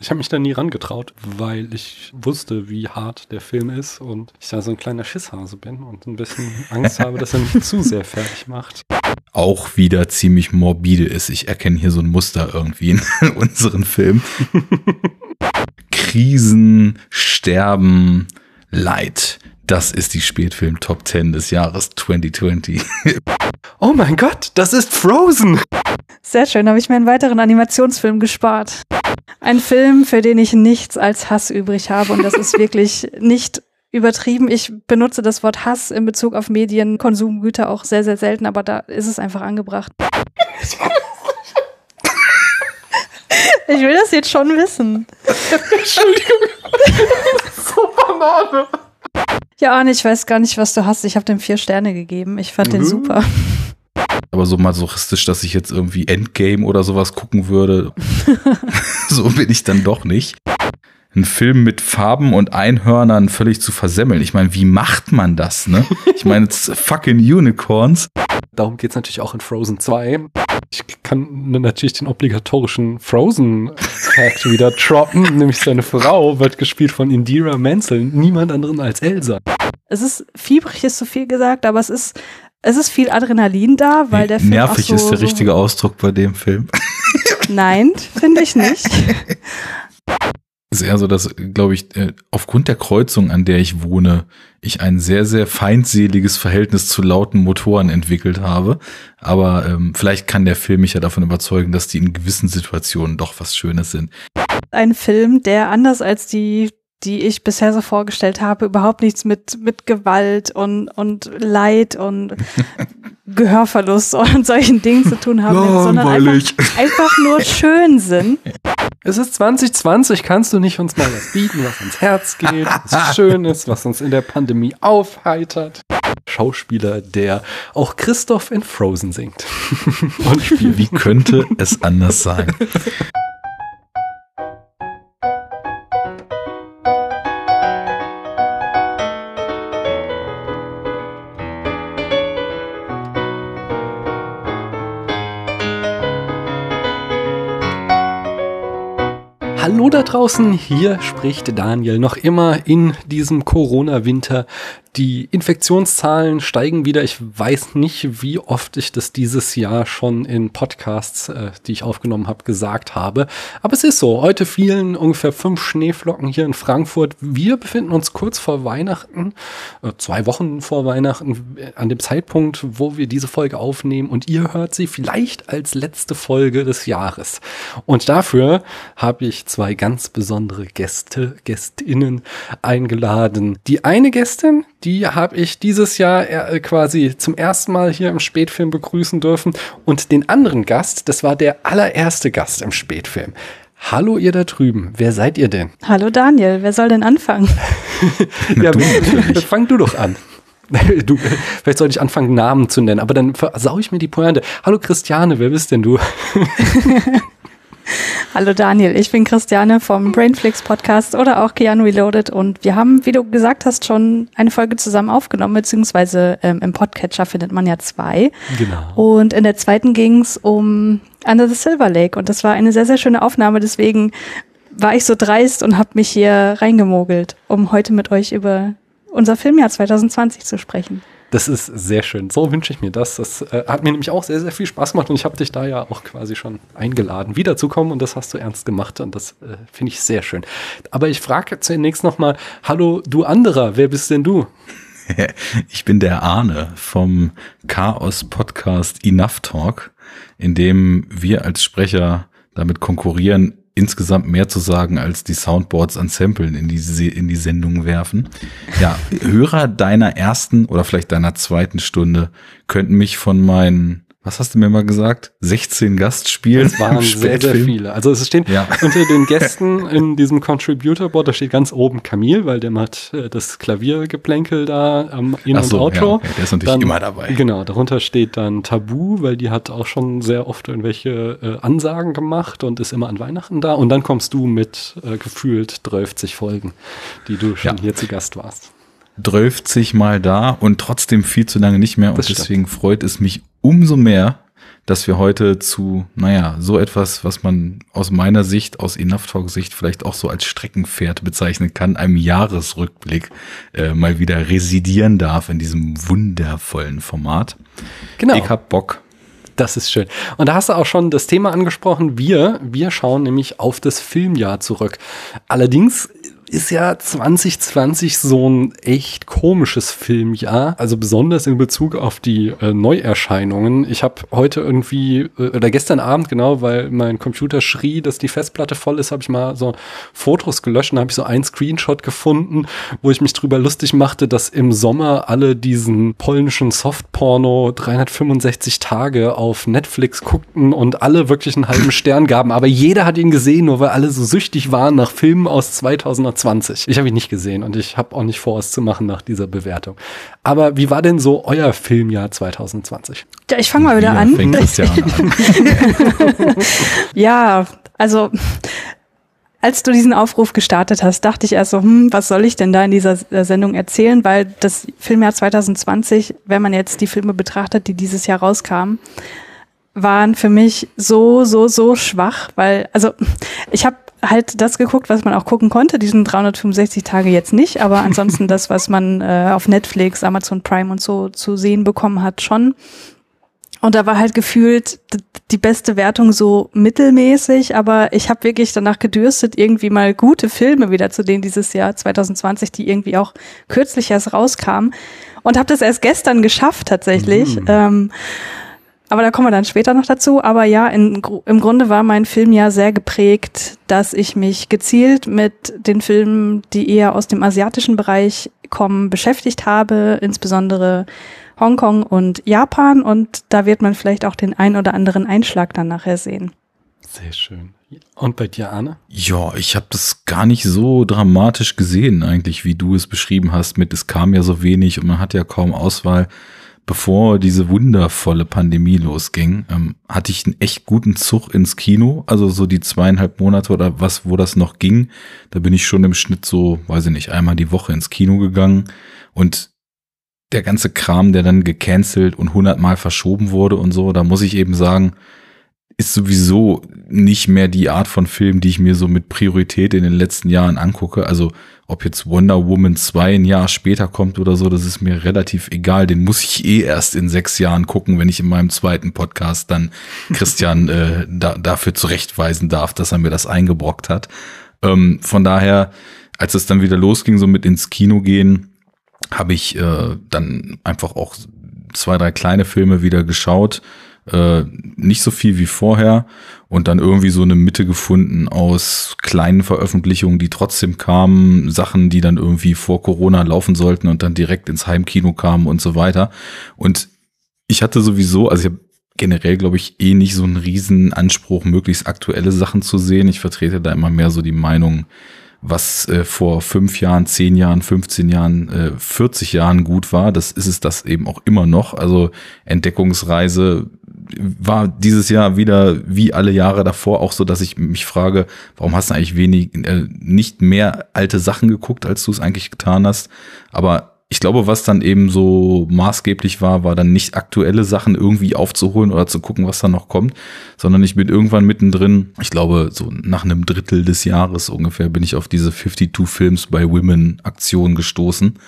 Ich habe mich da nie rangetraut, weil ich wusste, wie hart der Film ist und ich da so ein kleiner Schisshase bin und ein bisschen Angst habe, dass er mich zu sehr fertig macht. Auch wieder ziemlich morbide ist. Ich erkenne hier so ein Muster irgendwie in unseren Film. Krisen, Sterben, Leid. Das ist die Spätfilm Top 10 des Jahres 2020. oh mein Gott, das ist Frozen! Sehr schön, habe ich mir einen weiteren Animationsfilm gespart. Ein Film, für den ich nichts als Hass übrig habe und das ist wirklich nicht übertrieben. Ich benutze das Wort Hass in Bezug auf Medien, Konsumgüter auch sehr, sehr selten, aber da ist es einfach angebracht. Ich will das jetzt schon wissen. Entschuldigung. so Banane. Ja, Arne, ich weiß gar nicht, was du hast. Ich habe dem vier Sterne gegeben. Ich fand mhm. den super. Aber so masochistisch, dass ich jetzt irgendwie Endgame oder sowas gucken würde, so bin ich dann doch nicht. Ein Film mit Farben und Einhörnern völlig zu versemmeln. Ich meine, wie macht man das, ne? Ich meine, fucking Unicorns. Darum geht es natürlich auch in Frozen 2. Ich kann natürlich den obligatorischen Frozen-Fact wieder droppen, nämlich seine Frau wird gespielt von Indira Menzel, niemand anderen als Elsa. Es ist fiebrig, ist zu viel gesagt, aber es ist, es ist viel Adrenalin da, weil der Film. Nervig so, ist der richtige Ausdruck bei dem Film. Nein, finde ich nicht. Es ist eher so, dass, glaube ich, äh, aufgrund der Kreuzung, an der ich wohne, ich ein sehr, sehr feindseliges Verhältnis zu lauten Motoren entwickelt habe. Aber ähm, vielleicht kann der Film mich ja davon überzeugen, dass die in gewissen Situationen doch was Schönes sind. Ein Film, der anders als die die ich bisher so vorgestellt habe, überhaupt nichts mit, mit Gewalt und, und Leid und Gehörverlust und solchen Dingen zu tun haben, ja, sondern einfach, einfach nur schön sind. Es ist 2020, kannst du nicht uns mal was bieten, was ans Herz geht, was schön ist, was uns in der Pandemie aufheitert? Schauspieler, der auch Christoph in Frozen singt. und spielt. Wie könnte es anders sein? Hallo da draußen, hier spricht Daniel noch immer in diesem Corona-Winter die Infektionszahlen steigen wieder. Ich weiß nicht, wie oft ich das dieses Jahr schon in Podcasts, äh, die ich aufgenommen habe, gesagt habe. Aber es ist so. Heute fielen ungefähr fünf Schneeflocken hier in Frankfurt. Wir befinden uns kurz vor Weihnachten, äh, zwei Wochen vor Weihnachten, äh, an dem Zeitpunkt, wo wir diese Folge aufnehmen. Und ihr hört sie vielleicht als letzte Folge des Jahres. Und dafür habe ich zwei ganz besondere Gäste, Gästinnen eingeladen. Die eine Gästin, die habe ich dieses Jahr äh, quasi zum ersten Mal hier im Spätfilm begrüßen dürfen. Und den anderen Gast, das war der allererste Gast im Spätfilm. Hallo ihr da drüben, wer seid ihr denn? Hallo Daniel, wer soll denn anfangen? ja, du, fang du doch an. Du, vielleicht sollte ich anfangen, Namen zu nennen, aber dann versau ich mir die Pointe. Hallo Christiane, wer bist denn du? Hallo Daniel, ich bin Christiane vom Brainflix Podcast oder auch Keanu Reloaded und wir haben, wie du gesagt hast, schon eine Folge zusammen aufgenommen, beziehungsweise ähm, im Podcatcher findet man ja zwei. Genau. Und in der zweiten ging es um Under the Silver Lake und das war eine sehr, sehr schöne Aufnahme, deswegen war ich so dreist und habe mich hier reingemogelt, um heute mit euch über unser Filmjahr 2020 zu sprechen. Das ist sehr schön. So wünsche ich mir das. Das äh, hat mir nämlich auch sehr, sehr viel Spaß gemacht und ich habe dich da ja auch quasi schon eingeladen, wiederzukommen und das hast du ernst gemacht und das äh, finde ich sehr schön. Aber ich frage zunächst nochmal, hallo du anderer, wer bist denn du? Ich bin der Arne vom Chaos-Podcast Enough Talk, in dem wir als Sprecher damit konkurrieren, insgesamt mehr zu sagen, als die Soundboards an Samplen in die, in die Sendung werfen. Ja, Hörer deiner ersten oder vielleicht deiner zweiten Stunde könnten mich von meinen was hast du mir mal gesagt? 16 Gastspiele. Es waren sehr, sehr viele. Also es steht ja. unter den Gästen in diesem Contributor-Board, da steht ganz oben Camille, weil der macht äh, das Klaviergeplänkel da am In- und so, Outro. Ja. Der ist natürlich dann, immer dabei. Genau, darunter steht dann Tabu, weil die hat auch schon sehr oft irgendwelche äh, Ansagen gemacht und ist immer an Weihnachten da. Und dann kommst du mit äh, gefühlt 30 Folgen, die du schon ja. hier zu Gast warst. 30 mal da und trotzdem viel zu lange nicht mehr. Und deswegen freut es mich umso mehr, dass wir heute zu, naja, so etwas, was man aus meiner Sicht, aus Enough Talk Sicht vielleicht auch so als Streckenpferd bezeichnen kann, einem Jahresrückblick äh, mal wieder residieren darf in diesem wundervollen Format. Genau. Ich hab Bock. Das ist schön. Und da hast du auch schon das Thema angesprochen. Wir, wir schauen nämlich auf das Filmjahr zurück. Allerdings ist ja 2020 so ein echt komisches Filmjahr, also besonders in Bezug auf die äh, Neuerscheinungen. Ich habe heute irgendwie äh, oder gestern Abend genau, weil mein Computer schrie, dass die Festplatte voll ist, habe ich mal so Fotos gelöscht und habe ich so ein Screenshot gefunden, wo ich mich drüber lustig machte, dass im Sommer alle diesen polnischen Softporno 365 Tage auf Netflix guckten und alle wirklich einen halben Stern gaben, aber jeder hat ihn gesehen, nur weil alle so süchtig waren nach Filmen aus 2000 20. Ich habe ihn nicht gesehen und ich habe auch nicht vor, es zu machen nach dieser Bewertung. Aber wie war denn so euer Filmjahr 2020? Ja, ich fange mal wieder an. an. ja, also als du diesen Aufruf gestartet hast, dachte ich erst so, hm, was soll ich denn da in dieser Sendung erzählen? Weil das Filmjahr 2020, wenn man jetzt die Filme betrachtet, die dieses Jahr rauskamen, waren für mich so, so, so schwach, weil, also ich habe halt das geguckt, was man auch gucken konnte. Diesen 365 Tage jetzt nicht, aber ansonsten das, was man äh, auf Netflix, Amazon Prime und so zu sehen bekommen hat, schon. Und da war halt gefühlt die beste Wertung so mittelmäßig, aber ich habe wirklich danach gedürstet, irgendwie mal gute Filme wieder zu denen dieses Jahr 2020, die irgendwie auch kürzlich erst rauskamen. Und habe das erst gestern geschafft tatsächlich. Mhm. Ähm, aber da kommen wir dann später noch dazu. Aber ja, in, im Grunde war mein Film ja sehr geprägt, dass ich mich gezielt mit den Filmen, die eher aus dem asiatischen Bereich kommen, beschäftigt habe, insbesondere Hongkong und Japan. Und da wird man vielleicht auch den ein oder anderen Einschlag dann nachher sehen. Sehr schön. Und bei dir, Arne? Ja, ich habe das gar nicht so dramatisch gesehen, eigentlich, wie du es beschrieben hast, mit es kam ja so wenig und man hat ja kaum Auswahl bevor diese wundervolle Pandemie losging, ähm, hatte ich einen echt guten Zug ins Kino. Also so die zweieinhalb Monate oder was, wo das noch ging. Da bin ich schon im Schnitt so, weiß ich nicht, einmal die Woche ins Kino gegangen. Und der ganze Kram, der dann gecancelt und hundertmal verschoben wurde und so, da muss ich eben sagen, ist sowieso nicht mehr die Art von Film, die ich mir so mit Priorität in den letzten Jahren angucke. Also ob jetzt Wonder Woman 2 ein Jahr später kommt oder so, das ist mir relativ egal. Den muss ich eh erst in sechs Jahren gucken, wenn ich in meinem zweiten Podcast dann Christian äh, da, dafür zurechtweisen darf, dass er mir das eingebrockt hat. Ähm, von daher, als es dann wieder losging, so mit ins Kino gehen, habe ich äh, dann einfach auch zwei, drei kleine Filme wieder geschaut äh, nicht so viel wie vorher und dann irgendwie so eine Mitte gefunden aus kleinen Veröffentlichungen, die trotzdem kamen, Sachen, die dann irgendwie vor Corona laufen sollten und dann direkt ins Heimkino kamen und so weiter. Und ich hatte sowieso, also ich habe generell, glaube ich, eh nicht so einen riesen Anspruch, möglichst aktuelle Sachen zu sehen. Ich vertrete da immer mehr so die Meinung, was äh, vor fünf Jahren, zehn Jahren, 15 Jahren, äh, 40 Jahren gut war, das ist es das eben auch immer noch. Also Entdeckungsreise war dieses Jahr wieder wie alle Jahre davor auch so, dass ich mich frage, warum hast du eigentlich wenig, äh, nicht mehr alte Sachen geguckt, als du es eigentlich getan hast. Aber ich glaube, was dann eben so maßgeblich war, war dann nicht aktuelle Sachen irgendwie aufzuholen oder zu gucken, was da noch kommt, sondern ich bin irgendwann mittendrin, ich glaube, so nach einem Drittel des Jahres ungefähr, bin ich auf diese 52 Films by Women Aktion gestoßen.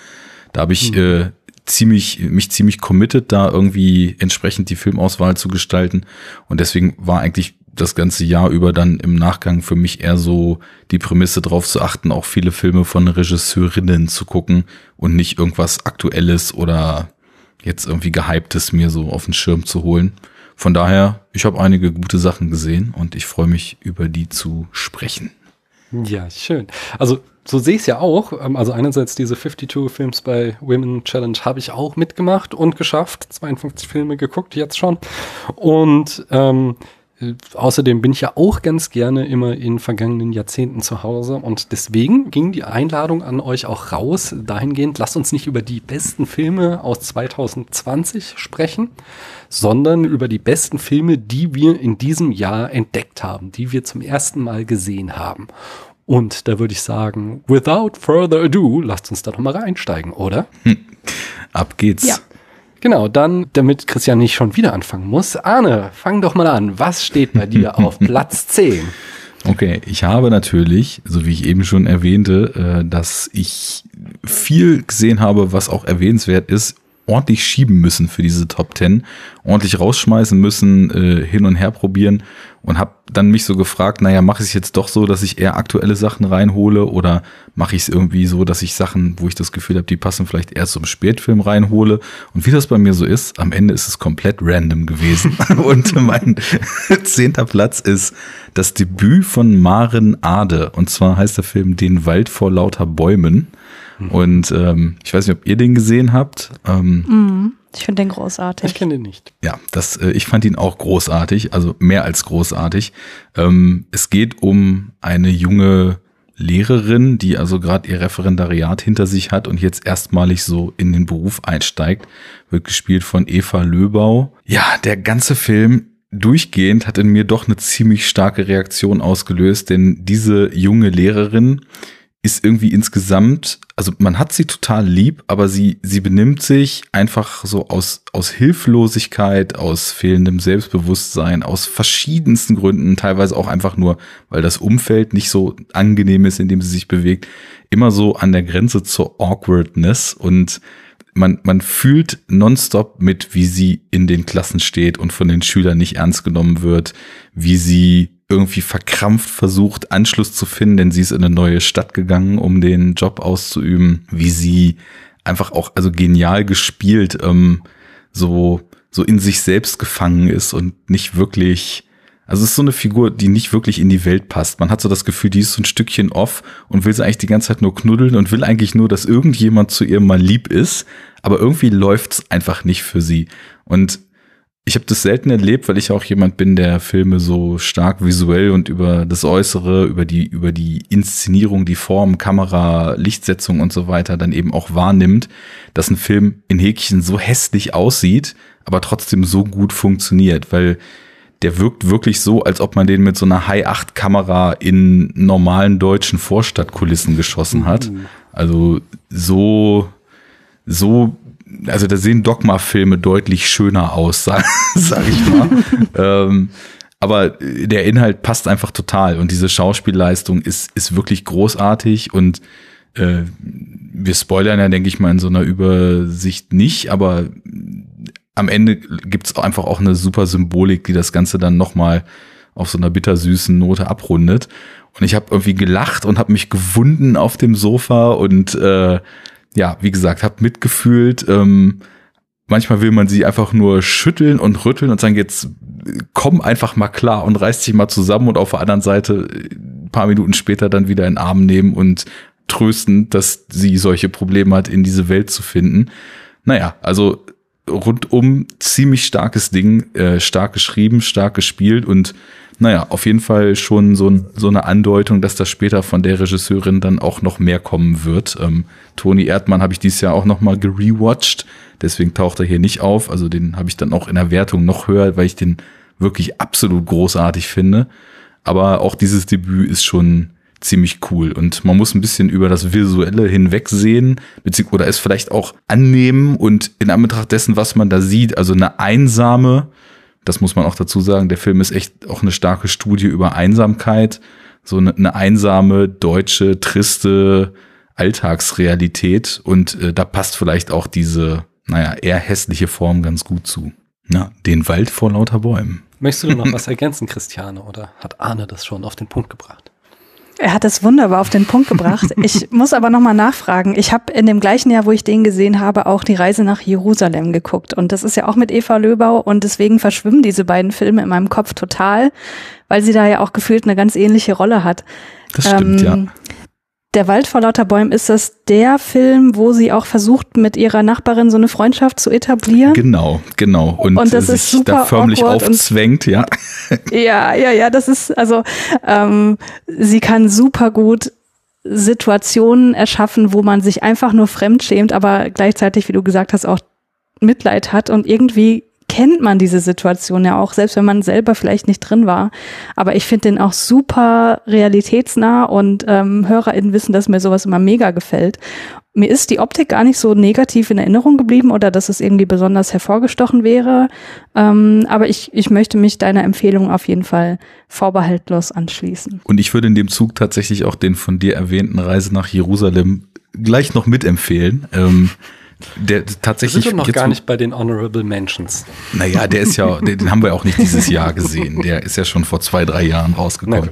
Da habe ich mhm. äh, ziemlich, mich ziemlich committed, da irgendwie entsprechend die Filmauswahl zu gestalten. Und deswegen war eigentlich das ganze Jahr über dann im Nachgang für mich eher so die Prämisse drauf zu achten, auch viele Filme von Regisseurinnen zu gucken und nicht irgendwas Aktuelles oder jetzt irgendwie Gehyptes mir so auf den Schirm zu holen. Von daher, ich habe einige gute Sachen gesehen und ich freue mich, über die zu sprechen. Ja, schön. Also so sehe ich es ja auch. Ähm, also einerseits diese 52 Films bei Women Challenge habe ich auch mitgemacht und geschafft. 52 Filme geguckt jetzt schon. Und ähm, Außerdem bin ich ja auch ganz gerne immer in vergangenen Jahrzehnten zu Hause und deswegen ging die Einladung an euch auch raus, dahingehend, lasst uns nicht über die besten Filme aus 2020 sprechen, sondern über die besten Filme, die wir in diesem Jahr entdeckt haben, die wir zum ersten Mal gesehen haben. Und da würde ich sagen, without further ado, lasst uns da nochmal reinsteigen, oder? Hm. Ab geht's. Ja. Genau, dann, damit Christian nicht schon wieder anfangen muss. Arne, fang doch mal an. Was steht bei dir auf Platz 10? Okay, ich habe natürlich, so wie ich eben schon erwähnte, äh, dass ich viel gesehen habe, was auch erwähnenswert ist, ordentlich schieben müssen für diese Top 10, ordentlich rausschmeißen müssen, äh, hin und her probieren und habe dann mich so gefragt, naja, mache ich es jetzt doch so, dass ich eher aktuelle Sachen reinhole oder mache ich es irgendwie so, dass ich Sachen, wo ich das Gefühl habe, die passen vielleicht erst zum Spätfilm reinhole und wie das bei mir so ist, am Ende ist es komplett random gewesen und mein zehnter Platz ist das Debüt von Maren Ade und zwar heißt der Film Den Wald vor lauter Bäumen Mhm. Und ähm, ich weiß nicht, ob ihr den gesehen habt. Ähm, mhm. Ich finde den großartig. Ich kenne den nicht. Ja, das, äh, ich fand ihn auch großartig, also mehr als großartig. Ähm, es geht um eine junge Lehrerin, die also gerade ihr Referendariat hinter sich hat und jetzt erstmalig so in den Beruf einsteigt, wird gespielt von Eva Löbau. Ja, der ganze Film durchgehend hat in mir doch eine ziemlich starke Reaktion ausgelöst, denn diese junge Lehrerin ist irgendwie insgesamt, also man hat sie total lieb, aber sie, sie benimmt sich einfach so aus, aus Hilflosigkeit, aus fehlendem Selbstbewusstsein, aus verschiedensten Gründen, teilweise auch einfach nur, weil das Umfeld nicht so angenehm ist, in dem sie sich bewegt, immer so an der Grenze zur Awkwardness und man, man fühlt nonstop mit, wie sie in den Klassen steht und von den Schülern nicht ernst genommen wird, wie sie irgendwie verkrampft versucht, Anschluss zu finden, denn sie ist in eine neue Stadt gegangen, um den Job auszuüben, wie sie einfach auch, also genial gespielt, ähm, so, so in sich selbst gefangen ist und nicht wirklich, also es ist so eine Figur, die nicht wirklich in die Welt passt. Man hat so das Gefühl, die ist so ein Stückchen off und will sie eigentlich die ganze Zeit nur knuddeln und will eigentlich nur, dass irgendjemand zu ihr mal lieb ist, aber irgendwie läuft's einfach nicht für sie. Und ich habe das selten erlebt, weil ich auch jemand bin, der Filme so stark visuell und über das Äußere, über die, über die Inszenierung, die Form, Kamera, Lichtsetzung und so weiter dann eben auch wahrnimmt, dass ein Film in Häkchen so hässlich aussieht, aber trotzdem so gut funktioniert, weil der wirkt wirklich so, als ob man den mit so einer High-8-Kamera in normalen deutschen Vorstadtkulissen geschossen hat. Mhm. Also so, so also da sehen Dogma-Filme deutlich schöner aus, sag, sag ich mal. ähm, aber der Inhalt passt einfach total und diese Schauspielleistung ist, ist wirklich großartig und äh, wir spoilern ja, denke ich mal, in so einer Übersicht nicht, aber am Ende gibt es einfach auch eine super Symbolik, die das Ganze dann nochmal auf so einer bittersüßen Note abrundet. Und ich habe irgendwie gelacht und habe mich gewunden auf dem Sofa und äh, ja, wie gesagt, habe mitgefühlt. Ähm, manchmal will man sie einfach nur schütteln und rütteln und sagen, jetzt komm einfach mal klar und reiß dich mal zusammen und auf der anderen Seite ein paar Minuten später dann wieder in den Arm nehmen und trösten, dass sie solche Probleme hat, in diese Welt zu finden. Naja, also rundum ziemlich starkes Ding, äh, stark geschrieben, stark gespielt und naja, auf jeden Fall schon so, so eine Andeutung, dass das später von der Regisseurin dann auch noch mehr kommen wird. Ähm, Toni Erdmann habe ich dieses Jahr auch noch mal gerewatcht, deswegen taucht er hier nicht auf. Also den habe ich dann auch in der Wertung noch höher, weil ich den wirklich absolut großartig finde. Aber auch dieses Debüt ist schon ziemlich cool und man muss ein bisschen über das Visuelle hinwegsehen oder es vielleicht auch annehmen und in Anbetracht dessen, was man da sieht, also eine einsame, das muss man auch dazu sagen, der Film ist echt auch eine starke Studie über Einsamkeit, so eine, eine einsame, deutsche, triste Alltagsrealität und äh, da passt vielleicht auch diese, naja, eher hässliche Form ganz gut zu. Na, den Wald vor lauter Bäumen. Möchtest du noch was ergänzen, Christiane, oder hat Arne das schon auf den Punkt gebracht? Er hat es wunderbar auf den Punkt gebracht. Ich muss aber nochmal nachfragen. Ich habe in dem gleichen Jahr, wo ich den gesehen habe, auch die Reise nach Jerusalem geguckt. Und das ist ja auch mit Eva Löbau und deswegen verschwimmen diese beiden Filme in meinem Kopf total, weil sie da ja auch gefühlt eine ganz ähnliche Rolle hat. Das stimmt, ähm, ja. Der Wald vor lauter Bäumen, ist das der Film, wo sie auch versucht, mit ihrer Nachbarin so eine Freundschaft zu etablieren? Genau, genau. Und, und das ist super da förmlich aufzwängt, ja. Ja, ja, ja, das ist, also ähm, sie kann super gut Situationen erschaffen, wo man sich einfach nur fremdschämt, aber gleichzeitig, wie du gesagt hast, auch Mitleid hat und irgendwie kennt man diese Situation ja auch, selbst wenn man selber vielleicht nicht drin war. Aber ich finde den auch super realitätsnah und ähm, HörerInnen wissen, dass mir sowas immer mega gefällt. mir ist die Optik gar nicht so negativ in Erinnerung geblieben oder dass es irgendwie besonders hervorgestochen wäre. Ähm, aber ich, ich möchte mich deiner Empfehlung auf jeden Fall vorbehaltlos anschließen. Und ich würde in dem Zug tatsächlich auch den von dir erwähnten Reise nach Jerusalem gleich noch mitempfehlen. Ähm, der tatsächlich. Wir sind noch gar nicht bei den Honorable Mentions. Naja, der ist ja, den, den haben wir auch nicht dieses Jahr gesehen. Der ist ja schon vor zwei, drei Jahren rausgekommen.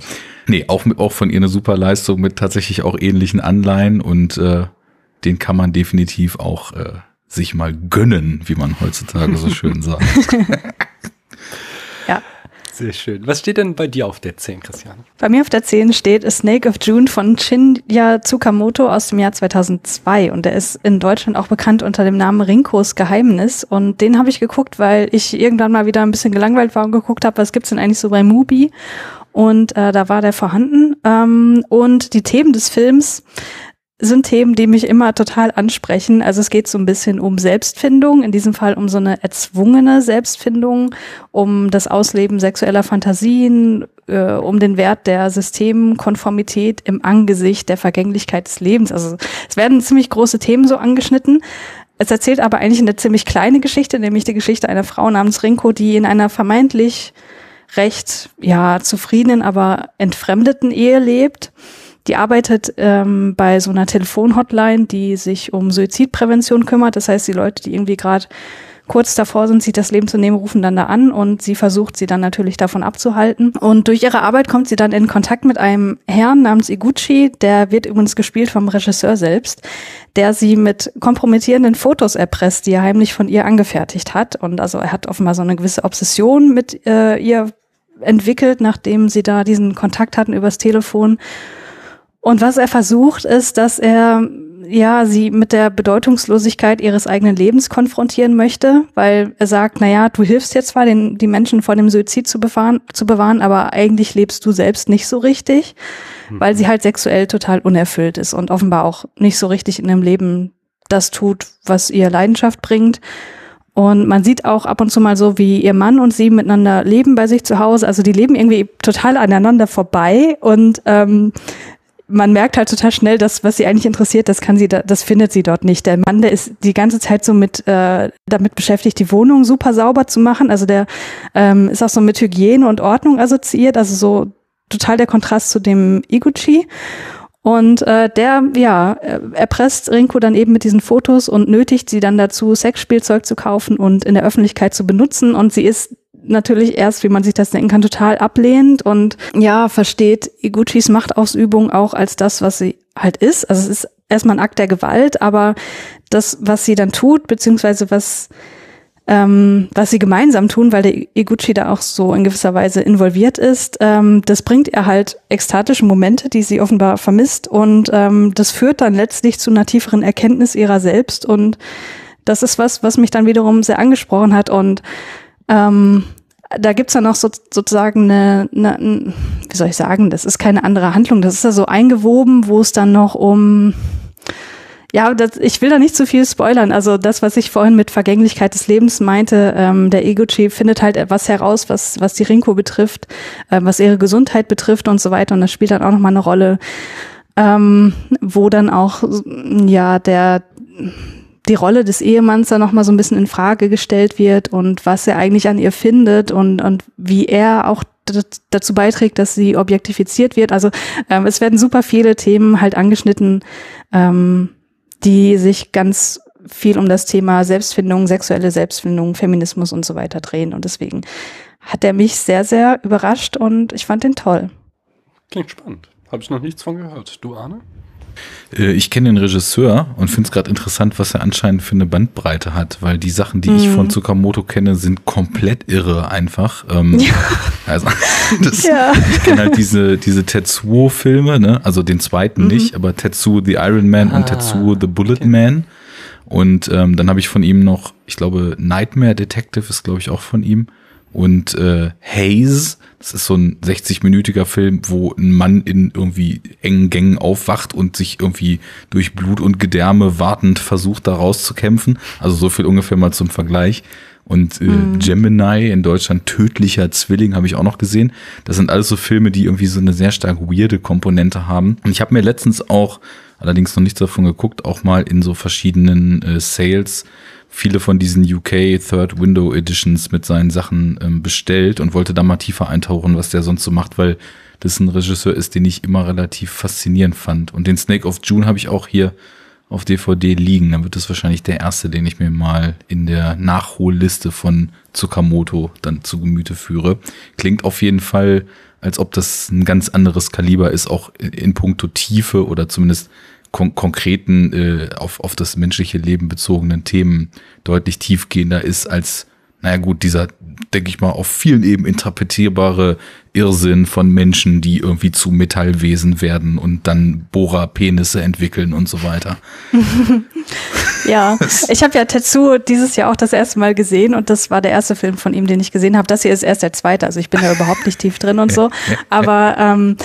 Nee, auch, auch von ihr eine super Leistung mit tatsächlich auch ähnlichen Anleihen und äh, den kann man definitiv auch äh, sich mal gönnen, wie man heutzutage so schön sagt. Sehr schön. Was steht denn bei dir auf der 10, Christiane? Bei mir auf der 10 steht Snake of June von Shinya Tsukamoto aus dem Jahr 2002 und der ist in Deutschland auch bekannt unter dem Namen Rinkos Geheimnis und den habe ich geguckt, weil ich irgendwann mal wieder ein bisschen gelangweilt war und geguckt habe, was gibt's denn eigentlich so bei Mubi und äh, da war der vorhanden ähm, und die Themen des Films sind Themen, die mich immer total ansprechen. Also es geht so ein bisschen um Selbstfindung, in diesem Fall um so eine erzwungene Selbstfindung, um das Ausleben sexueller Fantasien, äh, um den Wert der Systemkonformität im Angesicht der Vergänglichkeit des Lebens. Also es werden ziemlich große Themen so angeschnitten. Es erzählt aber eigentlich eine ziemlich kleine Geschichte, nämlich die Geschichte einer Frau namens Rinko, die in einer vermeintlich recht, ja, zufriedenen, aber entfremdeten Ehe lebt die arbeitet ähm, bei so einer Telefonhotline, die sich um Suizidprävention kümmert. Das heißt, die Leute, die irgendwie gerade kurz davor sind, sich das Leben zu nehmen, rufen dann da an und sie versucht sie dann natürlich davon abzuhalten. Und durch ihre Arbeit kommt sie dann in Kontakt mit einem Herrn namens Iguchi, der wird übrigens gespielt vom Regisseur selbst, der sie mit kompromittierenden Fotos erpresst, die er heimlich von ihr angefertigt hat. Und also er hat offenbar so eine gewisse Obsession mit äh, ihr entwickelt, nachdem sie da diesen Kontakt hatten übers Telefon und was er versucht, ist, dass er ja sie mit der Bedeutungslosigkeit ihres eigenen Lebens konfrontieren möchte, weil er sagt, na ja, du hilfst jetzt zwar, den, die Menschen vor dem Suizid zu bewahren, zu bewahren, aber eigentlich lebst du selbst nicht so richtig, mhm. weil sie halt sexuell total unerfüllt ist und offenbar auch nicht so richtig in ihrem Leben das tut, was ihr Leidenschaft bringt. Und man sieht auch ab und zu mal so, wie ihr Mann und sie miteinander leben bei sich zu Hause. Also die leben irgendwie total aneinander vorbei und ähm, man merkt halt total schnell, dass was sie eigentlich interessiert, das kann sie, da, das findet sie dort nicht. Der Mann, der ist die ganze Zeit so mit äh, damit beschäftigt, die Wohnung super sauber zu machen. Also der ähm, ist auch so mit Hygiene und Ordnung assoziiert. Also so total der Kontrast zu dem Iguchi. Und äh, der, ja, erpresst Rinko dann eben mit diesen Fotos und nötigt sie dann dazu, Sexspielzeug zu kaufen und in der Öffentlichkeit zu benutzen. Und sie ist natürlich erst, wie man sich das denken kann, total ablehnt und ja, versteht Iguchis Machtausübung auch als das, was sie halt ist. Also es ist erstmal ein Akt der Gewalt, aber das, was sie dann tut, beziehungsweise was, ähm, was sie gemeinsam tun, weil der Iguchi da auch so in gewisser Weise involviert ist, ähm, das bringt ihr halt ekstatische Momente, die sie offenbar vermisst und ähm, das führt dann letztlich zu einer tieferen Erkenntnis ihrer selbst und das ist was, was mich dann wiederum sehr angesprochen hat und ähm, da gibt's dann auch so, sozusagen eine, eine, wie soll ich sagen, das ist keine andere Handlung, das ist ja so eingewoben, wo es dann noch um, ja, das, ich will da nicht zu viel spoilern. Also das, was ich vorhin mit Vergänglichkeit des Lebens meinte, ähm, der Ego-Chief findet halt etwas heraus, was, was die Rinko betrifft, äh, was ihre Gesundheit betrifft und so weiter. Und das spielt dann auch nochmal eine Rolle, ähm, wo dann auch, ja, der, die Rolle des Ehemanns da nochmal so ein bisschen in Frage gestellt wird und was er eigentlich an ihr findet und, und wie er auch dazu beiträgt, dass sie objektifiziert wird. Also ähm, es werden super viele Themen halt angeschnitten, ähm, die sich ganz viel um das Thema Selbstfindung, sexuelle Selbstfindung, Feminismus und so weiter drehen. Und deswegen hat er mich sehr, sehr überrascht und ich fand den toll. Klingt spannend. Habe ich noch nichts von gehört. Du, Arne? Äh, ich kenne den Regisseur und finde es gerade interessant, was er anscheinend für eine Bandbreite hat, weil die Sachen, die mhm. ich von Tsukamoto kenne, sind komplett irre einfach. Ähm, ja. Also, das, ja. ich kenne halt diese, diese Tetsuo-Filme, ne? also den zweiten mhm. nicht, aber Tetsuo the Iron Man ah, und Tetsuo the Bullet okay. Man. Und ähm, dann habe ich von ihm noch, ich glaube, Nightmare Detective ist, glaube ich, auch von ihm. Und äh, Haze, das ist so ein 60-minütiger Film, wo ein Mann in irgendwie engen Gängen aufwacht und sich irgendwie durch Blut und Gedärme wartend versucht, da rauszukämpfen. Also so viel ungefähr mal zum Vergleich. Und äh, mhm. Gemini in Deutschland, Tödlicher Zwilling, habe ich auch noch gesehen. Das sind alles so Filme, die irgendwie so eine sehr stark weirde Komponente haben. Und ich habe mir letztens auch, allerdings noch nichts davon geguckt, auch mal in so verschiedenen äh, Sales viele von diesen UK Third Window Editions mit seinen Sachen ähm, bestellt und wollte da mal tiefer eintauchen, was der sonst so macht, weil das ein Regisseur ist, den ich immer relativ faszinierend fand. Und den Snake of June habe ich auch hier auf DVD liegen. Dann wird es wahrscheinlich der erste, den ich mir mal in der Nachholliste von Tsukamoto dann zu Gemüte führe. Klingt auf jeden Fall, als ob das ein ganz anderes Kaliber ist, auch in puncto Tiefe oder zumindest kon konkreten, äh, auf, auf das menschliche Leben bezogenen Themen deutlich tiefgehender ist als, naja gut, dieser, denke ich mal, auf vielen Ebenen interpretierbare Irrsinn von Menschen, die irgendwie zu Metallwesen werden und dann Bohrerpenisse entwickeln und so weiter. ja, ich habe ja Tetsuo dieses Jahr auch das erste Mal gesehen und das war der erste Film von ihm, den ich gesehen habe. Das hier ist erst der zweite, also ich bin da überhaupt nicht tief drin und so. Aber ähm,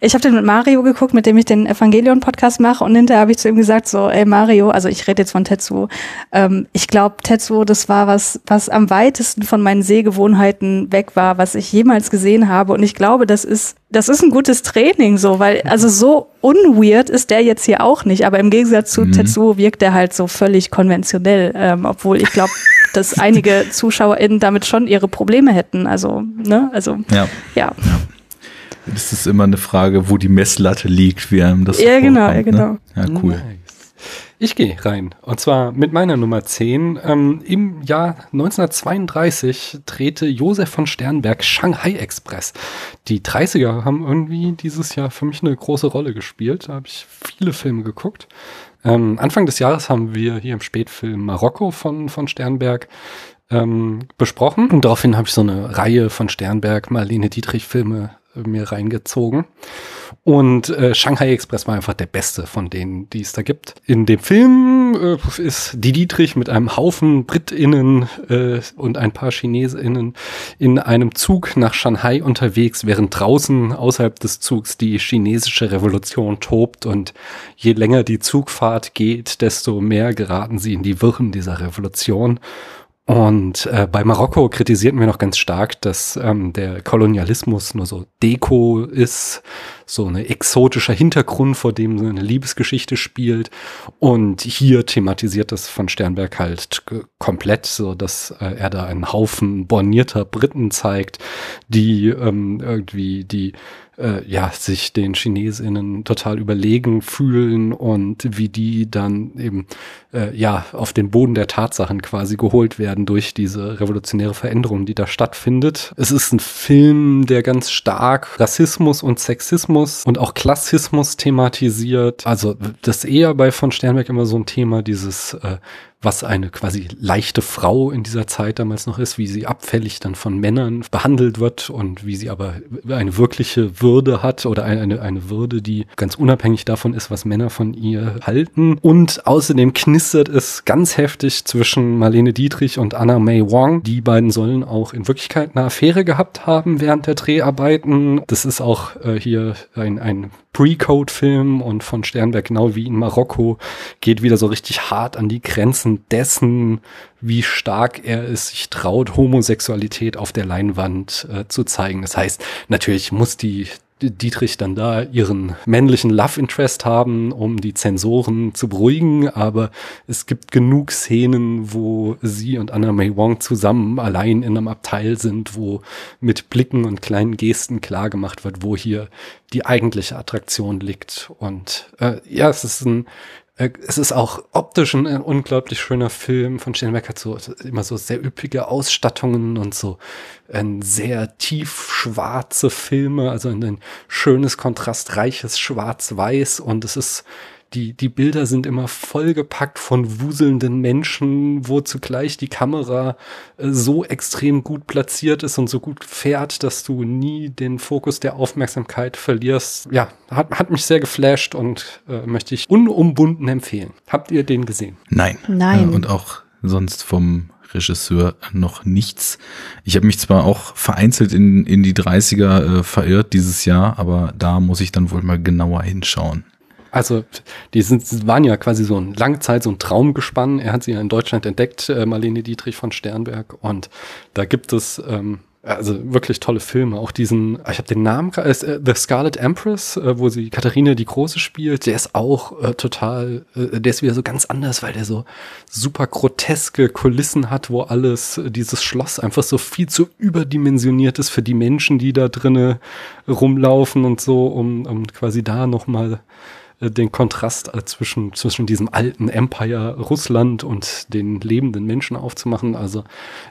ich habe den mit Mario geguckt, mit dem ich den Evangelion-Podcast mache und hinterher habe ich zu ihm gesagt, so, ey Mario, also ich rede jetzt von Tetsuo, ähm, ich glaube, Tetsuo, das war was, was am weitesten von meinen Sehgewohnheiten weg war, was ich jemals gesehen habe und ich glaube, das ist, das ist ein gutes Training so, weil, also so unweird ist der jetzt hier auch nicht, aber im Gegensatz zu mhm. Tetsuo wirkt der halt so völlig konventionell, ähm, obwohl ich glaube, dass einige ZuschauerInnen damit schon ihre Probleme hätten, also, ne, also, ja. ja. ja. Ist immer eine Frage, wo die Messlatte liegt, wie einem das Ja, genau, ja, ne? genau. Ne? Ja, cool. Nice. Ich gehe rein. Und zwar mit meiner Nummer 10. Ähm, Im Jahr 1932 drehte Josef von Sternberg Shanghai Express. Die 30er haben irgendwie dieses Jahr für mich eine große Rolle gespielt. Da habe ich viele Filme geguckt. Ähm, Anfang des Jahres haben wir hier im Spätfilm Marokko von, von Sternberg ähm, besprochen. Und daraufhin habe ich so eine Reihe von Sternberg, Marlene Dietrich Filme mir reingezogen. Und äh, Shanghai Express war einfach der beste von denen, die es da gibt. In dem Film äh, ist die Dietrich mit einem Haufen BritInnen äh, und ein paar ChinesInnen in einem Zug nach Shanghai unterwegs, während draußen außerhalb des Zugs die chinesische Revolution tobt. Und je länger die Zugfahrt geht, desto mehr geraten sie in die Wirren dieser Revolution. Und äh, bei Marokko kritisierten wir noch ganz stark, dass ähm, der Kolonialismus nur so Deko ist, so ein exotischer Hintergrund, vor dem eine Liebesgeschichte spielt. Und hier thematisiert das von Sternberg halt komplett, so dass äh, er da einen Haufen bornierter Briten zeigt, die ähm, irgendwie die äh, ja, sich den Chinesinnen total überlegen fühlen und wie die dann eben äh, ja auf den Boden der Tatsachen quasi geholt werden durch diese revolutionäre Veränderung, die da stattfindet. Es ist ein Film, der ganz stark Rassismus und Sexismus und auch Klassismus thematisiert. Also das eher bei von Sternberg immer so ein Thema, dieses äh, was eine quasi leichte Frau in dieser Zeit damals noch ist, wie sie abfällig dann von Männern behandelt wird und wie sie aber eine wirkliche Würde hat oder eine, eine Würde, die ganz unabhängig davon ist, was Männer von ihr halten. Und außerdem knistert es ganz heftig zwischen Marlene Dietrich und Anna May Wong. Die beiden sollen auch in Wirklichkeit eine Affäre gehabt haben während der Dreharbeiten. Das ist auch äh, hier ein, ein Pre-Code-Film und von Sternberg, genau wie in Marokko, geht wieder so richtig hart an die Grenzen dessen, wie stark er es sich traut, Homosexualität auf der Leinwand äh, zu zeigen. Das heißt, natürlich muss die Dietrich dann da ihren männlichen Love Interest haben, um die Zensoren zu beruhigen, aber es gibt genug Szenen, wo sie und Anna May Wong zusammen allein in einem Abteil sind, wo mit Blicken und kleinen Gesten klar gemacht wird, wo hier die eigentliche Attraktion liegt. Und äh, ja, es ist ein es ist auch optisch ein, ein unglaublich schöner Film. Von Sternberg hat so immer so sehr üppige Ausstattungen und so ein sehr tief schwarze Filme, also ein schönes, kontrastreiches Schwarz-Weiß und es ist die, die Bilder sind immer vollgepackt von wuselnden Menschen, wo zugleich die Kamera äh, so extrem gut platziert ist und so gut fährt, dass du nie den Fokus der Aufmerksamkeit verlierst. Ja, hat, hat mich sehr geflasht und äh, möchte ich unumbunden empfehlen. Habt ihr den gesehen? Nein. Nein. Äh, und auch sonst vom Regisseur noch nichts. Ich habe mich zwar auch vereinzelt in, in die 30er äh, verirrt dieses Jahr, aber da muss ich dann wohl mal genauer hinschauen. Also die sind, waren ja quasi so eine lange Zeit so ein Traumgespann. Er hat sie ja in Deutschland entdeckt, äh, Marlene Dietrich von Sternberg. Und da gibt es ähm, also wirklich tolle Filme. Auch diesen, ich habe den Namen, äh, The Scarlet Empress, äh, wo sie Katharine die Große spielt. Der ist auch äh, total, äh, der ist wieder so ganz anders, weil der so super groteske Kulissen hat, wo alles, äh, dieses Schloss einfach so viel zu überdimensioniert ist für die Menschen, die da drinnen rumlaufen und so, um, um quasi da nochmal den Kontrast äh, zwischen, zwischen diesem alten Empire Russland und den lebenden Menschen aufzumachen. Also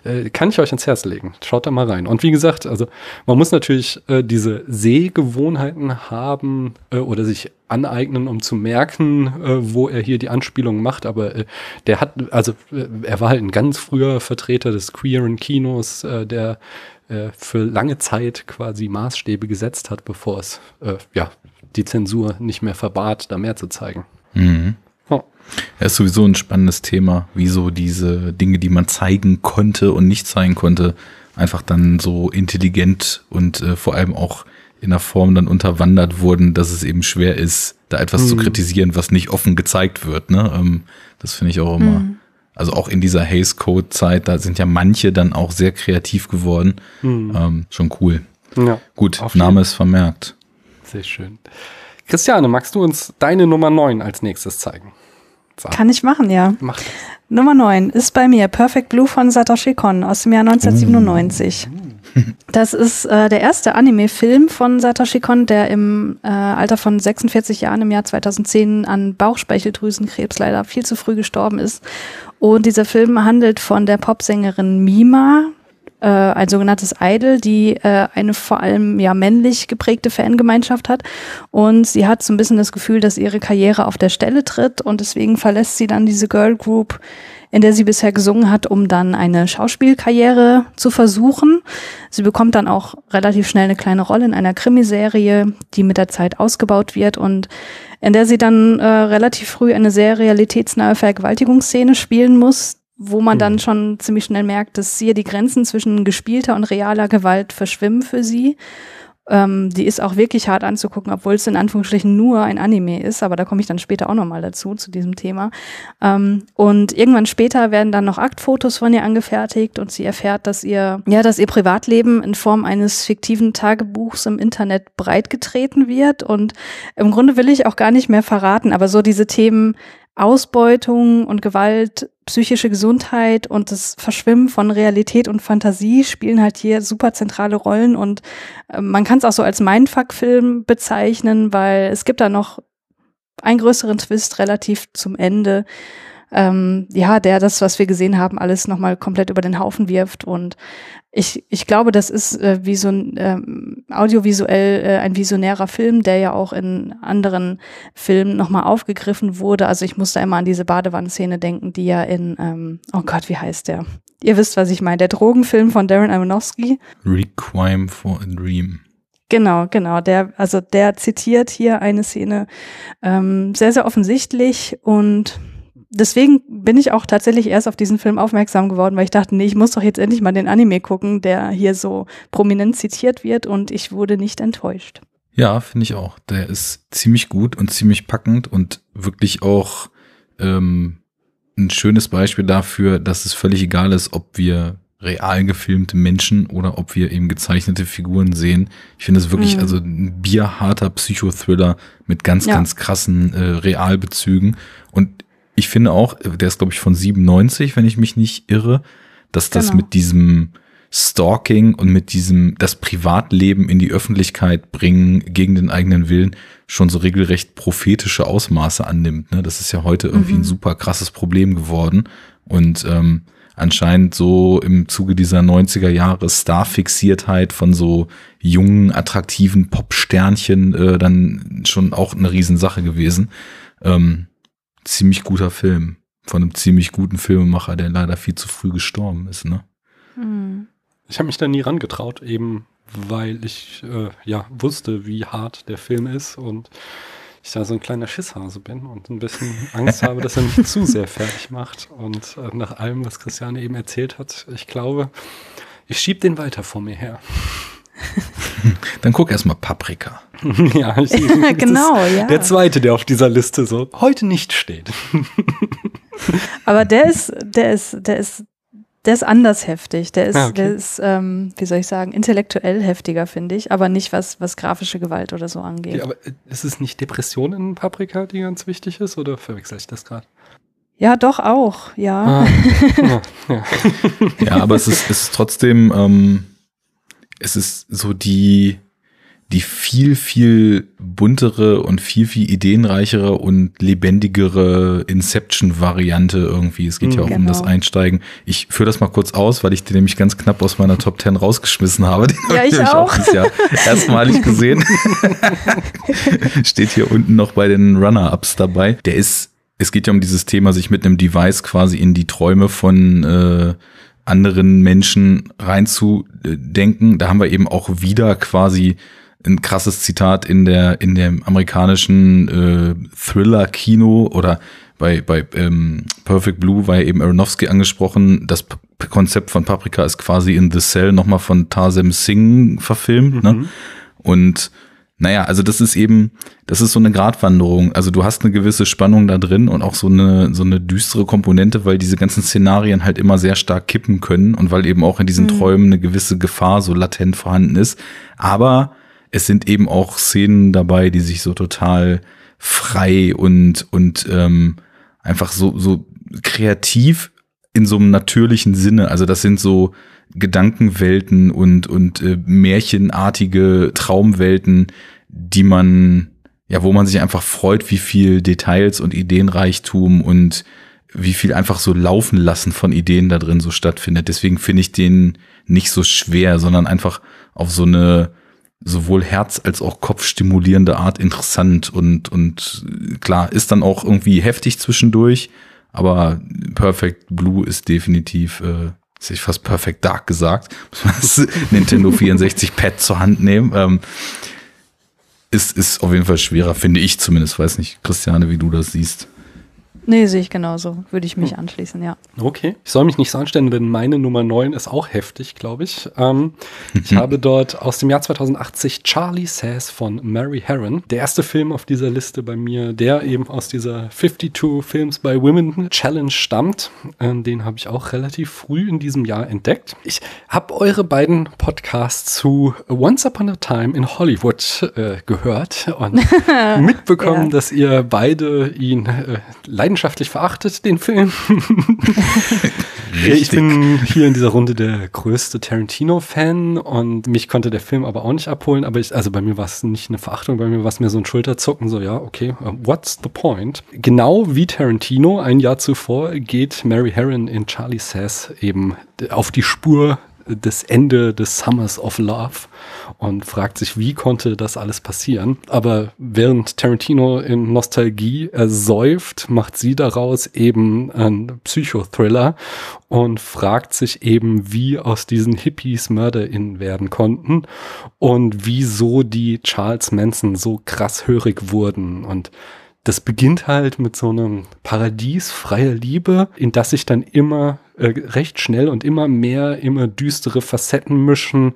äh, kann ich euch ins Herz legen. Schaut da mal rein. Und wie gesagt, also man muss natürlich äh, diese Sehgewohnheiten haben äh, oder sich aneignen, um zu merken, äh, wo er hier die Anspielungen macht. Aber äh, der hat, also äh, er war halt ein ganz früher Vertreter des queeren Kinos, äh, der äh, für lange Zeit quasi Maßstäbe gesetzt hat, bevor es äh, ja die Zensur nicht mehr verbat, da mehr zu zeigen. Mhm. Oh. Ja, ist sowieso ein spannendes Thema, wieso diese Dinge, die man zeigen konnte und nicht zeigen konnte, einfach dann so intelligent und äh, vor allem auch in der Form dann unterwandert wurden, dass es eben schwer ist, da etwas mhm. zu kritisieren, was nicht offen gezeigt wird. Ne? Ähm, das finde ich auch immer. Mhm. Also auch in dieser Haze Code Zeit, da sind ja manche dann auch sehr kreativ geworden. Mhm. Ähm, schon cool. Ja, Gut, Name ist vermerkt. Sehr schön. Christiane, magst du uns deine Nummer 9 als nächstes zeigen? So. Kann ich machen, ja. Mach das. Nummer 9 ist bei mir Perfect Blue von Satoshi Kon aus dem Jahr 1997. Mm. Das ist äh, der erste Anime-Film von Satoshi Kon, der im äh, Alter von 46 Jahren im Jahr 2010 an Bauchspeicheldrüsenkrebs leider viel zu früh gestorben ist. Und dieser Film handelt von der Popsängerin Mima, äh, ein sogenanntes Idol, die äh, eine vor allem ja männlich geprägte Fangemeinschaft hat. Und sie hat so ein bisschen das Gefühl, dass ihre Karriere auf der Stelle tritt und deswegen verlässt sie dann diese Girl Group, in der sie bisher gesungen hat, um dann eine Schauspielkarriere zu versuchen. Sie bekommt dann auch relativ schnell eine kleine Rolle in einer Krimiserie, die mit der Zeit ausgebaut wird und in der sie dann äh, relativ früh eine sehr realitätsnahe Vergewaltigungsszene spielen muss, wo man dann mhm. schon ziemlich schnell merkt, dass hier die Grenzen zwischen gespielter und realer Gewalt verschwimmen für sie. Ähm, die ist auch wirklich hart anzugucken, obwohl es in Anführungsstrichen nur ein Anime ist, aber da komme ich dann später auch nochmal dazu, zu diesem Thema. Ähm, und irgendwann später werden dann noch Aktfotos von ihr angefertigt und sie erfährt, dass ihr, ja, dass ihr Privatleben in Form eines fiktiven Tagebuchs im Internet breitgetreten wird. Und im Grunde will ich auch gar nicht mehr verraten, aber so diese Themen Ausbeutung und Gewalt, psychische Gesundheit und das Verschwimmen von Realität und Fantasie spielen halt hier super zentrale Rollen. Und äh, man kann es auch so als Mindfuck-Film bezeichnen, weil es gibt da noch einen größeren Twist relativ zum Ende, ähm, ja, der das, was wir gesehen haben, alles nochmal komplett über den Haufen wirft. Und ich, ich glaube, das ist äh, wie so ein ähm, audiovisuell äh, ein visionärer Film, der ja auch in anderen Filmen nochmal aufgegriffen wurde. Also ich muss da immer an diese Badewannenszene denken, die ja in, ähm, oh Gott, wie heißt der? Ihr wisst, was ich meine. Der Drogenfilm von Darren Aronofsky. Requiem for a Dream. Genau, genau. Der, also der zitiert hier eine Szene ähm, sehr, sehr offensichtlich und deswegen bin ich auch tatsächlich erst auf diesen Film aufmerksam geworden, weil ich dachte, nee, ich muss doch jetzt endlich mal den Anime gucken, der hier so prominent zitiert wird und ich wurde nicht enttäuscht. Ja, finde ich auch. Der ist ziemlich gut und ziemlich packend und wirklich auch ähm, ein schönes Beispiel dafür, dass es völlig egal ist, ob wir real gefilmte Menschen oder ob wir eben gezeichnete Figuren sehen. Ich finde es wirklich mhm. also ein bierharter Psychothriller mit ganz, ja. ganz krassen äh, Realbezügen. Und ich finde auch, der ist glaube ich von 97, wenn ich mich nicht irre, dass das genau. mit diesem Stalking und mit diesem das Privatleben in die Öffentlichkeit bringen gegen den eigenen Willen schon so regelrecht prophetische Ausmaße annimmt. Ne? Das ist ja heute irgendwie mhm. ein super krasses Problem geworden und ähm, anscheinend so im Zuge dieser 90er Jahre Starfixiertheit von so jungen, attraktiven Popsternchen äh, dann schon auch eine Riesensache gewesen. Ähm, ziemlich guter Film. Von einem ziemlich guten Filmemacher, der leider viel zu früh gestorben ist, ne? Hm. Ich habe mich da nie rangetraut, eben weil ich äh, ja wusste, wie hart der Film ist und ich da so ein kleiner Schisshase bin und ein bisschen Angst habe, dass er mich zu sehr fertig macht. Und äh, nach allem, was Christiane eben erzählt hat, ich glaube, ich schieb den weiter vor mir her. Dann guck erstmal Paprika. ja, ich, genau, ja. Der zweite, der auf dieser Liste so heute nicht steht. Aber der ist, der ist, der ist, der ist anders heftig. Der ist, Ah, okay. der ist, ähm, wie soll ich sagen, intellektuell heftiger, finde ich, aber nicht was, was grafische Gewalt oder so angeht. Ja, aber äh, ist es nicht Depression in Paprika, die ganz wichtig ist, oder verwechsel ich das gerade? Ja, doch auch, ja. Ah, ja, ja. Ja, aber es ist, es ist trotzdem, ähm, es ist so die, die viel, viel buntere und viel, viel ideenreichere und lebendigere Inception-Variante irgendwie. Es geht ja auch um Genau. das Einsteigen. Ich führe das mal kurz aus, weil ich den nämlich ganz knapp aus meiner Top 10 rausgeschmissen habe. Den Ja, habe ich nämlich auch. dieses Jahr erstmalig gesehen. Steht hier unten noch bei den Runner-Ups dabei. Der ist, es geht ja um dieses Thema, sich mit einem Device quasi in die Träume von äh, anderen Menschen reinzudenken. Da haben wir eben auch wieder quasi ein krasses Zitat in der in dem amerikanischen äh, Thriller-Kino oder bei bei ähm, Perfect Blue war ja eben Aronofsky angesprochen. Das P Konzept von Paprika ist quasi in The Cell nochmal von Tarsem Singh verfilmt. Ne? Und naja, also das ist eben, das ist so eine Gratwanderung. Also du hast eine gewisse Spannung da drin und auch so eine, so eine düstere Komponente, weil diese ganzen Szenarien halt immer sehr stark kippen können und weil eben auch in diesen Träumen eine gewisse Gefahr so latent vorhanden ist. Aber es sind eben auch Szenen dabei, die sich so total frei und, und ähm, einfach so, so kreativ in so einem natürlichen Sinne. Also das sind so Gedankenwelten und, und äh, märchenartige Traumwelten, die man, ja, wo man sich einfach freut, wie viel Details und Ideenreichtum und wie viel einfach so laufen lassen von Ideen da drin so stattfindet. Deswegen finde ich den nicht so schwer, sondern einfach auf so eine sowohl Herz als auch kopfstimulierende Art interessant und, und klar, ist dann auch irgendwie heftig zwischendurch, aber Perfect Blue ist definitiv, äh, hätte ich fast Perfect Dark gesagt, muss man das Nintendo 64 Pad zur Hand nehmen. Ähm, ist, ist auf jeden Fall schwerer, finde ich zumindest. Weiß nicht, Christiane, wie du das siehst. Nee, sehe ich genauso. Würde ich Hm. mich anschließen, ja. Okay. Ich soll mich nicht so anstellen, denn meine Nummer 9 ist auch heftig, glaube ich. Ähm, ich habe dort aus dem Jahr 2080 Charlie Says von Mary Herron. Der erste Film auf dieser Liste bei mir, der eben aus dieser 52 Films by Women Challenge stammt. Ähm, den habe ich auch relativ früh in diesem Jahr entdeckt. Ich habe eure beiden Podcasts zu Once Upon a Time in Hollywood äh, gehört und mitbekommen, Ja. dass ihr beide ihn äh, leidenschaftlich verachtet, den Film. Ich bin hier in dieser Runde der größte Tarantino-Fan und mich konnte der Film aber auch nicht abholen. Aber ich, also bei mir war es nicht eine Verachtung, bei mir war es mir so ein Schulterzucken, so ja, okay, uh, what's the point? Genau wie Tarantino ein Jahr zuvor geht Mary Herron in Charlie Says eben auf die Spur des Ende des Summers of Love und fragt sich, wie konnte das alles passieren? Aber während Tarantino in Nostalgie ersäuft, macht sie daraus eben einen Psychothriller und fragt sich eben, wie aus diesen Hippies MörderInnen werden konnten und wieso die Charles Manson so krass hörig wurden und das beginnt halt mit so einem Paradies freier Liebe, in das sich dann immer äh, recht schnell und immer mehr, immer düstere Facetten mischen,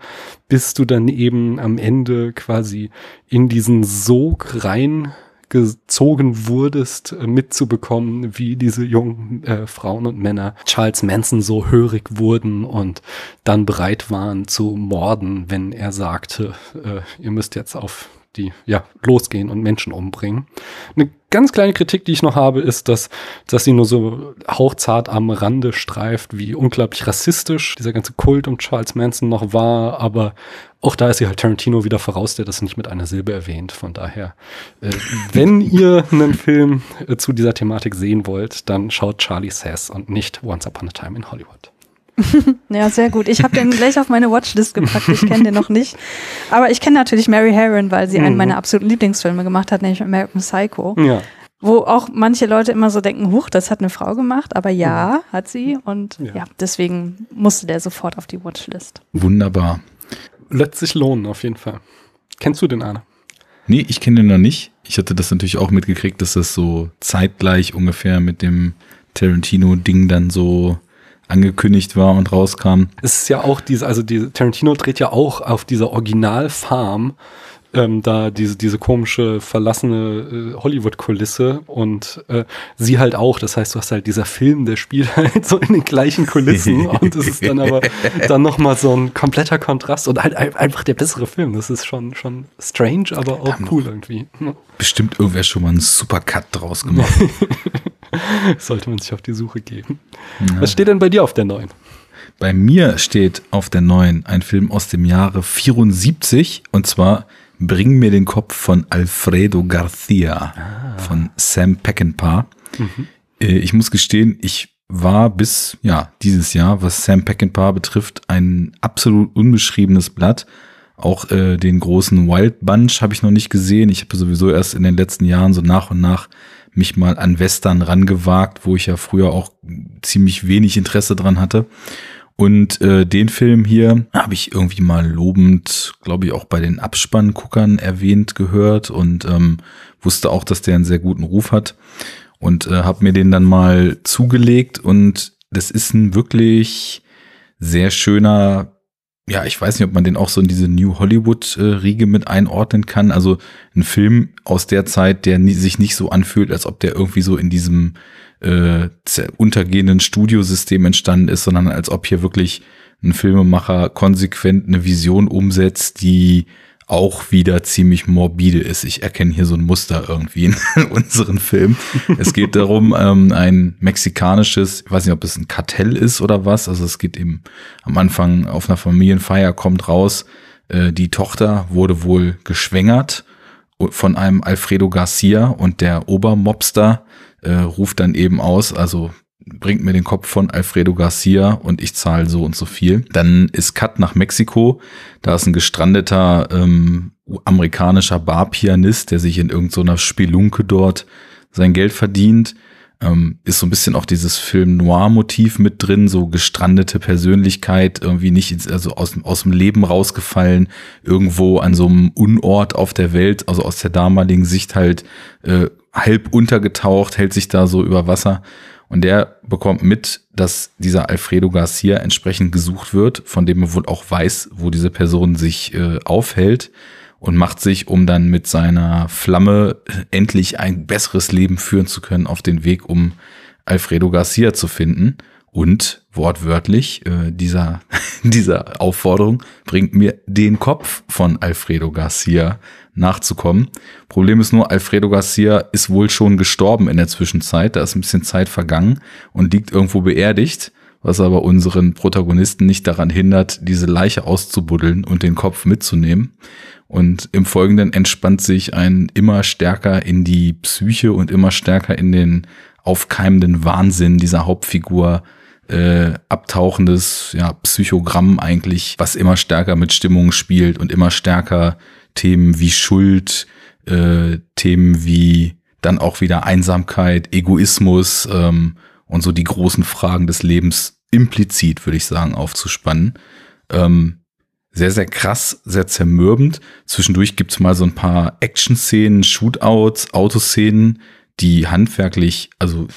bis du dann eben am Ende quasi in diesen Sog rein gezogen wurdest, äh, mitzubekommen, wie diese jungen äh, Frauen und Männer Charles Manson so hörig wurden und dann bereit waren zu morden, wenn er sagte, äh, ihr müsst jetzt auf die ja losgehen und Menschen umbringen. Eine ganz kleine Kritik, die ich noch habe, ist, dass dass sie nur so hauchzart am Rande streift, wie unglaublich rassistisch dieser ganze Kult um Charles Manson noch war, aber auch da ist sie halt Tarantino wieder voraus, der das nicht mit einer Silbe erwähnt. Von daher, äh, wenn ihr einen Film äh, zu dieser Thematik sehen wollt, dann schaut Charlie Says und nicht Once Upon a Time in Hollywood. Ja, sehr gut. Ich habe den gleich auf meine Watchlist gepackt. Ich kenne den noch nicht. Aber ich kenne natürlich Mary Herron, weil sie einen Mhm. meiner absoluten Lieblingsfilme gemacht hat, nämlich American Psycho. Ja. Wo auch manche Leute immer so denken, huch, das hat eine Frau gemacht. Aber ja, hat sie. Und Ja. ja. deswegen musste der sofort auf die Watchlist. Wunderbar. Lässt sich lohnen, auf jeden Fall. Kennst du den, Arne? Nee, ich kenne den noch nicht. Ich hatte das natürlich auch mitgekriegt, dass das so zeitgleich ungefähr mit dem Tarantino-Ding dann so angekündigt war und rauskam. Es ist ja auch diese, also die, Tarantino dreht ja auch auf dieser Originalfarm ähm, da diese, diese komische verlassene äh, Hollywood-Kulisse und äh, sie halt auch. Das heißt, du hast halt dieser Film, der spielt halt so in den gleichen Kulissen und es ist dann aber dann nochmal so ein kompletter Kontrast und halt einfach der bessere Film. Das ist schon, schon strange, aber auch cool irgendwie. Bestimmt irgendwer schon mal einen Supercut draus gemacht. Sollte man sich auf die Suche geben. Ja. Was steht denn bei dir auf der neuen? Bei mir steht auf der neuen ein Film aus dem Jahre 74 und zwar Bring mir den Kopf von Alfredo Garcia ah. von Sam Peckinpah. Mhm. Äh, ich muss gestehen, ich war bis ja dieses Jahr, was Sam Peckinpah betrifft, ein absolut unbeschriebenes Blatt. Auch äh, den großen Wild Bunch habe ich noch nicht gesehen. Ich habe sowieso erst in den letzten Jahren so nach und nach mich mal an Western rangewagt, wo ich ja früher auch ziemlich wenig Interesse dran hatte. Und äh, den Film hier habe ich irgendwie mal lobend, glaube ich, auch bei den Abspannguckern erwähnt gehört und ähm, wusste auch, dass der einen sehr guten Ruf hat und äh, habe mir den dann mal zugelegt und das ist ein wirklich sehr schöner, ja, ich weiß nicht, ob man den auch so in diese New Hollywood-Riege mit einordnen kann. Also ein Film aus der Zeit, der sich nicht so anfühlt, als ob der irgendwie so in diesem äh, untergehenden Studiosystem entstanden ist, sondern als ob hier wirklich ein Filmemacher konsequent eine Vision umsetzt, die auch wieder ziemlich morbide ist. Ich erkenne hier so ein Muster irgendwie in unseren Film. Es geht darum, ähm, ein mexikanisches, ich weiß nicht, ob es ein Kartell ist oder was. Also es geht eben am Anfang auf einer Familienfeier, kommt raus, äh, die Tochter wurde wohl geschwängert von einem Alfredo Garcia und der Obermobster äh, ruft dann eben aus, also bringt mir den Kopf von Alfredo Garcia und ich zahle so und so viel. Dann ist Cut nach Mexiko. Da ist ein gestrandeter ähm, amerikanischer Barpianist, der sich in irgendeiner Spelunke dort sein Geld verdient. Ähm, ist so ein bisschen auch dieses Film-Noir-Motiv mit drin, so gestrandete Persönlichkeit, irgendwie nicht, also aus, aus dem Leben rausgefallen, irgendwo an so einem Unort auf der Welt, also aus der damaligen Sicht halt äh, halb untergetaucht, hält sich da so über Wasser. Und der bekommt mit, dass dieser Alfredo Garcia entsprechend gesucht wird, von dem er wohl auch weiß, wo diese Person sich äh, aufhält und macht sich, um dann mit seiner Flamme endlich ein besseres Leben führen zu können, auf den Weg, um Alfredo Garcia zu finden. Und wortwörtlich äh, dieser, dieser Aufforderung bringt mir den Kopf von Alfredo Garcia nachzukommen. Problem ist nur, Alfredo Garcia ist wohl schon gestorben in der Zwischenzeit. Da ist ein bisschen Zeit vergangen und liegt irgendwo beerdigt, was aber unseren Protagonisten nicht daran hindert, diese Leiche auszubuddeln und den Kopf mitzunehmen. Und im Folgenden entspannt sich ein immer stärker in die Psyche und immer stärker in den aufkeimenden Wahnsinn dieser Hauptfigur äh, abtauchendes ja, Psychogramm eigentlich, was immer stärker mit Stimmung spielt und immer stärker Themen wie Schuld, äh, Themen wie dann auch wieder Einsamkeit, Egoismus ähm, und so die großen Fragen des Lebens implizit, würde ich sagen, aufzuspannen. Ähm, sehr, sehr krass, sehr zermürbend. Zwischendurch gibt's mal so ein paar Action-Szenen, Shootouts, Autoszenen, die handwerklich, also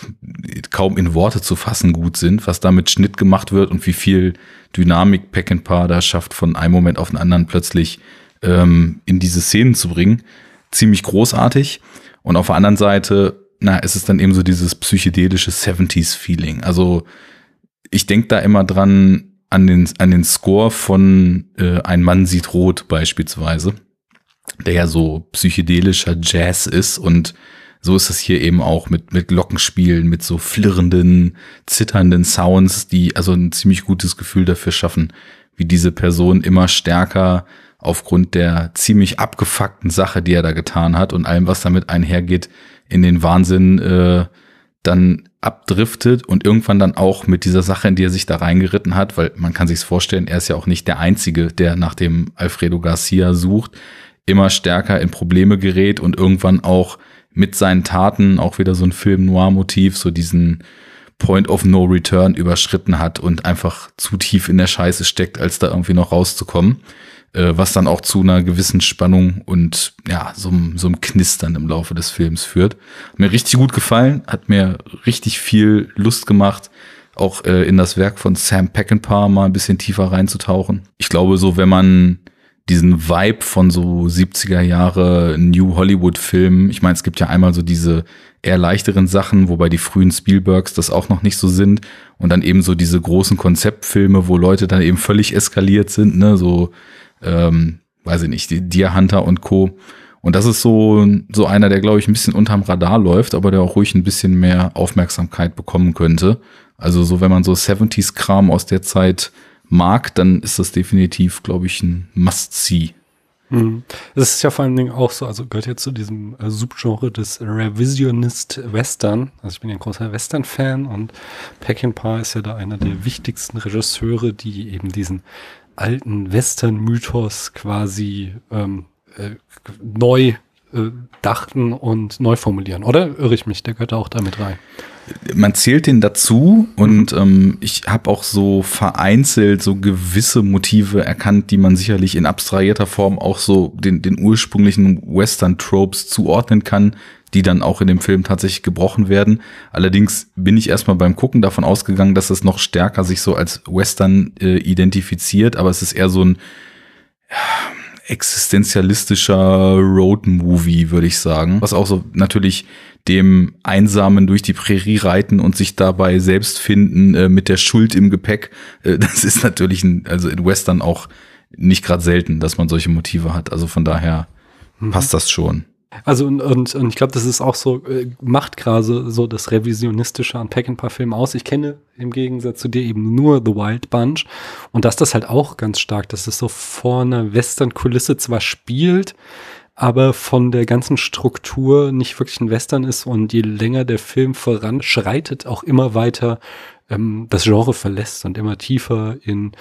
kaum in Worte zu fassen gut sind, was da mit Schnitt gemacht wird und wie viel Dynamik Pack and Paar da schafft, von einem Moment auf den anderen plötzlich ähm, in diese Szenen zu bringen. Ziemlich großartig. Und auf der anderen Seite, na, ist es dann eben so dieses psychedelische 70s-Feeling. Also ich denke da immer dran an den, an den Score von äh, Ein Mann sieht rot beispielsweise, der ja so psychedelischer Jazz ist und so ist es hier eben auch mit, mit Glockenspielen, mit so flirrenden, zitternden Sounds, die also ein ziemlich gutes Gefühl dafür schaffen, wie diese Person immer stärker aufgrund der ziemlich abgefuckten Sache, die er da getan hat und allem, was damit einhergeht, in den Wahnsinn äh, dann abdriftet und irgendwann dann auch mit dieser Sache, in die er sich da reingeritten hat, weil man kann sich's vorstellen, er ist ja auch nicht der Einzige, der nach dem Alfredo Garcia sucht, immer stärker in Probleme gerät und irgendwann auch mit seinen Taten auch wieder so ein Film-Noir-Motiv, so diesen Point of No Return überschritten hat und einfach zu tief in der Scheiße steckt, als da irgendwie noch rauszukommen. Äh, was dann auch zu einer gewissen Spannung und ja, so, so einem Knistern im Laufe des Films führt. Hat mir richtig gut gefallen, hat mir richtig viel Lust gemacht. auch äh, in das Werk von Sam Peckinpah mal ein bisschen tiefer reinzutauchen. Ich glaube, so wenn man diesen Vibe von so 70er Jahre New Hollywood Filmen, ich meine, es gibt ja einmal so diese eher leichteren Sachen, wobei die frühen Spielbergs das auch noch nicht so sind und dann eben so diese großen Konzeptfilme, wo Leute dann eben völlig eskaliert sind, ne, so ähm, weiß ich nicht, die Deer Hunter und Co. Und das ist so, so einer, der, glaube ich, ein bisschen unterm Radar läuft, aber der auch ruhig ein bisschen mehr Aufmerksamkeit bekommen könnte. Also so, wenn man so 70s-Kram aus der Zeit mag, dann ist das definitiv, glaube ich, ein Must-See. Mhm. Das ist ja vor allen Dingen auch so, also gehört ja zu diesem äh, Subgenre des Revisionist Western. Also ich bin ja ein großer Western-Fan und Peckinpah ist ja da einer der wichtigsten Regisseure, die eben diesen alten Western-Mythos quasi ähm, äh, neu äh, dachten und neu formulieren, oder? Irre ich mich, der gehört auch damit rein. Man zählt den dazu und mhm. ähm, ich habe auch so vereinzelt so gewisse Motive erkannt, die man sicherlich in abstrahierter Form auch so den, den ursprünglichen Western-Tropes zuordnen kann, die dann auch in dem Film tatsächlich gebrochen werden. Allerdings bin ich erstmal beim Gucken davon ausgegangen, dass es noch stärker sich so als Western äh, identifiziert, aber es ist eher so ein ja, existenzialistischer Road-Movie, würde ich sagen. Was auch so natürlich dem Einsamen durch die Prärie reiten und sich dabei selbst finden äh, mit der Schuld im Gepäck. Äh, das ist natürlich ein, also in Western auch nicht gerade selten, dass man solche Motive hat. Also von daher mhm. passt das schon. Also und, und, und ich glaube, das ist auch so, äh, macht gerade so das Revisionistische an Peckinpah-Filmen aus. Ich kenne im Gegensatz zu dir eben nur The Wild Bunch und dass das halt auch ganz stark, dass es so vor einer Western-Kulisse zwar spielt, aber von der ganzen Struktur nicht wirklich ein Western ist und je länger der Film voranschreitet, auch immer weiter ähm, das Genre verlässt und immer tiefer in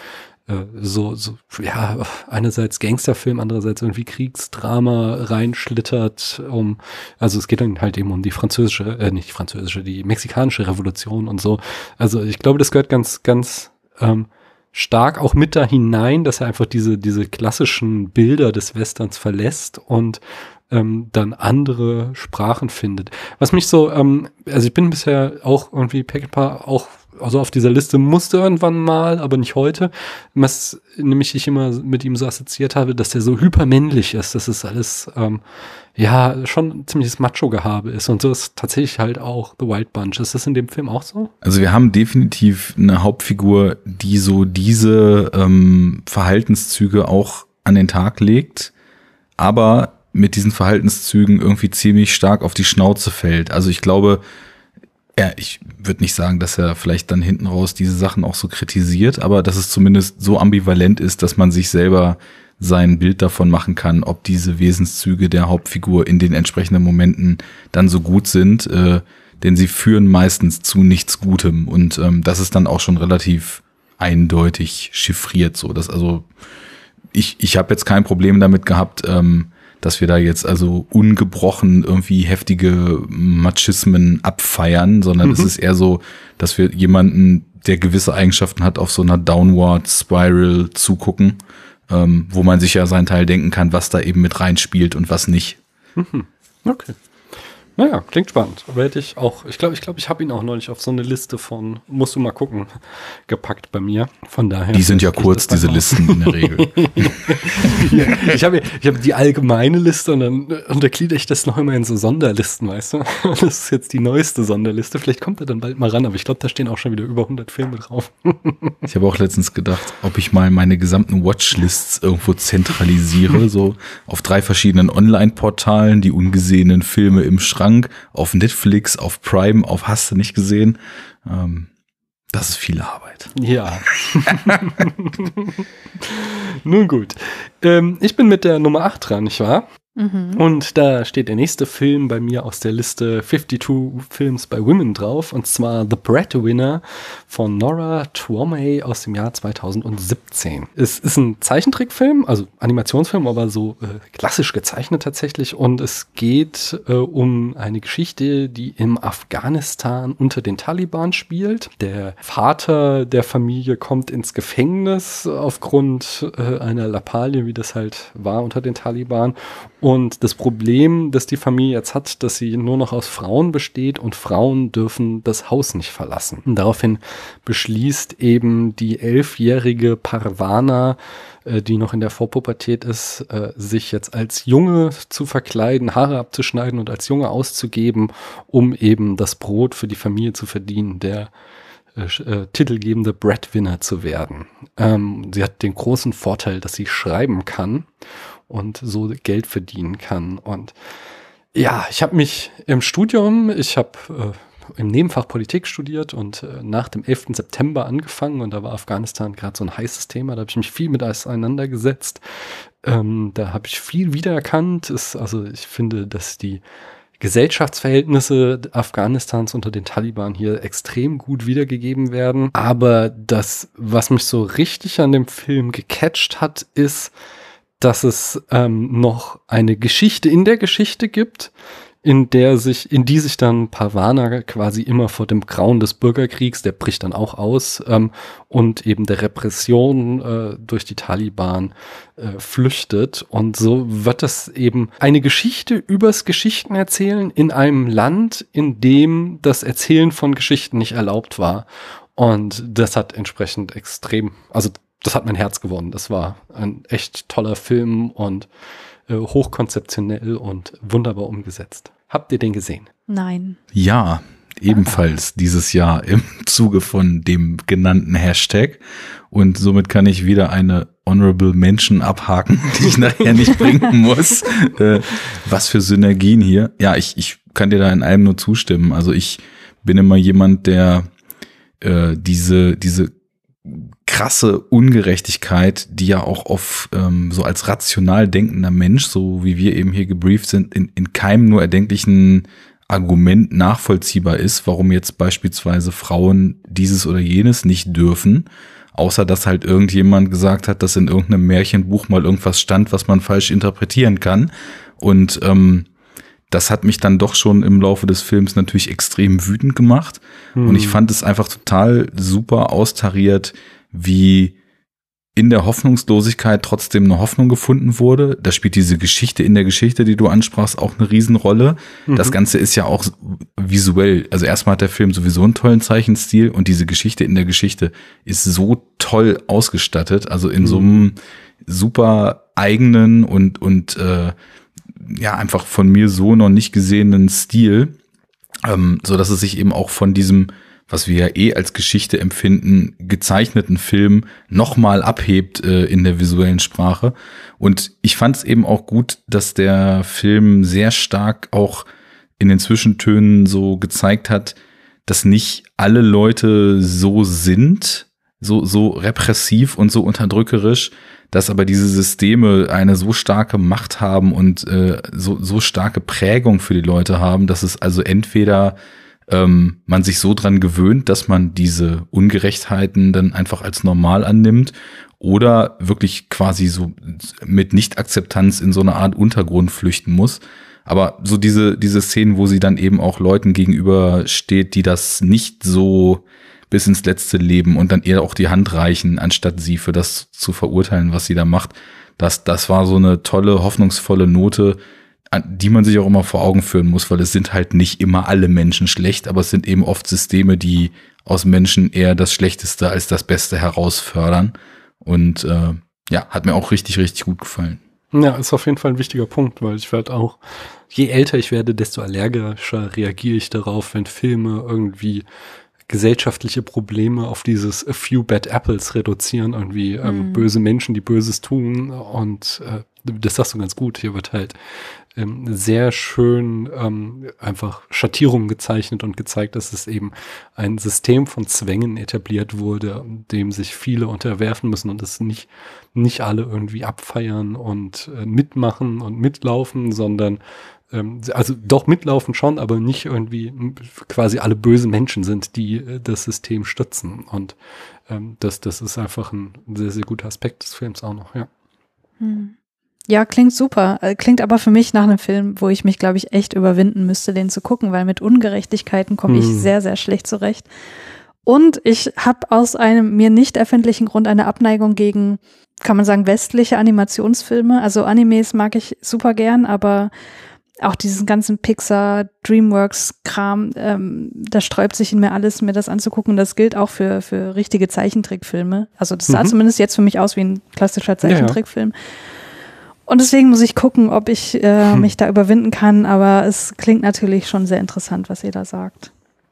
äh, so, so, ja, einerseits Gangsterfilm, andererseits irgendwie Kriegsdrama reinschlittert, um, also es geht dann halt eben um die französische, äh, nicht die französische, die mexikanische Revolution und so. Also ich glaube, das gehört ganz, ganz ähm, stark auch mit da hinein, dass er einfach diese, diese klassischen Bilder des Westerns verlässt und ähm, dann andere Sprachen findet. Was mich so, ähm, also ich bin bisher auch irgendwie Peckinpah auch also auf dieser Liste musste irgendwann mal, aber nicht heute, was nämlich ich immer mit ihm so assoziiert habe, dass der so hypermännlich ist, dass es alles, ähm, ja, schon ziemliches Macho-Gehabe ist und so ist tatsächlich halt auch The Wild Bunch. Ist das in dem Film auch so? Also wir haben definitiv eine Hauptfigur, die so diese ähm, Verhaltenszüge auch an den Tag legt, aber mit diesen Verhaltenszügen irgendwie ziemlich stark auf die Schnauze fällt. Also ich glaube, ja, ich würde nicht sagen, dass er vielleicht dann hinten raus diese Sachen auch so kritisiert, aber dass es zumindest so ambivalent ist, dass man sich selber sein Bild davon machen kann, ob diese Wesenszüge der Hauptfigur in den entsprechenden Momenten dann so gut sind, äh, denn sie führen meistens zu nichts Gutem und ähm, das ist dann auch schon relativ eindeutig chiffriert so. Dass also ich ich habe jetzt kein Problem damit gehabt, ähm, dass wir da jetzt also ungebrochen irgendwie heftige Machismen abfeiern, sondern mhm. es ist eher so, dass wir jemanden, der gewisse Eigenschaften hat, auf so einer Downward Spiral zugucken, ähm, wo man sich ja seinen Teil denken kann, was da eben mit reinspielt und was nicht. Mhm. Okay. Naja, klingt spannend. Aber hätte ich auch, ich glaube, ich glaube, ich habe ihn auch neulich auf so eine Liste von, musst du mal gucken, gepackt bei mir. Von daher. Die sind ja kurz, diese Listen in der Regel. ja, ich habe ich hab die allgemeine Liste und dann untergliedere ich das noch immer in so Sonderlisten, weißt du? Das ist jetzt die neueste Sonderliste. Vielleicht kommt er dann bald mal ran, aber ich glaube, da stehen auch schon wieder über 100 Filme drauf. ich habe auch letztens gedacht, ob ich mal meine gesamten Watchlists irgendwo zentralisiere, so auf drei verschiedenen Online-Portalen, die ungesehenen Filme im Schrank Schrank, auf Netflix, auf Prime, auf Hast du nicht gesehen. Ähm, das ist viel Arbeit. Ja. Nun gut. Ähm, ich bin mit der Nummer 8 dran, nicht wahr? Mhm. Und da steht der nächste Film bei mir aus der Liste 52 Films by Women drauf, und zwar The Breadwinner von Nora Twomey aus dem Jahr 2017. Es ist ein Zeichentrickfilm, also Animationsfilm, aber so äh, klassisch gezeichnet tatsächlich. Und es geht äh, um eine Geschichte, die im Afghanistan unter den Taliban spielt. Der Vater der Familie kommt ins Gefängnis aufgrund äh, einer Lappalie, wie das halt war unter den Taliban Und das Problem, das die Familie jetzt hat, dass sie nur noch aus Frauen besteht und Frauen dürfen das Haus nicht verlassen. Und daraufhin beschließt eben die elfjährige Parvana, äh, die noch in der Vorpubertät ist, äh, sich jetzt als Junge zu verkleiden, Haare abzuschneiden und als Junge auszugeben, um eben das Brot für die Familie zu verdienen, der äh, äh, titelgebende Breadwinner zu werden. Ähm, sie hat den großen Vorteil, dass sie schreiben kann und so Geld verdienen kann. Und ja, ich habe mich im Studium, ich habe äh, im Nebenfach Politik studiert und äh, nach dem 11. September angefangen und da war Afghanistan gerade so ein heißes Thema, da habe ich mich viel mit auseinandergesetzt. Ähm, da habe ich viel wiedererkannt. Ist, also ich finde, dass die Gesellschaftsverhältnisse Afghanistans unter den Taliban hier extrem gut wiedergegeben werden. Aber das, was mich so richtig an dem Film gecatcht hat, ist, dass es ähm, noch eine Geschichte in der Geschichte gibt, in der sich, in die sich dann Parvana quasi immer vor dem Grauen des Bürgerkriegs, der bricht dann auch aus, ähm, und eben der Repression äh, durch die Taliban äh, flüchtet. Und so wird das eben eine Geschichte übers Geschichtenerzählen in einem Land, in dem das Erzählen von Geschichten nicht erlaubt war. Und das hat entsprechend extrem, also das hat mein Herz gewonnen. Das war ein echt toller Film und äh, hochkonzeptionell und wunderbar umgesetzt. Habt ihr den gesehen? Nein. Ja, ebenfalls dieses Jahr im Zuge von dem genannten Hashtag. Und somit kann ich wieder eine Honorable Mention abhaken, die ich nachher nicht bringen muss. Äh, was für Synergien hier. Ja, ich, ich kann dir da in allem nur zustimmen. Also ich bin immer jemand, der äh, diese, diese krasse Ungerechtigkeit, die ja auch auf ähm, so als rational denkender Mensch, so wie wir eben hier gebrieft sind, in, in keinem nur erdenklichen Argument nachvollziehbar ist, warum jetzt beispielsweise Frauen dieses oder jenes nicht dürfen, außer dass halt irgendjemand gesagt hat, dass in irgendeinem Märchenbuch mal irgendwas stand, was man falsch interpretieren kann. Und ähm, das hat mich dann doch schon im Laufe des Films natürlich extrem wütend gemacht. Hm. Und ich fand es einfach total super austariert, wie in der Hoffnungslosigkeit trotzdem eine Hoffnung gefunden wurde. Da spielt diese Geschichte in der Geschichte, die du ansprachst, auch eine Riesenrolle. Mhm. Das Ganze ist ja auch visuell. Also erstmal hat der Film sowieso einen tollen Zeichenstil und diese Geschichte in der Geschichte ist so toll ausgestattet. Also in mhm. so einem super eigenen und, und äh, ja, einfach von mir so noch nicht gesehenen Stil, ähm, so dass es sich eben auch von diesem was wir ja eh als Geschichte empfinden, gezeichneten Film nochmal abhebt äh, in der visuellen Sprache. Und ich fand es eben auch gut, dass der Film sehr stark auch in den Zwischentönen so gezeigt hat, dass nicht alle Leute so sind, so, so repressiv und so unterdrückerisch, dass aber diese Systeme eine so starke Macht haben und äh, so, so starke Prägung für die Leute haben, dass es also entweder ähm, man sich so dran gewöhnt, dass man diese Ungerechtheiten dann einfach als normal annimmt oder wirklich quasi so mit Nicht-Akzeptanz in so eine Art Untergrund flüchten muss. Aber so diese, diese Szenen, wo sie dann eben auch Leuten gegenüber steht, die das nicht so bis ins letzte leben und dann eher auch die Hand reichen, anstatt sie für das zu verurteilen, was sie da macht. Das, das war so eine tolle, hoffnungsvolle Note, die man sich auch immer vor Augen führen muss, weil es sind halt nicht immer alle Menschen schlecht, aber es sind eben oft Systeme, die aus Menschen eher das Schlechteste als das Beste herausfördern. Und äh, ja, hat mir auch richtig, richtig gut gefallen. Ja, ist auf jeden Fall ein wichtiger Punkt, weil ich werde auch, je älter ich werde, desto allergischer reagiere ich darauf, wenn Filme irgendwie gesellschaftliche Probleme auf dieses A few bad apples reduzieren, irgendwie ähm, mhm. böse Menschen, die Böses tun und äh, das sagst du ganz gut, hier wird halt ähm, sehr schön ähm, einfach Schattierungen gezeichnet und gezeigt, dass es eben ein System von Zwängen etabliert wurde, dem sich viele unterwerfen müssen und es nicht, nicht alle irgendwie abfeiern und äh, mitmachen und mitlaufen, sondern ähm, also doch mitlaufen schon, aber nicht irgendwie quasi alle böse Menschen sind, die äh, das System stützen. Und ähm, das, das ist einfach ein sehr, sehr guter Aspekt des Films auch noch, ja. Hm. Ja, klingt super. Äh, klingt aber für mich nach einem Film, wo ich mich, glaube ich, echt überwinden müsste, den zu gucken, weil mit Ungerechtigkeiten komme ich hm. sehr, sehr schlecht zurecht. Und ich habe aus einem mir nicht erfindlichen Grund eine Abneigung gegen kann man sagen, westliche Animationsfilme. Also Animes mag ich super gern, aber auch diesen ganzen Pixar, Dreamworks-Kram, ähm, da sträubt sich in mir alles, mir das anzugucken. Das gilt auch für, für richtige Zeichentrickfilme. Also das sah mhm. zumindest jetzt für mich aus wie ein klassischer Zeichentrickfilm. Ja, ja. Und deswegen muss ich gucken, ob ich äh, hm. mich da überwinden kann. Aber es klingt natürlich schon sehr interessant, was ihr da sagt.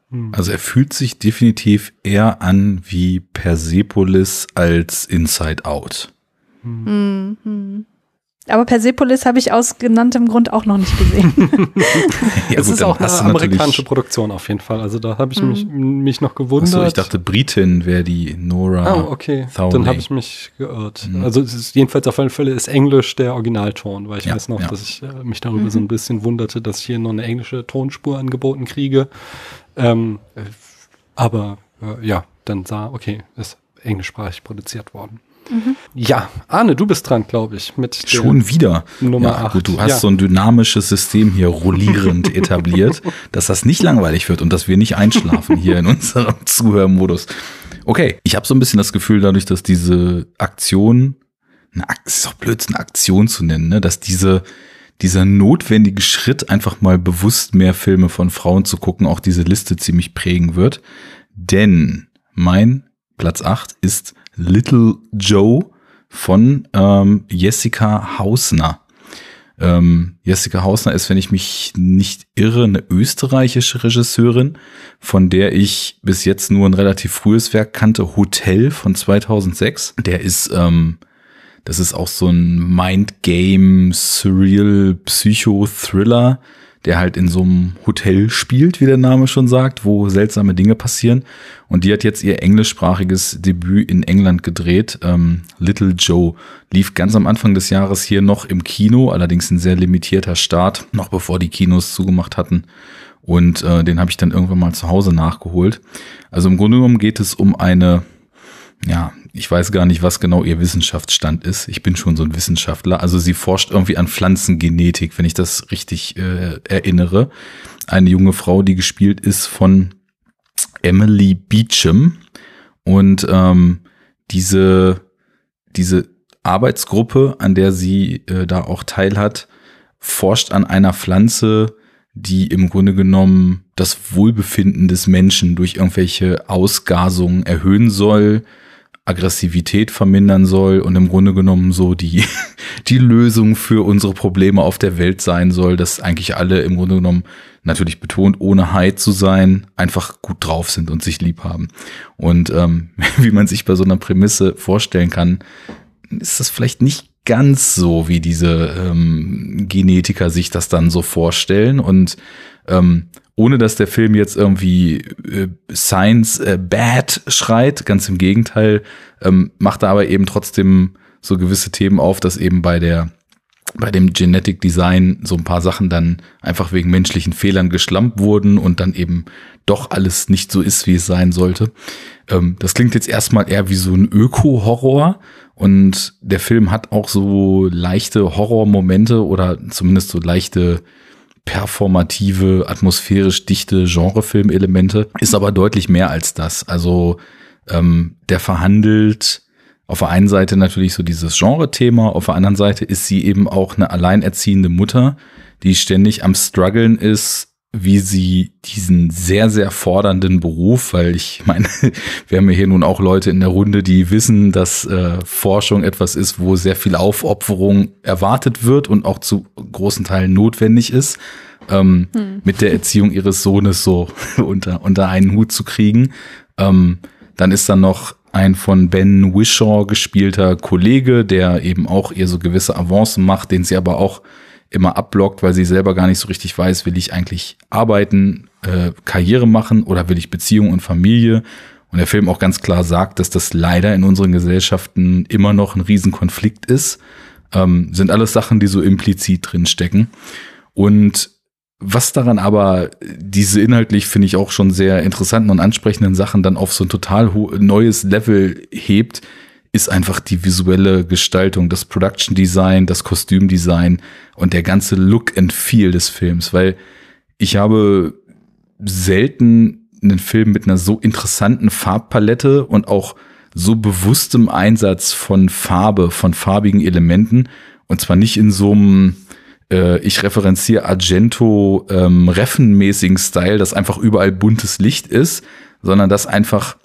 Hm. Also er fühlt sich definitiv eher an wie Persepolis als Inside Out. Hm. Mhm. Aber Persepolis habe ich aus genanntem Grund auch noch nicht gesehen. ja, es ist auch eine amerikanische Produktion auf jeden Fall. Also da habe ich mich, mhm. mich noch gewundert. Achso, ich dachte Britin wäre die Nora. Oh, okay. Thowley. Dann habe ich mich geirrt. Mhm. Also es ist jedenfalls auf alle Fälle ist Englisch der Originalton, weil ich ja, weiß noch, ja. dass ich äh, mich darüber mhm. so ein bisschen wunderte, dass ich hier noch eine englische Tonspur angeboten kriege. Ähm, äh, aber äh, ja, dann sah, okay, ist englischsprachig produziert worden. Mhm. Ja, Arne, du bist dran, glaube ich, mit Schon wieder. Nummer ja, 8. Gut, du hast ja. so ein dynamisches System hier rollierend etabliert, dass das nicht langweilig wird und dass wir nicht einschlafen hier in unserem Zuhörmodus. Okay, ich habe so ein bisschen das Gefühl, dadurch, dass diese Aktion, eine Ak ist auch blöd, eine Aktion zu nennen, ne, dass diese dieser notwendige Schritt, einfach mal bewusst mehr Filme von Frauen zu gucken, auch diese Liste ziemlich prägen wird. Denn mein Platz 8 ist Little Joe von ähm, Jessica Hausner. Ähm, Jessica Hausner ist, wenn ich mich nicht irre, eine österreichische Regisseurin, von der ich bis jetzt nur ein relativ frühes Werk kannte, Hotel von 2006. Der ist, ähm, das ist auch so ein Mindgame, Surreal, Psycho-Thriller der halt in so einem Hotel spielt, wie der Name schon sagt, wo seltsame Dinge passieren. Und die hat jetzt ihr englischsprachiges Debüt in England gedreht. Ähm, Little Joe lief ganz am Anfang des Jahres hier noch im Kino, allerdings ein sehr limitierter Start, noch bevor die Kinos zugemacht hatten. Und äh, den habe ich dann irgendwann mal zu Hause nachgeholt. Also im Grunde genommen geht es um eine ja, ich weiß gar nicht, was genau ihr Wissenschaftsstand ist. Ich bin schon so ein Wissenschaftler. Also sie forscht irgendwie an Pflanzengenetik, wenn ich das richtig äh, erinnere. Eine junge Frau, die gespielt ist von Emily Beecham. Und ähm, diese, diese Arbeitsgruppe, an der sie äh, da auch teilhat, forscht an einer Pflanze, die im Grunde genommen das Wohlbefinden des Menschen durch irgendwelche Ausgasungen erhöhen soll, Aggressivität vermindern soll und im Grunde genommen so die, die Lösung für unsere Probleme auf der Welt sein soll, dass eigentlich alle im Grunde genommen natürlich betont, ohne High zu sein, einfach gut drauf sind und sich lieb haben. Und ähm, wie man sich bei so einer Prämisse vorstellen kann, ist das vielleicht nicht ganz so, wie diese ähm, Genetiker sich das dann so vorstellen. Und ähm, ohne dass der Film jetzt irgendwie äh, Science äh, Bad schreit. Ganz im Gegenteil, ähm, macht er aber eben trotzdem so gewisse Themen auf, dass eben bei der bei dem Genetic Design so ein paar Sachen dann einfach wegen menschlichen Fehlern geschlampt wurden und dann eben doch alles nicht so ist, wie es sein sollte. Ähm, das klingt jetzt erstmal eher wie so ein Öko-Horror und der Film hat auch so leichte Horrormomente oder zumindest so leichte performative, atmosphärisch dichte Genrefilmelemente, ist aber deutlich mehr als das. Also ähm, der verhandelt auf der einen Seite natürlich so dieses Genre-Thema, auf der anderen Seite ist sie eben auch eine alleinerziehende Mutter, die ständig am struggeln ist, wie sie diesen sehr, sehr fordernden Beruf, weil ich meine, wir haben ja hier nun auch Leute in der Runde, die wissen, dass äh, Forschung etwas ist, wo sehr viel Aufopferung erwartet wird und auch zu großen Teilen notwendig ist, ähm, hm. mit der Erziehung ihres Sohnes so unter, unter einen Hut zu kriegen. Ähm, dann ist da noch ein von Ben Wishaw gespielter Kollege, der eben auch ihr so gewisse Avancen macht, den sie aber auch immer abblockt, weil sie selber gar nicht so richtig weiß, will ich eigentlich arbeiten, äh, Karriere machen oder will ich Beziehung und Familie? Und der Film auch ganz klar sagt, dass das leider in unseren Gesellschaften immer noch ein Riesenkonflikt ist. Ähm, sind alles Sachen, die so implizit drinstecken. Und was daran aber diese inhaltlich finde ich auch schon sehr interessanten und ansprechenden Sachen dann auf so ein total neues Level hebt, ist einfach die visuelle Gestaltung, das Production Design, das Kostümdesign und der ganze Look and Feel des Films, weil ich habe selten einen Film mit einer so interessanten Farbpalette und auch so bewusstem Einsatz von Farbe, von farbigen Elementen. Und zwar nicht in so einem äh, ich referenziere Argento ähm, Reffenmäßigen Style, dass einfach überall buntes Licht ist, sondern dass einfach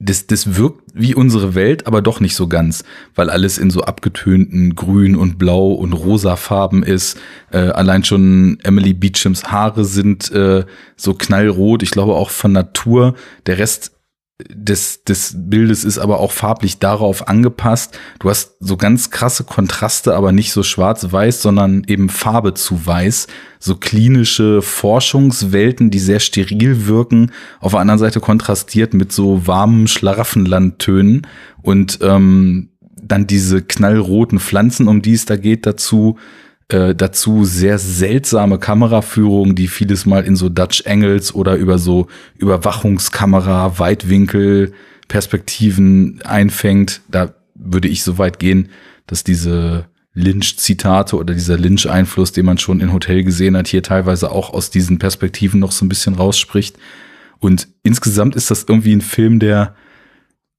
das, das wirkt wie unsere Welt, aber doch nicht so ganz, weil alles in so abgetönten Grün und Blau und rosa Farben ist. Äh, allein schon Emily Beechams Haare sind äh, so knallrot, ich glaube auch von Natur. Der Rest des, des Bildes ist aber auch farblich darauf angepasst. Du hast so ganz krasse Kontraste, aber nicht so schwarz-weiß, sondern eben Farbe zu weiß. So klinische Forschungswelten, die sehr steril wirken. Auf der anderen Seite kontrastiert mit so warmen Schlaraffenlandtönen und ähm, dann diese knallroten Pflanzen, um die es da geht, dazu. Äh, dazu sehr seltsame Kameraführung, die vieles mal in so Dutch Angles oder über so Überwachungskamera, Weitwinkel, Perspektiven einfängt. Da würde ich so weit gehen, dass diese Lynch-Zitate oder dieser Lynch-Einfluss, den man schon in Hotel gesehen hat, hier teilweise auch aus diesen Perspektiven noch so ein bisschen rausspricht. Und insgesamt ist das irgendwie ein Film, der,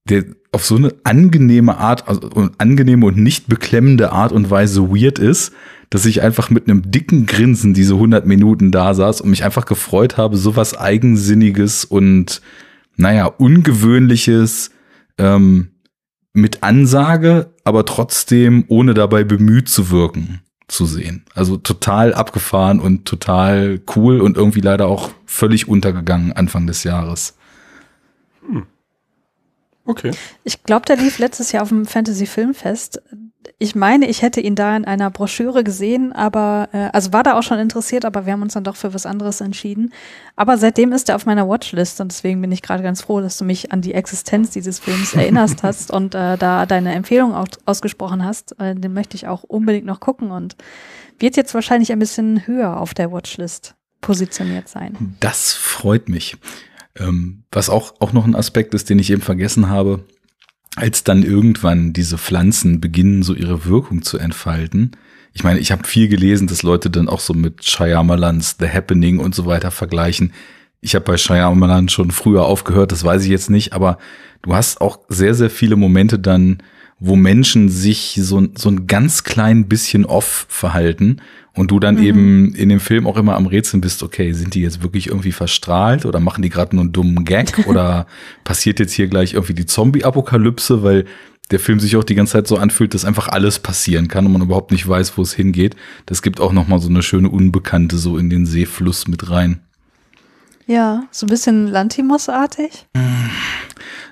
der auf so eine angenehme Art, also angenehme und nicht beklemmende Art und Weise weird ist, dass ich einfach mit einem dicken Grinsen diese 100 Minuten da saß und mich einfach gefreut habe, sowas Eigensinniges und, naja, Ungewöhnliches ähm, mit Ansage, aber trotzdem ohne dabei bemüht zu wirken zu sehen. Also total abgefahren und total cool und irgendwie leider auch völlig untergegangen Anfang des Jahres. Hm. Okay. Ich glaube, der lief letztes Jahr auf dem Fantasy Filmfest ich meine, ich hätte ihn da in einer Broschüre gesehen, aber äh, also war da auch schon interessiert, aber wir haben uns dann doch für was anderes entschieden. Aber seitdem ist er auf meiner Watchlist und deswegen bin ich gerade ganz froh, dass du mich an die Existenz dieses Films erinnerst hast und äh, da deine Empfehlung auch ausgesprochen hast. Äh, den möchte ich auch unbedingt noch gucken und wird jetzt wahrscheinlich ein bisschen höher auf der Watchlist positioniert sein. Das freut mich. Ähm, was auch, auch noch ein Aspekt ist, den ich eben vergessen habe als dann irgendwann diese Pflanzen beginnen, so ihre Wirkung zu entfalten. Ich meine, ich habe viel gelesen, dass Leute dann auch so mit Shyamalans The Happening und so weiter vergleichen. Ich habe bei Shyamalan schon früher aufgehört, das weiß ich jetzt nicht, aber du hast auch sehr, sehr viele Momente dann, wo Menschen sich so, so ein ganz klein bisschen off verhalten und du dann mhm. eben in dem Film auch immer am Rätseln bist, okay, sind die jetzt wirklich irgendwie verstrahlt oder machen die gerade nur einen dummen Gag oder passiert jetzt hier gleich irgendwie die Zombie-Apokalypse, weil der Film sich auch die ganze Zeit so anfühlt, dass einfach alles passieren kann und man überhaupt nicht weiß, wo es hingeht. Das gibt auch nochmal so eine schöne Unbekannte so in den Seefluss mit rein. Ja, so ein bisschen Lantimos-artig.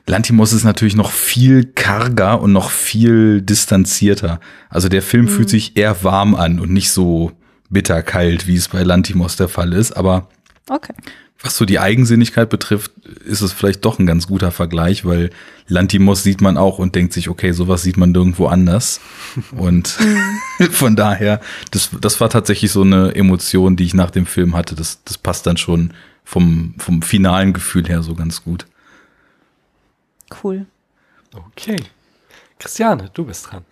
Lantimos ist natürlich noch viel karger und noch viel distanzierter. Also der Film mhm. fühlt sich eher warm an und nicht so bitterkalt, wie es bei Lantimos der Fall ist. Aber okay. was so die Eigensinnigkeit betrifft, ist es vielleicht doch ein ganz guter Vergleich, weil Lantimos sieht man auch und denkt sich, okay, sowas sieht man nirgendwo anders. Und mhm. von daher, das, das war tatsächlich so eine Emotion, die ich nach dem Film hatte. Das, das passt dann schon vom, vom finalen Gefühl her so ganz gut. Cool. Okay. Christiane, du bist dran.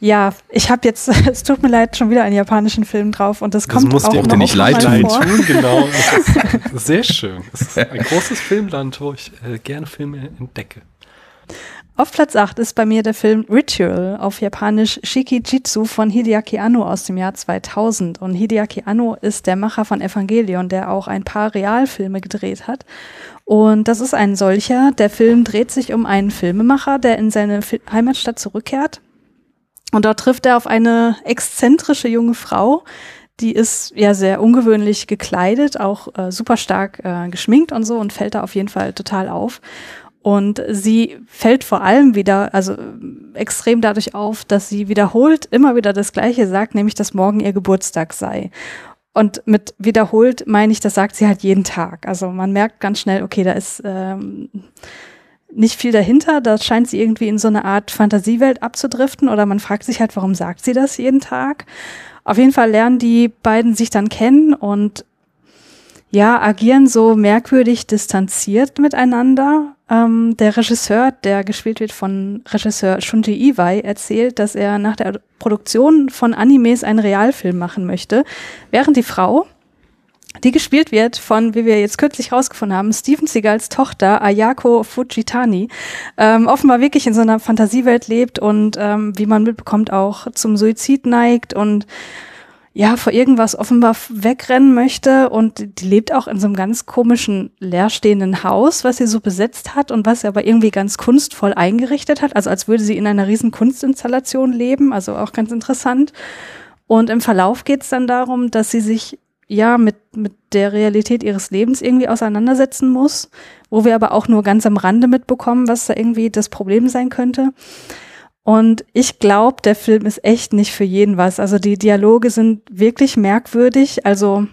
Ja, ich habe jetzt, es tut mir leid, schon wieder einen japanischen Film drauf und das, das kommt auch noch nicht leid tun. tun. Genau, ist sehr schön. Es ist ein großes Filmland, wo ich äh, gerne Filme entdecke. Auf Platz 8 ist bei mir der Film Ritual, auf Japanisch Shikijitsu von Hideaki Anno aus dem Jahr 2000. Und Hideaki Anno ist der Macher von Evangelion, der auch ein paar Realfilme gedreht hat. Und das ist ein solcher. Der Film dreht sich um einen Filmemacher, der in seine Heimatstadt zurückkehrt. Und dort trifft er auf eine exzentrische junge Frau, die ist ja sehr ungewöhnlich gekleidet, auch äh, super stark äh, geschminkt und so und fällt da auf jeden Fall total auf. Und sie fällt vor allem wieder, also extrem dadurch auf, dass sie wiederholt immer wieder das Gleiche sagt, nämlich, dass morgen ihr Geburtstag sei. Und mit wiederholt meine ich, das sagt sie halt jeden Tag. Also man merkt ganz schnell, okay, da ist ähm, nicht viel dahinter. Da scheint sie irgendwie in so eine Art Fantasiewelt abzudriften oder man fragt sich halt, warum sagt sie das jeden Tag? Auf jeden Fall lernen die beiden sich dann kennen und ja, agieren so merkwürdig distanziert miteinander. Ähm, der Regisseur, der gespielt wird von Regisseur Shunji Iwai, erzählt, dass er nach der Produktion von Animes einen Realfilm machen möchte, während die Frau die gespielt wird von, wie wir jetzt kürzlich rausgefunden haben, Steven Seagals Tochter Ayako Fujitani, ähm, offenbar wirklich in so einer Fantasiewelt lebt und ähm, wie man mitbekommt auch zum Suizid neigt und ja, vor irgendwas offenbar wegrennen möchte und die lebt auch in so einem ganz komischen leerstehenden Haus, was sie so besetzt hat und was sie aber irgendwie ganz kunstvoll eingerichtet hat, also als würde sie in einer riesen Kunstinstallation leben, also auch ganz interessant. Und im Verlauf geht es dann darum, dass sie sich ja mit, mit der Realität ihres Lebens irgendwie auseinandersetzen muss, wo wir aber auch nur ganz am Rande mitbekommen, was da irgendwie das Problem sein könnte. Und ich glaube, der Film ist echt nicht für jeden was. Also die Dialoge sind wirklich merkwürdig. Also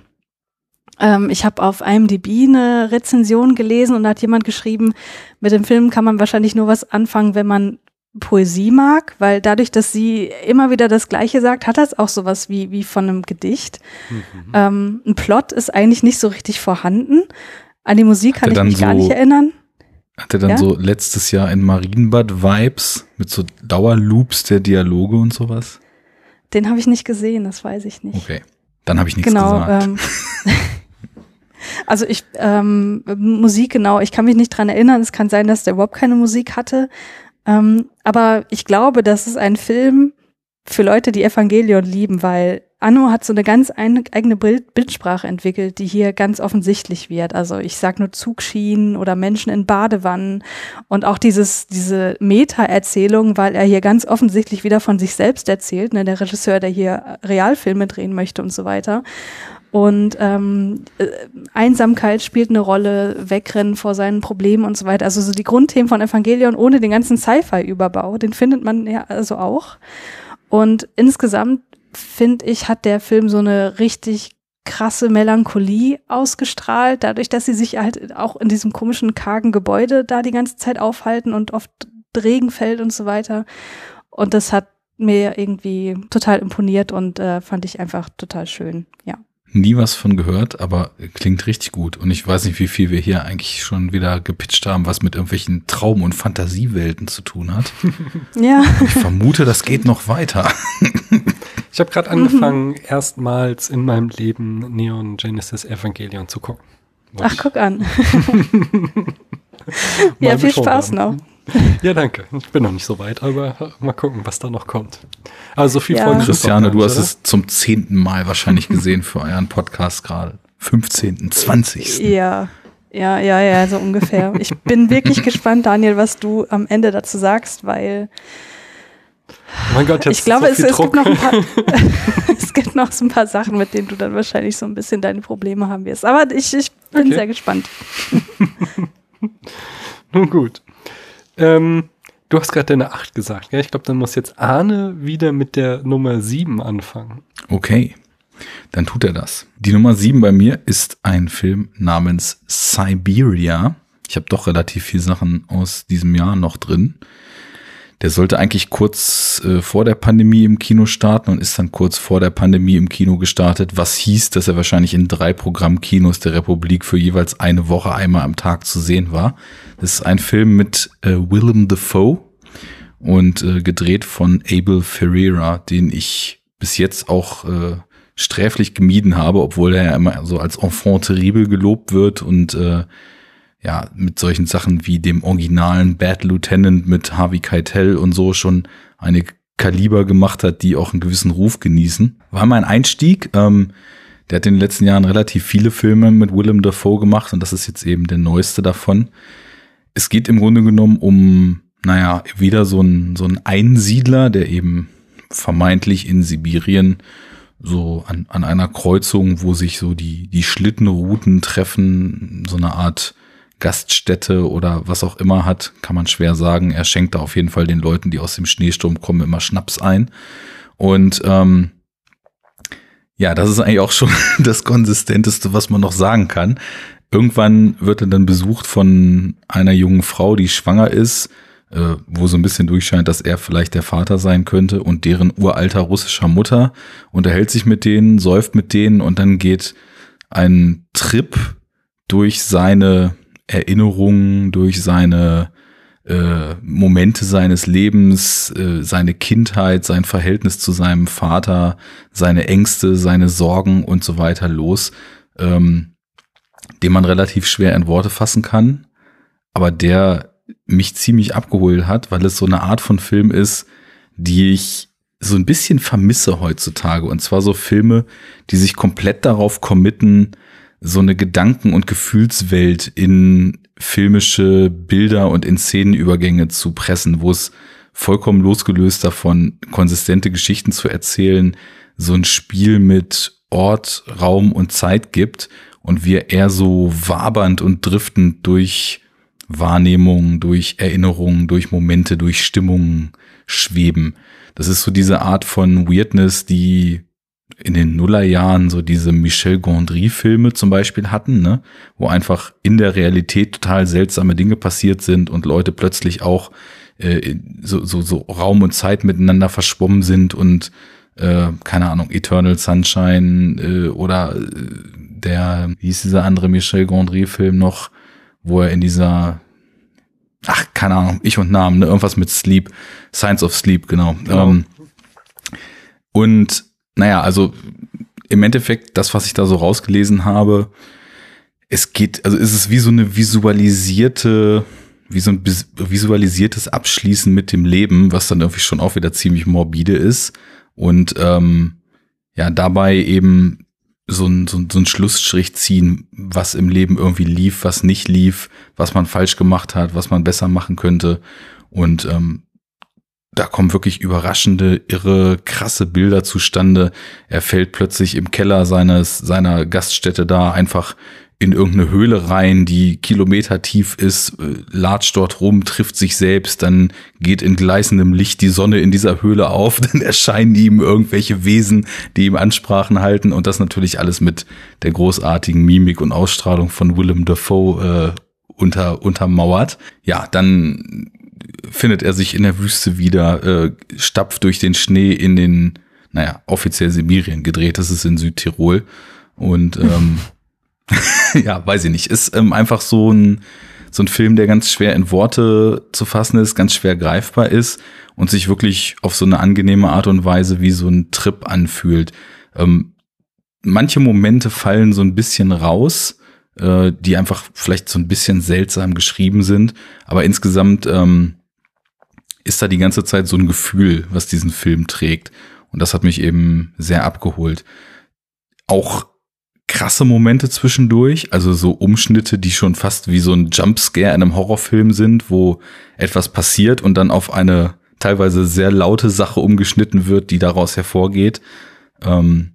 ähm, ich habe auf IMDb eine Rezension gelesen und da hat jemand geschrieben, mit dem Film kann man wahrscheinlich nur was anfangen, wenn man Poesie mag, weil dadurch, dass sie immer wieder das Gleiche sagt, hat das auch sowas wie, wie von einem Gedicht. Mhm. Ähm, ein Plot ist eigentlich nicht so richtig vorhanden. An die Musik kann ich mich so, gar nicht erinnern. Hat er dann ja? so letztes Jahr in Marienbad Vibes mit so Dauerloops der Dialoge und sowas? Den habe ich nicht gesehen, das weiß ich nicht. Okay, dann habe ich nichts genau, gesagt. Ähm, also ich, ähm, Musik, genau, ich kann mich nicht dran erinnern. Es kann sein, dass der überhaupt keine Musik hatte. Ähm, aber ich glaube, das ist ein Film für Leute, die Evangelion lieben, weil Anno hat so eine ganz eigene Bild Bildsprache entwickelt, die hier ganz offensichtlich wird. Also ich sag nur Zugschienen oder Menschen in Badewannen und auch dieses, diese Meta-Erzählung, weil er hier ganz offensichtlich wieder von sich selbst erzählt, ne, der Regisseur, der hier Realfilme drehen möchte und so weiter. Und ähm, äh, Einsamkeit spielt eine Rolle, Wegrennen vor seinen Problemen und so weiter. Also so die Grundthemen von Evangelion ohne den ganzen Sci-Fi-Überbau, den findet man ja also auch. Und insgesamt finde ich, hat der Film so eine richtig krasse Melancholie ausgestrahlt, dadurch, dass sie sich halt auch in diesem komischen, kargen Gebäude da die ganze Zeit aufhalten und oft Regen fällt und so weiter. Und das hat mir irgendwie total imponiert und äh, fand ich einfach total schön, ja nie was von gehört, aber klingt richtig gut. Und ich weiß nicht, wie viel wir hier eigentlich schon wieder gepitcht haben, was mit irgendwelchen Traum- und Fantasiewelten zu tun hat. Ja. Ich vermute, das geht noch weiter. Ich habe gerade angefangen, mhm. erstmals in meinem Leben Neon Genesis Evangelion zu gucken. Ach, guck an. ja, viel Spaß noch. Ja, danke. Ich bin noch nicht so weit, aber mal gucken, was da noch kommt. Also viel ja. Folgen. Christiane, du hast oder? es zum zehnten Mal wahrscheinlich gesehen für euren Podcast gerade. 15., 20. Ja. Ja, ja, ja, so ungefähr. Ich bin wirklich gespannt, Daniel, was du am Ende dazu sagst, weil oh mein Gott, jetzt ich glaube, so es, es, gibt noch ein paar, es gibt noch so ein paar Sachen, mit denen du dann wahrscheinlich so ein bisschen deine Probleme haben wirst. Aber ich, ich bin okay. sehr gespannt. Nun gut. Ähm, du hast gerade deine 8 gesagt, gell? Ich glaube, dann muss jetzt Arne wieder mit der Nummer 7 anfangen. Okay, dann tut er das. Die Nummer 7 bei mir ist ein Film namens Siberia. Ich habe doch relativ viele Sachen aus diesem Jahr noch drin. Der sollte eigentlich kurz äh, vor der Pandemie im Kino starten und ist dann kurz vor der Pandemie im Kino gestartet, was hieß, dass er wahrscheinlich in drei Programmkinos der Republik für jeweils eine Woche einmal am Tag zu sehen war. Das ist ein Film mit äh, Willem Dafoe und äh, gedreht von Abel Ferreira, den ich bis jetzt auch äh, sträflich gemieden habe, obwohl er ja immer so als Enfant terrible gelobt wird und äh, ja, mit solchen Sachen wie dem originalen Bad Lieutenant mit Harvey Keitel und so schon eine Kaliber gemacht hat, die auch einen gewissen Ruf genießen. War mein Einstieg. Ähm, der hat in den letzten Jahren relativ viele Filme mit Willem Dafoe gemacht und das ist jetzt eben der neueste davon. Es geht im Grunde genommen um, naja, wieder so ein, so ein Einsiedler, der eben vermeintlich in Sibirien so an, an einer Kreuzung, wo sich so die, die Schlittenrouten treffen, so eine Art Gaststätte oder was auch immer hat, kann man schwer sagen. Er schenkt da auf jeden Fall den Leuten, die aus dem Schneesturm kommen, immer Schnaps ein. Und ähm, ja, das ist eigentlich auch schon das Konsistenteste, was man noch sagen kann. Irgendwann wird er dann besucht von einer jungen Frau, die schwanger ist, äh, wo so ein bisschen durchscheint, dass er vielleicht der Vater sein könnte und deren uralter russischer Mutter unterhält sich mit denen, säuft mit denen und dann geht ein Trip durch seine Erinnerungen, durch seine äh, Momente seines Lebens, äh, seine Kindheit, sein Verhältnis zu seinem Vater, seine Ängste, seine Sorgen und so weiter los. ähm, den man relativ schwer in Worte fassen kann, aber der mich ziemlich abgeholt hat, weil es so eine Art von Film ist, die ich so ein bisschen vermisse heutzutage. Und zwar so Filme, die sich komplett darauf committen, so eine Gedanken- und Gefühlswelt in filmische Bilder und in Szenenübergänge zu pressen, wo es vollkommen losgelöst davon, konsistente Geschichten zu erzählen, so ein Spiel mit Ort, Raum und Zeit gibt und wir eher so wabernd und driftend durch Wahrnehmung, durch Erinnerungen, durch Momente, durch Stimmungen schweben. Das ist so diese Art von Weirdness, die in den Nullerjahren so diese Michel Gondry-Filme zum Beispiel hatten, ne? wo einfach in der Realität total seltsame Dinge passiert sind und Leute plötzlich auch äh, so, so, so Raum und Zeit miteinander verschwommen sind und äh, keine Ahnung, Eternal Sunshine äh, oder äh, der, wie hieß dieser andere Michel Gondry-Film noch, wo er in dieser ach, keine Ahnung, ich und Namen, ne? irgendwas mit Sleep, Science of Sleep, genau. genau. Ähm, und naja, also im Endeffekt, das, was ich da so rausgelesen habe, es geht, also ist es wie so eine visualisierte, wie so ein visualisiertes Abschließen mit dem Leben, was dann irgendwie schon auch wieder ziemlich morbide ist. Und ähm, ja, dabei eben so ein, so, ein, so ein Schlussstrich ziehen, was im Leben irgendwie lief, was nicht lief, was man falsch gemacht hat, was man besser machen könnte. Und ähm, da kommen wirklich überraschende, irre, krasse Bilder zustande. Er fällt plötzlich im Keller seines, seiner Gaststätte da einfach in irgendeine Höhle rein, die Kilometer tief ist, äh, latscht dort rum, trifft sich selbst, dann geht in gleißendem Licht die Sonne in dieser Höhle auf, dann erscheinen ihm irgendwelche Wesen, die ihm Ansprachen halten und das natürlich alles mit der großartigen Mimik und Ausstrahlung von Willem Dafoe äh, unter, untermauert. Ja, dann findet er sich in der Wüste wieder, äh, stapft durch den Schnee in den, naja, offiziell Sibirien gedreht, das ist in Südtirol und ähm, ja, weiß ich nicht. Ist ähm, einfach so ein, so ein Film, der ganz schwer in Worte zu fassen ist, ganz schwer greifbar ist und sich wirklich auf so eine angenehme Art und Weise wie so ein Trip anfühlt. Ähm, manche Momente fallen so ein bisschen raus, äh, die einfach vielleicht so ein bisschen seltsam geschrieben sind, aber insgesamt ähm, ist da die ganze Zeit so ein Gefühl, was diesen Film trägt. Und das hat mich eben sehr abgeholt. Auch krasse Momente zwischendurch, also so Umschnitte, die schon fast wie so ein Jumpscare in einem Horrorfilm sind, wo etwas passiert und dann auf eine teilweise sehr laute Sache umgeschnitten wird, die daraus hervorgeht. Ähm,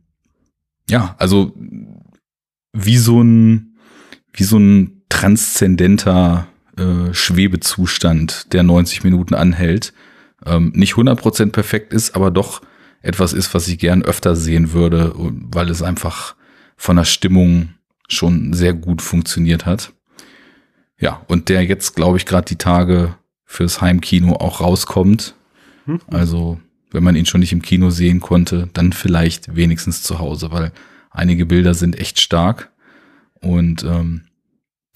ja, also wie so ein, wie so ein transzendenter äh, Schwebezustand, der 90 Minuten anhält. Ähm, nicht 100% perfekt ist, aber doch etwas ist, was ich gern öfter sehen würde, weil es einfach von der Stimmung schon sehr gut funktioniert hat. Ja, und der jetzt, glaube ich, gerade die Tage fürs Heimkino auch rauskommt. Hm. Also, wenn man ihn schon nicht im Kino sehen konnte, dann vielleicht wenigstens zu Hause, weil einige Bilder sind echt stark. Und ähm,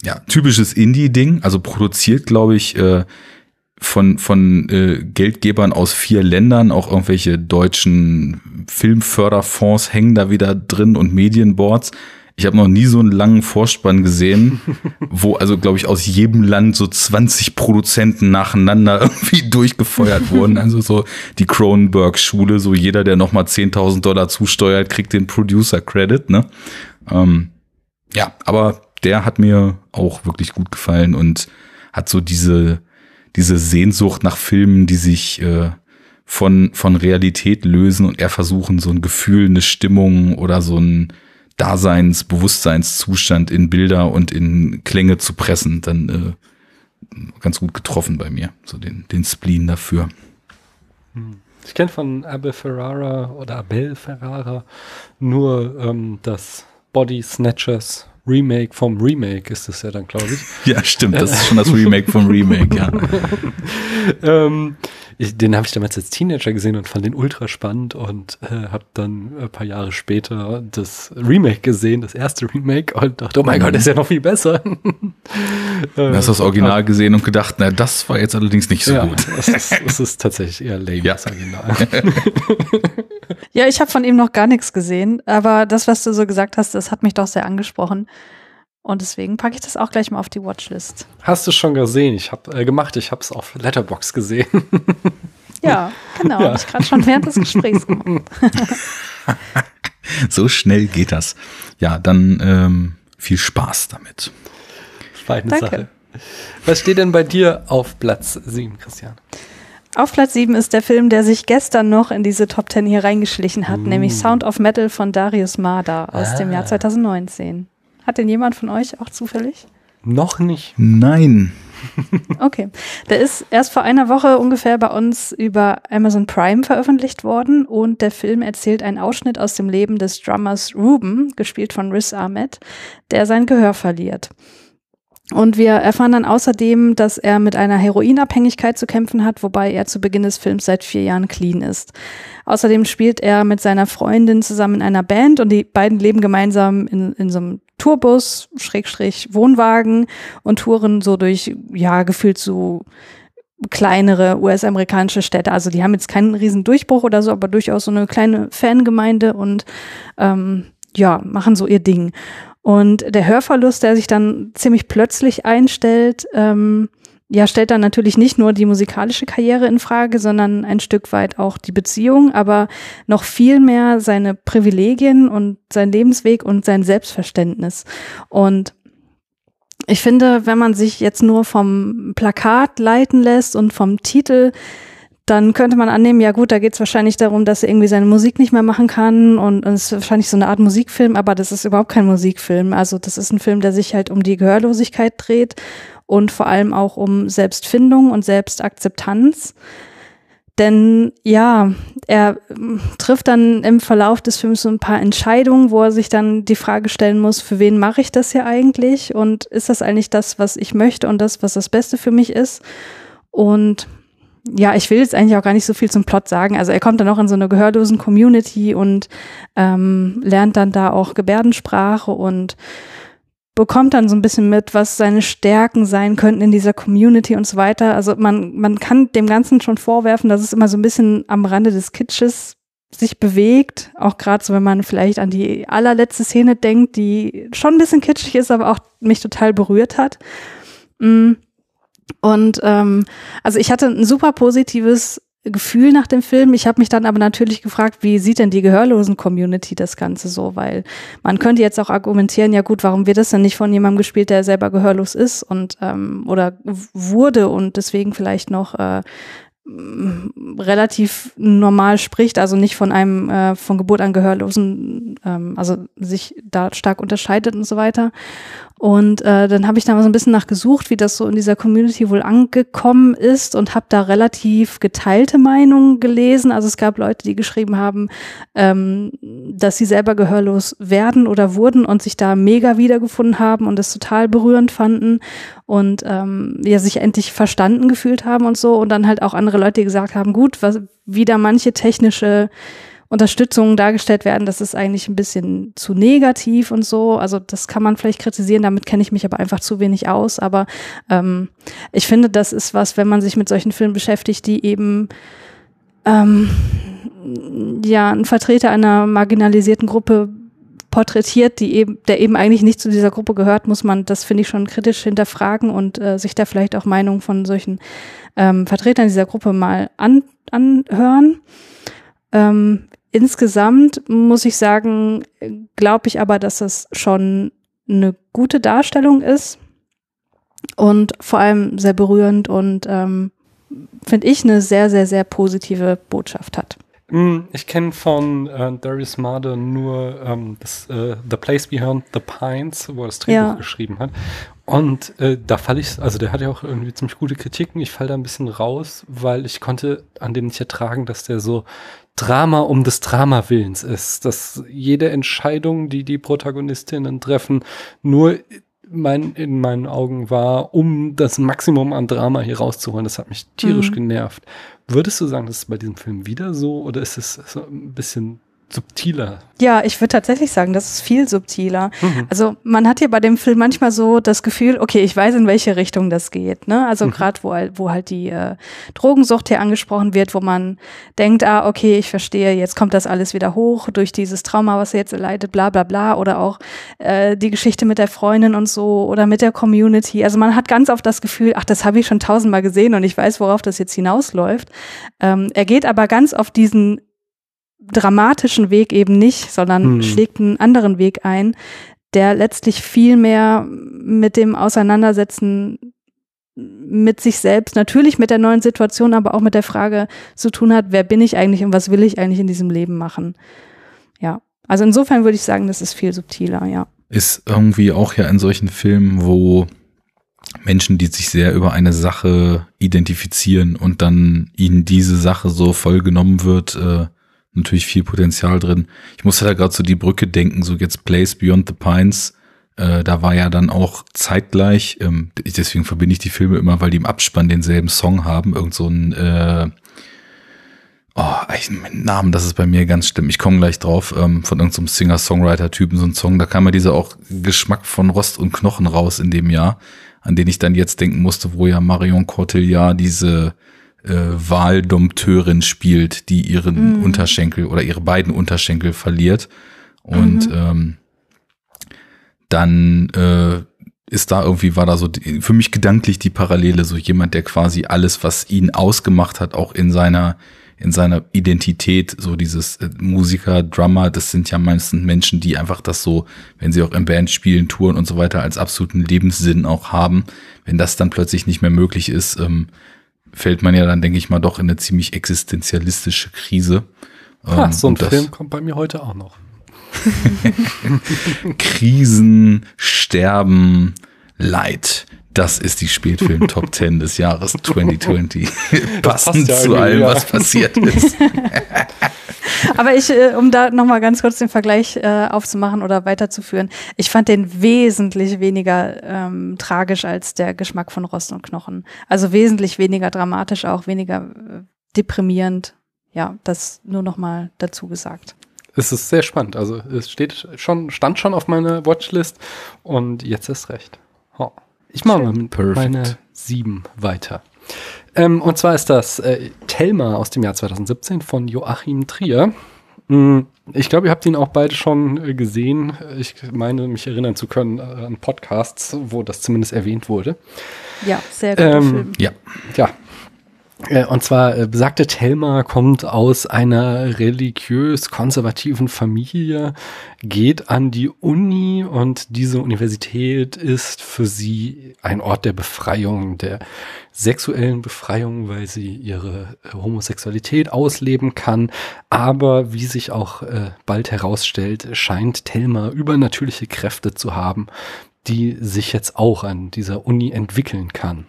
ja, typisches Indie-Ding, also produziert, glaube ich, äh, von, von äh, Geldgebern aus vier Ländern, auch irgendwelche deutschen Filmförderfonds hängen da wieder drin und Medienboards. Ich habe noch nie so einen langen Vorspann gesehen, wo also, glaube ich, aus jedem Land so 20 Produzenten nacheinander irgendwie durchgefeuert wurden. Also so die Cronenberg-Schule, so jeder, der nochmal 10.000 Dollar zusteuert, kriegt den Producer-Credit. Ne? Ähm, ja, aber der hat mir auch wirklich gut gefallen und hat so diese diese Sehnsucht nach Filmen, die sich äh, von, von Realität lösen und eher versuchen, so ein Gefühl, eine Stimmung oder so ein Daseins-, Bewusstseinszustand in Bilder und in Klänge zu pressen, dann äh, ganz gut getroffen bei mir, so den, den Spleen dafür. Hm. Ich kenne von Abel Ferrara oder Abel Ferrara nur ähm, das Body Snatchers Remake vom Remake ist es ja dann, glaube ich. Ja, stimmt. Das ist schon das Remake vom Remake, ja. ähm, ich, den habe ich damals als Teenager gesehen und fand den ultra spannend und äh, habe dann ein paar Jahre später das Remake gesehen, das erste Remake und dachte, oh mein mhm. Gott, das ist ja noch viel besser. du hast das Original gesehen und gedacht, na, das war jetzt allerdings nicht so ja, gut. Das ist, das ist tatsächlich eher lame, ja. das Original. ja, ich habe von ihm noch gar nichts gesehen, aber das, was du so gesagt hast, das hat mich doch sehr angesprochen. Und deswegen packe ich das auch gleich mal auf die Watchlist. Hast du schon gesehen? Ich habe äh, gemacht, ich habe es auf Letterbox gesehen. ja, genau. Ja. Habe ich gerade schon während des Gesprächs gemacht. so schnell geht das. Ja, dann ähm, viel Spaß damit. Feine Danke. Sache. Was steht denn bei dir auf Platz 7, Christian? Auf Platz 7 ist der Film, der sich gestern noch in diese Top 10 hier reingeschlichen hat, uh. nämlich Sound of Metal von Darius Marder aus ah. dem Jahr 2019. Hat den jemand von euch auch zufällig? Noch nicht. Nein. Okay. Der ist erst vor einer Woche ungefähr bei uns über Amazon Prime veröffentlicht worden und der Film erzählt einen Ausschnitt aus dem Leben des Drummers Ruben, gespielt von Riz Ahmed, der sein Gehör verliert. Und wir erfahren dann außerdem, dass er mit einer Heroinabhängigkeit zu kämpfen hat, wobei er zu Beginn des Films seit vier Jahren clean ist. Außerdem spielt er mit seiner Freundin zusammen in einer Band und die beiden leben gemeinsam in, in so einem Tourbus, Schrägstrich Wohnwagen und touren so durch, ja, gefühlt so kleinere US-amerikanische Städte. Also die haben jetzt keinen riesen Durchbruch oder so, aber durchaus so eine kleine Fangemeinde und ähm, ja, machen so ihr Ding. Und der Hörverlust, der sich dann ziemlich plötzlich einstellt, ähm, ja, stellt dann natürlich nicht nur die musikalische Karriere in Frage, sondern ein Stück weit auch die Beziehung, aber noch viel mehr seine Privilegien und sein Lebensweg und sein Selbstverständnis. Und ich finde, wenn man sich jetzt nur vom Plakat leiten lässt und vom Titel, dann könnte man annehmen, ja gut, da geht es wahrscheinlich darum, dass er irgendwie seine Musik nicht mehr machen kann und, und es ist wahrscheinlich so eine Art Musikfilm, aber das ist überhaupt kein Musikfilm. Also das ist ein Film, der sich halt um die Gehörlosigkeit dreht und vor allem auch um Selbstfindung und Selbstakzeptanz. Denn ja, er ähm, trifft dann im Verlauf des Films so ein paar Entscheidungen, wo er sich dann die Frage stellen muss, für wen mache ich das hier eigentlich? Und ist das eigentlich das, was ich möchte und das, was das Beste für mich ist? Und ja, ich will jetzt eigentlich auch gar nicht so viel zum Plot sagen. Also er kommt dann auch in so eine gehörlosen Community und ähm, lernt dann da auch Gebärdensprache und bekommt dann so ein bisschen mit, was seine Stärken sein könnten in dieser Community und so weiter. Also man, man kann dem Ganzen schon vorwerfen, dass es immer so ein bisschen am Rande des Kitsches sich bewegt, auch gerade so, wenn man vielleicht an die allerletzte Szene denkt, die schon ein bisschen kitschig ist, aber auch mich total berührt hat. Mm. Und ähm, also ich hatte ein super positives Gefühl nach dem Film. Ich habe mich dann aber natürlich gefragt, wie sieht denn die Gehörlosen-Community das Ganze so? Weil man könnte jetzt auch argumentieren, ja gut, warum wird das denn nicht von jemandem gespielt, der selber gehörlos ist und ähm, oder wurde und deswegen vielleicht noch äh, relativ normal spricht, also nicht von einem äh, von Geburt an Gehörlosen, ähm, also sich da stark unterscheidet und so weiter. Und äh, dann habe ich da mal so ein bisschen nachgesucht, wie das so in dieser Community wohl angekommen ist und habe da relativ geteilte Meinungen gelesen. Also es gab Leute, die geschrieben haben, ähm, dass sie selber gehörlos werden oder wurden und sich da mega wiedergefunden haben und das total berührend fanden und ähm, ja sich endlich verstanden gefühlt haben und so. Und dann halt auch andere Leute, die gesagt haben, gut, was wieder manche technische Unterstützungen dargestellt werden, das ist eigentlich ein bisschen zu negativ und so. Also das kann man vielleicht kritisieren, damit kenne ich mich aber einfach zu wenig aus. Aber ähm, ich finde, das ist was, wenn man sich mit solchen Filmen beschäftigt, die eben ähm, ja ein Vertreter einer marginalisierten Gruppe porträtiert, die eben, der eben eigentlich nicht zu dieser Gruppe gehört, muss man das, finde ich, schon kritisch hinterfragen und äh, sich da vielleicht auch Meinungen von solchen ähm, Vertretern dieser Gruppe mal an, anhören. Ähm, Insgesamt muss ich sagen, glaube ich aber, dass das schon eine gute Darstellung ist und vor allem sehr berührend und ähm, finde ich eine sehr, sehr, sehr positive Botschaft hat. Hm, ich kenne von äh, Darius Marder nur ähm, das, äh, The Place Behind the Pines, wo er das Drehbuch ja. geschrieben hat. Und äh, da falle ich, also der hat ja auch irgendwie ziemlich gute Kritiken. Ich falle da ein bisschen raus, weil ich konnte an dem nicht ertragen, dass der so Drama um des Drama-Willens ist. Dass jede Entscheidung, die die Protagonistinnen treffen, nur mein, in meinen Augen war, um das Maximum an Drama hier rauszuholen. Das hat mich tierisch mhm. genervt. Würdest du sagen, das ist bei diesem Film wieder so oder ist es so ein bisschen subtiler. Ja, ich würde tatsächlich sagen, das ist viel subtiler. Mhm. Also man hat hier bei dem Film manchmal so das Gefühl, okay, ich weiß, in welche Richtung das geht. Ne? Also mhm. gerade wo, wo halt die äh, Drogensucht hier angesprochen wird, wo man denkt, ah, okay, ich verstehe, jetzt kommt das alles wieder hoch durch dieses Trauma, was er jetzt erleidet, bla bla bla. Oder auch äh, die Geschichte mit der Freundin und so oder mit der Community. Also man hat ganz oft das Gefühl, ach, das habe ich schon tausendmal gesehen und ich weiß, worauf das jetzt hinausläuft. Ähm, er geht aber ganz auf diesen dramatischen Weg eben nicht, sondern hm. schlägt einen anderen Weg ein, der letztlich viel mehr mit dem Auseinandersetzen mit sich selbst, natürlich mit der neuen Situation, aber auch mit der Frage zu tun hat, wer bin ich eigentlich und was will ich eigentlich in diesem Leben machen. Ja, also insofern würde ich sagen, das ist viel subtiler, ja. Ist irgendwie auch ja in solchen Filmen, wo Menschen, die sich sehr über eine Sache identifizieren und dann ihnen diese Sache so voll genommen wird, äh, natürlich viel Potenzial drin. Ich musste da gerade so die Brücke denken, so jetzt Place Beyond the Pines. Äh, da war ja dann auch zeitgleich, ähm, deswegen verbinde ich die Filme immer, weil die im Abspann denselben Song haben. Irgend so ein, äh, oh, ich, Namen, das ist bei mir ganz schlimm. Ich komme gleich drauf, ähm, von irgendeinem so Singer-Songwriter-Typen, so ein Song. Da kam ja dieser auch Geschmack von Rost und Knochen raus in dem Jahr, an den ich dann jetzt denken musste, wo ja Marion Cotillard diese äh, Wahldompteurin spielt, die ihren mhm. Unterschenkel oder ihre beiden Unterschenkel verliert. Und mhm. ähm, dann äh, ist da irgendwie, war da so die, für mich gedanklich die Parallele, so jemand, der quasi alles, was ihn ausgemacht hat, auch in seiner in seiner Identität, so dieses äh, Musiker, Drummer, das sind ja meistens Menschen, die einfach das so, wenn sie auch im Band spielen, touren und so weiter, als absoluten Lebenssinn auch haben. Wenn das dann plötzlich nicht mehr möglich ist, ähm, fällt man ja dann, denke ich mal, doch in eine ziemlich existenzialistische Krise. Ha, ähm, so ein Film kommt bei mir heute auch noch. Krisen, Sterben, Leid. Das ist die Spätfilm Top 10 des Jahres 2020. Passend ja zu allem, was passiert ist. Aber ich, äh, um da nochmal ganz kurz den Vergleich äh, aufzumachen oder weiterzuführen, ich fand den wesentlich weniger ähm, tragisch als der Geschmack von Rost und Knochen. Also wesentlich weniger dramatisch, auch weniger äh, deprimierend. Ja, das nur nochmal dazu gesagt. Es ist sehr spannend. Also es steht schon, stand schon auf meiner Watchlist und jetzt ist recht. Oh. Ich mache mal mit meine sieben weiter. Ähm, und zwar ist das äh, Thelma aus dem Jahr 2017 von Joachim Trier. Hm, ich glaube, ihr habt ihn auch beide schon äh, gesehen. Ich meine, mich erinnern zu können äh, an Podcasts, wo das zumindest erwähnt wurde. Ja, sehr guter ähm, Film. Ja, ja, und zwar äh, besagte Thelma kommt aus einer religiös-konservativen Familie, geht an die Uni und diese Universität ist für sie ein Ort der Befreiung, der sexuellen Befreiung, weil sie ihre äh, Homosexualität ausleben kann. Aber wie sich auch bald herausstellt, scheint Thelma übernatürliche Kräfte zu haben, die sich jetzt auch an dieser Uni entwickeln kann.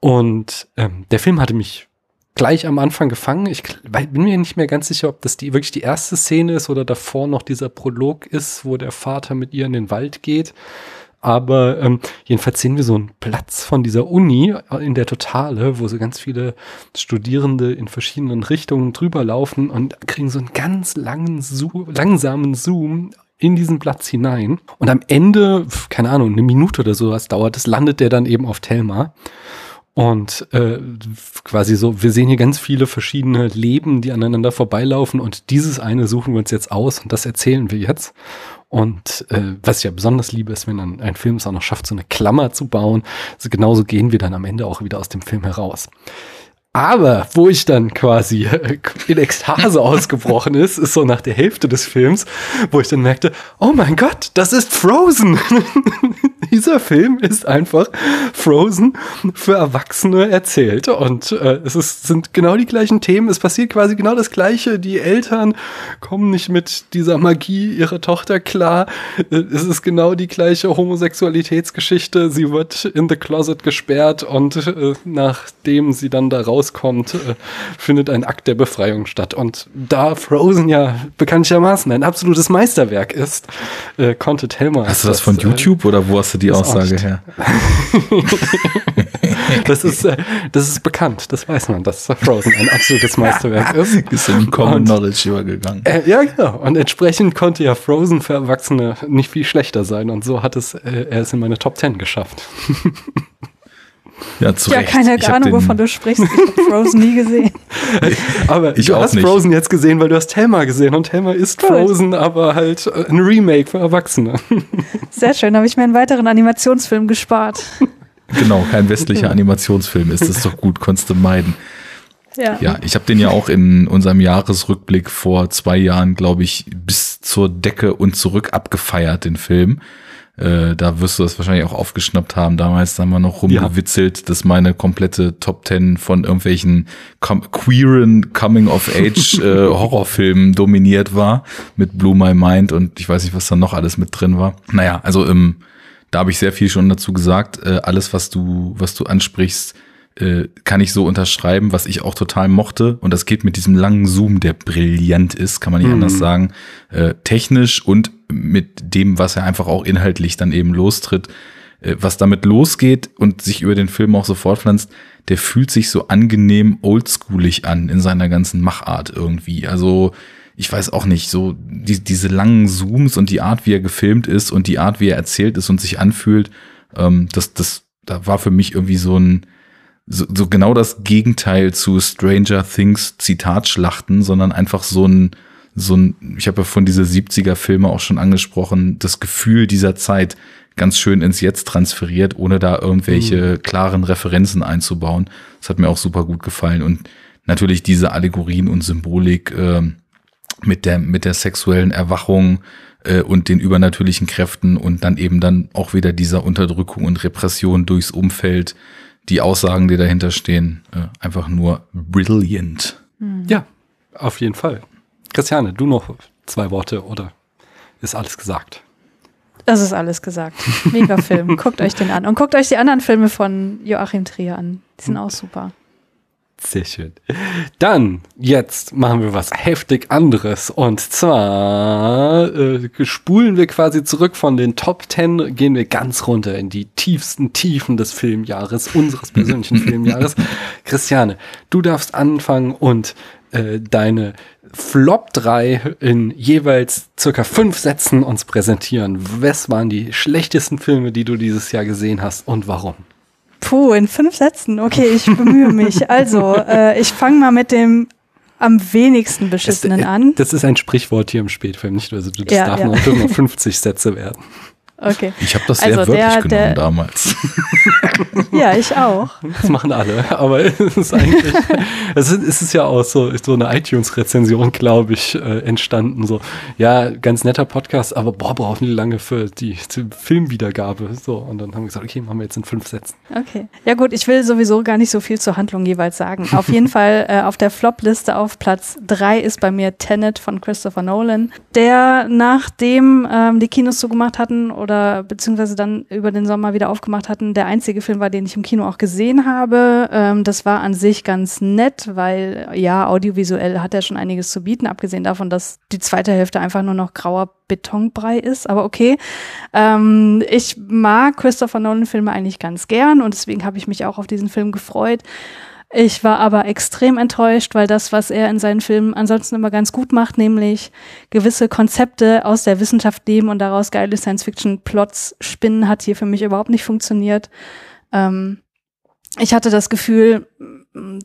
Und ähm, der Film hatte mich gleich am Anfang gefangen. Ich bin mir nicht mehr ganz sicher, ob das die wirklich die erste Szene ist oder davor noch dieser Prolog ist, wo der Vater mit ihr in den Wald geht. Aber ähm, jedenfalls sehen wir so einen Platz von dieser Uni in der Totale, wo so ganz viele Studierende in verschiedenen Richtungen drüber laufen und kriegen so einen ganz langen, langsamen Zoom in diesen Platz hinein. Und am Ende, keine Ahnung, eine Minute oder sowas dauert es, landet der dann eben auf Telma. Und äh, quasi so, wir sehen hier ganz viele verschiedene Leben, die aneinander vorbeilaufen und dieses eine suchen wir uns jetzt aus und das erzählen wir jetzt. Und äh, was ich ja besonders liebe, ist, wenn ein, ein Film es auch noch schafft, so eine Klammer zu bauen. Also genauso gehen wir dann am Ende auch wieder aus dem Film heraus. Aber wo ich dann quasi in Ekstase ausgebrochen ist, ist so nach der Hälfte des Films, wo ich dann merkte, oh mein Gott, das ist Frozen. Dieser Film ist einfach Frozen für Erwachsene erzählt. Und äh, es ist, sind genau die gleichen Themen. Es passiert quasi genau das Gleiche. Die Eltern kommen nicht mit dieser Magie ihrer Tochter klar. Es ist genau die gleiche Homosexualitätsgeschichte. Sie wird in the closet gesperrt und äh, nachdem sie dann da raus rauskommt, äh, findet ein Akt der Befreiung statt. Und da Frozen ja bekanntlichermaßen ein absolutes Meisterwerk ist, äh, konnte Thelma. Hast du das, das von äh, YouTube oder wo hast du du die Aussage her? das ist, äh, das ist bekannt, das weiß man, dass Frozen ein absolutes Meisterwerk ist. Ist in Common Knowledge übergegangen. Äh, ja, genau. Und entsprechend konnte ja Frozen für Erwachsene nicht viel schlechter sein. Und so hat es, äh, er es in meine Top Ten geschafft. Ja, zu Ja, Recht. keine Ich Ahnung, wovon du sprichst. Ich habe Frozen nie gesehen. Aber Ich du auch hast nicht. Frozen jetzt gesehen, weil du hast Thelma gesehen. Und Thelma ist Gut. Frozen, aber halt ein Remake für Erwachsene. Sehr schön, habe ich mir einen weiteren Animationsfilm gespart. Genau, kein westlicher Animationsfilm ist. Das doch gut, konntest du meiden. Ja. Ja, ich habe den ja auch in unserem Jahresrückblick vor zwei Jahren, glaube ich, bis zur Decke und zurück abgefeiert, den Film. Äh, da wirst du das wahrscheinlich auch aufgeschnappt haben. Damals haben wir noch rumgewitzelt, dass meine komplette Top Ten von irgendwelchen com queeren Coming-of-Age äh, Horrorfilmen dominiert war mit Blue My Mind und ich weiß nicht, was da noch alles mit drin war. Naja, also ähm, da habe ich sehr viel schon dazu gesagt. Äh, alles, was du, was du ansprichst, äh, kann ich so unterschreiben, was ich auch total mochte. Und das geht mit diesem langen Zoom, der brillant ist, kann man nicht Mhm. anders sagen. Äh, technisch und mit dem, was er einfach auch inhaltlich dann eben lostritt. Äh, was damit losgeht und sich über den Film auch so fortpflanzt, der fühlt sich so angenehm oldschoolig an in seiner ganzen Machart irgendwie. Also ich weiß auch nicht, so die, diese langen Zooms und die Art, wie er gefilmt ist und die Art, wie er erzählt ist und sich anfühlt, ähm, das, das, da war für mich irgendwie so ein, so, so genau das Gegenteil zu Stranger Things Zitatschlachten, sondern einfach so ein, so ein, ich habe ja von diese 70er Filme auch schon angesprochen, das Gefühl dieser Zeit ganz schön ins Jetzt transferiert, ohne da irgendwelche klaren Referenzen einzubauen. Das hat mir auch super gut gefallen und natürlich diese Allegorien und Symbolik ähm, mit der mit der sexuellen Erwachung äh, und den übernatürlichen Kräften und dann eben dann auch wieder dieser Unterdrückung und Repression durchs Umfeld, die Aussagen, die dahinter stehen, äh, einfach nur brilliant. Ja, auf jeden Fall. Christiane, du noch zwei Worte oder ist alles gesagt? Das ist alles gesagt. Mega Film. guckt euch den an. Und guckt euch die anderen Filme von Joachim Trier an. Die sind auch super. Sehr schön. Dann, jetzt machen wir was heftig anderes. Und zwar äh, spulen wir quasi zurück von den Top 10, gehen wir ganz runter in die tiefsten Tiefen des Filmjahres, unseres persönlichen Filmjahres. Christiane, du darfst anfangen und äh, deine Flop 3 in jeweils circa fünf Sätzen uns präsentieren. Was waren die schlechtesten Filme, die du dieses Jahr gesehen hast und warum? Puh, in fünf Sätzen. Okay, ich bemühe mich. Also, äh, ich fange mal mit dem am wenigsten beschissenen Das, äh, an. Das ist ein Sprichwort hier im Spätfilm, nicht? Also das Ja, darf ja. nur, dürfen nur 50 Sätze werden. Okay. Ich habe das sehr Also wörtlich der- genommen der- damals. Ja, ich auch. Das machen alle, aber es ist eigentlich, es ist, es ist ja auch so, so eine iTunes-Rezension, glaube ich, äh, entstanden. So, ja, ganz netter Podcast, aber boah, brauchen die lange für die, die Filmwiedergabe. So, und dann haben wir gesagt, okay, machen wir jetzt in fünf Sätzen. Okay. Ja gut, ich will sowieso gar nicht so viel zur Handlung jeweils sagen. Auf jeden Fall äh, auf der Flop-Liste auf Platz drei ist bei mir Tenet von Christopher Nolan, der nachdem ähm, die Kinos zugemacht hatten oder beziehungsweise dann über den Sommer wieder aufgemacht hatten, der einzige Film war, den ich im Kino auch gesehen habe. Ähm, das war an sich ganz nett, weil ja, audiovisuell hat er schon einiges zu bieten, abgesehen davon, dass die zweite Hälfte einfach nur noch grauer Betonbrei ist, aber okay. Ähm, ich mag Christopher Nolan-Filme eigentlich ganz gern und deswegen habe ich mich auch auf diesen Film gefreut. Ich war aber extrem enttäuscht, weil das, was er in seinen Filmen ansonsten immer ganz gut macht, nämlich gewisse Konzepte aus der Wissenschaft nehmen und daraus geile Science-Fiction-Plots spinnen, hat hier für mich überhaupt nicht funktioniert. Ähm, ich hatte das Gefühl,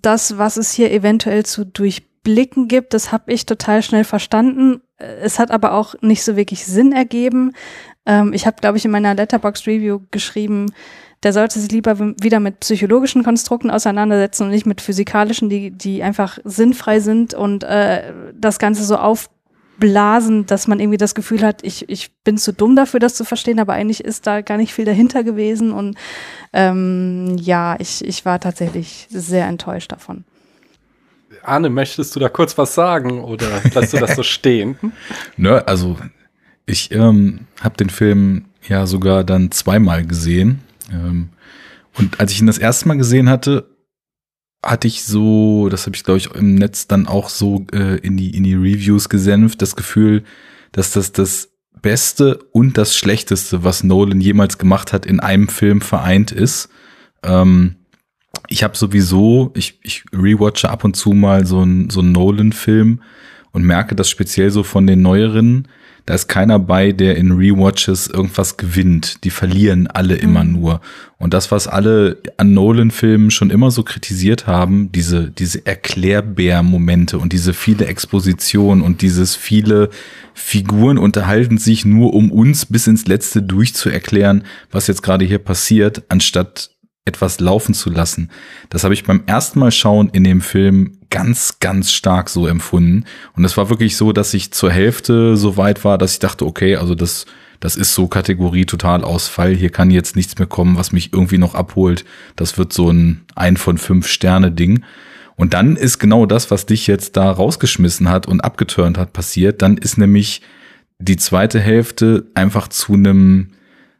das, was es hier eventuell zu durchblicken gibt, das habe ich total schnell verstanden. Es hat aber auch nicht so wirklich Sinn ergeben. Ähm, ich habe, glaube ich, in meiner Letterbox Review geschrieben, der sollte sich lieber wieder mit psychologischen Konstrukten auseinandersetzen und nicht mit physikalischen, die, die einfach sinnfrei sind und äh, das Ganze so aufblasen, dass man irgendwie das Gefühl hat, ich, ich bin zu dumm dafür, das zu verstehen, aber eigentlich ist da gar nicht viel dahinter gewesen und ähm, ja, ich, ich war tatsächlich sehr enttäuscht davon. Arne, möchtest du da kurz was sagen oder lässt du das so stehen? Ne, also ich ähm, habe den Film ja sogar dann zweimal gesehen. Ähm, und als ich ihn das erste Mal gesehen hatte, hatte ich so, das habe ich glaube ich im Netz dann auch so äh, in die in die Reviews gesenft, das Gefühl, dass das das Beste und das Schlechteste, was Nolan jemals gemacht hat, in einem Film vereint ist. Ähm, ich habe sowieso, ich, ich rewatche ab und zu mal so einen so Nolan-Film und merke das speziell so von den neueren, da ist keiner bei, der in Rewatches irgendwas gewinnt. Die verlieren alle immer mhm. nur. Und das, was alle an Nolan-Filmen schon immer so kritisiert haben, diese, diese Erklärbär-Momente und diese viele Exposition und dieses viele Figuren unterhalten sich nur, um uns bis ins Letzte durchzuerklären, was jetzt gerade hier passiert, anstatt etwas laufen zu lassen. Das habe ich beim ersten Mal schauen in dem Film ganz, ganz stark so empfunden. Und es war wirklich so, dass ich zur Hälfte so weit war, dass ich dachte, okay, also das, das ist so Kategorie Totalausfall. Hier kann jetzt nichts mehr kommen, was mich irgendwie noch abholt. Das wird so ein ein von fünf Sterne Ding. Und dann ist genau das, was dich jetzt da rausgeschmissen hat und abgeturnt hat, passiert. Dann ist nämlich die zweite Hälfte einfach zu einem,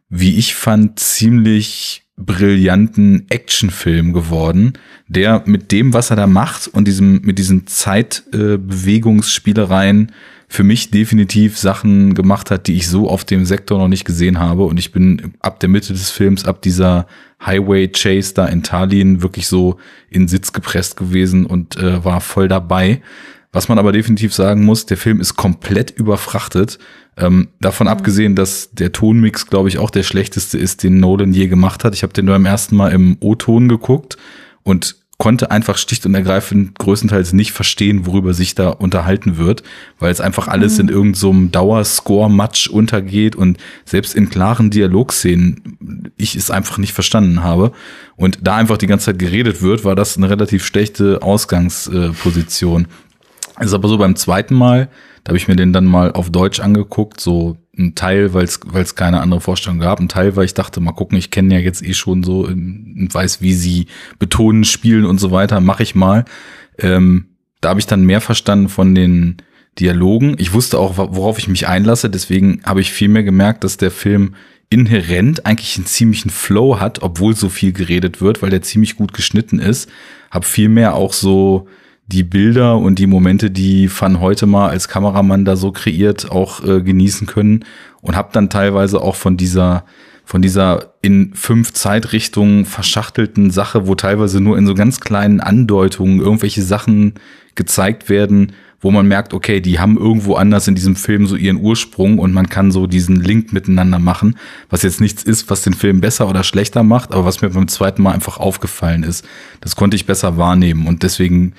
wie ich fand, ziemlich brillanten Actionfilm geworden, der mit dem, was er da macht und diesem, mit diesen Zeitbewegungsspielereien äh, für mich definitiv Sachen gemacht hat, die ich so auf dem Sektor noch nicht gesehen habe. Und ich bin ab der Mitte des Films, ab dieser Highway Chase da in Tallinn wirklich so in Sitz gepresst gewesen und äh, war voll dabei. Was man aber definitiv sagen muss, der Film ist komplett überfrachtet. Ähm, davon mhm. abgesehen, dass der Tonmix, glaube ich, auch der schlechteste ist, den Nolan je gemacht hat. Ich habe den nur beim ersten Mal im O-Ton geguckt und konnte einfach schlicht und ergreifend größtenteils nicht verstehen, worüber sich da unterhalten wird, weil es einfach alles mhm. in irgendeinem so Dauerscore-Match untergeht und selbst in klaren Dialogszenen ich es einfach nicht verstanden habe. Und da einfach die ganze Zeit geredet wird, war das eine relativ schlechte Ausgangsposition. Ist aber so beim zweiten Mal, da habe ich mir den dann mal auf Deutsch angeguckt, so ein Teil, weil es keine andere Vorstellung gab, ein Teil, weil ich dachte, mal gucken, ich kenne ja jetzt eh schon so und weiß, wie sie betonen, spielen und so weiter, mache ich mal. Ähm, da habe ich dann mehr verstanden von den Dialogen. Ich wusste auch, worauf ich mich einlasse, deswegen habe ich viel mehr gemerkt, dass der Film inhärent eigentlich einen ziemlichen Flow hat, obwohl so viel geredet wird, weil der ziemlich gut geschnitten ist. Hab viel mehr auch so die Bilder und die Momente, die Van heute mal als Kameramann da so kreiert, auch äh, genießen können und habe dann teilweise auch von dieser von dieser in fünf Zeitrichtungen verschachtelten Sache, wo teilweise nur in so ganz kleinen Andeutungen irgendwelche Sachen gezeigt werden, wo man merkt, okay, die haben irgendwo anders in diesem Film so ihren Ursprung und man kann so diesen Link miteinander machen, was jetzt nichts ist, was den Film besser oder schlechter macht, aber was mir beim zweiten Mal einfach aufgefallen ist. Das konnte ich besser wahrnehmen und deswegen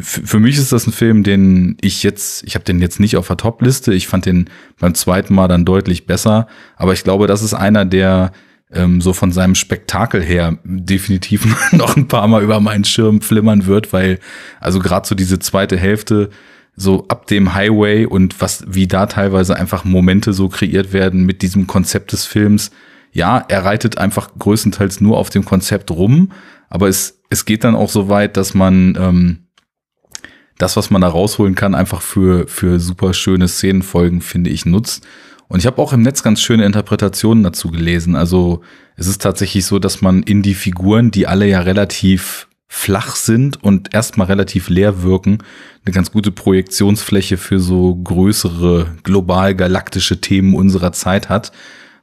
für mich ist das ein Film, den ich jetzt, ich habe den jetzt nicht auf der Top-Liste. Ich fand den beim zweiten Mal dann deutlich besser. Aber ich glaube, das ist einer, der ähm, so von seinem Spektakel her definitiv noch ein paar Mal über meinen Schirm flimmern wird, weil also gerade so diese zweite Hälfte so ab dem Highway und was wie da teilweise einfach Momente so kreiert werden mit diesem Konzept des Films. Ja, er reitet einfach größtenteils nur auf dem Konzept rum, aber es es geht dann auch so weit, dass man ähm, das, was man da rausholen kann, einfach für, für super schöne Szenenfolgen, finde ich, nutzt. Und ich habe auch im Netz ganz schöne Interpretationen dazu gelesen. Also es ist tatsächlich so, dass man in die Figuren, die alle ja relativ flach sind und erstmal relativ leer wirken, eine ganz gute Projektionsfläche für so größere global galaktische Themen unserer Zeit hat,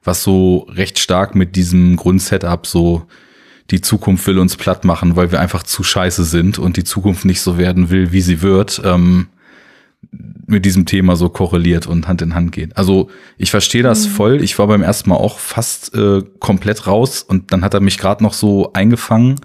was so recht stark mit diesem Grundsetup so die Zukunft will uns platt machen, weil wir einfach zu scheiße sind und die Zukunft nicht so werden will, wie sie wird, ähm, mit diesem Thema so korreliert und Hand in Hand geht. Also ich verstehe das mhm. voll. Ich war beim ersten Mal auch fast äh, komplett raus und dann hat er mich gerade noch so eingefangen.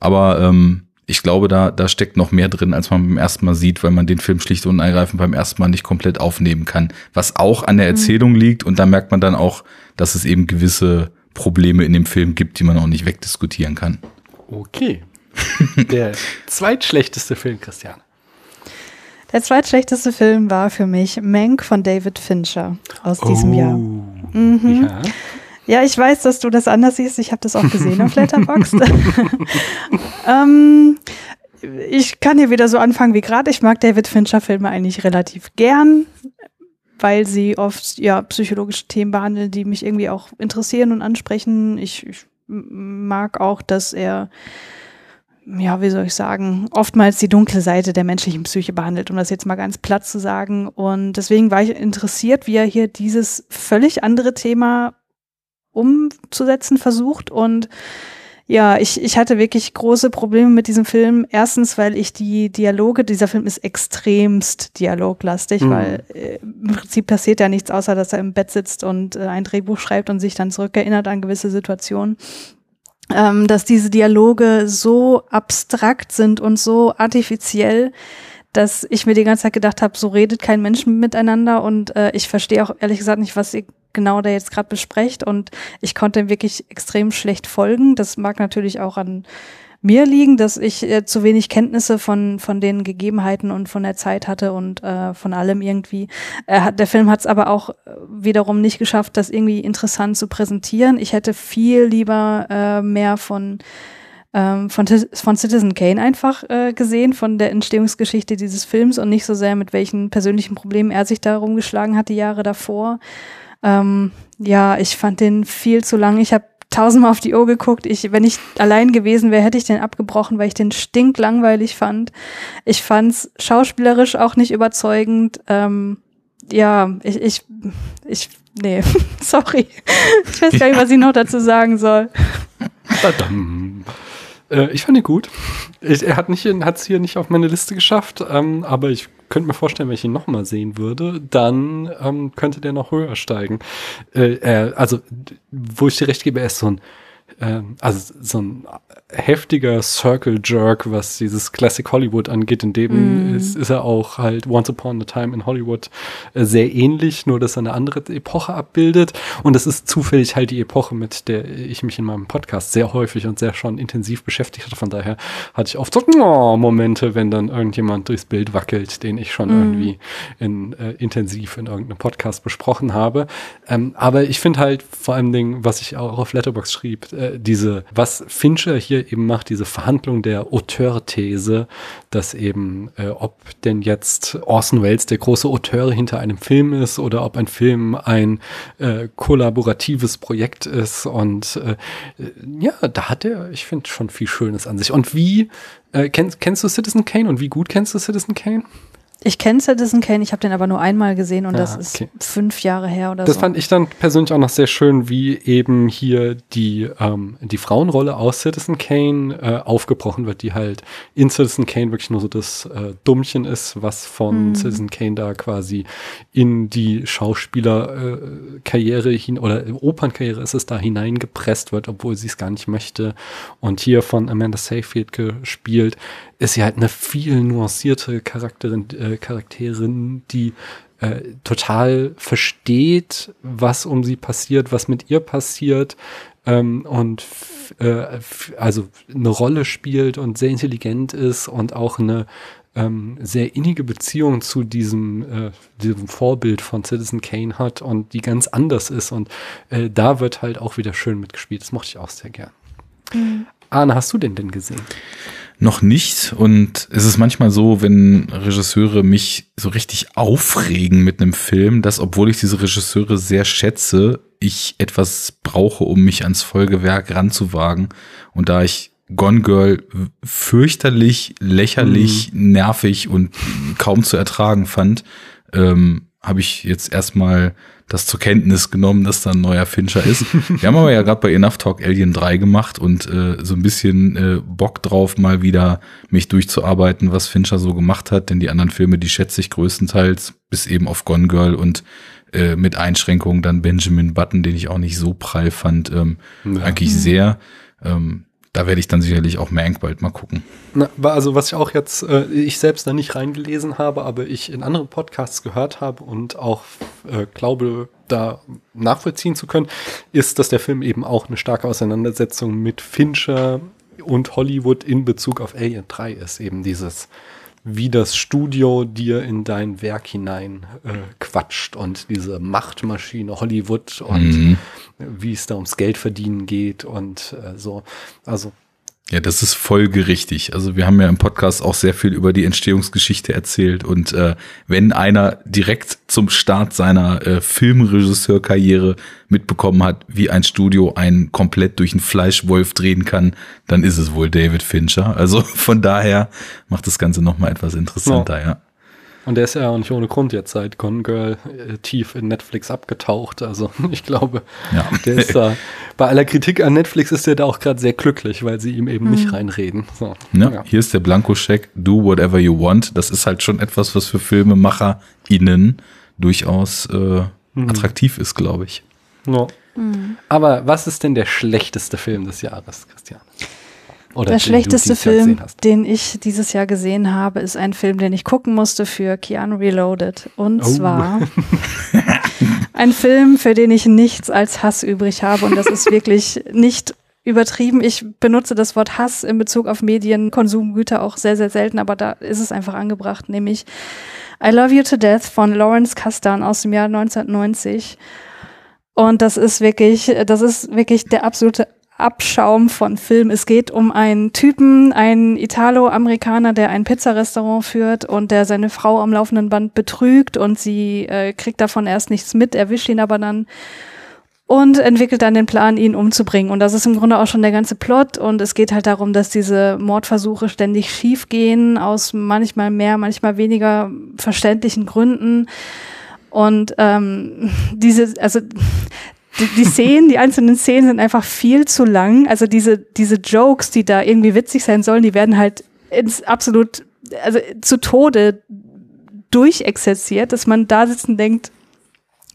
Aber ähm, ich glaube, da, da steckt noch mehr drin, als man beim ersten Mal sieht, weil man den Film schlicht und ergreifend beim ersten Mal nicht komplett aufnehmen kann. Was auch an der mhm. Erzählung mhm. liegt und da merkt man dann auch, dass es eben gewisse Probleme in dem Film gibt, die man auch nicht wegdiskutieren kann. Okay. Der zweitschlechteste Film, Christian. Der zweitschlechteste Film war für mich Mank von David Fincher aus diesem oh, Jahr. Mhm. Ja. ja. ich weiß, dass du das anders siehst. Ich habe das auch gesehen auf Letterboxd. ähm, ich kann hier wieder so anfangen wie gerade. Ich mag David Fincher Filme eigentlich relativ gern weil sie oft ja psychologische Themen behandeln, die mich irgendwie auch interessieren und ansprechen. Ich, ich mag auch, dass er ja, wie soll ich sagen, oftmals die dunkle Seite der menschlichen Psyche behandelt, um das jetzt mal ganz platt zu sagen. Und deswegen war ich interessiert, wie er hier dieses völlig andere Thema umzusetzen versucht. Und ja, ich, ich hatte wirklich große Probleme mit diesem Film. Erstens, weil ich die Dialoge, dieser Film ist extremst dialoglastig, mhm. weil äh, im Prinzip passiert ja nichts, außer dass er im Bett sitzt und äh, ein Drehbuch schreibt und sich dann zurückerinnert an gewisse Situationen ähm, dass diese Dialoge so abstrakt sind und so artifiziell, dass ich mir die ganze Zeit gedacht habe, so redet kein Mensch miteinander und äh, ich verstehe auch ehrlich gesagt nicht, was ihr genau da jetzt gerade besprecht und ich konnte wirklich extrem schlecht folgen. Das mag natürlich auch an mir liegen, dass ich äh, zu wenig Kenntnisse von, von den Gegebenheiten und von der Zeit hatte und äh, von allem irgendwie. Er hat, der Film hat es aber auch äh, wiederum nicht geschafft, das irgendwie interessant zu präsentieren. Ich hätte viel lieber äh, mehr von ähm, von, von Citizen Kane einfach äh, gesehen, von der Entstehungsgeschichte dieses Films und nicht so sehr mit welchen persönlichen Problemen er sich da rumgeschlagen hat die Jahre davor. Ähm, ja, ich fand den viel zu lang. Ich habe tausendmal auf die Uhr geguckt. Ich, wenn ich allein gewesen wäre, hätte ich den abgebrochen, weil ich den stinklangweilig fand. Ich fand's schauspielerisch auch nicht überzeugend. Ähm, ja, ich, ich, ich, nee, sorry. Ich weiß gar nicht, was ich noch dazu sagen soll. Verdammt. Äh, ich fand ihn gut. Ich, er hat es hier nicht auf meine Liste geschafft, ähm, aber ich könnte mir vorstellen, wenn ich ihn nochmal sehen würde, dann ähm, könnte der noch höher steigen. Äh, er, also, wo ich dir recht gebe, er ist so ein ähm, also so ein heftiger Circle Jerk, was dieses Classic Hollywood angeht. In dem mm. ist, ist, er auch halt Once Upon a Time in Hollywood äh, sehr ähnlich, nur dass er eine andere Epoche abbildet. Und das ist zufällig halt die Epoche, mit der ich mich in meinem Podcast sehr häufig und sehr schon intensiv beschäftigt hatte. Von daher hatte ich oft so oh, Momente, wenn dann irgendjemand durchs Bild wackelt, den ich schon mm. irgendwie in, äh, intensiv in irgendeinem Podcast besprochen habe. Ähm, aber ich finde halt vor allem Dingen, was ich auch auf Letterbox schrieb, äh, diese, was Fincher hier eben macht, diese Verhandlung der Auteur-These, dass eben, äh, ob denn jetzt Orson Welles der große Auteur hinter einem Film ist oder ob ein Film ein äh, kollaboratives Projekt ist und äh, ja, da hat er, ich finde, schon viel Schönes an sich. Und wie, äh, kennst, kennst du Citizen Kane und wie gut kennst du Citizen Kane? Ich kenne Citizen Kane, ich habe den aber nur einmal gesehen und ah, das ist fünf Jahre her oder das so. Das fand ich dann persönlich auch noch sehr schön, wie eben hier die, ähm, die Frauenrolle aus Citizen Kane äh, aufgebrochen wird, die halt in Citizen Kane wirklich nur so das äh, Dummchen ist, was von mm. Citizen Kane da quasi in die Schauspielerkarriere äh, hin oder Opernkarriere ist es da hineingepresst wird, obwohl sie es gar nicht möchte. Und hier von Amanda Seyfried gespielt, ist sie halt eine viel nuancierte Charakterin, äh, Charakterin, die äh, total versteht, was um sie passiert, was mit ihr passiert ähm, und äh, also eine Rolle spielt und sehr intelligent ist und auch eine ähm, sehr innige Beziehung zu diesem, äh, diesem Vorbild von Citizen Kane hat und die ganz anders ist und äh, da wird halt auch wieder schön mitgespielt. Das mochte ich auch sehr gern. Mhm. Arne, hast du den denn gesehen? Noch nicht. Und es ist manchmal so, wenn Regisseure mich so richtig aufregen mit einem Film, dass, obwohl ich diese Regisseure sehr schätze, ich etwas brauche, um mich ans Folgewerk ranzuwagen. Und da ich Gone Girl fürchterlich, lächerlich, mhm. nervig und kaum zu ertragen fand, ähm, habe ich jetzt erstmal das zur Kenntnis genommen, dass da ein neuer Fincher ist. Wir haben aber ja gerade bei Enough Talk Alien 3 gemacht und äh, so ein bisschen äh, Bock drauf, mal wieder mich durchzuarbeiten, was Fincher so gemacht hat. Denn die anderen Filme, die schätze ich größtenteils, bis eben auf Gone Girl und äh, mit Einschränkungen dann Benjamin Button, den ich auch nicht so prall fand, ähm, ja. eigentlich sehr. Ähm, da werde ich dann sicherlich auch Mank bald mal gucken. Na, also was ich auch jetzt, äh, ich selbst da nicht reingelesen habe, aber ich in anderen Podcasts gehört habe und auch äh, glaube, da nachvollziehen zu können, ist, dass der Film eben auch eine starke Auseinandersetzung mit Fincher und Hollywood in Bezug auf Alien 3 ist. Eben dieses wie das Studio dir in dein Werk hinein äh, quatscht und diese Machtmaschine Hollywood und mhm. wie es da ums Geld verdienen geht und äh, so. Also Ja, das ist folgerichtig. Also wir haben ja im Podcast auch sehr viel über die Entstehungsgeschichte erzählt und äh, wenn einer direkt zum Start seiner äh, Filmregisseurkarriere mitbekommen hat, wie ein Studio einen komplett durch einen Fleischwolf drehen kann, dann ist es wohl David Fincher. Also von daher macht das Ganze nochmal etwas interessanter, ja. ja. Und der ist ja auch nicht ohne Grund jetzt seit Gone Girl äh, tief in Netflix abgetaucht. Also ich glaube, ja. der ist da, bei aller Kritik an Netflix ist der da auch gerade sehr glücklich, weil sie ihm eben mhm. nicht reinreden. So, ja, ja. Hier ist der Blankoscheck, do whatever you want. Das ist halt schon etwas, was für FilmemacherInnen durchaus äh, mhm. attraktiv ist, glaube ich. Ja. Mhm. Aber was ist denn der schlechteste Film des Jahres, Christian? Oder der schlechteste Film, den ich dieses Jahr gesehen habe, ist ein Film, den ich gucken musste für Keanu Reloaded. Und oh. zwar ein Film, für den ich nichts als Hass übrig habe. Und das ist wirklich nicht übertrieben. Ich benutze das Wort Hass in Bezug auf Medien, Konsumgüter auch sehr, sehr selten, aber da ist es einfach angebracht, nämlich I Love You to Death von Lawrence Kasdan aus dem Jahr 1990. Und das ist wirklich, das ist wirklich der absolute Abschaum von Film. Es geht um einen Typen, einen Italo-Amerikaner, der ein Pizzarestaurant führt und der seine Frau am laufenden Band betrügt und sie äh, kriegt davon erst nichts mit, erwischt ihn aber dann und entwickelt dann den Plan, ihn umzubringen. Und das ist im Grunde auch schon der ganze Plot. Und es geht halt darum, dass diese Mordversuche ständig schief gehen, aus manchmal mehr, manchmal weniger verständlichen Gründen. Und ähm, diese, also die, die Szenen, die einzelnen Szenen sind einfach viel zu lang. Also diese, diese Jokes, die da irgendwie witzig sein sollen, die werden halt ins absolut, also zu Tode durchexerziert, dass man da sitzen denkt,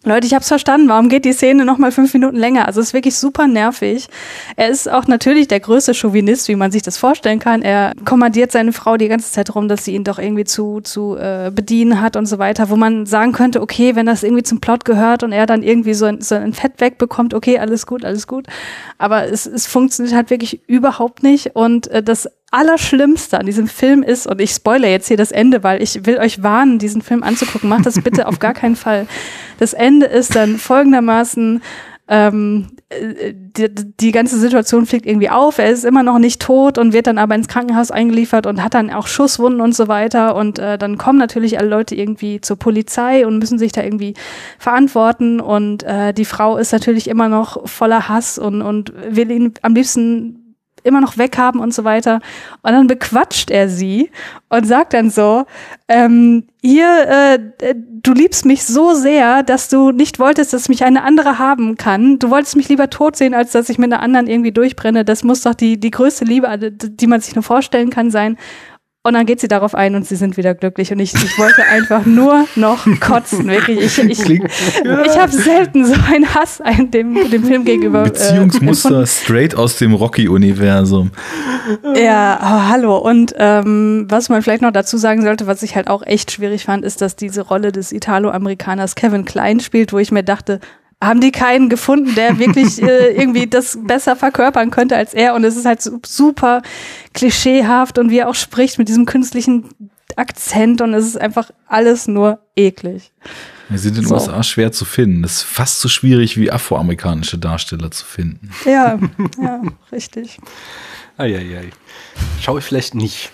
Leute, ich hab's verstanden. Warum geht die Szene noch mal fünf Minuten länger? Also es ist wirklich super nervig. Er ist auch natürlich der größte Chauvinist, wie man sich das vorstellen kann. Er kommandiert seine Frau die ganze Zeit rum, dass sie ihn doch irgendwie zu zu äh, bedienen hat und so weiter. Wo man sagen könnte, okay, wenn das irgendwie zum Plot gehört und er dann irgendwie so ein, so ein Fett wegbekommt, okay, alles gut, alles gut. Aber es, es funktioniert halt wirklich überhaupt nicht. Und äh, das Allerschlimmste an diesem Film ist, und ich spoilere jetzt hier das Ende, weil ich will euch warnen, diesen Film anzugucken. Macht das bitte auf gar keinen Fall. Das Ende ist dann folgendermaßen, ähm, die, die ganze Situation fliegt irgendwie auf. Er ist immer noch nicht tot und wird dann aber ins Krankenhaus eingeliefert und hat dann auch Schusswunden und so weiter. Und äh, dann kommen natürlich alle Leute irgendwie zur Polizei und müssen sich da irgendwie verantworten. Und äh, die Frau ist natürlich immer noch voller Hass und, und will ihn am liebsten immer noch weghaben und so weiter. Und dann bequatscht er sie und sagt dann so, ähm, hier, äh, du liebst mich so sehr, dass du nicht wolltest, dass mich eine andere haben kann. Du wolltest mich lieber tot sehen, als dass ich mit einer anderen irgendwie durchbrenne. Das muss doch die, die größte Liebe, die man sich nur vorstellen kann, sein. Und dann geht sie darauf ein und sie sind wieder glücklich. Und ich, ich wollte einfach nur noch kotzen, wirklich. Ich, ich, ich habe selten so einen Hass einem, dem, dem Film gegenüber. Äh, Beziehungsmuster äh, straight aus dem Rocky-Universum. Ja, oh, hallo. Und ähm, was man vielleicht noch dazu sagen sollte, was ich halt auch echt schwierig fand, ist, dass diese Rolle des Italo-Amerikaners Kevin Klein spielt, wo ich mir dachte, haben die keinen gefunden, der wirklich äh, irgendwie das besser verkörpern könnte als er. Und es ist halt super klischeehaft und wie er auch spricht mit diesem künstlichen Akzent und es ist einfach alles nur eklig. Wir sind in den so. USA schwer zu finden. Es ist fast so schwierig wie afroamerikanische Darsteller zu finden. Ja, ja, richtig. Eieiei. Schau ich vielleicht nicht.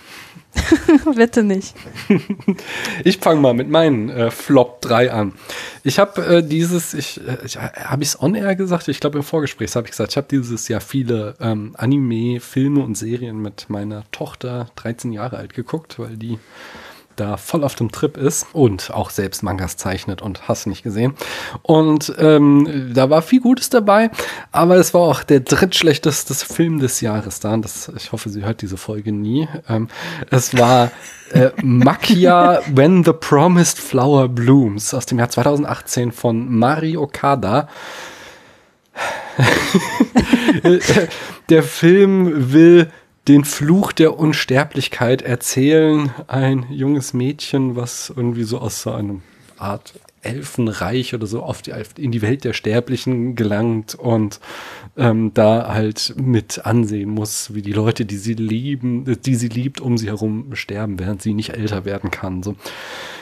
Bitte nicht. ich fange mal mit meinen äh, Flop 3 an. Ich habe äh, dieses, ich, äh, ich habe ich es on air gesagt? Ich glaube im Vorgespräch habe ich gesagt, ich habe dieses Jahr viele ähm, Anime, Filme und Serien mit meiner Tochter 13 Jahre alt geguckt, weil die da voll auf dem Trip ist und auch selbst Mangas zeichnet und hast nicht gesehen. Und ähm, da war viel Gutes dabei, aber es war auch der drittschlechteste Film des Jahres da. Das, ich hoffe, sie hört diese Folge nie. Ähm, es war äh, Makia When the Promised Flower Blooms aus dem Jahr 2018 von Mari Okada. der Film will den Fluch der Unsterblichkeit erzählen. Ein junges Mädchen, was irgendwie so aus so einem Art Elfenreich oder so die, in die Welt der Sterblichen gelangt und ähm, da halt mit ansehen muss, wie die Leute, die sie lieben, die sie liebt, um sie herum sterben, während sie nicht älter werden kann. So.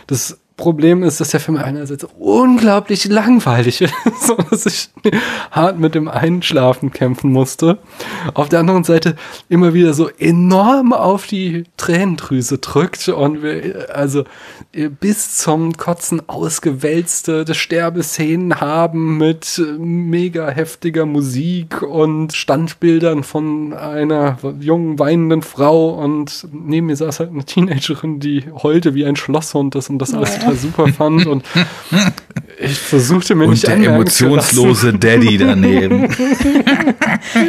Das Problem ist, dass der Film einerseits unglaublich langweilig ist, so dass ich hart mit dem Einschlafen kämpfen musste. Auf der anderen Seite immer wieder so enorm auf die Tränendrüse drückt und wir also bis zum Kotzen ausgewälzte Sterbeszenen haben mit mega heftiger Musik und Standbildern von einer jungen weinenden Frau und neben mir saß halt eine Teenagerin, die heulte wie ein Schlosshund das und das alles total super fand und ich versuchte mir Und nicht der emotionslose Daddy daneben.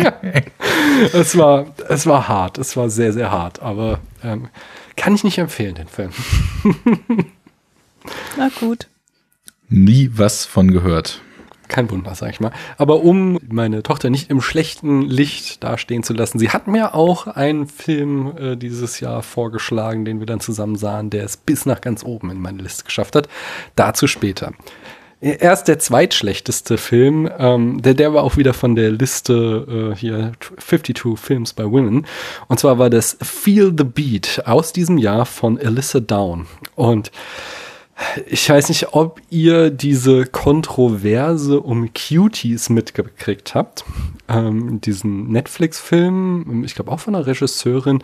ja. Es war, es war hart, es war sehr, sehr hart, aber ähm, kann ich nicht empfehlen, den Film. Na gut. Nie was von gehört. Kein Wunder, sag ich mal. Aber um meine Tochter nicht im schlechten Licht dastehen zu lassen, sie hat mir auch einen Film äh, dieses Jahr vorgeschlagen, den wir dann zusammen sahen, der es bis nach ganz oben in meine Liste geschafft hat. Dazu später. Erst der zweitschlechteste Film, ähm, der, der war auch wieder von der Liste äh, hier 52 Films by Women. Und zwar war das Feel the Beat aus diesem Jahr von Alyssa Down. Und ich weiß nicht, ob ihr diese Kontroverse um Cuties mitgekriegt habt. Ähm, diesen Netflix-Film, ich glaube auch von einer Regisseurin,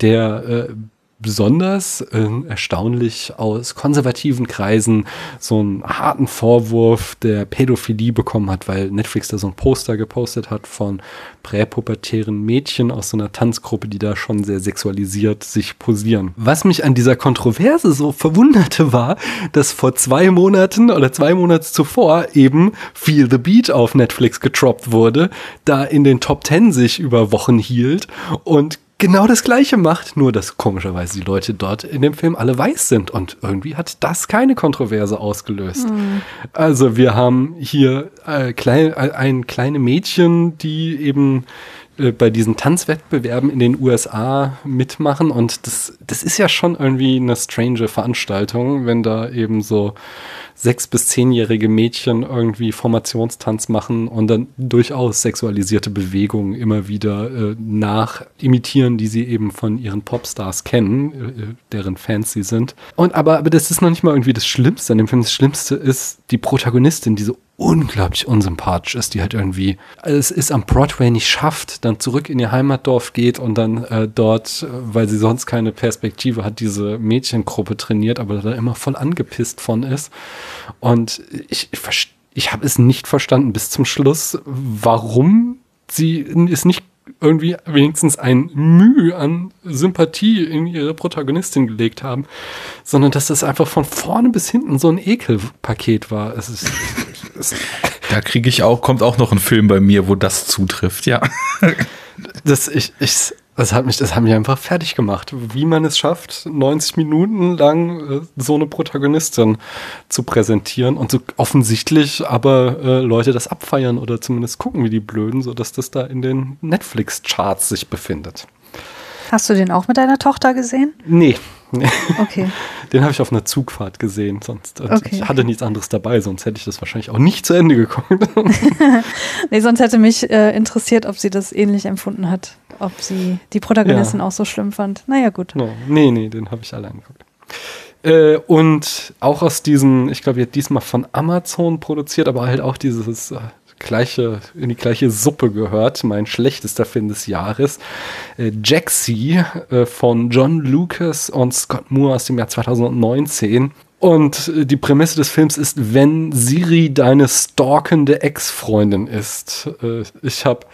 der äh, besonders äh, erstaunlich aus konservativen Kreisen so einen harten Vorwurf der Pädophilie bekommen hat, weil Netflix da so ein Poster gepostet hat von präpubertären Mädchen aus so einer Tanzgruppe, die da schon sehr sexualisiert sich posieren. Was mich an dieser Kontroverse so verwunderte war, dass vor zwei Monaten oder zwei Monate zuvor eben Feel the Beat auf Netflix getroppt wurde, da in den Top Ten sich über Wochen hielt und genau das gleiche macht, nur dass komischerweise die Leute dort in dem Film alle weiß sind und irgendwie hat das keine Kontroverse ausgelöst. Mhm. Also wir haben hier äh, klein, äh, ein kleine Mädchen, die eben äh, bei diesen Tanzwettbewerben in den USA mitmachen und das, das ist ja schon irgendwie eine strange Veranstaltung, wenn da eben so sechs- bis zehnjährige Mädchen irgendwie Formationstanz machen und dann durchaus sexualisierte Bewegungen immer wieder äh, nachimitieren, die sie eben von ihren Popstars kennen, äh, deren Fans sie sind. Und aber, aber das ist noch nicht mal irgendwie das Schlimmste an dem Film. Das Schlimmste ist die Protagonistin, die so unglaublich unsympathisch ist, die halt irgendwie es ist am Broadway nicht schafft, dann zurück in ihr Heimatdorf geht und dann äh, dort, weil sie sonst keine Perspektive hat, diese Mädchengruppe trainiert, aber da immer voll angepisst von ist. Und ich, ich, ich habe es nicht verstanden bis zum Schluss, warum sie es nicht irgendwie wenigstens ein Mühe an Sympathie in ihre Protagonistin gelegt haben, sondern dass das einfach von vorne bis hinten so ein Ekelpaket war. Es ist, es da kriege ich auch, kommt auch noch ein Film bei mir, wo das zutrifft, ja. Das, ich, ich, das hat mich, das hat mich einfach fertig gemacht, wie man es schafft, 90 Minuten lang äh, so eine Protagonistin zu präsentieren und so offensichtlich aber äh, Leute das abfeiern oder zumindest gucken wie die Blöden, sodass das da in den Netflix-Charts sich befindet. Hast du den auch mit deiner Tochter gesehen? Nee. Okay. Den habe ich auf einer Zugfahrt gesehen, sonst Okay, ich hatte nichts anderes dabei, sonst hätte ich das wahrscheinlich auch nicht zu Ende geguckt. Nee, sonst hätte mich äh, interessiert, ob sie das ähnlich empfunden hat. Ob sie die Protagonistin auch so schlimm fand. Naja, gut. No. Nee, nee, den habe ich allein geguckt. Äh, und auch aus diesem, ich glaube, jetzt diesmal von Amazon produziert, aber halt auch dieses äh, gleiche, in die gleiche Suppe gehört, mein schlechtester Film des Jahres. Äh, Jaxie äh, von John Lucas und Scott Moore aus dem Jahr 2019. Und äh, die Prämisse des Films ist, wenn Siri deine stalkende Ex-Freundin ist. Äh, ich habe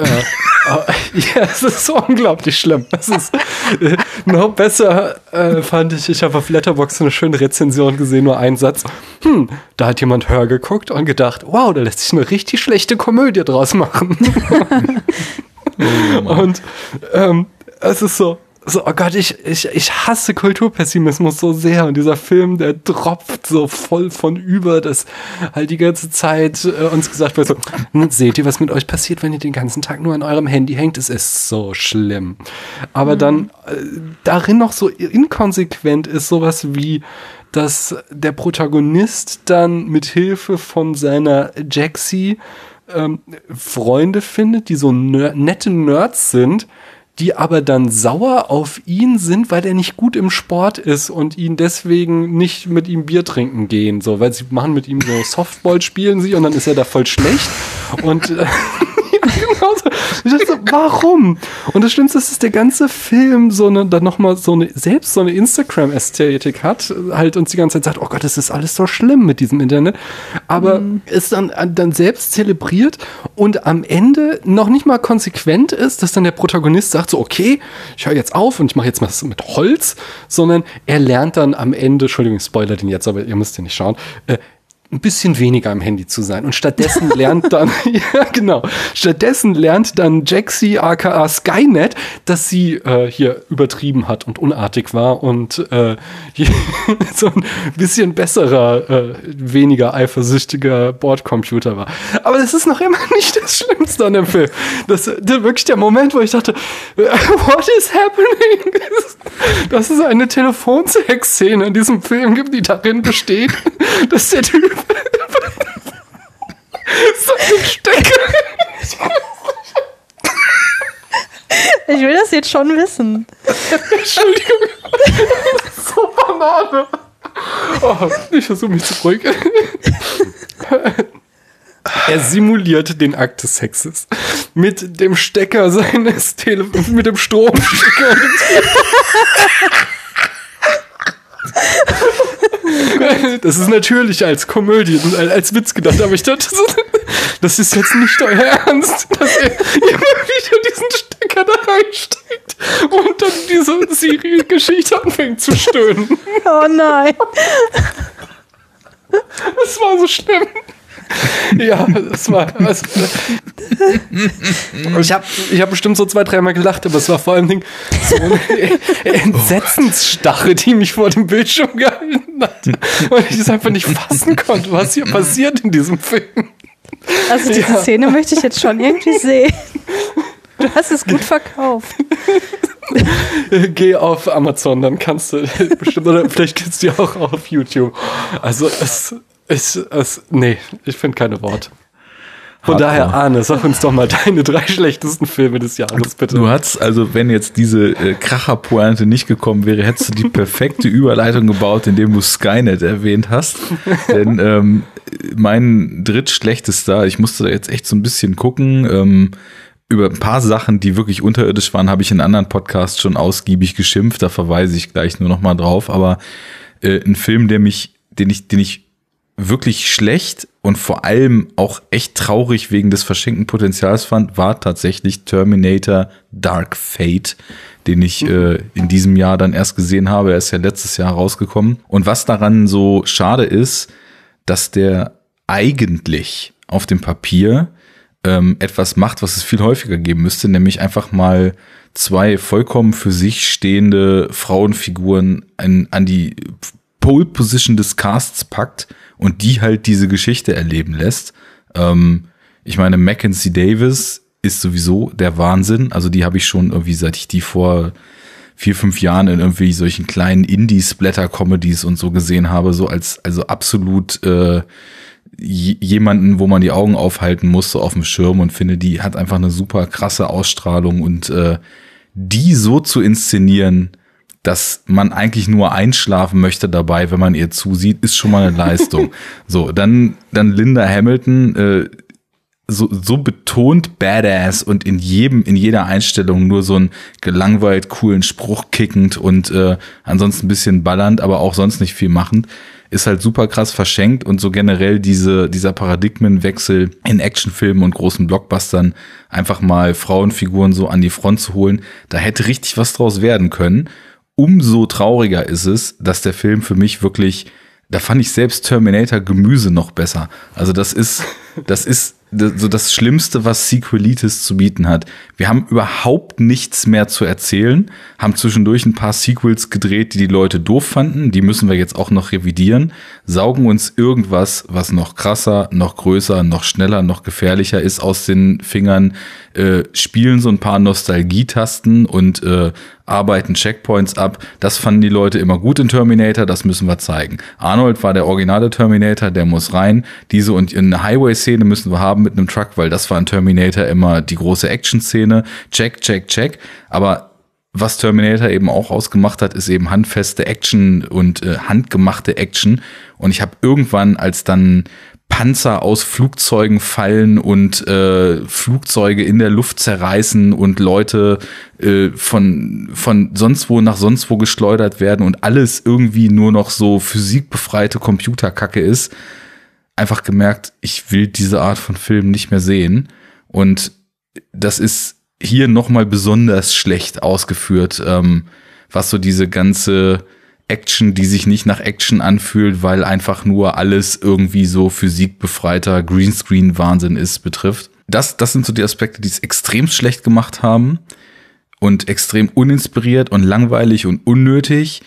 äh, äh, ja, es ist so unglaublich schlimm. Es ist äh, noch besser, äh, fand ich. Ich habe auf Letterboxd eine schöne Rezension gesehen, nur ein Satz. Hm, da hat jemand Hör geguckt und gedacht, wow, da lässt sich eine richtig schlechte Komödie draus machen. und ähm, es ist so, so, oh Gott, ich, ich, ich hasse Kulturpessimismus so sehr. Und dieser Film, der tropft so voll von über, dass halt die ganze Zeit äh, uns gesagt wird, so, "Hm, seht ihr, was mit euch passiert, wenn ihr den ganzen Tag nur an eurem Handy hängt? Es ist so schlimm. Aber dann äh, darin noch so inkonsequent ist sowas wie, dass der Protagonist dann mit Hilfe von seiner Jaxie ähm, Freunde findet, die so ner nette Nerds sind, die aber dann sauer auf ihn sind, weil er nicht gut im Sport ist und ihn deswegen nicht mit ihm Bier trinken gehen, so, weil sie machen mit ihm so Softball spielen sie und dann ist er da voll schlecht und äh, so, warum? Und das Schlimmste ist, dass der ganze Film so eine, dann nochmal so eine, selbst so eine Instagram-Ästhetik hat, halt uns die ganze Zeit sagt, oh Gott, das ist alles so schlimm mit diesem Internet. Aber mhm. ist dann, dann selbst zelebriert und am Ende noch nicht mal konsequent ist, dass dann der Protagonist sagt so, okay, ich höre jetzt auf und ich mache jetzt mal mit Holz, sondern er lernt dann am Ende, Entschuldigung, ich spoiler den jetzt, aber ihr müsst den nicht schauen, äh, ein bisschen weniger am Handy zu sein. Und stattdessen lernt dann, ja genau, stattdessen lernt dann Jaxi aka Skynet, dass sie äh, hier übertrieben hat und unartig war und äh, so ein bisschen besserer, äh, weniger eifersüchtiger Bordcomputer war. Aber das ist noch immer nicht das Schlimmste an dem Film. Das, ist wirklich der Moment, wo ich dachte, what is happening? Dass es eine Telefonsex-Szene in diesem Film gibt, die darin besteht, dass der Typ so ein Stecker. Ich will das jetzt schon wissen. Entschuldigung. so Banane. Oh, ich versuche mich zu beruhigen. Er simuliert den Akt des Sexes mit dem Stecker seines Telefons, mit dem Stromstecker. Das ist natürlich als Komödie und als Witz gedacht, aber ich dachte, das ist jetzt nicht euer Ernst, dass er immer wieder diesen Stecker da reinsteckt und dann diese Siri-Geschichte anfängt zu stöhnen. Oh nein. Das war so schlimm. ja, das war. Also, ich habe ich hab bestimmt so zwei, dreimal gelacht, aber es war vor allem so eine Entsetzensstache, die mich vor dem Bildschirm gehalten hat. Und ich es einfach nicht fassen konnte, was hier passiert in diesem Film. Also diese ja. Szene möchte ich jetzt schon irgendwie sehen. Du hast es gut verkauft. Geh auf Amazon, dann kannst du bestimmt, oder vielleicht kennst du ja auch auf YouTube. Also es, ich, es, nee, ich finde keine Worte. Von Hardcore. daher, Arne, sag uns doch mal deine drei schlechtesten Filme des Jahres, bitte. Du hast, also wenn jetzt diese äh, Kracherpointe nicht gekommen wäre, hättest du die perfekte Überleitung gebaut, indem du Skynet erwähnt hast. Denn ähm, mein drittschlechtester, ich musste da jetzt echt so ein bisschen gucken, ähm, über ein paar Sachen, die wirklich unterirdisch waren, habe ich in anderen Podcasts schon ausgiebig geschimpft. Da verweise ich gleich nur noch mal drauf. Aber äh, ein Film, der mich, den ich, den ich wirklich schlecht und vor allem auch echt traurig wegen des verschenkten Potenzials fand, war tatsächlich Terminator Dark Fate, den ich mhm. äh, in diesem Jahr dann erst gesehen habe. Er ist ja letztes Jahr rausgekommen. Und was daran so schade ist, dass der eigentlich auf dem Papier ähm, etwas macht, was es viel häufiger geben müsste, nämlich einfach mal zwei vollkommen für sich stehende Frauenfiguren an, an die Pole Position des Casts packt und die halt diese Geschichte erleben lässt. Ähm, ich meine, Mackenzie Davis ist sowieso der Wahnsinn. Also die habe ich schon irgendwie, seit ich die vor vier, fünf Jahren in irgendwie solchen kleinen Indie-Splatter-Comedies und so gesehen habe, so als also absolut äh, jemanden, wo man die Augen aufhalten muss, so auf dem Schirm und finde, die hat einfach eine super krasse Ausstrahlung und äh, die so zu inszenieren, dass man eigentlich nur einschlafen möchte dabei, wenn man ihr zusieht, ist schon mal eine Leistung. so, dann, dann Linda Hamilton, äh, so, so betont badass und in jedem, in jeder Einstellung nur so einen gelangweilt coolen Spruch kickend und äh, ansonsten ein bisschen ballernd, aber auch sonst nicht viel machend, ist halt super krass verschenkt und so generell diese, dieser Paradigmenwechsel in Actionfilmen und großen Blockbustern einfach mal Frauenfiguren so an die Front zu holen, da hätte richtig was draus werden können umso trauriger ist es, dass der Film für mich wirklich, da fand ich selbst Terminator Gemüse noch besser. Also das ist, das ist so das Schlimmste, was Sequelitis zu bieten hat. Wir haben überhaupt nichts mehr zu erzählen, haben zwischendurch ein paar Sequels gedreht, die die Leute doof fanden. Die müssen wir jetzt auch noch revidieren, saugen uns irgendwas, was noch krasser, noch größer, noch schneller, noch gefährlicher ist aus den Fingern, äh, spielen so ein paar Nostalgietasten und äh, arbeiten Checkpoints ab. Das fanden die Leute immer gut in Terminator, das müssen wir zeigen. Arnold war der originale Terminator, der muss rein. Diese und eine Highway-Szene müssen wir haben mit einem Truck, weil das war in Terminator immer die große Action-Szene. Check, check, check. Aber was Terminator eben auch ausgemacht hat, ist eben handfeste Action und äh, handgemachte Action. Und ich habe irgendwann, als dann Panzer aus Flugzeugen fallen und äh, Flugzeuge in der Luft zerreißen und Leute äh, von, von sonst wo nach sonst wo geschleudert werden und alles irgendwie nur noch so physikbefreite Computerkacke ist, einfach gemerkt, ich will diese Art von Film nicht mehr sehen. Und das ist hier nochmal besonders schlecht ausgeführt, ähm, was so diese ganze Action, die sich nicht nach Action anfühlt, weil einfach nur alles irgendwie so physikbefreiter Greenscreen-Wahnsinn ist, betrifft. Das, das sind so die Aspekte, die es extrem schlecht gemacht haben und extrem uninspiriert und langweilig und unnötig.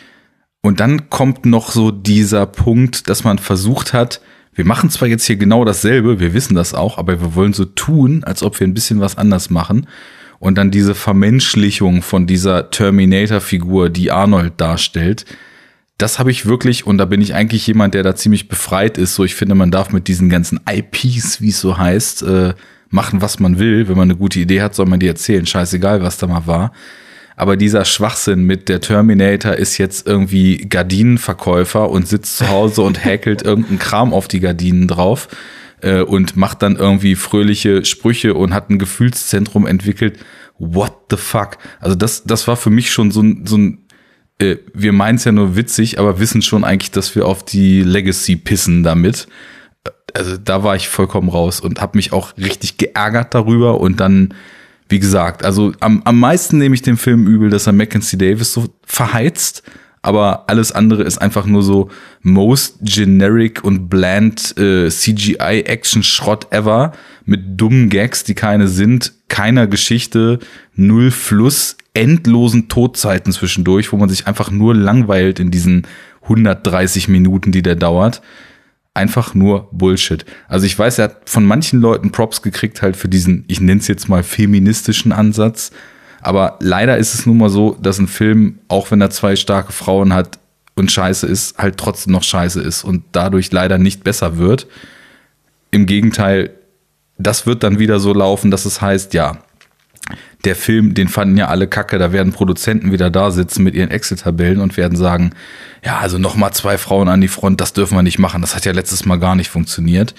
Und dann kommt noch so dieser Punkt, dass man versucht hat, wir machen zwar jetzt hier genau dasselbe, wir wissen das auch, aber wir wollen so tun, als ob wir ein bisschen was anders machen. Und dann diese Vermenschlichung von dieser Terminator-Figur, die Arnold darstellt, das habe ich wirklich, und da bin ich eigentlich jemand, der da ziemlich befreit ist. So, ich finde, man darf mit diesen ganzen IPs, wie es so heißt, äh, machen, was man will. Wenn man eine gute Idee hat, soll man die erzählen. Scheißegal, was da mal war. Aber dieser Schwachsinn mit der Terminator ist jetzt irgendwie Gardinenverkäufer und sitzt zu Hause und häkelt irgendeinen Kram auf die Gardinen drauf äh, und macht dann irgendwie fröhliche Sprüche und hat ein Gefühlszentrum entwickelt. What the fuck? Also das, das war für mich schon so ein, so ein äh, wir meinen es ja nur witzig, aber wissen schon eigentlich, dass wir auf die Legacy pissen damit. Also da war ich vollkommen raus und habe mich auch richtig geärgert darüber und dann, wie gesagt, also am, am meisten nehme ich dem Film übel, dass er Mackenzie Davis so verheizt, aber alles andere ist einfach nur so most generic und bland äh, CGI-Action-Schrott ever mit dummen Gags, die keine sind, keiner Geschichte, null Fluss, endlosen Todzeiten zwischendurch, wo man sich einfach nur langweilt in diesen 130 Minuten, die der dauert. Einfach nur Bullshit. Also ich weiß, er hat von manchen Leuten Props gekriegt halt für diesen, ich nenne es jetzt mal feministischen Ansatz. Aber leider ist es nun mal so, dass ein Film, auch wenn er zwei starke Frauen hat und scheiße ist, halt trotzdem noch scheiße ist und dadurch leider nicht besser wird. Im Gegenteil, das wird dann wieder so laufen, dass es heißt, ja, der Film, den fanden ja alle kacke, da werden Produzenten wieder da sitzen mit ihren Excel-Tabellen und werden sagen, ja, also nochmal zwei Frauen an die Front, das dürfen wir nicht machen. Das hat ja letztes Mal gar nicht funktioniert,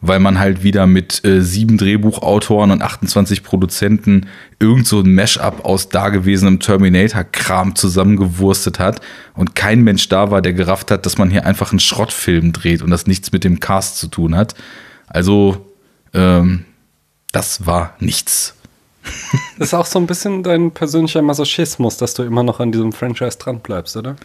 weil man halt wieder mit äh, sieben Drehbuchautoren und 28 Produzenten irgend so ein Mash-up aus dagewesenem Terminator-Kram zusammengewurstet hat und kein Mensch da war, der gerafft hat, dass man hier einfach einen Schrottfilm dreht und das nichts mit dem Cast zu tun hat. Also, ähm, das war nichts. Das ist auch so ein bisschen dein persönlicher Masochismus, dass du immer noch an diesem Franchise dranbleibst, oder?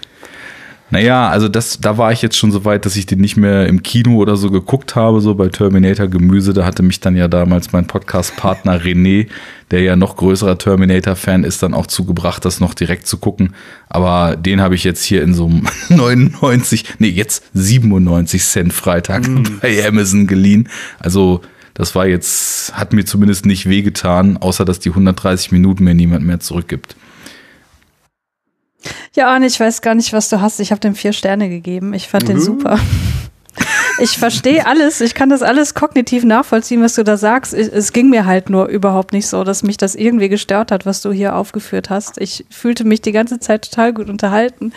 Naja, also das, da war ich jetzt schon so weit, dass ich den nicht mehr im Kino oder so geguckt habe, so bei Terminator Gemüse. Da hatte mich dann ja damals mein Podcast-Partner René, der ja noch größerer Terminator-Fan ist, dann auch zugebracht, das noch direkt zu gucken. Aber den habe ich jetzt hier in so einem 99, nee, jetzt 97 Cent Freitag mm. bei Amazon geliehen. Also das war jetzt, hat mir zumindest nicht wehgetan, außer dass die 130 Minuten mir niemand mehr zurückgibt. Ja, Arne, ich weiß gar nicht, was du hast. Ich habe dem vier Sterne gegeben. Ich fand mhm. den super. Ich verstehe alles, ich kann das alles kognitiv nachvollziehen, was du da sagst. Es ging mir halt nur überhaupt nicht so, dass mich das irgendwie gestört hat, was du hier aufgeführt hast. Ich fühlte mich die ganze Zeit total gut unterhalten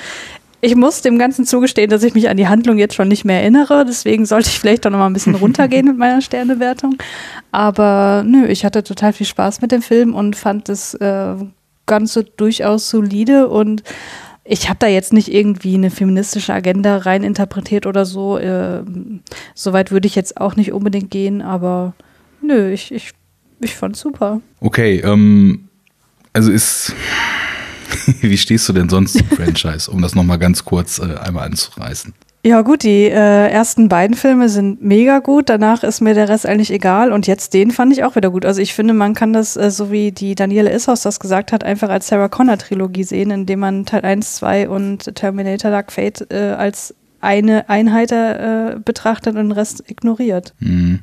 ich muss dem Ganzen zugestehen, dass ich mich an die Handlung jetzt schon nicht mehr erinnere. Deswegen sollte ich vielleicht doch noch mal ein bisschen runtergehen mit meiner Sternewertung. Aber nö, ich hatte total viel Spaß mit dem Film und fand das äh, Ganze durchaus solide und ich habe da jetzt nicht irgendwie eine feministische Agenda rein interpretiert oder so. Äh, Soweit würde ich jetzt auch nicht unbedingt gehen, aber nö, ich, ich, ich fand super. Okay, ähm, also ist Wie stehst du denn sonst zum Franchise, um das nochmal ganz kurz äh, einmal anzureißen? Ja gut, die äh, ersten beiden Filme sind mega gut, danach ist mir der Rest eigentlich egal und jetzt den fand ich auch wieder gut. Also ich finde, man kann das, äh, so wie die Daniele Ishaus das gesagt hat, einfach als Sarah Connor Trilogie sehen, indem man Teil 1, 2 und Terminator Dark Fate äh, als eine Einheit äh, betrachtet und den Rest ignoriert. Mhm.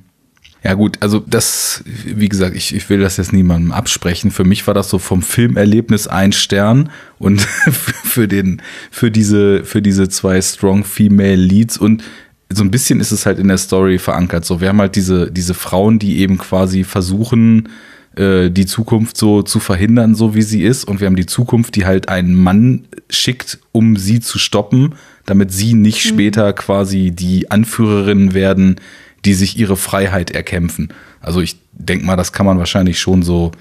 Ja gut, also das, wie gesagt, ich, ich will das jetzt niemandem absprechen. Für mich war das so vom Filmerlebnis ein Stern und für den, für diese, für diese zwei strong female Leads und so ein bisschen ist es halt in der Story verankert. So, wir haben halt diese, diese Frauen, die eben quasi versuchen, äh, die Zukunft so zu verhindern, so wie sie ist. Und wir haben die Zukunft, die halt einen Mann schickt, um sie zu stoppen, damit sie nicht mhm. später quasi die Anführerinnen werden, die sich ihre Freiheit erkämpfen. Also ich denke mal, das kann man wahrscheinlich schon so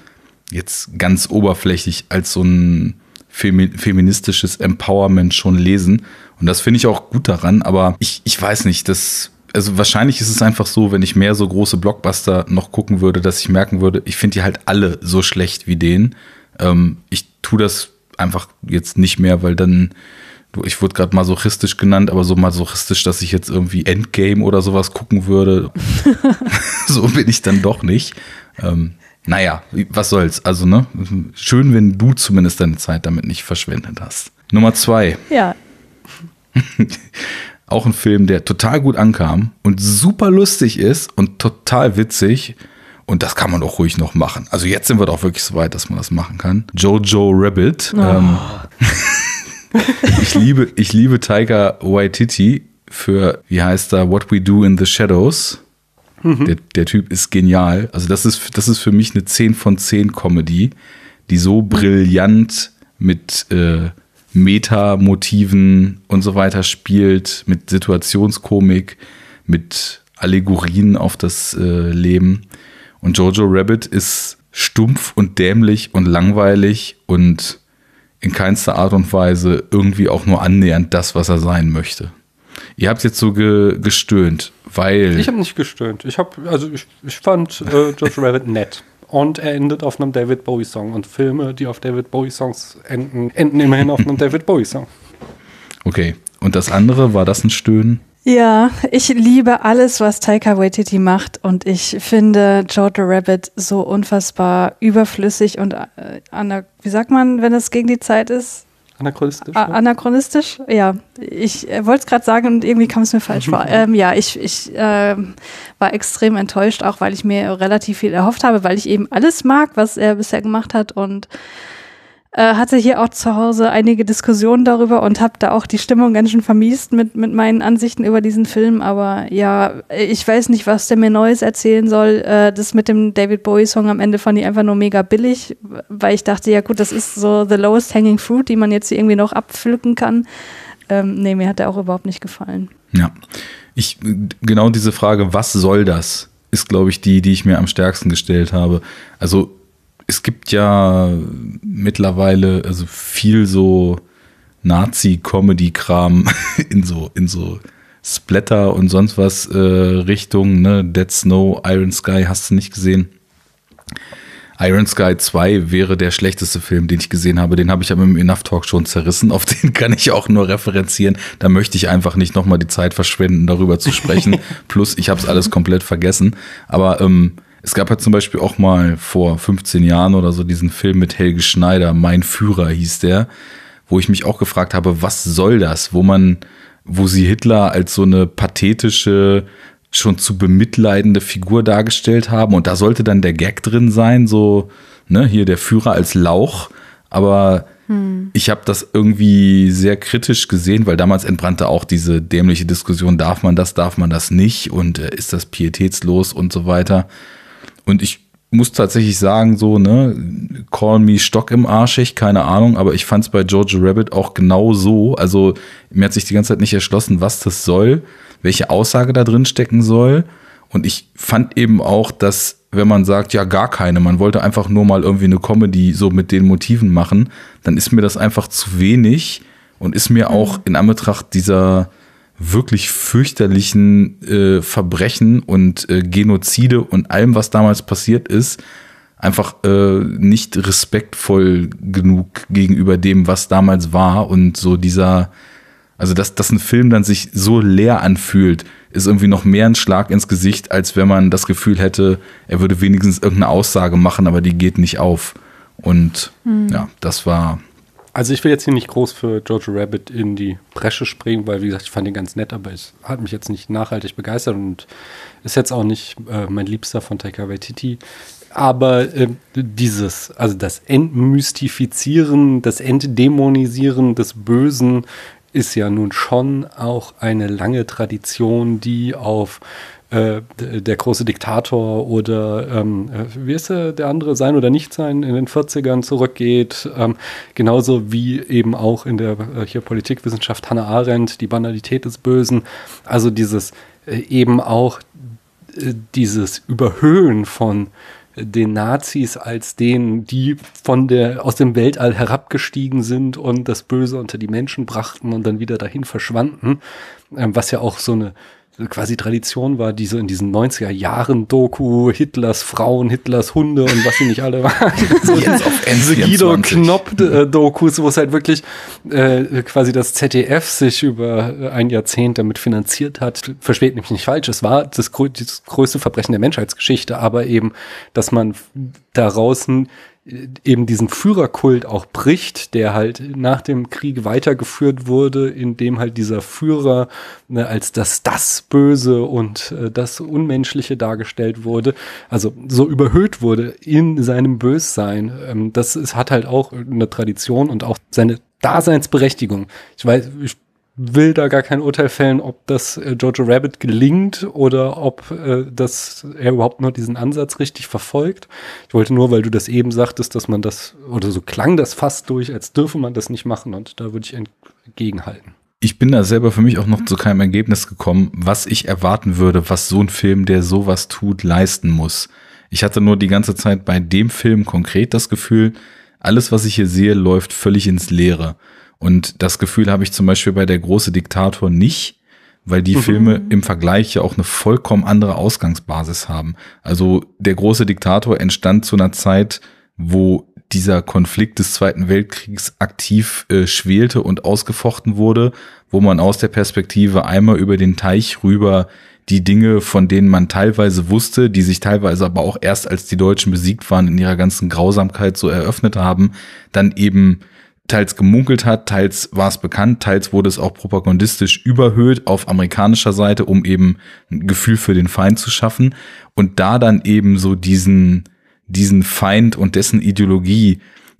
jetzt ganz oberflächlich als so ein feministisches Empowerment schon lesen. Und das finde ich auch gut daran, aber ich, ich weiß nicht, das, also wahrscheinlich ist es einfach so, wenn ich mehr so große Blockbuster noch gucken würde, dass ich merken würde, ich finde die halt alle so schlecht wie den. Ähm, ich tue das einfach jetzt nicht mehr, weil dann ich wurde gerade masochistisch genannt, aber so masochistisch, dass ich jetzt irgendwie Endgame oder sowas gucken würde. so bin ich dann doch nicht. Ähm, naja, was soll's. Also, ne? Schön, wenn du zumindest deine Zeit damit nicht verschwendet hast. Nummer zwei. Ja. Auch ein Film, der total gut ankam und super lustig ist und total witzig. Und das kann man doch ruhig noch machen. Also jetzt sind wir doch wirklich so weit, dass man das machen kann. Jojo Rabbit. Oh. Ähm, ich liebe, ich liebe Tiger Waititi für, wie heißt da, What We Do in the Shadows. Mhm. Der, der, Typ ist genial. Also das ist, das ist für mich eine 10 von 10 Comedy, die so brillant mit äh, Meta-Motiven und so weiter spielt, mit Situationskomik, mit Allegorien auf das äh, Leben. Und Jojo Rabbit ist stumpf und dämlich und langweilig und in keinster Art und Weise irgendwie auch nur annähernd das, was er sein möchte. Ihr habt jetzt so ge gestöhnt, weil. Ich habe nicht gestöhnt. Ich habe, also ich, ich fand äh, George Rabbit nett. Und er endet auf einem David Bowie-Song. Und Filme, die auf David Bowie-Songs enden, enden immerhin auf einem David Bowie-Song. Okay. Und das andere, war das ein Stöhnen? Ja, ich liebe alles, was Taika Waititi macht und ich finde Jojo Rabbit so unfassbar überflüssig und äh, wie sagt man, wenn es gegen die Zeit ist? Anachronistisch. A anachronistisch, ja. Ich äh, wollte es gerade sagen und irgendwie kam es mir falsch vor. Ähm, ja, ich, ich äh, war extrem enttäuscht, auch weil ich mir relativ viel erhofft habe, weil ich eben alles mag, was er bisher gemacht hat und äh, hatte hier auch zu Hause einige Diskussionen darüber und habe da auch die Stimmung ganz schön vermiest mit, mit meinen Ansichten über diesen Film. Aber ja, ich weiß nicht, was der mir Neues erzählen soll. Äh, das mit dem David Bowie-Song am Ende fand ich einfach nur mega billig, weil ich dachte, ja gut, das ist so the lowest hanging fruit, die man jetzt irgendwie noch abpflücken kann. Ähm, nee, mir hat der auch überhaupt nicht gefallen. Ja, ich genau diese Frage, was soll das, ist glaube ich die, die ich mir am stärksten gestellt habe. Also es gibt ja mittlerweile also viel so Nazi-Comedy-Kram in so, in so Splatter und sonst was äh, Richtung, ne? Dead Snow, Iron Sky, hast du nicht gesehen? Iron Sky 2 wäre der schlechteste Film, den ich gesehen habe. Den habe ich aber im Enough Talk schon zerrissen. Auf den kann ich auch nur referenzieren. Da möchte ich einfach nicht nochmal die Zeit verschwenden, darüber zu sprechen. Plus, ich habe es alles komplett vergessen. Aber ähm, es gab halt zum Beispiel auch mal vor 15 Jahren oder so diesen Film mit Helge Schneider, Mein Führer hieß der, wo ich mich auch gefragt habe, was soll das, wo man, wo sie Hitler als so eine pathetische, schon zu bemitleidende Figur dargestellt haben und da sollte dann der Gag drin sein, so, ne, hier der Führer als Lauch, aber hm. ich habe das irgendwie sehr kritisch gesehen, weil damals entbrannte auch diese dämliche Diskussion, darf man das, darf man das nicht und äh, ist das pietätslos und so weiter. Und ich muss tatsächlich sagen, so, ne, call me Stock im Arschig, keine Ahnung, aber ich fand es bei Georgia Rabbit auch genau so. Also mir hat sich die ganze Zeit nicht erschlossen, was das soll, welche Aussage da drin stecken soll. Und ich fand eben auch, dass, wenn man sagt, ja, gar keine, man wollte einfach nur mal irgendwie eine Comedy so mit den Motiven machen, dann ist mir das einfach zu wenig und ist mir auch in Anbetracht dieser wirklich fürchterlichen äh, Verbrechen und äh, Genozide und allem, was damals passiert ist, einfach äh, nicht respektvoll genug gegenüber dem, was damals war und so dieser, also dass, dass ein Film dann sich so leer anfühlt, ist irgendwie noch mehr ein Schlag ins Gesicht, als wenn man das Gefühl hätte, er würde wenigstens irgendeine Aussage machen, aber die geht nicht auf. Und hm. ja, das war Also ich will jetzt hier nicht groß für Jojo Rabbit in die Bresche springen, weil wie gesagt, ich fand ihn ganz nett, aber es hat mich jetzt nicht nachhaltig begeistert und ist jetzt auch nicht äh, mein Liebster von Taika Waititi. Aber äh, dieses, also das Entmystifizieren, das Entdämonisieren des Bösen ist ja nun schon auch eine lange Tradition, die auf äh, der große Diktator oder ähm, äh, wie ist der, der andere sein oder nicht sein in den 40ern zurückgeht. Ähm, genauso wie eben auch in der äh, hier Politikwissenschaft Hannah Arendt, die Banalität des Bösen. Also dieses äh, eben auch äh, dieses Überhöhen von den Nazis als denen, die von der, aus dem Weltall herabgestiegen sind und das Böse unter die Menschen brachten und dann wieder dahin verschwanden, ähm, was ja auch so eine quasi Tradition war, diese in diesen 90er Jahren Doku, Hitlers Frauen, Hitlers Hunde und was sie nicht alle waren. so Jetzt auf Guido Knopp äh, Dokus, wo es halt wirklich äh, quasi das ZDF sich über ein Jahrzehnt damit finanziert hat. Versteht mich nicht falsch, es war das, das größte Verbrechen der Menschheitsgeschichte, aber eben, dass man daraus eben diesen Führerkult auch bricht, der halt nach dem Krieg weitergeführt wurde, in dem halt dieser Führer ne, als das das Böse und äh, das Unmenschliche dargestellt wurde, also so überhöht wurde in seinem Bössein. Ähm, das ist, hat halt auch eine Tradition und auch seine Daseinsberechtigung. Ich weiß, ich will da gar kein Urteil fällen, ob das äh, Jojo Rabbit gelingt oder ob äh, das er überhaupt nur diesen Ansatz richtig verfolgt. Ich wollte nur, weil du das eben sagtest, dass man das, oder so klang das fast durch, als dürfe man das nicht machen und da würde ich entgegenhalten. Ich bin da selber für mich auch noch zu keinem Ergebnis gekommen, was ich erwarten würde, was so ein Film, der sowas tut, leisten muss. Ich hatte nur die ganze Zeit bei dem Film konkret das Gefühl, alles, was ich hier sehe, läuft völlig ins Leere. Und das Gefühl habe ich zum Beispiel bei Der große Diktator nicht, weil die mhm. Filme im Vergleich ja auch eine vollkommen andere Ausgangsbasis haben. Also Der große Diktator entstand zu einer Zeit, wo dieser Konflikt des Zweiten Weltkriegs aktiv äh, schwelte und ausgefochten wurde, wo man aus der Perspektive einmal über den Teich rüber die Dinge, von denen man teilweise wusste, die sich teilweise aber auch erst als die Deutschen besiegt waren, in ihrer ganzen Grausamkeit so eröffnet haben, dann eben teils gemunkelt hat, teils war es bekannt, teils wurde es auch propagandistisch überhöht auf amerikanischer Seite, um eben ein Gefühl für den Feind zu schaffen und da dann eben so diesen diesen Feind und dessen Ideologie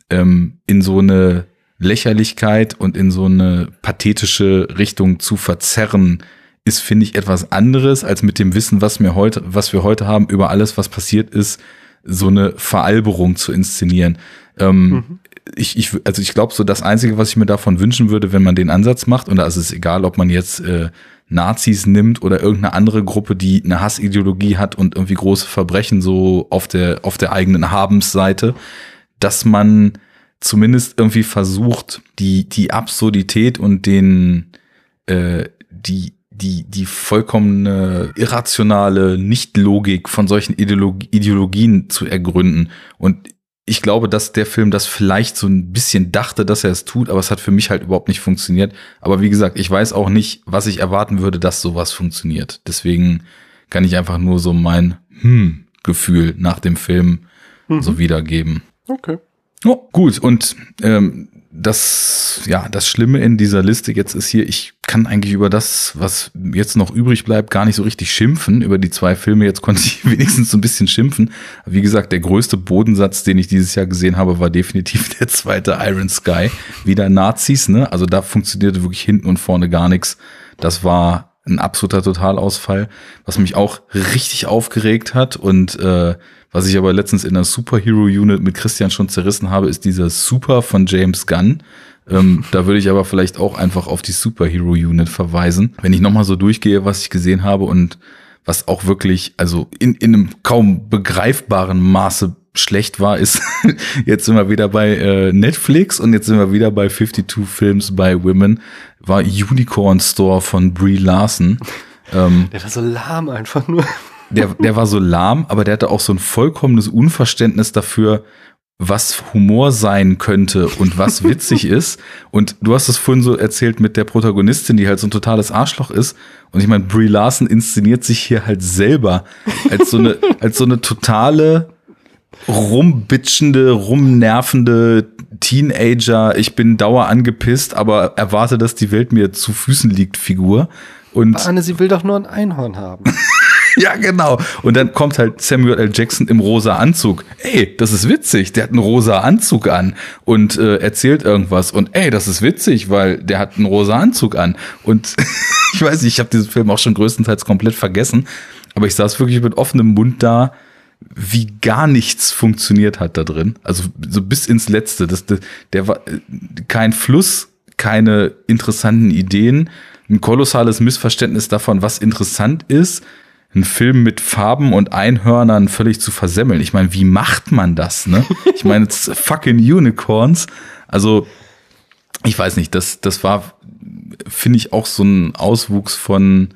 ähm, in so eine Lächerlichkeit und in so eine pathetische Richtung zu verzerren, ist, finde ich, etwas anderes, als mit dem Wissen, was wir heute, was wir heute haben, über alles, was passiert ist, so eine Veralberung zu inszenieren. Ähm, mhm ich, ich, also ich glaube, so das Einzige, was ich mir davon wünschen würde, wenn man den Ansatz macht, und da ist es egal, ob man jetzt äh, Nazis nimmt oder irgendeine andere Gruppe, die eine Hassideologie hat und irgendwie große Verbrechen so auf der, auf der eigenen Habensseite, dass man zumindest irgendwie versucht, die, die Absurdität und den, äh, die, die, die vollkommene irrationale Nichtlogik von solchen Ideologie, Ideologien zu ergründen. Und ich glaube, dass der Film das vielleicht so ein bisschen dachte, dass er es tut, aber es hat für mich halt überhaupt nicht funktioniert. Aber wie gesagt, ich weiß auch nicht, was ich erwarten würde, dass sowas funktioniert. Deswegen kann ich einfach nur so mein hm Gefühl nach dem Film mhm. so wiedergeben. Okay. Oh, gut, und ähm, das, ja, das Schlimme in dieser Liste jetzt ist hier, ich kann eigentlich über das, was jetzt noch übrig bleibt, gar nicht so richtig schimpfen. Über die zwei Filme jetzt konnte ich wenigstens so ein bisschen schimpfen. Wie gesagt, der größte Bodensatz, den ich dieses Jahr gesehen habe, war definitiv der zweite Iron Sky. Wieder Nazis, ne? Also da funktionierte wirklich hinten und vorne gar nichts. Das war ein absoluter Totalausfall, was mich auch richtig aufgeregt hat und äh, was ich aber letztens in der Superhero Unit mit Christian schon zerrissen habe, ist dieser Super von James Gunn. Ähm, da würde ich aber vielleicht auch einfach auf die Superhero Unit verweisen. Wenn ich nochmal so durchgehe, was ich gesehen habe und was auch wirklich, also in, in einem kaum begreifbaren Maße schlecht war, ist, jetzt sind wir wieder bei äh, Netflix und jetzt sind wir wieder bei 52 Films by Women, war Unicorn Store von Brie Larson. Ähm, Der war so lahm einfach nur der, der war so lahm, aber der hatte auch so ein vollkommenes Unverständnis dafür, was Humor sein könnte und was witzig ist. Und du hast es vorhin so erzählt mit der Protagonistin, die halt so ein totales Arschloch ist. Und ich meine, Brie Larson inszeniert sich hier halt selber als so eine, als so eine totale rumbitschende, rumnervende Teenager, ich bin dauer angepisst, aber erwarte, dass die Welt mir zu Füßen liegt, Figur. Und Anne, sie will doch nur ein Einhorn haben. ja, genau. Und dann kommt halt Samuel L. Jackson im rosa Anzug. Ey, das ist witzig. Der hat einen rosa Anzug an und äh, erzählt irgendwas. Und ey, das ist witzig, weil der hat einen rosa Anzug an. Und ich weiß nicht, ich habe diesen Film auch schon größtenteils komplett vergessen. Aber ich saß wirklich mit offenem Mund da, wie gar nichts funktioniert hat da drin. Also so bis ins Letzte. Das, der, der war äh, kein Fluss, keine interessanten Ideen, ein kolossales Missverständnis davon, was interessant ist einen Film mit Farben und Einhörnern völlig zu versemmeln. Ich meine, wie macht man das, ne? Ich meine, fucking Unicorns. Also, ich weiß nicht, das, das war, finde ich, auch so ein Auswuchs von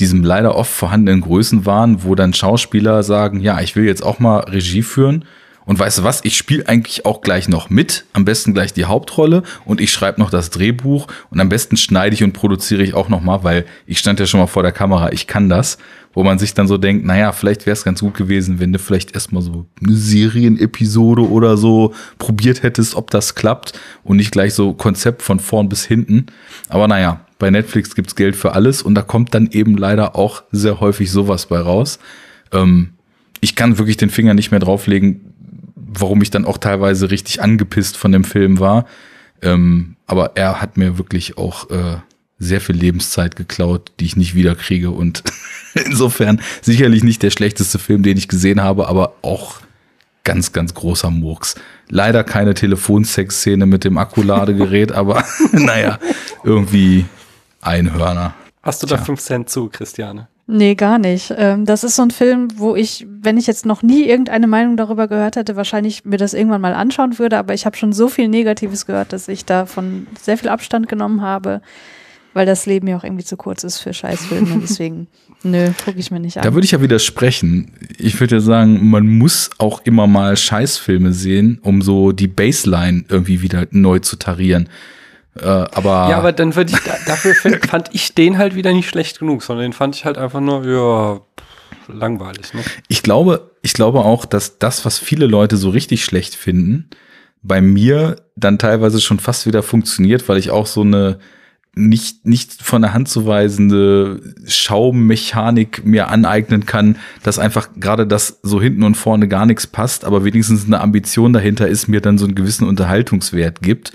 diesem leider oft vorhandenen Größenwahn, wo dann Schauspieler sagen, ja, ich will jetzt auch mal Regie führen und weißt du was, ich spiele eigentlich auch gleich noch mit, am besten gleich die Hauptrolle und ich schreibe noch das Drehbuch und am besten schneide ich und produziere ich auch noch mal, weil ich stand ja schon mal vor der Kamera, ich kann das, wo man sich dann so denkt, naja, vielleicht wäre es ganz gut gewesen, wenn du vielleicht erstmal so eine Serienepisode oder so probiert hättest, ob das klappt und nicht gleich so Konzept von vorn bis hinten. Aber naja, bei Netflix gibt's Geld für alles und da kommt dann eben leider auch sehr häufig sowas bei raus. Ähm, ich kann wirklich den Finger nicht mehr drauflegen, warum ich dann auch teilweise richtig angepisst von dem Film war. Ähm, aber er hat mir wirklich auch äh, sehr viel Lebenszeit geklaut, die ich nicht wiederkriege. Und insofern sicherlich nicht der schlechteste Film, den ich gesehen habe, aber auch ganz, ganz großer Murks. Leider keine Telefonsex-Szene mit dem Akkuladegerät, aber naja, irgendwie Einhörner. Hast du da Tja. fünf Cent zu, Christiane? Nee, gar nicht. Ähm, das ist so ein Film, wo ich, wenn ich jetzt noch nie irgendeine Meinung darüber gehört hätte, wahrscheinlich mir das irgendwann mal anschauen würde, aber ich habe schon so viel Negatives gehört, dass ich davon sehr viel Abstand genommen habe, weil das Leben ja auch irgendwie zu kurz ist für Scheißfilme. Deswegen, nö, gucke ich mir nicht an. Da würde ich ja widersprechen. Ich würde ja sagen, man muss auch immer mal Scheißfilme sehen, um so die Baseline irgendwie wieder neu zu tarieren. Äh, aber ja, aber dann würde ich, dafür fand ich den halt wieder nicht schlecht genug, sondern den fand ich halt einfach nur, ja, langweilig. Ne? Ich glaube, ich glaube auch, dass das, was viele Leute so richtig schlecht finden, bei mir dann teilweise schon fast wieder funktioniert, weil ich auch so eine nicht, nicht von der Hand zu weisende Schaummechanik mir aneignen kann, dass einfach gerade das so hinten und vorne gar nichts passt, aber wenigstens eine Ambition dahinter ist, mir dann so einen gewissen Unterhaltungswert gibt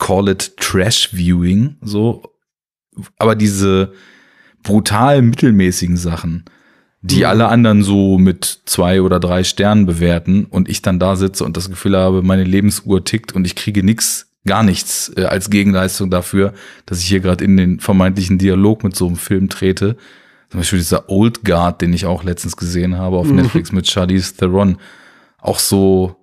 call it Trash Viewing, so. Aber diese brutal mittelmäßigen Sachen, die mhm. alle anderen so mit zwei oder drei Sternen bewerten und ich dann da sitze und das Gefühl habe, meine Lebensuhr tickt und ich kriege nichts, gar nichts äh, als Gegenleistung dafür, dass ich hier gerade in den vermeintlichen Dialog mit so einem Film trete. Zum Beispiel dieser Old Guard, den ich auch letztens gesehen habe auf mhm. Netflix mit Charlize Theron. Auch so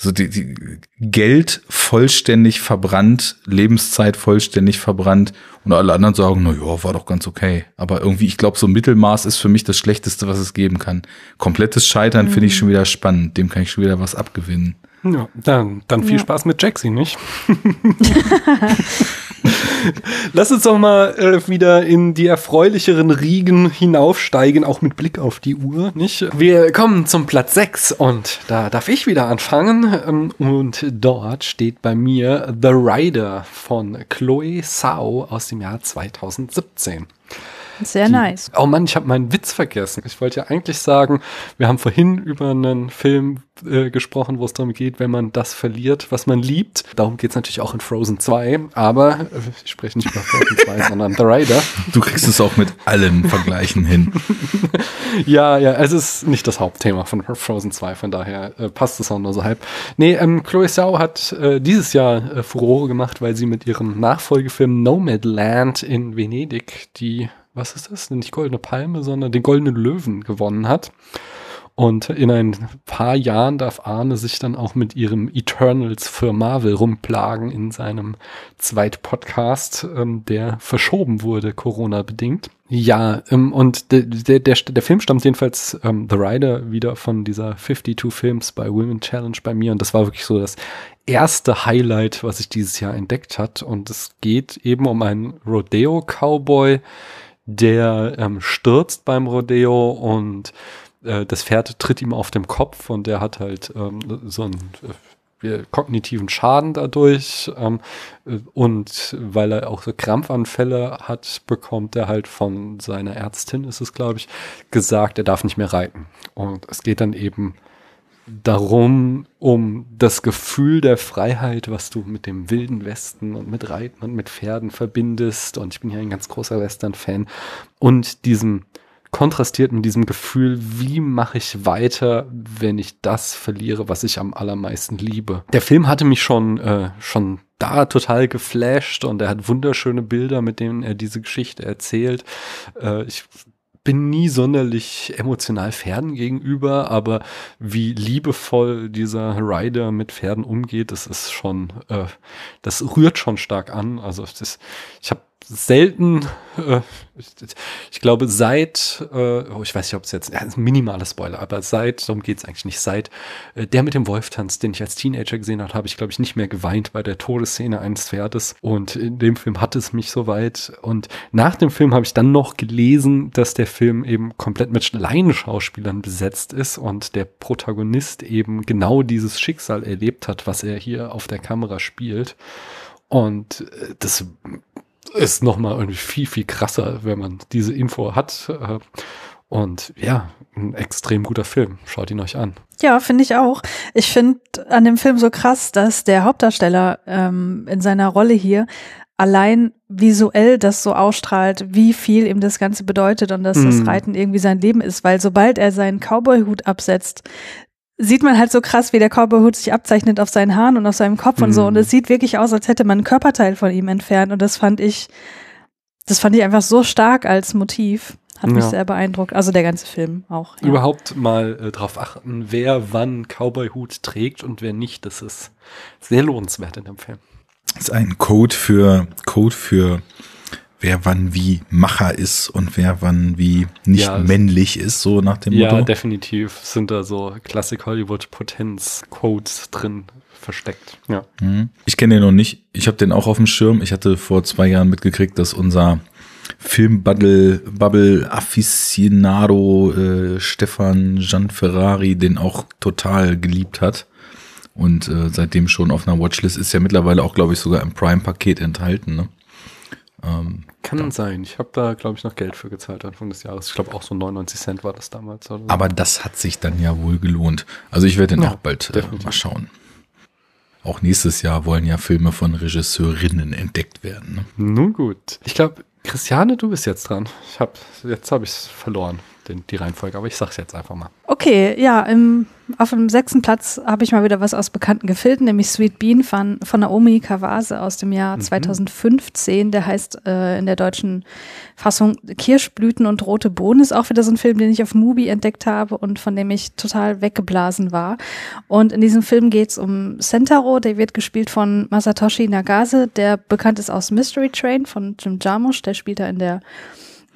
so die, die Geld vollständig verbrannt, Lebenszeit vollständig verbrannt und alle anderen sagen, na ja, war doch ganz okay. Aber irgendwie, ich glaube, so Mittelmaß ist für mich das Schlechteste, was es geben kann. Komplettes Scheitern mhm. finde ich schon wieder spannend. Dem kann ich schon wieder was abgewinnen. Ja, dann, dann viel ja. Spaß mit Jaxi, nicht? Lass uns doch mal äh, wieder in die erfreulicheren Riegen hinaufsteigen, auch mit Blick auf die Uhr, nicht? Wir kommen zum Platz 6 und da darf ich wieder anfangen. Ähm, und dort steht bei mir The Rider von Chloe Sao aus dem Jahr 2017. Sehr die, nice. Oh Mann, ich habe meinen Witz vergessen. Ich wollte ja eigentlich sagen, wir haben vorhin über einen Film äh, gesprochen, wo es darum geht, wenn man das verliert, was man liebt. Darum geht es natürlich auch in Frozen 2, aber äh, ich spreche nicht über Frozen 2, sondern The Rider. Du kriegst es auch mit allen Vergleichen hin. ja, ja, es ist nicht das Hauptthema von Frozen 2, von daher äh, passt es auch nur so halb. Nee, ähm, Chloe Zhao hat äh, dieses Jahr äh, Furore gemacht, weil sie mit ihrem Nachfolgefilm Nomadland in Venedig die was ist das? Nicht Goldene Palme, sondern den Goldenen Löwen gewonnen hat. Und in ein paar Jahren darf Arne sich dann auch mit ihrem Eternals für Marvel rumplagen in seinem Zweitpodcast, ähm, der verschoben wurde, Corona-bedingt. Ja, ähm, und der, der, der, Film stammt jedenfalls, ähm, The Rider, wieder von dieser 52 Films bei Women Challenge bei mir. Und das war wirklich so das erste Highlight, was ich dieses Jahr entdeckt hat. Und es geht eben um einen Rodeo-Cowboy, der ähm, stürzt beim Rodeo und äh, das Pferd tritt ihm auf dem Kopf und der hat halt ähm, so ein äh, kognitiven Schaden dadurch ähm, und weil er auch so Krampfanfälle hat, bekommt er halt von seiner Ärztin, ist es glaube ich, gesagt, er darf nicht mehr reiten. Und es geht dann eben darum, um das Gefühl der Freiheit, was du mit dem wilden Westen und mit Reiten und mit Pferden verbindest. Und ich bin hier ein ganz großer Western-Fan. Und diesem kontrastiert mit diesem Gefühl, wie mache ich weiter, wenn ich das verliere, was ich am allermeisten liebe. Der Film hatte mich schon, äh, schon da total geflasht und er hat wunderschöne Bilder, mit denen er diese Geschichte erzählt. Äh, ich bin nie sonderlich emotional Pferden gegenüber, aber wie liebevoll dieser Rider mit Pferden umgeht, das ist schon, äh, das rührt schon stark an. Also das, ich habe selten, äh, ich, glaube seit, äh, oh, ich weiß nicht, ob es jetzt, ja, ein minimaler Spoiler, aber seit, darum geht es eigentlich nicht, seit äh, der mit dem Wolf tanzt, den ich als Teenager gesehen habe, habe ich, glaube ich, nicht mehr geweint bei der Todesszene eines Pferdes. Und in dem Film hat es mich soweit. Und nach dem Film habe ich dann noch gelesen, dass der Film eben komplett mit Laienschauspielern besetzt ist und der Protagonist eben genau dieses Schicksal erlebt hat, was er hier auf der Kamera spielt. Und äh, das ist nochmal irgendwie viel, viel krasser, wenn man diese Info hat. Äh, und ja, ein extrem guter Film. Schaut ihn euch an. Ja, finde ich auch. Ich finde an dem Film so krass, dass der Hauptdarsteller ähm, in seiner Rolle hier allein visuell das so ausstrahlt, wie viel ihm das Ganze bedeutet und dass mm. das mhm. Reiten irgendwie sein Leben ist, weil sobald er seinen Cowboy-Hut absetzt, sieht man halt so krass, wie der Cowboyhut sich abzeichnet auf seinen Haaren und auf seinem Kopf mhm. und so. Und mhm. es sieht wirklich aus, als hätte man ein Körperteil von ihm entfernt. Und das fand ich, das fand ich einfach so stark als Motiv. Hat mich ja. sehr beeindruckt. Also der ganze Film auch. Ja. Überhaupt mal äh, darauf achten, wer wann Cowboyhut trägt und wer nicht. Das ist sehr lohnenswert in dem Film. Das ist ein Code für Code für wer wann wie Macher ist und wer wann wie nicht ja, männlich ist, so nach dem ja, Motto. Ja, definitiv sind da so Classic Hollywood Potenz Codes drin versteckt. Ja. Mhm. Ich kenne den noch nicht. Ich habe den auch auf dem Schirm. Ich hatte vor zwei Jahren mitgekriegt, dass unser Filmbubble Bubble Aficionado äh, Stefan Gianferrari den auch total geliebt hat und äh, seitdem schon auf einer Watchlist ist ja mittlerweile auch glaube ich sogar im Prime Paket enthalten. Ne? Ähm, Kann da. sein. Ich habe da, glaube ich, noch Geld für gezahlt Anfang des Jahres. Ich glaube, auch so 99 Cent war das damals. So. Aber das hat sich dann ja wohl gelohnt. Also ich werde den ja, auch bald äh, mal schauen. Auch nächstes Jahr wollen ja Filme von Regisseurinnen entdeckt werden. Ne? Nun gut. Ich glaube, Christiane, du bist jetzt dran. Ich hab, jetzt habe ich es verloren den, die Reihenfolge, aber ich sag's jetzt einfach mal. Okay, ja, im, auf dem sechsten Platz habe ich mal wieder was aus bekannten Gefilden, nämlich Sweet Bean von, von Naomi Kawase aus dem Jahr mhm. 2015. Der heißt äh, in der deutschen Fassung Kirschblüten und rote Bohnen. Ist auch wieder so ein Film, den ich auf Mubi entdeckt habe und von dem ich total weggeblasen war. Und in diesem Film geht's um Sentaro, der wird gespielt von Masatoshi Nagase, der bekannt ist aus Mystery Train von Jim Jarmusch, der spielt da in der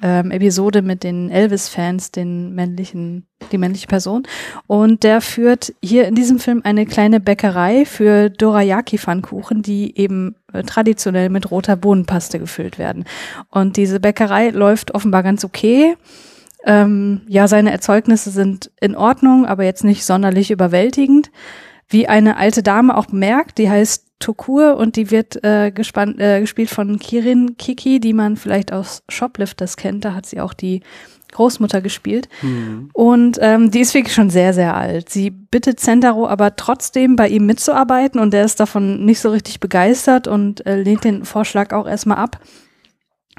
ähm, Episode mit den Elvis-Fans, den männlichen, die männliche Person. Und der führt hier in diesem Film eine kleine Bäckerei für Dorayaki-Pfannkuchen, die eben äh, traditionell mit roter Bohnenpaste gefüllt werden. Und diese Bäckerei läuft offenbar ganz okay. Ähm, ja, seine Erzeugnisse sind in Ordnung, aber jetzt nicht sonderlich überwältigend. Wie eine alte Dame auch bemerkt, die heißt Tokur und die wird äh, gespannt, äh, gespielt von Kirin Kiki, die man vielleicht aus Shoplifters kennt. Da hat sie auch die Großmutter gespielt. Mhm. Und ähm, die ist wirklich schon sehr, sehr alt. Sie bittet Zentaro aber trotzdem bei ihm mitzuarbeiten und der ist davon nicht so richtig begeistert und äh, lehnt den Vorschlag auch erstmal ab,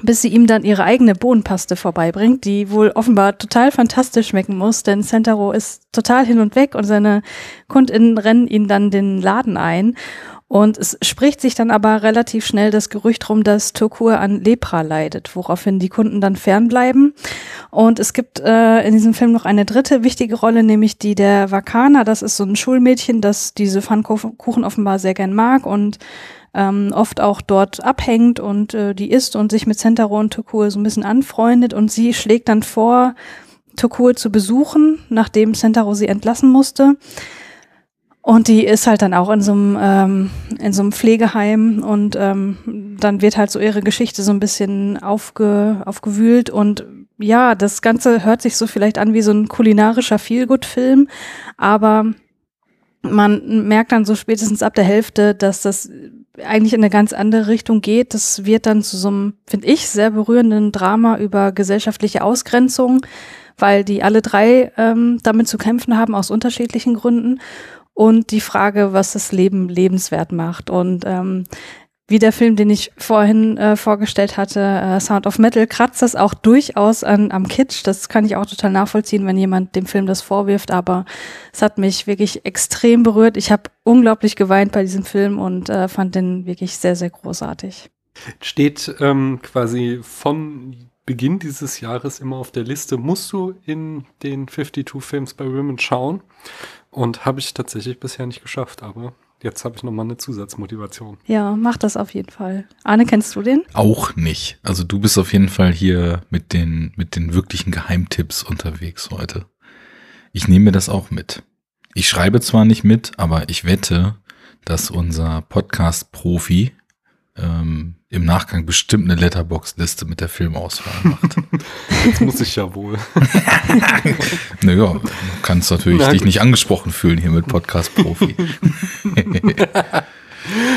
bis sie ihm dann ihre eigene Bohnenpaste vorbeibringt, die wohl offenbar total fantastisch schmecken muss, denn Zentaro ist total hin und weg und seine KundInnen rennen ihn dann den Laden ein. Und es spricht sich dann aber relativ schnell das Gerücht rum, dass Turkur an Lepra leidet, woraufhin die Kunden dann fernbleiben. Und es gibt äh, in diesem Film noch eine dritte wichtige Rolle, nämlich die der Vakana. Das ist so ein Schulmädchen, das diese Pfannkuchen offenbar sehr gern mag und ähm, oft auch dort abhängt und äh, die isst und sich mit Centaro und Turkur so ein bisschen anfreundet. Und sie schlägt dann vor, Turkur zu besuchen, nachdem Centaro sie entlassen musste. Und die ist halt dann auch in so einem, ähm, in so einem Pflegeheim und ähm, dann wird halt so ihre Geschichte so ein bisschen aufge, aufgewühlt und ja, das Ganze hört sich so vielleicht an wie so ein kulinarischer Feelgood-Film, aber man merkt dann so spätestens ab der Hälfte, dass das eigentlich in eine ganz andere Richtung geht. Das wird dann zu so einem, finde ich, sehr berührenden Drama über gesellschaftliche Ausgrenzung, weil die alle drei ähm, damit zu kämpfen haben aus unterschiedlichen Gründen. Und die Frage, was das Leben lebenswert macht. Und ähm, wie der Film, den ich vorhin äh, vorgestellt hatte, äh, Sound of Metal, kratzt das auch durchaus an, am Kitsch. Das kann ich auch total nachvollziehen, wenn jemand dem Film das vorwirft. Aber es hat mich wirklich extrem berührt. Ich habe unglaublich geweint bei diesem Film und äh, fand den wirklich sehr, sehr großartig. Steht ähm, quasi von Beginn dieses Jahres immer auf der Liste, musst du in den 52 Films bei Women schauen. Und habe ich tatsächlich bisher nicht geschafft, aber Jetzt habe ich nochmal eine Zusatzmotivation. Ja, mach das auf jeden Fall. Arne, kennst du den? Auch nicht. Also du bist auf jeden Fall hier mit den, mit den wirklichen Geheimtipps unterwegs heute. Ich nehme mir das auch mit. Ich schreibe zwar nicht mit, aber ich wette, dass unser Podcast-Profi ähm, im Nachgang bestimmt eine Letterbox-Liste mit der Filmauswahl macht. Jetzt muss ich ja wohl. naja, du kannst natürlich Na, dich nicht angesprochen fühlen hier mit Podcast-Profi.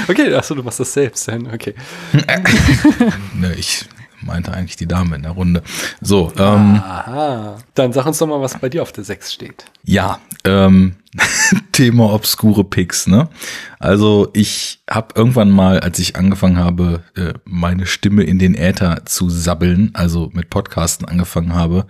okay, achso, du machst das selbst. Okay. ne, ich meinte eigentlich die Dame in der Runde. So, ähm, Aha. Dann sag uns doch mal, was bei dir auf der 6 steht. Ja, ähm, Thema obskure Picks, ne? Also ich habe irgendwann mal, als ich angefangen habe, äh, meine Stimme in den Äther zu sabbeln, also mit Podcasten angefangen habe,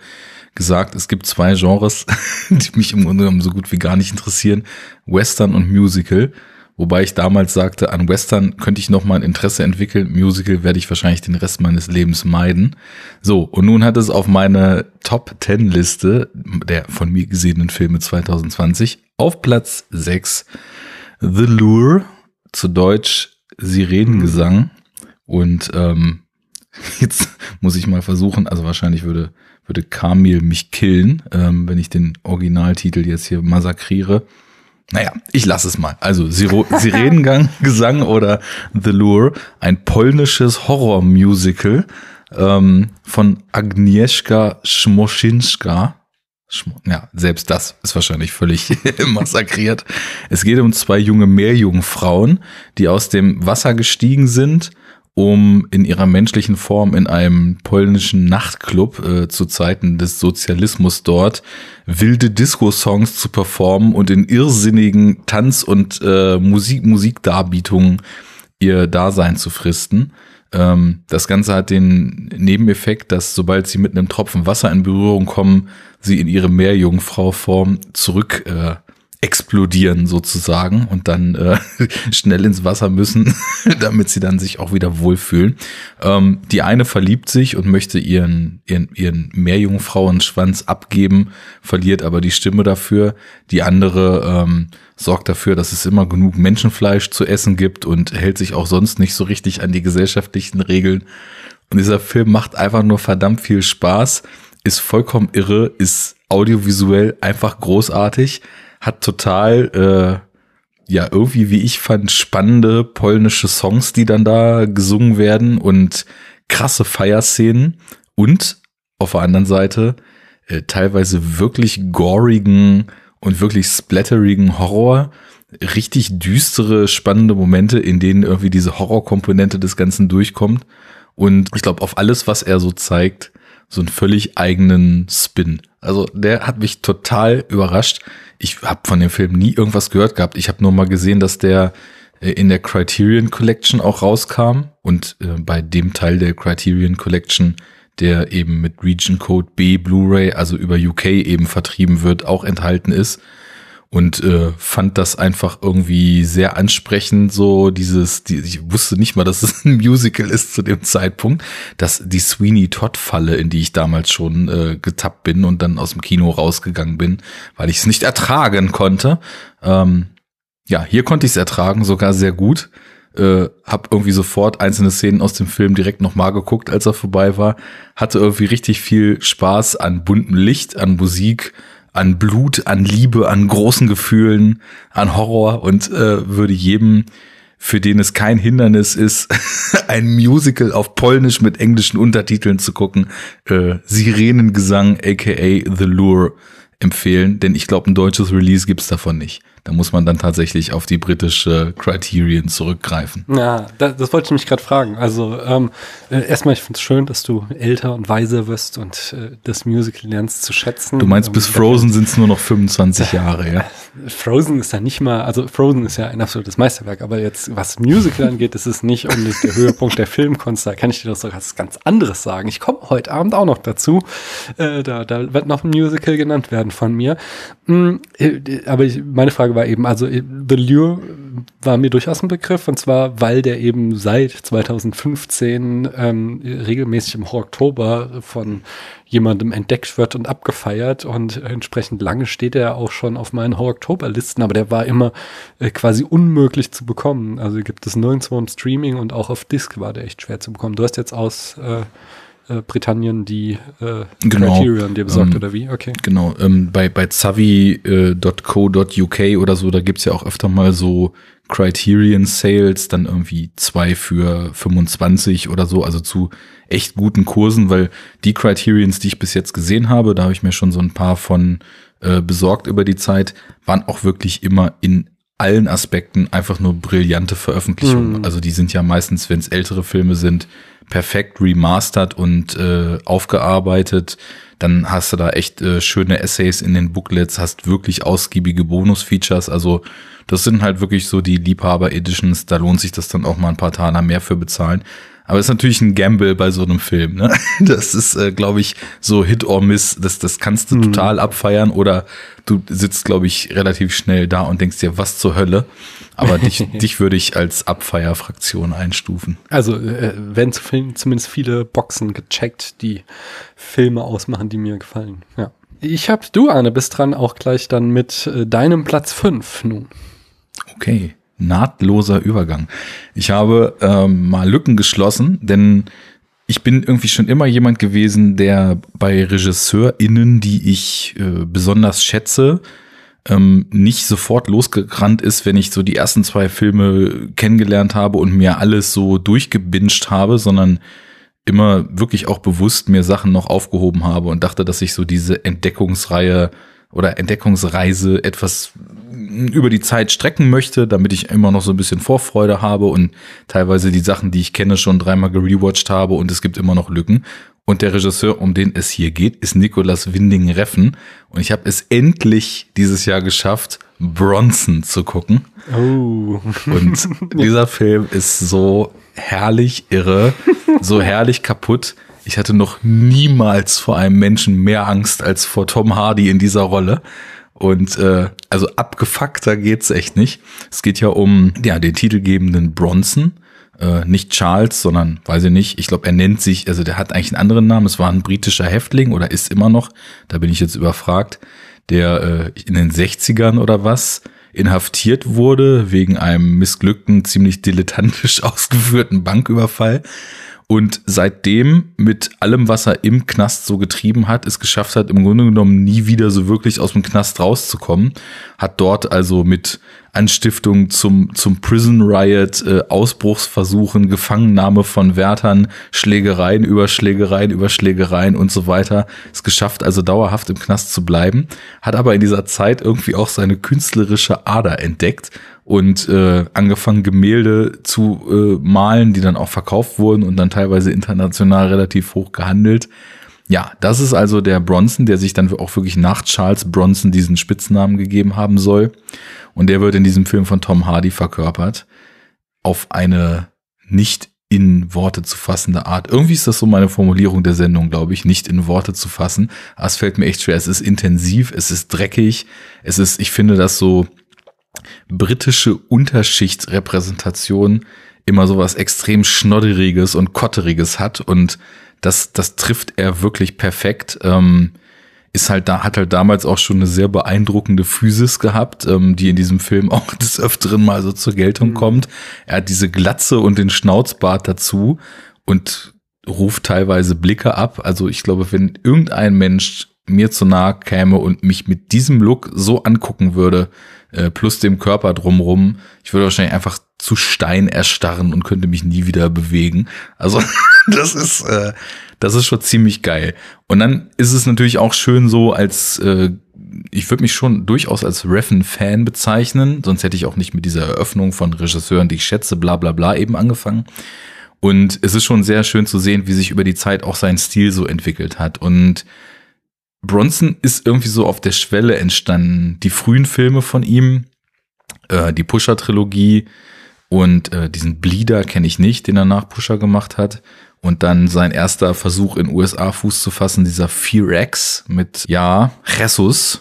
gesagt, es gibt zwei Genres, die mich im Grunde genommen so gut wie gar nicht interessieren, Western und Musical. Wobei ich damals sagte, an Western könnte ich noch mal ein Interesse entwickeln. Musical werde ich wahrscheinlich den Rest meines Lebens meiden. So, und nun hat es auf meine Top 10 Liste der von mir gesehenen Filme 2020 auf Platz 6 The Lure, zu Deutsch Sirenengesang. Und ähm, jetzt muss ich mal versuchen, also wahrscheinlich würde, würde Kamil mich killen, ähm, wenn ich den Originaltitel jetzt hier massakriere. Naja, ich lasse es mal. Also Siro Sirenengang, Gesang oder The Lure, ein polnisches Horrormusical ähm, von Agnieszka Schmoschinska. Ja, selbst das ist wahrscheinlich völlig massakriert. Es geht um zwei junge Meerjungfrauen, die aus dem Wasser gestiegen sind um in ihrer menschlichen Form in einem polnischen Nachtclub äh, zu Zeiten des Sozialismus dort wilde Disco-Songs zu performen und in irrsinnigen Tanz- und äh, Musik Musikdarbietungen ihr Dasein zu fristen. Ähm, das Ganze hat den Nebeneffekt, dass sobald sie mit einem Tropfen Wasser in Berührung kommen, sie in ihre Meerjungfrau-Form zurück äh, explodieren sozusagen und dann äh, schnell ins Wasser müssen, damit sie dann sich auch wieder wohlfühlen. Ähm, die eine verliebt sich und möchte ihren, ihren, ihren Meerjungfrauenschwanz abgeben, verliert aber die Stimme dafür. Die andere ähm, sorgt dafür, dass es immer genug Menschenfleisch zu essen gibt und hält sich auch sonst nicht so richtig an die gesellschaftlichen Regeln. Und dieser Film macht einfach nur verdammt viel Spaß, ist vollkommen irre, ist audiovisuell einfach großartig hat total, äh, ja, irgendwie, wie ich fand, spannende polnische Songs, die dann da gesungen werden und krasse Feierszenen und auf der anderen Seite äh, teilweise wirklich gorigen und wirklich splatterigen Horror, richtig düstere, spannende Momente, in denen irgendwie diese Horrorkomponente des Ganzen durchkommt. Und ich glaube, auf alles, was er so zeigt, so einen völlig eigenen Spin. Also der hat mich total überrascht. Ich habe von dem Film nie irgendwas gehört gehabt. Ich habe nur mal gesehen, dass der äh, in der Criterion Collection auch rauskam und äh, bei dem Teil der Criterion Collection, der eben mit Region Code B Blu-ray, also über UK eben vertrieben wird, auch enthalten ist und äh, fand das einfach irgendwie sehr ansprechend. So dieses, die, ich wusste nicht mal, dass es ein Musical ist zu dem Zeitpunkt, dass die Sweeney Todd Falle, in die ich damals schon äh, getappt bin und dann aus dem Kino rausgegangen bin, weil ich es nicht ertragen konnte. Ähm, ja, hier konnte ich es ertragen, sogar sehr gut. Äh, hab irgendwie sofort einzelne Szenen aus dem Film direkt nochmal geguckt, als er vorbei war. Hatte irgendwie richtig viel Spaß an buntem Licht, an Musik, an Blut, an Liebe, an großen Gefühlen, an Horror und äh, würde jedem, für den es kein Hindernis ist, ein Musical auf Polnisch mit englischen Untertiteln zu gucken, äh, Sirenengesang aka The Lure empfehlen, denn ich glaube, ein deutsches Release gibt's davon nicht. Da muss man dann tatsächlich auf die britische Criterion zurückgreifen. Ja, das, das wollte ich mich gerade fragen. Also ähm, äh, erstmal, ich finde es schön, dass du älter und weiser wirst und äh, das Musical lernst zu schätzen. Du meinst, bis Frozen sind es nur noch 25 Jahre, ja? Frozen ist ja nicht mal, also Frozen ist ja ein absolutes Meisterwerk, aber jetzt, was Musical angeht, ist es nicht unbedingt der Höhepunkt der Filmkunst. Da kann ich dir doch so was ganz anderes sagen. Ich komme heute Abend auch noch dazu. Äh, da, da wird noch ein Musical genannt werden von mir. Mhm, aber ich, meine Frage war eben, also äh, The Lure war mir durchaus ein Begriff und zwar, weil der eben seit 2015 ähm, regelmäßig im Oktober von jemandem entdeckt wird und abgefeiert und entsprechend lange steht er auch schon auf meinen Oktober-Listen, aber der war immer äh, quasi unmöglich zu bekommen. Also gibt es nirgendwo im Streaming und auch auf Disc war der echt schwer zu bekommen. Du hast jetzt aus äh, äh, Britannien die äh, genau. Criterion dir besorgt ähm, oder wie? Okay. Genau, ähm, bei, bei zavi.co.uk oder so, da gibt's ja auch öfter mal so Criterion Sales, dann irgendwie zwei für 25 oder so, also zu echt guten Kursen, weil die Criterions, die ich bis jetzt gesehen habe, da habe ich mir schon so ein paar von äh, besorgt über die Zeit, waren auch wirklich immer in allen Aspekten einfach nur brillante Veröffentlichungen. Mm. Also die sind ja meistens, wenn es ältere Filme sind, perfekt remastert und äh, aufgearbeitet. Dann hast du da echt äh, schöne Essays in den Booklets, hast wirklich ausgiebige Bonus-Features. Also das sind halt wirklich so die Liebhaber-Editions. Da lohnt sich das dann auch mal ein paar Taler mehr für bezahlen. Aber ist natürlich ein Gamble bei so einem Film. Ne? Das ist, äh, glaube ich, so Hit or Miss. Das, das kannst du mhm. total abfeiern oder du sitzt, glaube ich, relativ schnell da und denkst dir, was zur Hölle. Aber dich, dich würde ich als Abfeierfraktion einstufen. Also äh, werden zumindest viele Boxen gecheckt, die Filme ausmachen, die mir gefallen. Ja. Ich hab, du, Arne, bist dran auch gleich dann mit äh, deinem Platz 5 nun. Okay nahtloser Übergang. Ich habe ähm, mal Lücken geschlossen, denn ich bin irgendwie schon immer jemand gewesen, der bei RegisseurInnen, die ich äh, besonders schätze, ähm, nicht sofort losgerannt ist, wenn ich so die ersten zwei Filme kennengelernt habe und mir alles so durchgebinged habe, sondern immer wirklich auch bewusst mir Sachen noch aufgehoben habe und dachte, dass ich so diese Entdeckungsreihe oder Entdeckungsreise etwas über die Zeit strecken möchte, damit ich immer noch so ein bisschen Vorfreude habe und teilweise die Sachen, die ich kenne, schon dreimal gerewatcht habe und es gibt immer noch Lücken. Und der Regisseur, um den es hier geht, ist Nicolas Winding Reffen. Und ich habe es endlich dieses Jahr geschafft, Bronson zu gucken. Oh. Und dieser Film ist so herrlich irre, so herrlich kaputt. Ich hatte noch niemals vor einem Menschen mehr Angst als vor Tom Hardy in dieser Rolle. Und äh, also abgefuckter geht's echt nicht. Es geht ja um ja den titelgebenden Bronson, äh, nicht Charles, sondern weiß ich nicht. Ich glaube, er nennt sich, also der hat eigentlich einen anderen Namen. Es war ein britischer Häftling oder ist immer noch. Da bin ich jetzt überfragt, der äh, in den 60ern oder was inhaftiert wurde wegen einem missglückten, ziemlich dilettantisch ausgeführten Banküberfall und seitdem mit allem, was er im Knast so getrieben hat, es geschafft hat, im Grunde genommen nie wieder so wirklich aus dem Knast rauszukommen. Hat dort also mit Anstiftung zum, zum Prison Riot, äh, Ausbruchsversuchen, Gefangennahme von Wärtern, Schlägereien über Schlägereien über Schlägereien und so weiter. Es geschafft, also dauerhaft im Knast zu bleiben. Hat aber in dieser Zeit irgendwie auch seine künstlerische Ader entdeckt und äh, angefangen Gemälde zu äh, malen, die dann auch verkauft wurden und dann teilweise international relativ hoch gehandelt. Ja, das ist also der Bronson, der sich dann auch wirklich nach Charles Bronson diesen Spitznamen gegeben haben soll. Und der wird in diesem Film von Tom Hardy verkörpert. Auf eine nicht in Worte zu fassende Art. Irgendwie ist das so meine Formulierung der Sendung, glaube ich, nicht in Worte zu fassen. Aber es fällt mir echt schwer. Es ist intensiv, es ist dreckig, es ist, ich finde das so britische Unterschichtsrepräsentation immer sowas extrem Schnodderiges und Kotteriges hat und das, das trifft er wirklich perfekt. Ähm, ist halt da, hat halt damals auch schon eine sehr beeindruckende Physis gehabt, ähm, die in diesem Film auch des Öfteren mal so zur Geltung mhm. kommt. Er hat diese Glatze und den Schnauzbart dazu und ruft teilweise Blicke ab. Also ich glaube, wenn irgendein Mensch mir zu nahe käme und mich mit diesem Look so angucken würde, äh, plus dem Körper drumrum, ich würde wahrscheinlich einfach zu Stein erstarren und könnte mich nie wieder bewegen. Also das ist, äh, das ist schon ziemlich geil. Und dann ist es natürlich auch schön so als äh, ich würde mich schon durchaus als Reffen-Fan bezeichnen, sonst hätte ich auch nicht mit dieser Eröffnung von Regisseuren, die ich schätze, bla bla bla eben angefangen. Und es ist schon sehr schön zu sehen, wie sich über die Zeit auch sein Stil so entwickelt hat. Und Bronson ist irgendwie so auf der Schwelle entstanden. Die frühen Filme von ihm, äh, die Pusher-Trilogie und äh, diesen Bleeder kenne ich nicht, den er nach Pusher gemacht hat. Und dann sein erster Versuch in USA Fuß zu fassen, dieser Fear X mit, ja, Jesus.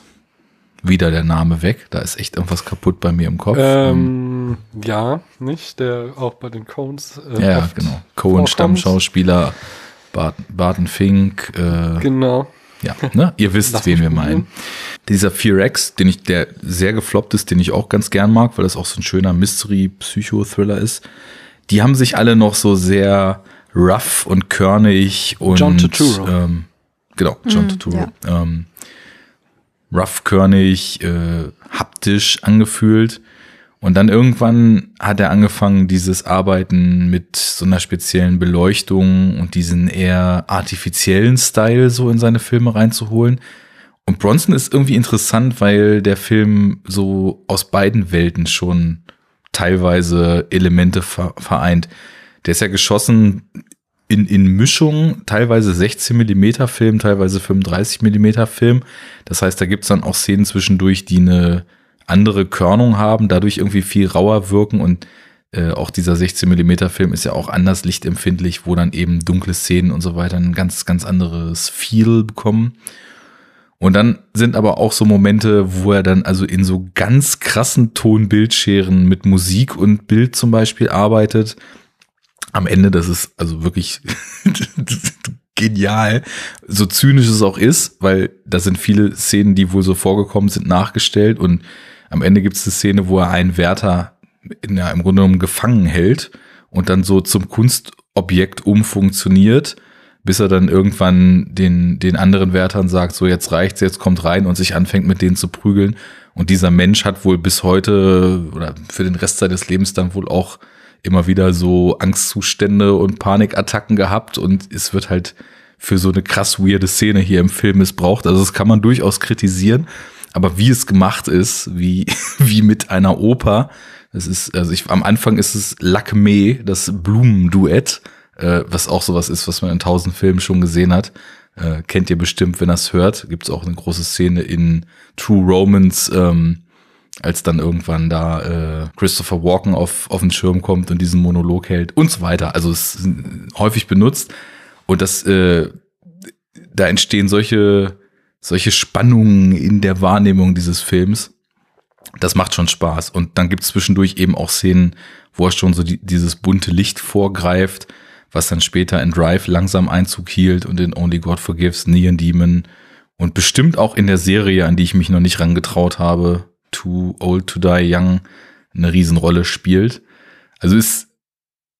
Wieder der Name weg. Da ist echt irgendwas kaputt bei mir im Kopf. Ähm, ja, nicht? Der auch bei den Cones. Äh, ja, genau. Cohen, Stammschauspieler, Barton, Barton Fink. Äh, genau. Ja, ne? Ihr wisst, wen wir meinen. Dieser Fear X, den ich, der sehr gefloppt ist, den ich auch ganz gern mag, weil das auch so ein schöner Mystery-Psycho-Thriller ist. Die haben sich alle noch so sehr rough und körnig und John Turturro. Ähm, genau, John mm, Turturro. Ja. Ähm, rough, körnig, äh, haptisch angefühlt. Und dann irgendwann hat er angefangen, dieses Arbeiten mit so einer speziellen Beleuchtung und diesen eher artifiziellen Style so in seine Filme reinzuholen. Und Bronson ist irgendwie interessant, weil der Film so aus beiden Welten schon teilweise Elemente vereint. Der ist ja geschossen in, in Mischung, teilweise 16 Millimeter Film, teilweise 35 Millimeter Film. Das heißt, da gibt's dann auch Szenen zwischendurch, die eine andere Körnung haben, dadurch irgendwie viel rauer wirken und äh, auch dieser 16 Millimeter Film ist ja auch anders lichtempfindlich, wo dann eben dunkle Szenen und so weiter ein ganz, ganz anderes Feel bekommen. Und dann sind aber auch so Momente, wo er dann also in so ganz krassen Tonbildscheren mit Musik und Bild zum Beispiel arbeitet am Ende, das ist also wirklich genial, so zynisch es auch ist, weil da sind viele Szenen, die wohl so vorgekommen sind, nachgestellt und am Ende gibt es eine Szene, wo er einen Wärter in, ja, im Grunde genommen gefangen hält und dann so zum Kunstobjekt umfunktioniert, bis er dann irgendwann den, den anderen Wärtern sagt, so jetzt reicht's, jetzt kommt rein und sich anfängt mit denen zu prügeln. Und dieser Mensch hat wohl bis heute oder für den Rest seines Lebens dann wohl auch immer wieder so Angstzustände und Panikattacken gehabt und es wird halt für so eine krass weirde Szene hier im Film missbraucht. Also das kann man durchaus kritisieren, aber wie es gemacht ist, wie, wie mit einer Oper, das ist, also ich, am Anfang ist es Lakme, das Blumenduett, äh, was auch sowas ist, was man in tausend Filmen schon gesehen hat. Äh, kennt ihr bestimmt, wenn das hört. Gibt es auch eine große Szene in True Romans, ähm, als dann irgendwann da äh, Christopher Walken auf, auf den Schirm kommt und diesen Monolog hält und so weiter. Also es ist häufig benutzt und das äh, da entstehen solche solche Spannungen in der Wahrnehmung dieses Films. Das macht schon Spaß und dann gibt es zwischendurch eben auch Szenen, wo er schon so die, dieses bunte Licht vorgreift, was dann später in Drive langsam Einzug hielt und in Only God Forgives, Neon Demon und bestimmt auch in der Serie, an die ich mich noch nicht rangetraut habe, Too Old to Die Young eine Riesenrolle spielt. Also ist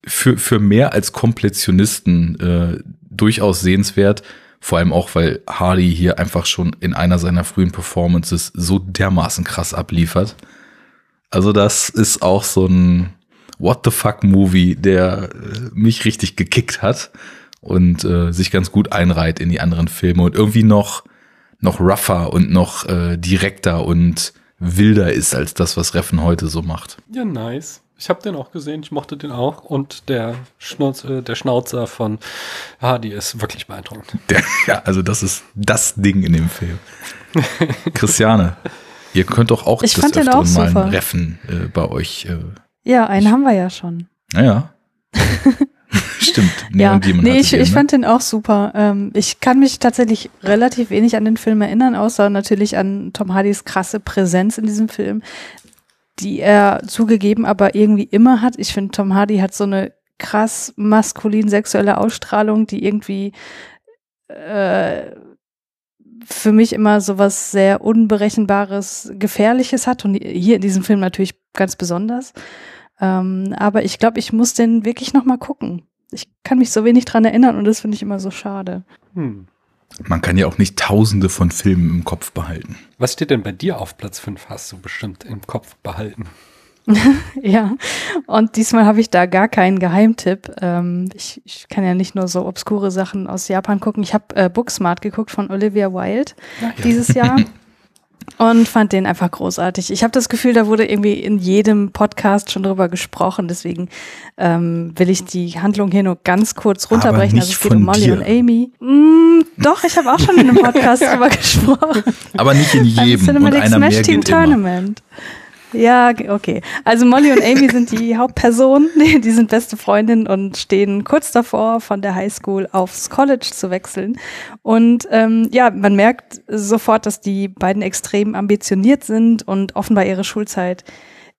für, für mehr als Kompletionisten äh, durchaus sehenswert. Vor allem auch, weil Hardy hier einfach schon in einer seiner frühen Performances so dermaßen krass abliefert. Also das ist auch so ein What the fuck Movie, der äh, mich richtig gekickt hat und äh, sich ganz gut einreiht in die anderen Filme und irgendwie noch noch rougher und noch äh, direkter und wilder ist als das, was Reffen heute so macht. Ja, nice. Ich habe den auch gesehen, ich mochte den auch und der, Schnauz, äh, der Schnauzer von Hardy ist wirklich beeindruckend. Der, ja, also das ist das Ding in dem Film. Christiane, ihr könnt doch auch ich das öfteren mal ein Reffen äh, bei euch. Äh, ja, einen haben wir ja schon. Naja. Stimmt. ja, nee, ich, ich ne? fand den auch super. Ähm, ich kann mich tatsächlich relativ wenig an den Film erinnern, außer natürlich an Tom Hardys krasse Präsenz in diesem Film, die er zugegeben aber irgendwie immer hat. Ich finde, Tom Hardy hat so eine krass maskulin sexuelle Ausstrahlung, die irgendwie äh, für mich immer so was sehr unberechenbares, gefährliches hat und hier in diesem Film natürlich ganz besonders. Ähm, aber ich glaube, ich muss den wirklich noch mal gucken ich kann mich so wenig dran erinnern und das finde ich immer so schade. Hm. Man kann ja auch nicht tausende von Filmen im Kopf behalten. Was steht denn bei dir auf Platz 5? Hast du bestimmt im Kopf behalten? ja, und diesmal habe ich da gar keinen Geheimtipp. Ähm, ich, ich, kann ja nicht nur so obskure Sachen aus Japan gucken. Ich habe äh, Booksmart geguckt von Olivia Wilde ja, ja. dieses Jahr. und fand den einfach großartig. Ich habe das Gefühl, da wurde irgendwie in jedem Podcast schon drüber gesprochen, deswegen ähm, will ich die Handlung hier nur ganz kurz runterbrechen. also es geht um Molly dir. und Amy. Mm, doch, ich habe auch schon in einem Podcast drüber gesprochen. Aber nicht in jedem. und einer Smash mehr Team Tournament. Immer. Ja, okay. Also Molly und Amy sind die Hauptpersonen, die sind beste Freundinnen und stehen kurz davor, von der Highschool aufs College zu wechseln. Und ähm, ja, man merkt sofort, dass die beiden extrem ambitioniert sind und offenbar ihre Schulzeit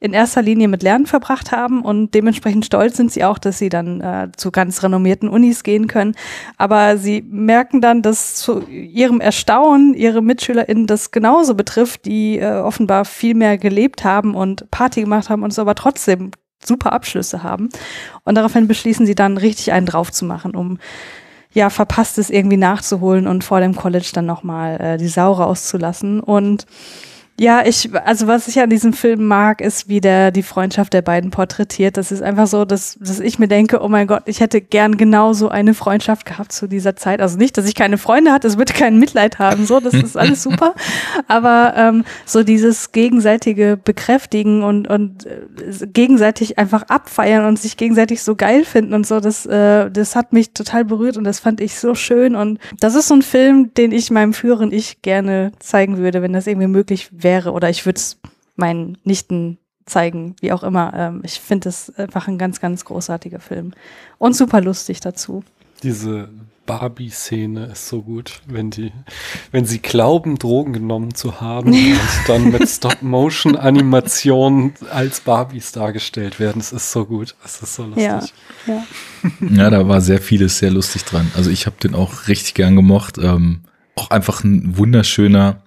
in erster Linie mit Lernen verbracht haben und dementsprechend stolz sind sie auch, dass sie dann äh, zu ganz renommierten Unis gehen können. Aber sie merken dann, dass zu ihrem Erstaunen ihre MitschülerInnen das genauso betrifft, die äh, offenbar viel mehr gelebt haben und Party gemacht haben und es aber trotzdem super Abschlüsse haben. Und daraufhin beschließen sie dann richtig einen drauf zu machen, um ja, verpasstes irgendwie nachzuholen und vor dem College dann nochmal äh, die Sau rauszulassen. Und ja, ich, also was ich an diesem Film mag, ist, wie der die Freundschaft der beiden porträtiert. Das ist einfach so, dass, dass ich mir denke, oh mein Gott, ich hätte gern genauso eine Freundschaft gehabt zu dieser Zeit. Also nicht, dass ich keine Freunde hatte, es würde kein Mitleid haben, so, das ist alles super. Aber ähm, so dieses gegenseitige Bekräftigen und, und äh, gegenseitig einfach abfeiern und sich gegenseitig so geil finden und so, das, äh, das hat mich total berührt und das fand ich so schön. Und das ist so ein Film, den ich meinem früheren Ich gerne zeigen würde, wenn das irgendwie möglich wäre wäre oder ich würde es meinen Nichten zeigen, wie auch immer. Ähm, ich finde es einfach ein ganz, ganz großartiger Film und super lustig dazu. Diese Barbie-Szene ist so gut, wenn die, wenn sie glauben, Drogen genommen zu haben und dann mit Stop-Motion-Animationen als Barbies dargestellt werden. Es ist so gut. Es ist so lustig. Ja, ja. ja da war sehr vieles sehr lustig dran. Also ich habe den auch richtig gern gemocht. Ähm, auch einfach ein wunderschöner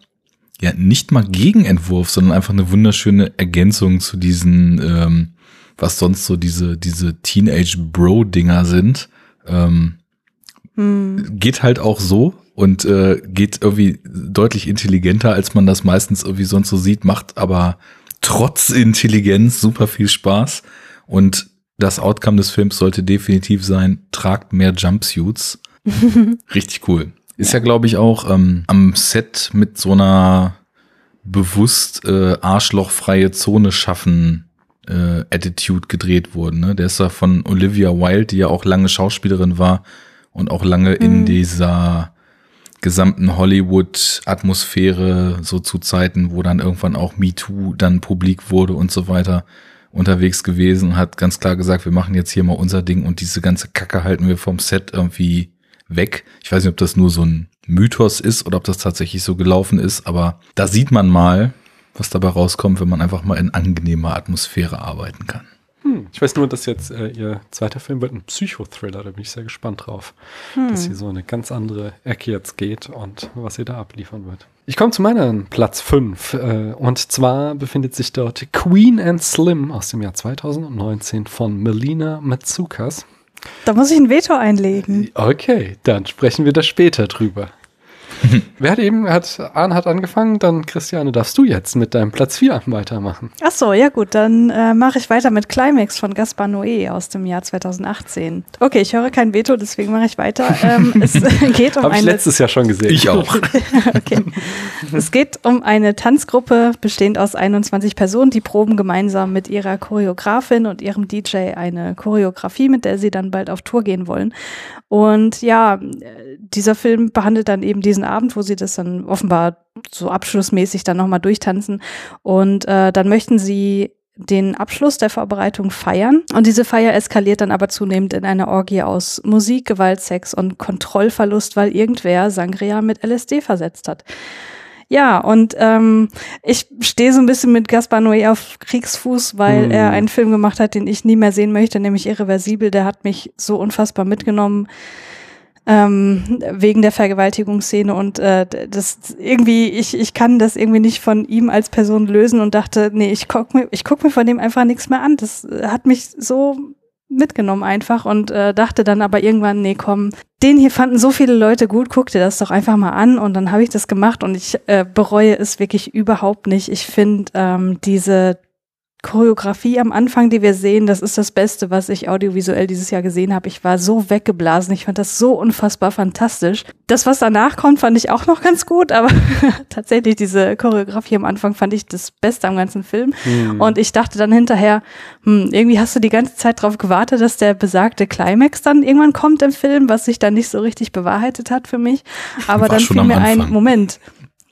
ja nicht mal Gegenentwurf, sondern einfach eine wunderschöne Ergänzung zu diesen, ähm, was sonst so diese, diese Teenage-Bro-Dinger sind. Ähm, hm. Geht halt auch so und äh, geht irgendwie deutlich intelligenter, als man das meistens irgendwie sonst so sieht, macht aber trotz Intelligenz super viel Spaß. Und das Outcome des Films sollte definitiv sein, tragt mehr Jumpsuits. Richtig cool. Ist ja, glaube ich, auch ähm, am Set mit so einer bewusst äh, arschlochfreie Zone schaffen äh, Attitude gedreht worden. Ne? Der ist ja von Olivia Wilde, die ja auch lange Schauspielerin war und auch lange mhm. in dieser gesamten Hollywood-Atmosphäre, so zu Zeiten, wo dann irgendwann auch MeToo dann publik wurde und so weiter, unterwegs gewesen und hat ganz klar gesagt, wir machen jetzt hier mal unser Ding und diese ganze Kacke halten wir vom Set irgendwie weg. Ich weiß nicht, ob das nur so ein Mythos ist oder ob das tatsächlich so gelaufen ist, aber da sieht man mal, was dabei rauskommt, wenn man einfach mal in angenehmer Atmosphäre arbeiten kann. Hm, ich weiß nur, dass jetzt äh, ihr zweiter Film wird ein Psychothriller, da bin ich sehr gespannt drauf, hm. dass hier so eine ganz andere Ecke jetzt geht und was ihr da abliefern wird. Ich komme zu meinem Platz 5 äh, und zwar befindet sich dort Queen and Slim aus dem Jahr 2019 von Melina Matsukas. Da muss ich ein Veto einlegen. Okay, dann sprechen wir da später drüber. Wer hat eben, hat, Arne hat angefangen, dann Christiane, darfst du jetzt mit deinem Platz 4 weitermachen. Ach so, ja gut, dann äh, mache ich weiter mit Climax von Gaspar Noé aus dem Jahr 2018. Okay, ich höre kein Veto, deswegen mache ich weiter. Ähm, es geht um Hab ich letztes Jahr schon gesehen. Ich auch. okay. Es geht um eine Tanzgruppe, bestehend aus 21 Personen, die proben gemeinsam mit ihrer Choreografin und ihrem DJ eine Choreografie, mit der sie dann bald auf Tour gehen wollen. Und ja, dieser Film behandelt dann eben diesen Abend, wo sie das dann offenbar so abschlussmäßig dann nochmal durchtanzen. Und äh, dann möchten sie den Abschluss der Vorbereitung feiern. Und diese Feier eskaliert dann aber zunehmend in eine Orgie aus Musik, Gewalt, Sex und Kontrollverlust, weil irgendwer Sangria mit LSD versetzt hat. Ja, und ähm, ich stehe so ein bisschen mit Gaspar Noé auf Kriegsfuß, weil mm. er einen Film gemacht hat, den ich nie mehr sehen möchte, nämlich Irreversibel. Der hat mich so unfassbar mitgenommen ähm, wegen der Vergewaltigungsszene und äh, das irgendwie ich ich kann das irgendwie nicht von ihm als Person lösen und dachte nee ich guck mir ich guck mir von dem einfach nichts mehr an. Das hat mich so mitgenommen einfach und äh, dachte dann aber irgendwann nee komm den hier fanden so viele Leute gut guck dir das doch einfach mal an und dann habe ich das gemacht und ich äh, bereue es wirklich überhaupt nicht. Ich finde ähm, diese Choreografie am Anfang, die wir sehen, das ist das Beste, was ich audiovisuell dieses Jahr gesehen habe. Ich war so weggeblasen. Ich fand das so unfassbar fantastisch. Das, was danach kommt, fand ich auch noch ganz gut, aber tatsächlich diese Choreografie am Anfang fand ich das Beste am ganzen Film. Mhm. Und ich dachte dann hinterher, hm, irgendwie hast du die ganze Zeit darauf gewartet, dass der besagte Climax dann irgendwann kommt im Film, was sich dann nicht so richtig bewahrheitet hat für mich. Aber dann fiel mir ein, Moment,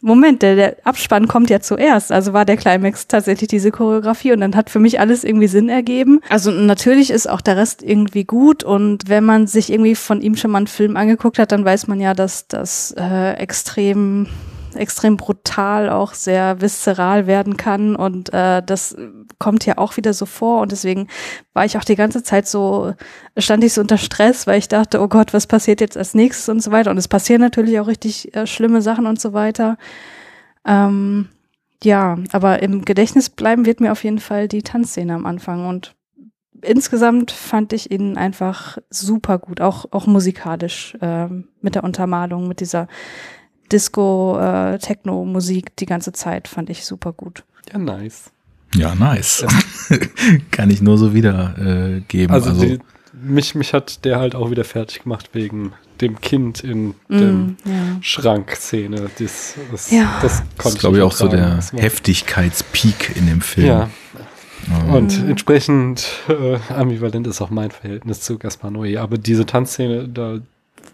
Moment, der, der Abspann kommt ja zuerst. Also war der Climax tatsächlich diese Choreografie und dann hat für mich alles irgendwie Sinn ergeben. Also natürlich ist auch der Rest irgendwie gut und wenn man sich irgendwie von ihm schon mal einen Film angeguckt hat, dann weiß man ja, dass das äh, extrem extrem brutal, auch sehr viszeral werden kann. Und äh, das kommt ja auch wieder so vor. Und deswegen war ich auch die ganze Zeit so, stand ich so unter Stress, weil ich dachte, oh Gott, was passiert jetzt als nächstes und so weiter. Und es passieren natürlich auch richtig äh, schlimme Sachen und so weiter. Ähm, ja, aber im Gedächtnis bleiben wird mir auf jeden Fall die Tanzszene am Anfang. Und insgesamt fand ich ihn einfach super gut, auch, auch musikalisch äh, mit der Untermalung, mit dieser Disco, äh, die ganze Zeit, fand ich super gut. Ja, nice. Ja, nice. Ja. Kann ich nur so wiedergeben. Äh, also, also die, mich, mich hat der halt auch wieder fertig gemacht wegen dem Kind in mm, dem ja. Schrankszene. Das, das, ja. das konnte ist, glaube ich, auch so der Heftigkeitspeak in dem Film. Ja. Oh. Und mhm. entsprechend äh, ambivalent ist auch mein Verhältnis zu Gaspar Noé. Aber diese Tanzszene, da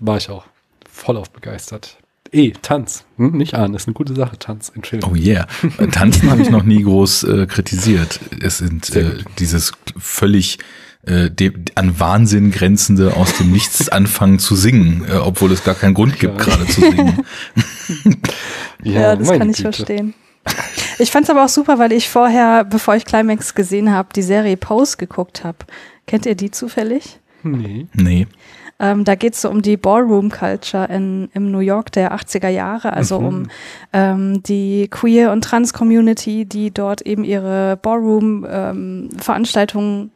war ich auch voll auf begeistert. Eh, Tanz. Hm, nicht an, ist eine gute Sache, Tanz in Filmen. Oh yeah. Tanzen habe ich noch nie groß äh, kritisiert. Es sind äh, dieses völlig äh, dem, an Wahnsinn grenzende aus dem Nichts anfangen zu singen, äh, obwohl es gar keinen Grund gibt, ja. gerade zu singen. ja, ja das kann ich Güte. verstehen. Ich fand es aber auch super, weil ich vorher, bevor ich Climax gesehen habe, die Serie Pose geguckt habe. Kennt ihr die zufällig? Nee. Nee. Ähm, da geht es so um die Ballroom-Culture in, im New York der 80er Jahre, also mhm. um ähm, die Queer- und Trans-Community, die dort eben ihre Ballroom-Veranstaltungen ähm,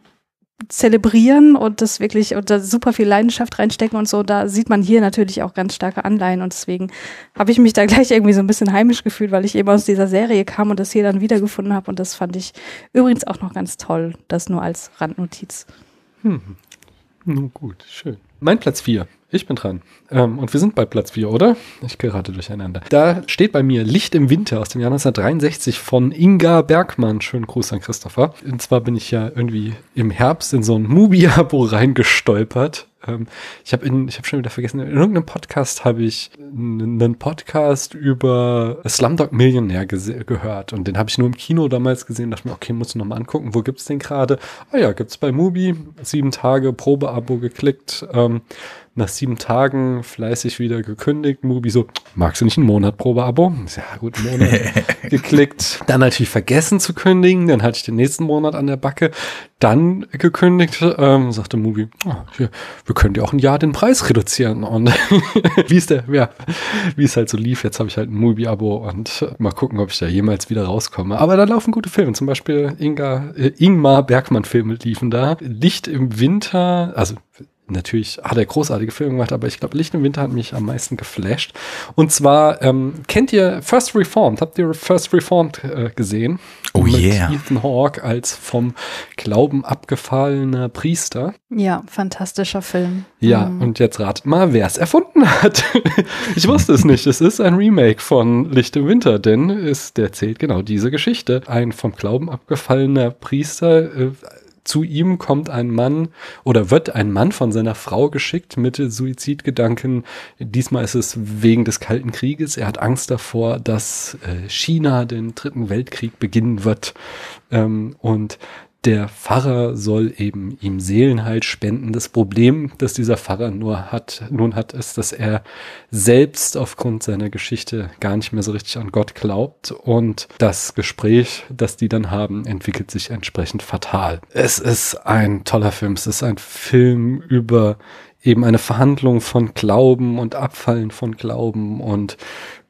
zelebrieren und das wirklich unter super viel Leidenschaft reinstecken und so, da sieht man hier natürlich auch ganz starke Anleihen und deswegen habe ich mich da gleich irgendwie so ein bisschen heimisch gefühlt, weil ich eben aus dieser Serie kam und das hier dann wiedergefunden habe und das fand ich übrigens auch noch ganz toll, das nur als Randnotiz. Hm. Nun gut, schön. Mein Platz 4. Ich bin dran. Ähm, und wir sind bei Platz 4, oder? Ich gerate durcheinander. Da steht bei mir Licht im Winter aus dem Jahr 1963 von Inga Bergmann. Schönen Gruß an Christopher. Und zwar bin ich ja irgendwie im Herbst in so ein Mubi-Abo reingestolpert ähm, ich habe in, ich habe schon wieder vergessen, in irgendeinem Podcast habe ich einen Podcast über Slumdog Millionär gehört und den habe ich nur im Kino damals gesehen. Dachte mir, okay, muss ich noch mal angucken, wo gibt's den gerade? Ah ja, gibt's bei Mubi. Sieben Tage Probeabo geklickt. Ähm, nach sieben Tagen fleißig wieder gekündigt. Mubi so, magst du nicht einen Monat Probeabo? Ja, gut, einen Monat geklickt. Dann natürlich vergessen zu kündigen. Dann hatte ich den nächsten Monat an der Backe. Dann gekündigt, ähm, sagte Mubi, oh, wir, wir können dir auch ein Jahr den Preis reduzieren. Und wie ist der, ja, wie es halt so lief, jetzt habe ich halt ein Mubi-Abo und mal gucken, ob ich da jemals wieder rauskomme. Aber da laufen gute Filme. Zum Beispiel Inga, äh, Ingmar Bergmann-Filme liefen da. Licht im Winter, also natürlich hat er großartige Filme gemacht, aber ich glaube, Licht im Winter hat mich am meisten geflasht. Und zwar, ähm, kennt ihr First Reformed? Habt ihr First Reformed äh, gesehen? Oh Mit yeah. Ethan Hawke als vom Glauben abgefallener Priester. Ja, fantastischer Film. Ja, mhm. und jetzt ratet mal, wer es erfunden hat. ich wusste es nicht. Es ist ein Remake von Licht im Winter, denn es erzählt genau diese Geschichte. Ein vom Glauben abgefallener Priester äh, zu ihm kommt ein Mann oder wird ein Mann von seiner Frau geschickt mit Suizidgedanken. Diesmal ist es wegen des Kalten Krieges. Er hat Angst davor, dass äh, China den dritten Weltkrieg beginnen wird. Ähm, und der Pfarrer soll eben ihm Seelenheil spenden. Das Problem, das dieser Pfarrer nur hat, nun hat, ist, dass er selbst aufgrund seiner Geschichte gar nicht mehr so richtig an Gott glaubt und das Gespräch, das die dann haben, entwickelt sich entsprechend fatal. Es ist ein toller Film. Es ist ein Film über eben eine Verhandlung von Glauben und Abfallen von Glauben und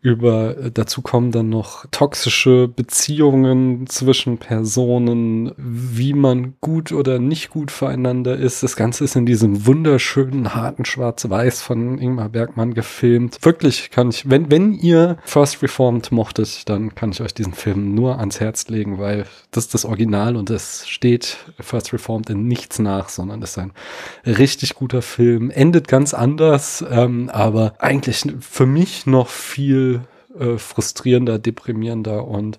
über äh, dazu kommen dann noch toxische Beziehungen zwischen Personen, wie man gut oder nicht gut füreinander ist. Das Ganze ist in diesem wunderschönen harten Schwarz-Weiß von Ingmar Bergmann gefilmt. Wirklich kann ich, wenn wenn ihr First Reformed mochtet, dann kann ich euch diesen Film nur ans Herz legen, weil das ist das Original und es steht First Reformed in nichts nach, sondern ist ein richtig guter Film. Endet ganz anders, ähm, aber eigentlich für mich noch viel äh, frustrierender, deprimierender und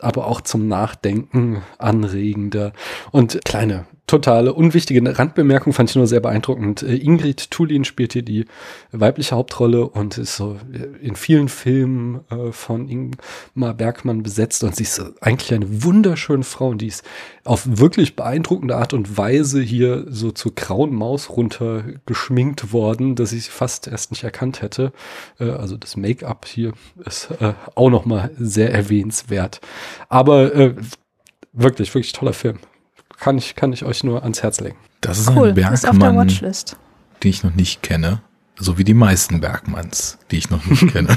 aber auch zum Nachdenken anregender. Und kleine totale unwichtige Randbemerkung fand ich nur sehr beeindruckend. Äh, Ingrid Tulin spielt hier die weibliche Hauptrolle und ist so äh, in vielen Filmen äh, von Ingmar Bergmann besetzt und sie ist eigentlich eine wunderschöne Frau und die ist auf wirklich beeindruckende Art und Weise hier so zur grauen Maus runter geschminkt worden, dass ich sie fast erst nicht erkannt hätte. Also das Make-up hier ist auch noch mal sehr erwähnenswert. Aber wirklich, wirklich toller Film kann ich, kann ich euch nur ans Herz legen. Das ist cool. ein Bergmann, den ich noch nicht kenne. So wie die meisten Bergmanns, die ich noch nicht kenne.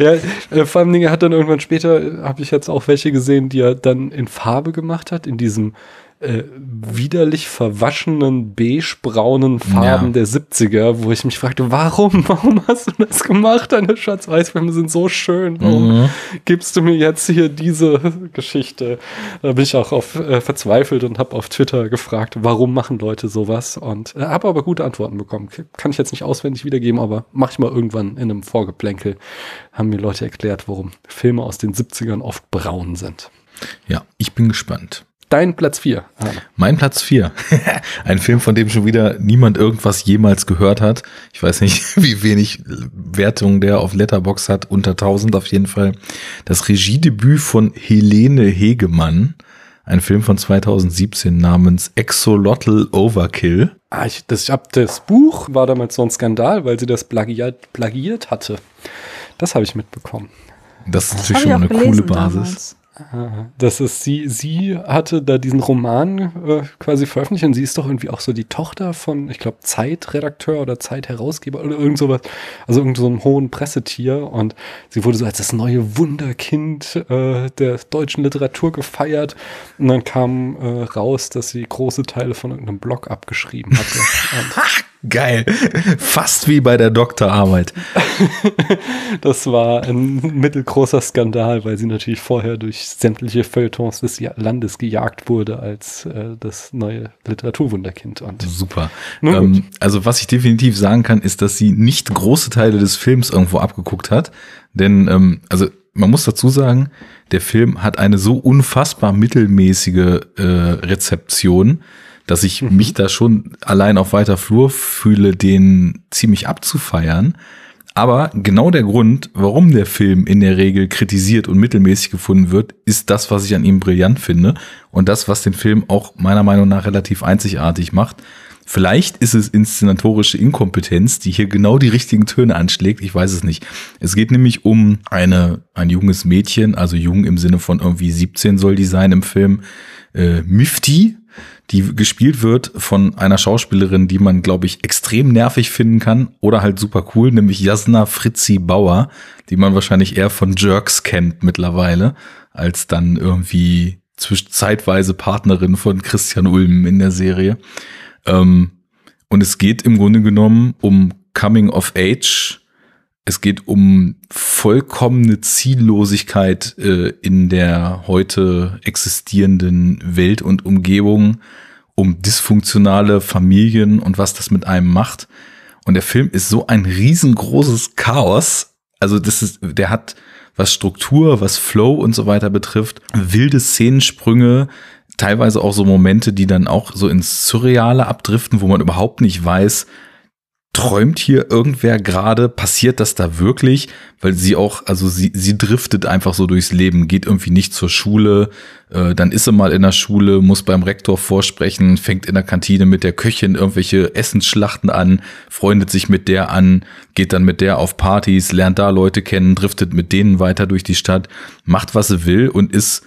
ja, äh, vor allem Dinge hat dann irgendwann später, äh, habe ich jetzt auch welche gesehen, die er dann in Farbe gemacht hat, in diesem äh, widerlich verwaschenen beige-braunen Farben ja. der 70er, wo ich mich fragte, warum, warum hast du das gemacht? Deine Schwarz-Weiß-Filme sind so schön. Warum mhm. gibst du mir jetzt hier diese Geschichte? Da bin ich auch auf, äh, verzweifelt und habe auf Twitter gefragt, warum machen Leute sowas? Und äh, habe aber gute Antworten bekommen. Kann ich jetzt nicht auswendig wiedergeben, aber mach ich mal irgendwann in einem Vorgeplänkel. Haben mir Leute erklärt, warum Filme aus den 70ern oft braun sind. Ja, ich bin gespannt. Dein Platz 4. Mein Platz 4. Ein Film, von dem schon wieder niemand irgendwas jemals gehört hat. Ich weiß nicht, wie wenig Wertung der auf Letterbox hat. Unter 1000 auf jeden Fall. Das Regiedebüt von Helene Hegemann. Ein Film von 2017 namens Exolotl Overkill. Ah, ich, das, ich hab, das Buch war damals so ein Skandal, weil sie das plagiert, plagiert hatte. Das habe ich mitbekommen. Das ist natürlich schon eine coole Basis. Damals. Das ist sie, sie hatte da diesen Roman äh, quasi veröffentlicht und sie ist doch irgendwie auch so die Tochter von, ich glaube, Zeitredakteur oder Zeitherausgeber oder irgend sowas, also irgend so einem hohen Pressetier. Und sie wurde so als das neue Wunderkind äh, der deutschen Literatur gefeiert. Und dann kam äh, raus, dass sie große Teile von irgendeinem Blog abgeschrieben hatte. Geil. Fast wie bei der Doktorarbeit. das war ein mittelgroßer Skandal, weil sie natürlich vorher durch sämtliche Feuilletons des Landes gejagt wurde als äh, das neue Literaturwunderkind. Und Super. Ähm, also was ich definitiv sagen kann, ist, dass sie nicht große Teile des Films irgendwo abgeguckt hat. Denn, ähm, also man muss dazu sagen, der Film hat eine so unfassbar mittelmäßige äh, Rezeption, dass ich mhm. mich da schon allein auf weiter Flur fühle, den ziemlich abzufeiern. Aber genau der Grund, warum der Film in der Regel kritisiert und mittelmäßig gefunden wird, ist das, was ich an ihm brillant finde und das, was den Film auch meiner Meinung nach relativ einzigartig macht. Vielleicht ist es inszenatorische Inkompetenz, die hier genau die richtigen Töne anschlägt. Ich weiß es nicht. Es geht nämlich um eine, ein junges Mädchen, also jung im Sinne von irgendwie 17 soll die sein im Film, äh, Mifti, die gespielt wird von einer Schauspielerin, die man, glaube ich, extrem nervig finden kann oder halt super cool, nämlich Jasna Fritzi Bauer, die man wahrscheinlich eher von Jerks kennt mittlerweile, als dann irgendwie zeitweise Partnerin von Christian Ulm in der Serie. Ähm, und es geht im Grunde genommen um Coming of Age. Es geht um vollkommene Ziellosigkeit äh, in der heute existierenden Welt und Umgebung um dysfunktionale Familien und was das mit einem macht. Und der Film ist so ein riesengroßes Chaos. Also das ist, der hat, was Struktur, was Flow und so weiter betrifft, wilde Szenensprünge, teilweise auch so Momente, die dann auch so ins Surreale abdriften, wo man überhaupt nicht weiß, träumt hier irgendwer gerade, passiert das da wirklich? Weil sie auch, also sie, sie driftet einfach so durchs Leben, geht irgendwie nicht zur Schule, äh, dann ist sie mal in der Schule, muss beim Rektor vorsprechen, fängt in der Kantine mit der Köchin irgendwelche Essensschlachten an, freundet sich mit der an, geht dann mit der auf Partys, lernt da Leute kennen, driftet mit denen weiter durch die Stadt, macht was sie will und ist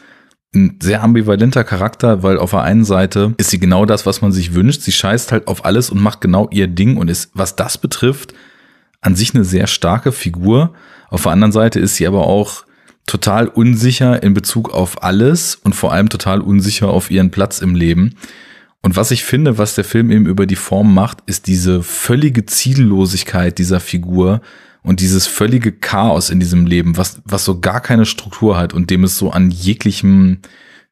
ein sehr ambivalenter Charakter, weil auf der einen Seite ist sie genau das, was man sich wünscht. Sie scheißt halt auf alles und macht genau ihr Ding und ist, was das betrifft, an sich eine sehr starke Figur. Auf der anderen Seite ist sie aber auch total unsicher in Bezug auf alles und vor allem total unsicher auf ihren Platz im Leben. Und was ich finde, was der Film eben über die Form macht, ist diese völlige Ziellosigkeit dieser Figur und dieses völlige Chaos in diesem Leben, was, was so gar keine Struktur hat und dem es so an jeglichem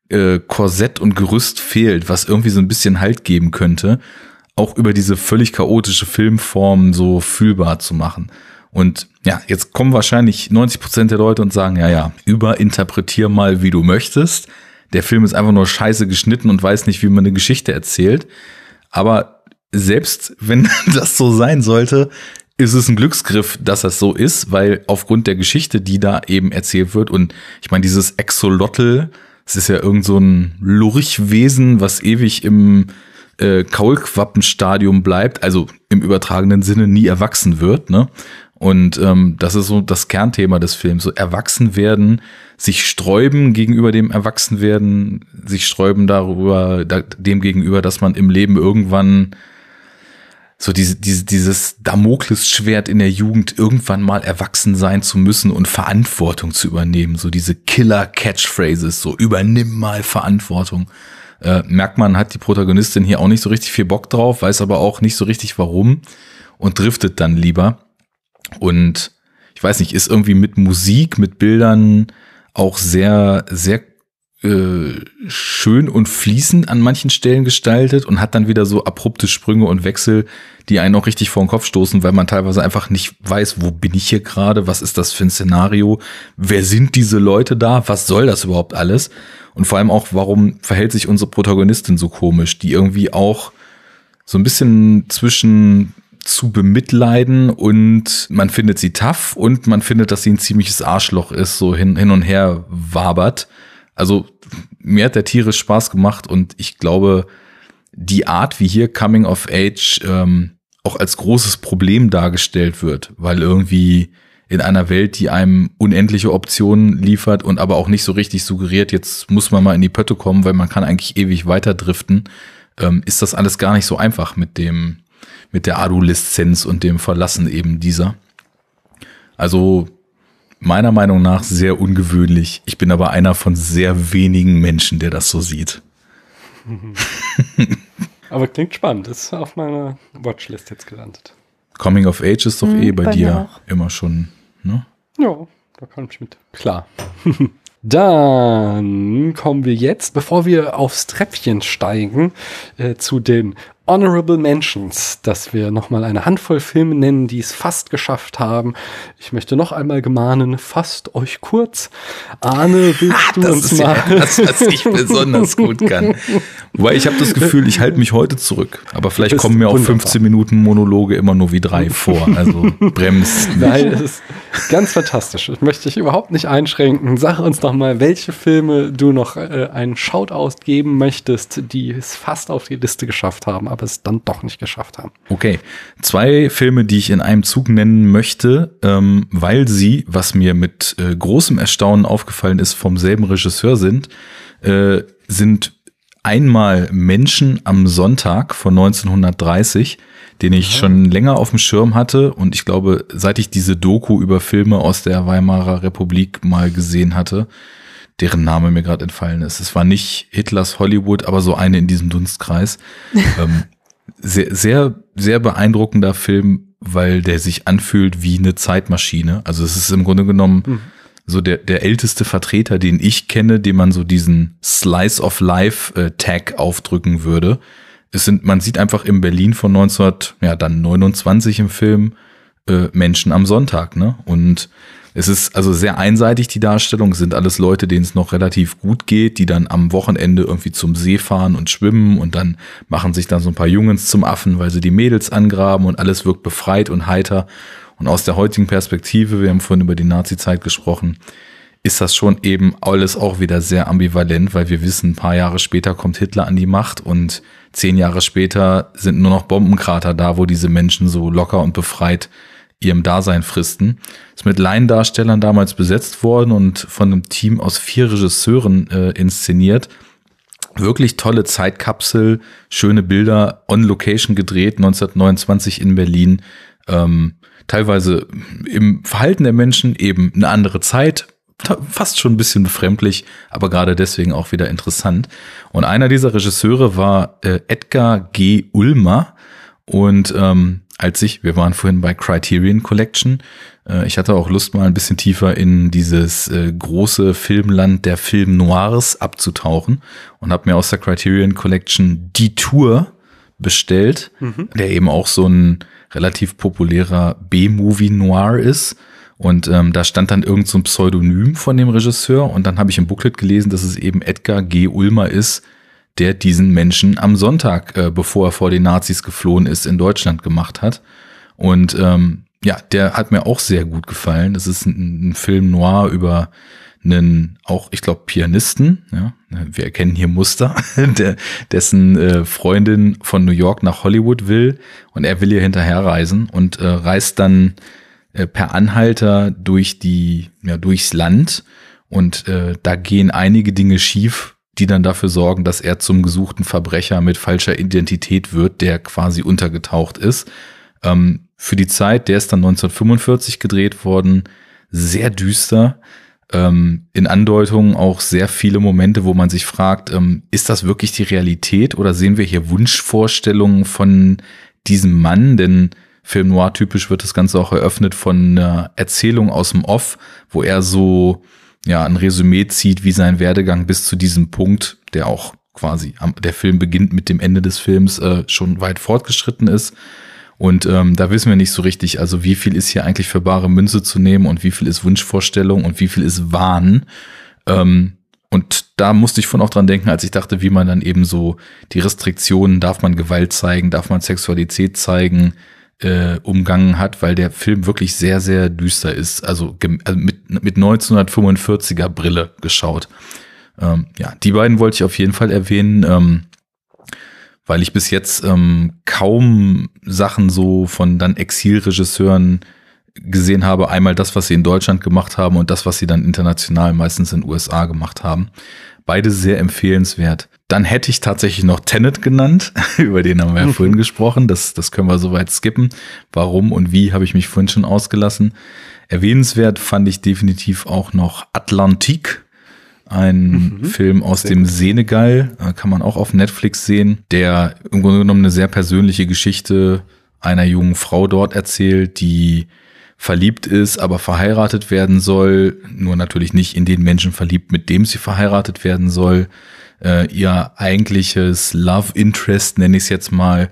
äh, Korsett und Gerüst fehlt, was irgendwie so ein bisschen Halt geben könnte, auch über diese völlig chaotische Filmform so fühlbar zu machen. Und ja, jetzt kommen wahrscheinlich 90 Prozent der Leute und sagen, ja, ja, überinterpretier mal, wie du möchtest. Der Film ist einfach nur scheiße geschnitten und weiß nicht, wie man eine Geschichte erzählt. Aber selbst wenn das so sein sollte, ist es ein Glücksgriff, dass das so ist, weil aufgrund der Geschichte, die da eben erzählt wird und ich meine, dieses Exolotl, es ist ja irgend so ein Lurchwesen, was ewig im äh, Kaulquappenstadium bleibt, also im übertragenen Sinne nie erwachsen wird, ne? Und ähm, das ist so das Kernthema des Films. So erwachsen werden, sich sträuben gegenüber dem Erwachsenwerden, sich sträuben darüber, da, dem gegenüber, dass man im Leben irgendwann so diese, diese, dieses Damoklesschwert in der Jugend irgendwann mal erwachsen sein zu müssen und Verantwortung zu übernehmen. So diese Killer-Catchphrases, so übernimm mal Verantwortung. Äh, merkt man, hat die Protagonistin hier auch nicht so richtig viel Bock drauf, weiß aber auch nicht so richtig warum und driftet dann lieber. Und ich weiß nicht, ist irgendwie mit Musik, mit Bildern auch sehr, sehr äh, schön und fließend an manchen Stellen gestaltet und hat dann wieder so abrupte Sprünge und Wechsel, die einen auch richtig vor den Kopf stoßen, weil man teilweise einfach nicht weiß, wo bin ich hier gerade, was ist das für ein Szenario, wer sind diese Leute da, was soll das überhaupt alles? Und vor allem auch, warum verhält sich unsere Protagonistin so komisch, die irgendwie auch so ein bisschen zwischen zu bemitleiden und man findet sie tough und man findet, dass sie ein ziemliches Arschloch ist, so hin, hin und her wabert. Also mir hat der tierisch Spaß gemacht und ich glaube, die Art, wie hier Coming of Age ähm, auch als großes Problem dargestellt wird, weil irgendwie in einer Welt, die einem unendliche Optionen liefert und aber auch nicht so richtig suggeriert, jetzt muss man mal in die Pötte kommen, weil man kann eigentlich ewig weiter driften, ähm, ist das alles gar nicht so einfach mit dem mit der Adoleszenz und dem Verlassen eben dieser. Also meiner Meinung nach sehr ungewöhnlich. Ich bin aber einer von sehr wenigen Menschen, der das so sieht. aber klingt spannend. Ist auf meiner Watchlist jetzt gelandet. Coming of Age ist doch hm, eh bei, bei dir immer schon, ne? Ja, da kann ich mit. Klar. Dann kommen wir jetzt, bevor wir aufs Treppchen steigen, äh, zu den Honorable Mentions, dass wir nochmal eine Handvoll Filme nennen, die es fast geschafft haben. Ich möchte noch einmal gemahnen, fasst euch kurz. Arne, willst du das uns mal... Ja das, was ich besonders gut kann. Wobei ich habe das Gefühl, ich halte mich heute zurück. Aber vielleicht kommen mir auch wunderbar. 15 Minuten Monologe immer nur wie drei vor. Also bremst. Nein, das ist ganz fantastisch. Ich möchte dich überhaupt nicht einschränken. Sag uns doch mal, welche Filme du noch äh, einen Shoutout geben möchtest, die es fast auf die Liste geschafft haben aber es dann doch nicht geschafft haben. Okay, zwei Filme, die ich in einem Zug nennen möchte, ähm, weil sie, was mir mit äh, großem Erstaunen aufgefallen ist, vom selben Regisseur sind, äh, sind einmal Menschen am Sonntag von 1930, den ich schon länger auf dem Schirm hatte und ich glaube, seit ich diese Doku über Filme aus der Weimarer Republik mal gesehen hatte, deren Name mir gerade entfallen ist. Es war nicht Hitlers Hollywood, aber so eine in diesem Dunstkreis. ähm, sehr, sehr, sehr beeindruckender Film, weil der sich anfühlt wie eine Zeitmaschine. Also es ist im Grunde genommen mhm. so der, der älteste Vertreter, den ich kenne, dem man so diesen Slice of Life äh, Tag aufdrücken würde. Es sind, man sieht einfach im Berlin von 19, ja, dann 29 im Film äh, Menschen am Sonntag, ne? Und es ist also sehr einseitig, die Darstellung. Es sind alles Leute, denen es noch relativ gut geht, die dann am Wochenende irgendwie zum See fahren und schwimmen und dann machen sich dann so ein paar Jungens zum Affen, weil sie die Mädels angraben und alles wirkt befreit und heiter. Und aus der heutigen Perspektive, wir haben vorhin über die Nazi-Zeit gesprochen, ist das schon eben alles auch wieder sehr ambivalent, weil wir wissen, ein paar Jahre später kommt Hitler an die Macht und zehn Jahre später sind nur noch Bombenkrater da, wo diese Menschen so locker und befreit ihrem Dasein fristen. Ist mit Laiendarstellern damals besetzt worden und von einem Team aus vier Regisseuren äh, inszeniert. Wirklich tolle Zeitkapsel, schöne Bilder, on Location gedreht, 1929 in Berlin. Ähm, teilweise im Verhalten der Menschen eben eine andere Zeit, fast schon ein bisschen befremdlich, aber gerade deswegen auch wieder interessant. Und einer dieser Regisseure war äh, Edgar G. Ulmer. Und ähm, als ich, wir waren vorhin bei Criterion Collection, äh, ich hatte auch Lust mal ein bisschen tiefer in dieses äh, große Filmland der Film Noirs abzutauchen und habe mir aus der Criterion Collection Die Tour bestellt, mhm. der eben auch so ein relativ populärer B-Movie Noir ist. Und ähm, da stand dann irgend so ein Pseudonym von dem Regisseur und dann habe ich im Booklet gelesen, dass es eben Edgar G. Ulmer ist, der diesen Menschen am Sonntag, äh, bevor er vor den Nazis geflohen ist, in Deutschland gemacht hat. Und ähm, ja, der hat mir auch sehr gut gefallen. Das ist ein, ein Film noir über einen auch, ich glaube, Pianisten, ja, wir erkennen hier Muster, der, dessen äh, Freundin von New York nach Hollywood will und er will ihr hinterherreisen und äh, reist dann äh, per Anhalter durch die, ja, durchs Land und äh, da gehen einige Dinge schief, die dann dafür sorgen, dass er zum gesuchten Verbrecher mit falscher Identität wird, der quasi untergetaucht ist. Ähm, für die Zeit, der ist dann 1945 gedreht worden, sehr düster ähm, in Andeutungen auch sehr viele Momente, wo man sich fragt, ähm, ist das wirklich die Realität oder sehen wir hier Wunschvorstellungen von diesem Mann? Denn Film Noir typisch wird das Ganze auch eröffnet von einer Erzählung aus dem Off, wo er so ja ein Resümee zieht, wie sein Werdegang bis zu diesem Punkt, der auch quasi der Film beginnt mit dem Ende des Films äh, schon weit fortgeschritten ist. Und ähm, da wissen wir nicht so richtig, also wie viel ist hier eigentlich für bare Münze zu nehmen und wie viel ist Wunschvorstellung und wie viel ist Wahn. Ähm, und da musste ich von auch dran denken, als ich dachte, wie man dann eben so die Restriktionen, darf man Gewalt zeigen, darf man Sexualität zeigen, äh, umgangen hat, weil der Film wirklich sehr, sehr düster ist. Also, also mit, mit 1945er Brille geschaut. Ähm, ja, die beiden wollte ich auf jeden Fall erwähnen. Ähm, weil ich bis jetzt ähm, kaum Sachen so von dann Exilregisseuren gesehen habe. Einmal das, was sie in Deutschland gemacht haben und das, was sie dann international meistens in den USA gemacht haben. Beide sehr empfehlenswert. Dann hätte ich tatsächlich noch Tenet genannt. Über den haben wir ja vorhin gesprochen. Das, das können wir soweit skippen. Warum und wie habe ich mich vorhin schon ausgelassen. Erwähnungswert fand ich definitiv auch noch Atlantique ein mhm. Film aus dem gut. Senegal, äh, kann man auch auf Netflix sehen, der im Grunde genommen eine sehr persönliche Geschichte einer jungen Frau dort erzählt, die verliebt ist, aber verheiratet werden soll, nur natürlich nicht in den Menschen verliebt, mit dem sie verheiratet werden soll. Äh, ihr eigentliches Love Interest, nenne ich es jetzt mal,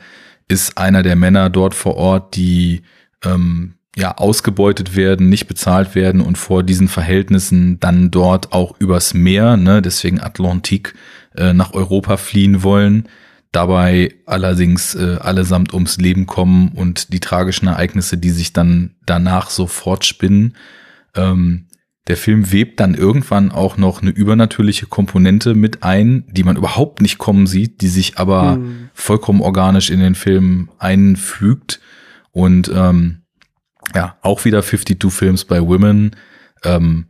ist einer der Männer dort vor Ort, die ähm, ja, ausgebeutet werden, nicht bezahlt werden und vor diesen Verhältnissen dann dort auch übers Meer, ne, deswegen Atlantik, äh, nach Europa fliehen wollen, dabei allerdings äh, allesamt ums Leben kommen und die tragischen Ereignisse, die sich dann danach so fortspinnen. Ähm, der Film webt dann irgendwann auch noch eine übernatürliche Komponente mit ein, die man überhaupt nicht kommen sieht, die sich aber hm. vollkommen organisch in den Film einfügt und ähm, ja, auch wieder 52 Films bei Women. Ähm,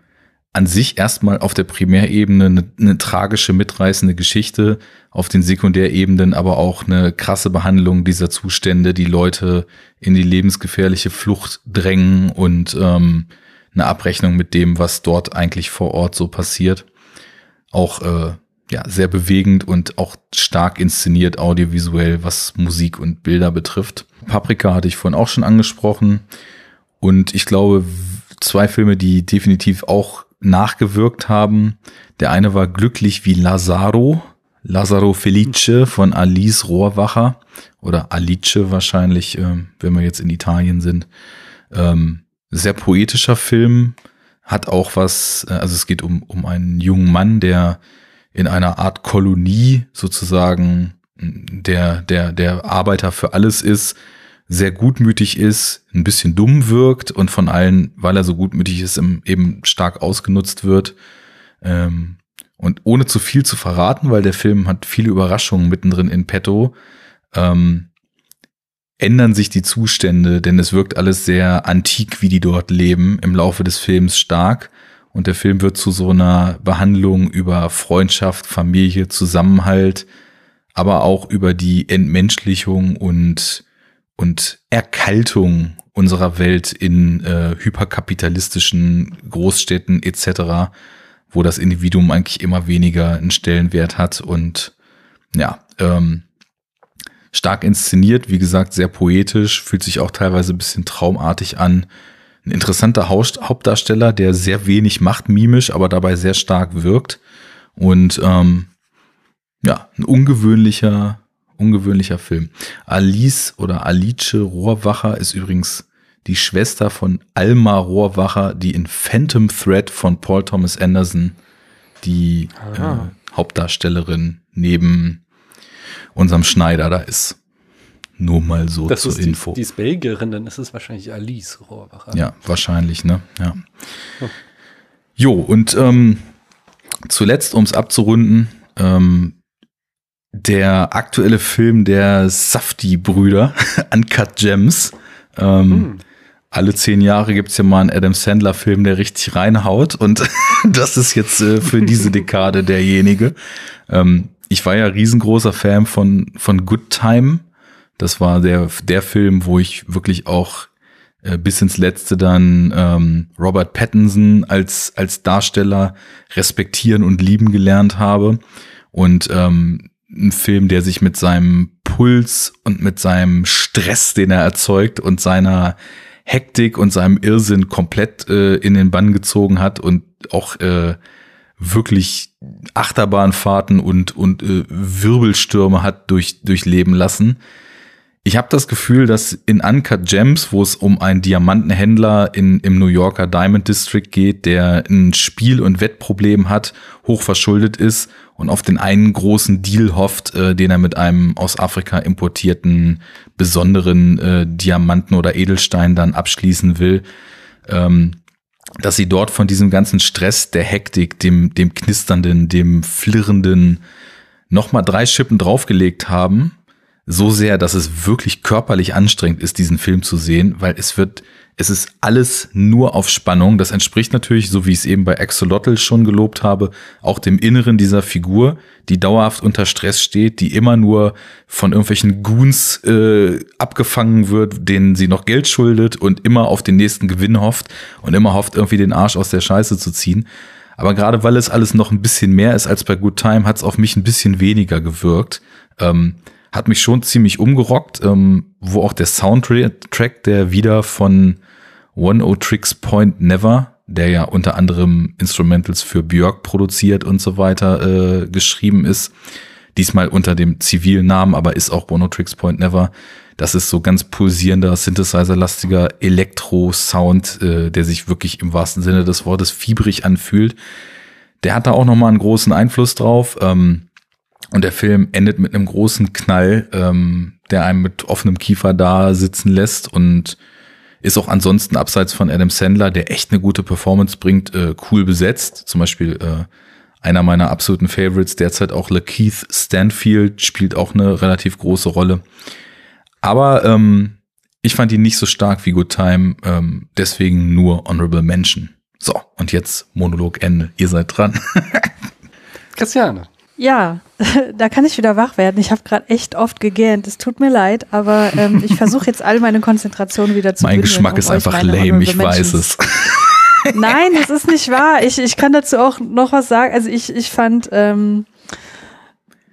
an sich erstmal auf der Primärebene eine, eine, tragische, mitreißende Geschichte, auf den Sekundärebenen aber auch eine krasse Behandlung dieser Zustände, die Leute in die lebensgefährliche Flucht drängen und ähm, eine Abrechnung mit dem, was dort eigentlich vor Ort so passiert. Auch äh, ja, sehr bewegend und auch stark inszeniert audiovisuell, was Musik und Bilder betrifft. Paprika hatte ich vorhin auch schon angesprochen. Und ich glaube, zwei Filme, die definitiv auch nachgewirkt haben. Der eine war Glücklich wie Lazaro, Lazaro Felice von Alice Rohrwacher oder Alice wahrscheinlich, äh, wenn wir jetzt in Italien sind. Ähm, sehr poetischer Film, hat auch was, äh, also es geht um, um einen jungen Mann, der in einer Art Kolonie sozusagen der, der, der Arbeiter für alles ist, sehr gutmütig ist, ein bisschen dumm wirkt und von allen, weil er so gutmütig ist, eben stark ausgenutzt wird. Ähm, und ohne zu viel zu verraten, weil der Film hat viele Überraschungen mittendrin in petto, ähm, ändern sich die Zustände, denn es wirkt alles sehr antik, wie die dort leben, im Laufe des Films stark. Und der Film wird zu so einer Behandlung über Freundschaft, Familie, Zusammenhalt, aber auch über die Entmenschlichung und und Erkaltung unserer Welt in äh, hyperkapitalistischen Großstädten etc., wo das Individuum eigentlich immer weniger einen Stellenwert hat und ja, ähm, stark inszeniert, wie gesagt, sehr poetisch, fühlt sich auch teilweise ein bisschen traumartig an. Ein interessanter Hauptdarsteller, der sehr wenig macht, mimisch, aber dabei sehr stark wirkt. Und ähm, ja, ein ungewöhnlicher, ungewöhnlicher Film. Alice oder Alice Rohrwacher ist übrigens die Schwester von Alma Rohrwacher, die in Phantom Thread von Paul Thomas Anderson die äh, Hauptdarstellerin neben unserem Schneider da ist. Nur mal so das zur ist Info. Die, die ist Belgierin, dann ist es wahrscheinlich Alice Rohrwacher. Ja, wahrscheinlich, ne? Ja. Jo, und ähm, zuletzt, um es abzurunden, ähm, der aktuelle Film der Safti-Brüder, Uncut Gems. Ähm, hm. Alle zehn Jahre gibt's ja mal einen Adam Sandler-Film, der richtig reinhaut. Und das ist jetzt äh, für diese Dekade derjenige. Ähm, ich war ja riesengroßer Fan von, von Good Time. Das war der, der Film, wo ich wirklich auch äh, bis ins Letzte dann ähm, Robert Pattinson als, als Darsteller respektieren und lieben gelernt habe. Und ähm, ein Film, der sich mit seinem Puls und mit seinem Stress, den er erzeugt und seiner Hektik und seinem Irrsinn komplett äh, in den Bann gezogen hat und auch äh, wirklich Achterbahnfahrten und, und äh, Wirbelstürme hat durch, durchleben lassen. Ich habe das Gefühl, dass in Uncut Gems, wo es um einen Diamantenhändler in, im New Yorker Diamond District geht, der ein Spiel- und Wettproblem hat, hochverschuldet ist und auf den einen großen Deal hofft, äh, den er mit einem aus Afrika importierten besonderen äh, Diamanten oder Edelstein dann abschließen will, ähm, dass sie dort von diesem ganzen Stress, der Hektik, dem, dem knisternden, dem flirrenden nochmal drei Schippen draufgelegt haben so sehr, dass es wirklich körperlich anstrengend ist, diesen Film zu sehen, weil es wird, es ist alles nur auf Spannung. Das entspricht natürlich, so wie ich es eben bei Axolotl schon gelobt habe, auch dem Inneren dieser Figur, die dauerhaft unter Stress steht, die immer nur von irgendwelchen Goons äh, abgefangen wird, denen sie noch Geld schuldet und immer auf den nächsten Gewinn hofft und immer hofft, irgendwie den Arsch aus der Scheiße zu ziehen. Aber gerade weil es alles noch ein bisschen mehr ist als bei Good Time, hat es auf mich ein bisschen weniger gewirkt. Ähm, hat mich schon ziemlich umgerockt, ähm, wo auch der Soundtrack, der wieder von One O Tricks Point Never, der ja unter anderem Instrumentals für Björk produziert und so weiter äh, geschrieben ist, diesmal unter dem zivilen Namen, aber ist auch One O Tricks Point Never. Das ist so ganz pulsierender, Synthesizer-lastiger Elektro-Sound, äh, der sich wirklich im wahrsten Sinne des Wortes fiebrig anfühlt. Der hat da auch nochmal einen großen Einfluss drauf. Ähm, und der Film endet mit einem großen Knall, ähm, der einem mit offenem Kiefer da sitzen lässt und ist auch ansonsten abseits von Adam Sandler, der echt eine gute Performance bringt, äh, cool besetzt. Zum Beispiel äh, einer meiner absoluten Favorites derzeit auch Lakeith Stanfield spielt auch eine relativ große Rolle. Aber ähm, ich fand ihn nicht so stark wie Good Time, ähm, deswegen nur Honorable Mention. So, und jetzt Monolog Ende. Ihr seid dran. Christiane. Ja, da kann ich wieder wach werden. Ich habe gerade echt oft gegähnt. Es tut mir leid, aber ähm, ich versuche jetzt all meine Konzentration wieder zu Mein Geschmack um ist einfach lame, ich weiß es. Nein, das ist nicht wahr. Ich, ich kann dazu auch noch was sagen. Also ich, ich fand, ähm,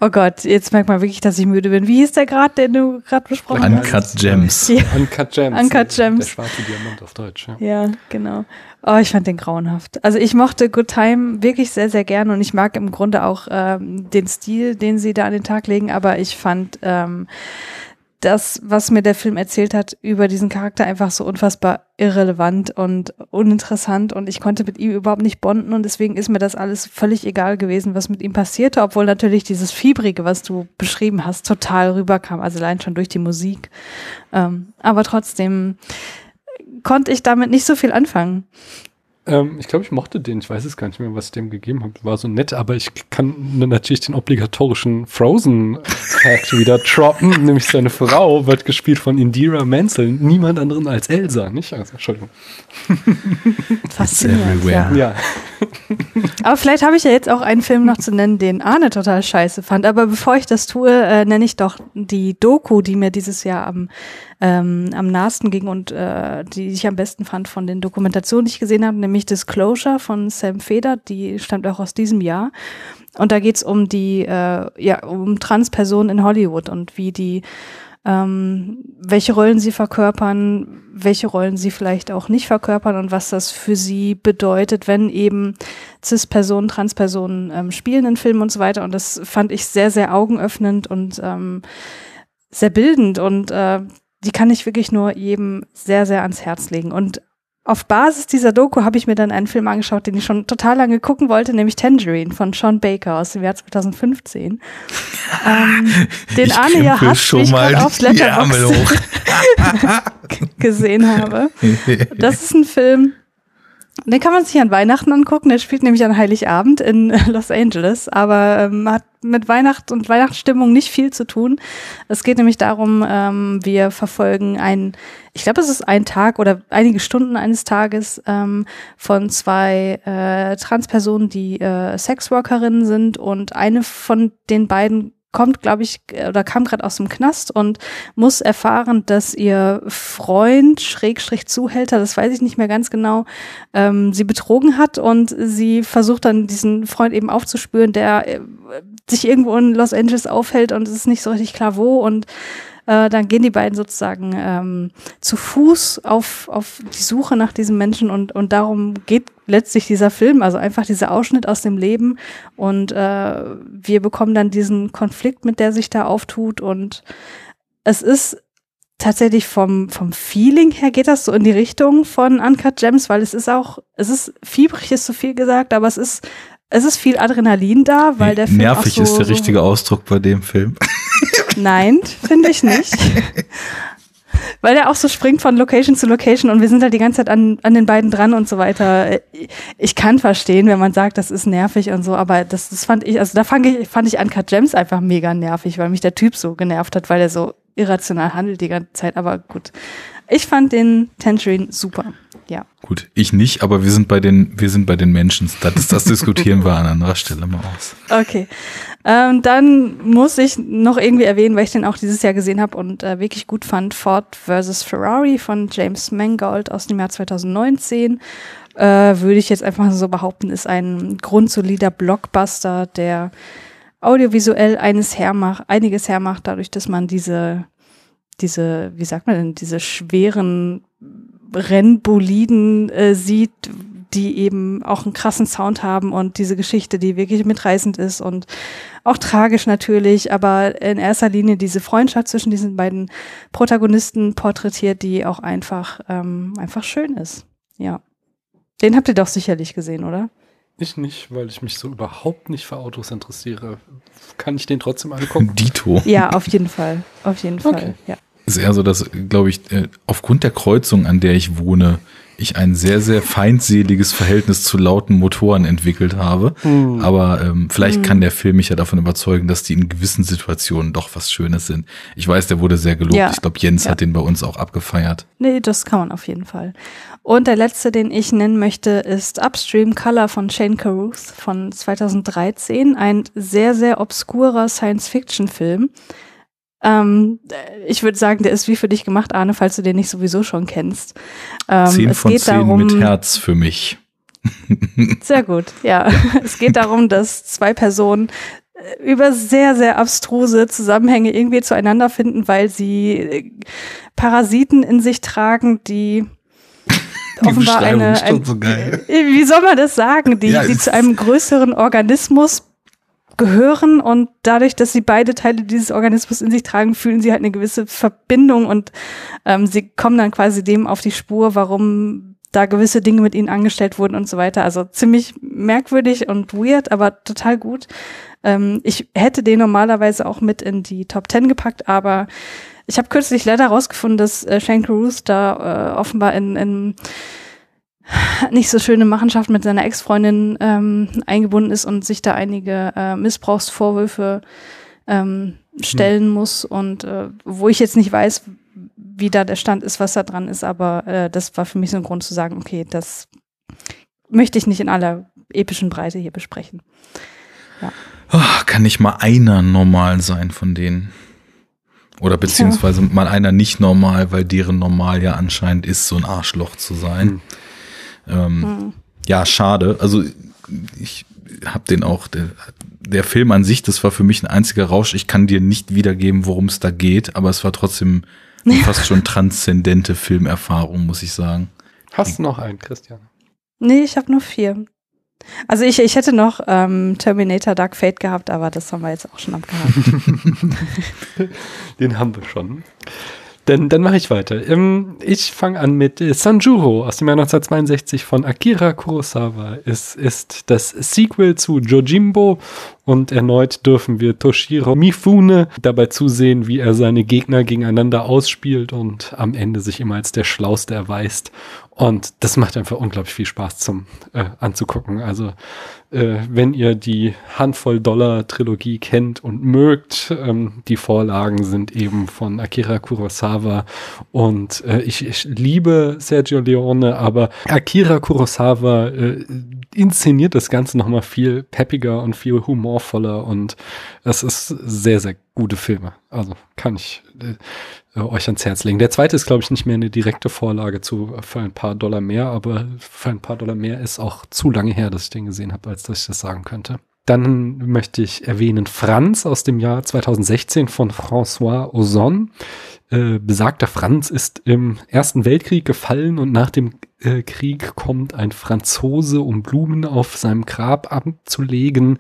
oh Gott, jetzt merkt man wirklich, dass ich müde bin. Wie hieß der gerade, den du gerade besprochen Uncut hast? Uncut Gems. Ja. Uncut Gems. Uncut Gems. Der schwarze Diamant auf Deutsch. Ja, ja genau. Oh, ich fand den grauenhaft. Also ich mochte Good Time wirklich sehr, sehr gern und ich mag im Grunde auch ähm, den Stil, den sie da an den Tag legen, aber ich fand ähm, das, was mir der Film erzählt hat über diesen Charakter, einfach so unfassbar irrelevant und uninteressant und ich konnte mit ihm überhaupt nicht bonden und deswegen ist mir das alles völlig egal gewesen, was mit ihm passierte, obwohl natürlich dieses Fiebrige, was du beschrieben hast, total rüberkam, also allein schon durch die Musik. Ähm, aber trotzdem, konnte ich damit nicht so viel anfangen. Ähm, ich glaube, ich mochte den. Ich weiß es gar nicht mehr, was ich dem gegeben habe. War so nett, aber ich kann natürlich den obligatorischen Frozen-Fact wieder droppen. nämlich seine Frau wird gespielt von Indira Menzel. Niemand anderen als Elsa, nicht? Also, Entschuldigung. Faszinierend. Ja. ja. Aber vielleicht habe ich ja jetzt auch einen Film noch zu nennen, den Arne total scheiße fand. Aber bevor ich das tue, äh, nenne ich doch die Doku, die mir dieses Jahr am, ähm, am nahesten ging und äh, die ich am besten fand von den Dokumentationen, die ich gesehen habe, nämlich Disclosure von Sam Feder. Die stammt auch aus diesem Jahr. Und da geht's um die, äh, ja, um Transpersonen in Hollywood und wie die ähm, welche Rollen sie verkörpern, welche Rollen sie vielleicht auch nicht verkörpern und was das für sie bedeutet, wenn eben Cis-Personen, Trans-Personen ähm, spielen in Filmen und so weiter. Und das fand ich sehr, sehr augenöffnend und ähm, sehr bildend und äh, die kann ich wirklich nur jedem sehr, sehr ans Herz legen. Und auf Basis dieser Doku habe ich mir dann einen Film angeschaut, den ich schon total lange gucken wollte, nämlich Tangerine von Sean Baker aus dem Jahr 2015. ähm, den ich Arne ja hat, schon mal aufs Letterboxd gesehen habe. Das ist ein Film, den kann man sich an Weihnachten angucken. Der spielt nämlich an Heiligabend in Los Angeles, aber ähm, hat mit Weihnacht und Weihnachtsstimmung nicht viel zu tun. Es geht nämlich darum, ähm, wir verfolgen einen, ich glaube, es ist ein Tag oder einige Stunden eines Tages ähm, von zwei äh, Transpersonen, die äh, Sexworkerinnen sind und eine von den beiden kommt, glaube ich, oder kam gerade aus dem Knast und muss erfahren, dass ihr Freund, Schrägstrich Zuhälter, das weiß ich nicht mehr ganz genau, ähm, sie betrogen hat und sie versucht dann diesen Freund eben aufzuspüren, der äh, sich irgendwo in Los Angeles aufhält und es ist nicht so richtig klar wo und äh, dann gehen die beiden sozusagen ähm, zu Fuß auf, auf die Suche nach diesem Menschen und, und darum geht letztlich dieser Film, also einfach dieser Ausschnitt aus dem Leben und äh, wir bekommen dann diesen Konflikt, mit der sich da auftut und es ist tatsächlich vom, vom Feeling her geht das so in die Richtung von Uncut Gems, weil es ist auch, es ist fiebrig, ist zu viel gesagt, aber es ist es ist viel Adrenalin da, weil der Film Nervig so, ist der richtige Ausdruck bei dem Film. Nein, finde ich nicht. Weil der auch so springt von Location zu Location und wir sind halt die ganze Zeit an, an den beiden dran und so weiter. Ich kann verstehen, wenn man sagt, das ist nervig und so, aber das, das fand ich, also da fand ich, fand ich Uncut Gems einfach mega nervig, weil mich der Typ so genervt hat, weil er so irrational handelt die ganze Zeit. Aber gut. Ich fand den Tangerine super. Ja. Gut, ich nicht, aber wir sind bei den, wir sind bei den Menschen. Das, das diskutieren wir an anderer Stelle mal aus. Okay. Ähm, dann muss ich noch irgendwie erwähnen, weil ich den auch dieses Jahr gesehen habe und äh, wirklich gut fand, Ford vs. Ferrari von James Mangold aus dem Jahr 2019. Äh, würde ich jetzt einfach so behaupten, ist ein grundsolider Blockbuster, der audiovisuell eines hermacht, einiges hermacht, dadurch, dass man diese, diese, wie sagt man denn, diese schweren Rennboliden äh, sieht, die eben auch einen krassen Sound haben und diese Geschichte, die wirklich mitreißend ist und auch tragisch natürlich, aber in erster Linie diese Freundschaft zwischen diesen beiden Protagonisten porträtiert, die auch einfach, ähm, einfach schön ist. Ja. Den habt ihr doch sicherlich gesehen, oder? Ich nicht, weil ich mich so überhaupt nicht für Autos interessiere. Kann ich den trotzdem angucken? Dito. Ja, auf jeden Fall. Auf jeden Fall, okay. ja. Es ist eher so, dass, glaube ich, äh, aufgrund der Kreuzung, an der ich wohne, ich ein sehr, sehr feindseliges Verhältnis zu lauten Motoren entwickelt habe. Mhm. Aber ähm, vielleicht mhm. kann der Film mich ja davon überzeugen, dass die in gewissen Situationen doch was Schönes sind. Ich weiß, der wurde sehr gelobt. Ja. Ich glaube, Jens ja. hat den bei uns auch abgefeiert. Nee, das kann man auf jeden Fall. Und der letzte, den ich nennen möchte, ist Upstream Color von Shane Carruth von 2013. Ein sehr, sehr obskurer Science-Fiction-Film ähm, ich würde sagen, der ist wie für dich gemacht, Arne, falls du den nicht sowieso schon kennst. Ähm, zehn es von geht zehn darum, mit Herz für mich. Sehr gut, ja. Es geht darum, dass zwei Personen äh, über sehr, sehr abstruse Zusammenhänge irgendwie zueinander finden, weil sie äh, Parasiten in sich tragen, die die offenbar eine, ein, so wie soll man das sagen, die, ja, die zu einem größeren Organismus gehören und dadurch, dass sie beide Teile dieses Organismus in sich tragen, fühlen sie halt eine gewisse Verbindung und ähm, sie kommen dann quasi dem auf die Spur, warum da gewisse Dinge mit ihnen angestellt wurden und so weiter. Also ziemlich merkwürdig und weird, aber total gut. Ähm, ich hätte den normalerweise auch mit in die Top Ten gepackt, aber ich habe kürzlich leider rausgefunden, dass äh, Shane Carruth da äh, offenbar in, in nicht so schöne Machenschaft mit seiner Ex-Freundin ähm, eingebunden ist und sich da einige äh, Missbrauchsvorwürfe ähm, stellen hm. muss und äh, wo ich jetzt nicht weiß, wie da der Stand ist, was da dran ist, aber äh, das war für mich so ein Grund zu sagen, okay, das möchte ich nicht in aller epischen Breite hier besprechen. Ja. Oh, kann nicht mal einer normal sein von denen? Oder beziehungsweise ja. mal einer nicht normal, weil deren Normal ja anscheinend ist, so ein Arschloch zu sein. Hm. Ähm, hm. Ja, schade. Also ich habe den auch, der, der Film an sich, das war für mich ein einziger Rausch. Ich kann dir nicht wiedergeben, worum es da geht, aber es war trotzdem fast schon transzendente Filmerfahrung, muss ich sagen. Hast du noch einen, Christian? Nee, ich habe nur vier. Also ich, ich hätte noch ähm, Terminator Dark Fate gehabt, aber das haben wir jetzt auch schon abgehakt. Den haben wir schon. Dann, dann mache ich weiter. Ähm, ich fange an mit äh, Sanjuro aus dem Jahr 1962 von Akira Kurosawa. Es ist das Sequel zu Jojimbo und erneut dürfen wir Toshiro Mifune dabei zusehen, wie er seine Gegner gegeneinander ausspielt und am Ende sich immer als der Schlauste erweist. Und das macht einfach unglaublich viel Spaß zum äh, anzugucken. Also äh, wenn ihr die Handvoll Dollar Trilogie kennt und mögt, ähm, die Vorlagen sind eben von Akira Kurosawa und äh, ich, ich liebe Sergio Leone, aber Akira Kurosawa äh, inszeniert das Ganze nochmal viel peppiger und viel humorvoller und es ist sehr, sehr gute Filme. Also kann ich äh, äh, euch ans Herz legen. Der zweite ist, glaube ich, nicht mehr eine direkte Vorlage zu für ein paar Dollar mehr, aber für ein paar Dollar mehr ist auch zu lange her, dass ich den gesehen habe, als dass ich das sagen könnte. Dann möchte ich erwähnen Franz aus dem Jahr 2016 von François Ozon. Äh, besagter Franz ist im Ersten Weltkrieg gefallen und nach dem äh, Krieg kommt ein Franzose, um Blumen auf seinem Grab abzulegen.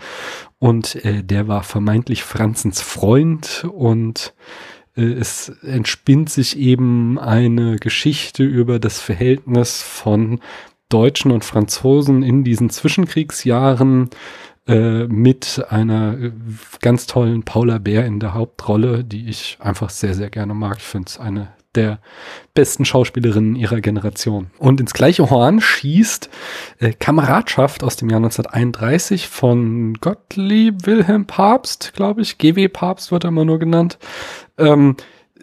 Und äh, der war vermeintlich Franzens Freund und äh, es entspinnt sich eben eine Geschichte über das Verhältnis von Deutschen und Franzosen in diesen Zwischenkriegsjahren äh, mit einer äh, ganz tollen Paula Bär in der Hauptrolle, die ich einfach sehr, sehr gerne mag. Ich finde es eine der besten Schauspielerinnen ihrer Generation. Und ins gleiche Horn schießt äh, Kameradschaft aus dem Jahr 1931 von Gottlieb Wilhelm Papst, glaube ich. GW Papst wird er immer nur genannt. Ähm,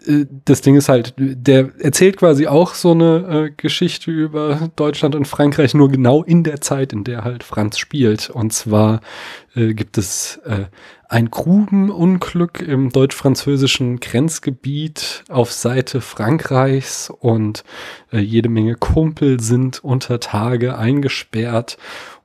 äh, das Ding ist halt, der erzählt quasi auch so eine äh, Geschichte über Deutschland und Frankreich, nur genau in der Zeit, in der halt Franz spielt. Und zwar äh, gibt es äh, ein Grubenunglück im deutsch-französischen Grenzgebiet auf Seite Frankreichs und äh, jede Menge Kumpel sind unter Tage eingesperrt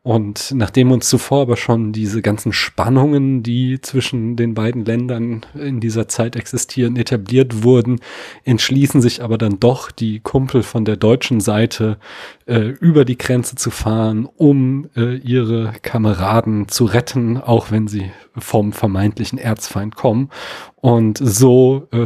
und nachdem uns zuvor aber schon diese ganzen Spannungen, die zwischen den beiden Ländern in dieser Zeit existieren, etabliert wurden, entschließen sich aber dann doch die Kumpel von der deutschen Seite äh, über die Grenze zu fahren, um äh, ihre Kameraden zu retten, auch wenn sie vom vermeintlichen Erzfeind kommen. Und so äh,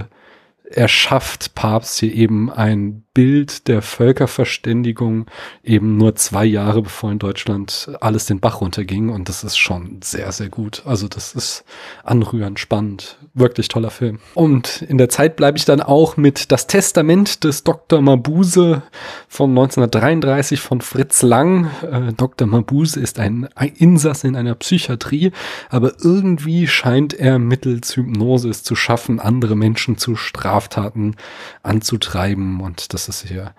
erschafft Papst hier eben ein Bild der Völkerverständigung eben nur zwei Jahre bevor in Deutschland alles den Bach runterging und das ist schon sehr, sehr gut. Also das ist anrührend, spannend, wirklich toller Film. Und in der Zeit bleibe ich dann auch mit Das Testament des Dr. Mabuse von 1933 von Fritz Lang. Äh, Dr. Mabuse ist ein Insasse in einer Psychiatrie, aber irgendwie scheint er mittels Hypnose es zu schaffen, andere Menschen zu Straftaten anzutreiben und das das ist hier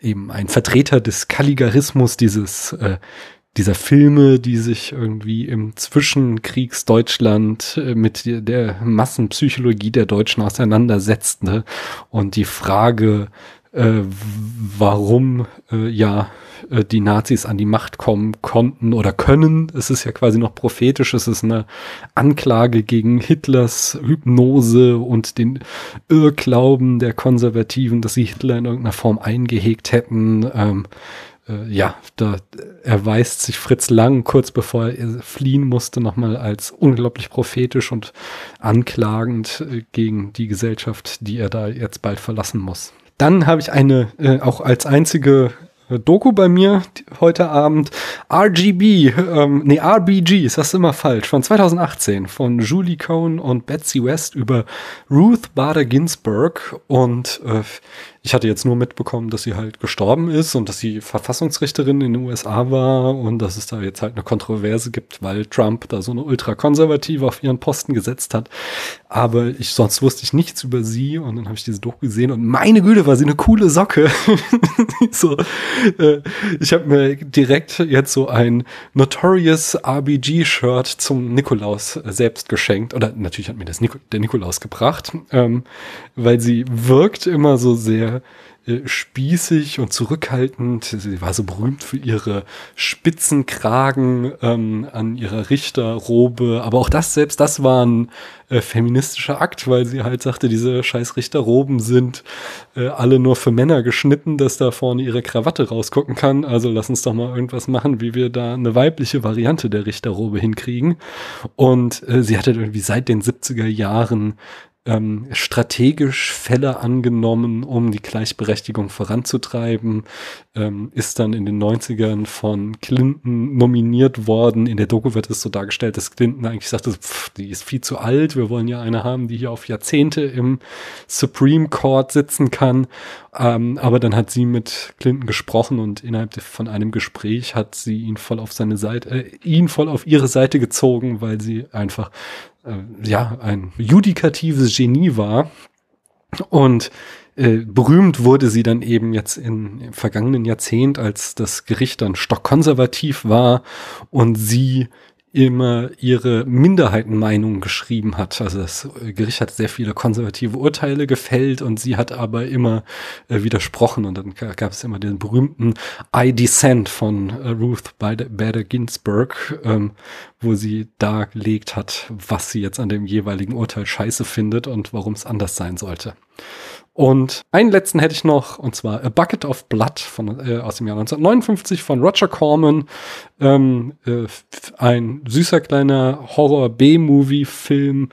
eben ein Vertreter des Kalligarismus, dieses äh, dieser Filme, die sich irgendwie im Zwischenkriegsdeutschland äh, mit der Massenpsychologie der Deutschen auseinandersetzten ne? und die Frage, äh, warum äh, ja äh, die Nazis an die Macht kommen konnten oder können. Es ist ja quasi noch prophetisch. Es ist eine Anklage gegen Hitlers Hypnose und den Irrglauben der Konservativen, dass sie Hitler in irgendeiner Form eingehegt hätten. Ähm, äh, ja, da erweist sich Fritz Lang kurz bevor er fliehen musste nochmal als unglaublich prophetisch und anklagend äh, gegen die Gesellschaft, die er da jetzt bald verlassen muss. Dann habe ich eine, äh, auch als einzige Doku bei mir heute Abend. RGB, ähm, nee, RBG, ist das immer falsch, von 2018 von Julie Cohn und Betsy West über Ruth Bader Ginsburg und äh, ich hatte jetzt nur mitbekommen, dass sie halt gestorben ist und dass sie Verfassungsrichterin in den USA war und dass es da jetzt halt eine Kontroverse gibt, weil Trump da so eine Ultrakonservative auf ihren Posten gesetzt hat. Aber ich sonst wusste ich nichts über sie und dann habe ich diese Doku gesehen und meine Güte, war sie eine coole Socke. so Äh, ich habe mir direkt jetzt so ein Notorious RBG-Shirt zum Nikolaus selbst geschenkt. Oder natürlich hat mir das Nik der Nikolaus gebracht, ähm, weil sie wirkt immer so sehr äh, spießig und zurückhaltend. Sie war so berühmt für ihre Spitzenkragen ähm, an ihrer Richterrobe. Aber auch das, selbst das war ein äh, feministischer Akt, weil sie halt sagte, diese scheiß Richterroben sind äh, alle nur für Männer geschnitten, dass da vorne ihre Krawatte rausgucken kann. Also lass uns doch mal irgendwas machen, wie wir da eine weibliche Variante der Richterrobe hinkriegen. Und äh, sie hatte irgendwie seit den 70er Jahren ähm, strategisch Fälle angenommen, um die Gleichberechtigung voranzutreiben, ähm, ist dann in den 90ern von Clinton nominiert worden. In der Doku wird es so dargestellt, dass Clinton eigentlich sagte, pff, die ist viel zu alt, wir wollen ja eine haben, die hier auf Jahrzehnte im Supreme Court sitzen kann. Ähm, aber dann hat sie mit Clinton gesprochen und innerhalb von einem Gespräch hat sie ihn voll auf seine Seite, äh, ihn voll auf ihre Seite gezogen, weil sie einfach äh, ja, ein judikatives Genie war. Und äh, berühmt wurde sie dann eben jetzt in, im vergangenen Jahrzehnt, als das Gericht dann stockkonservativ war und sie immer ihre Minderheitenmeinungen geschrieben hat. Also das Gericht hat sehr viele konservative Urteile gefällt und sie hat aber immer äh, widersprochen. Und dann gab es immer den berühmten I Dissent von äh, Ruth Bader Ginsburg, ähm, wo sie dargelegt hat, was sie jetzt an dem jeweiligen Urteil scheiße findet und warum es anders sein sollte. Und einen letzten hätte ich noch, und zwar A Bucket of Blood von, äh, aus dem Jahr 1959 von Roger Corman. Ähm, äh, ein süßer kleiner Horror-B-Movie-Film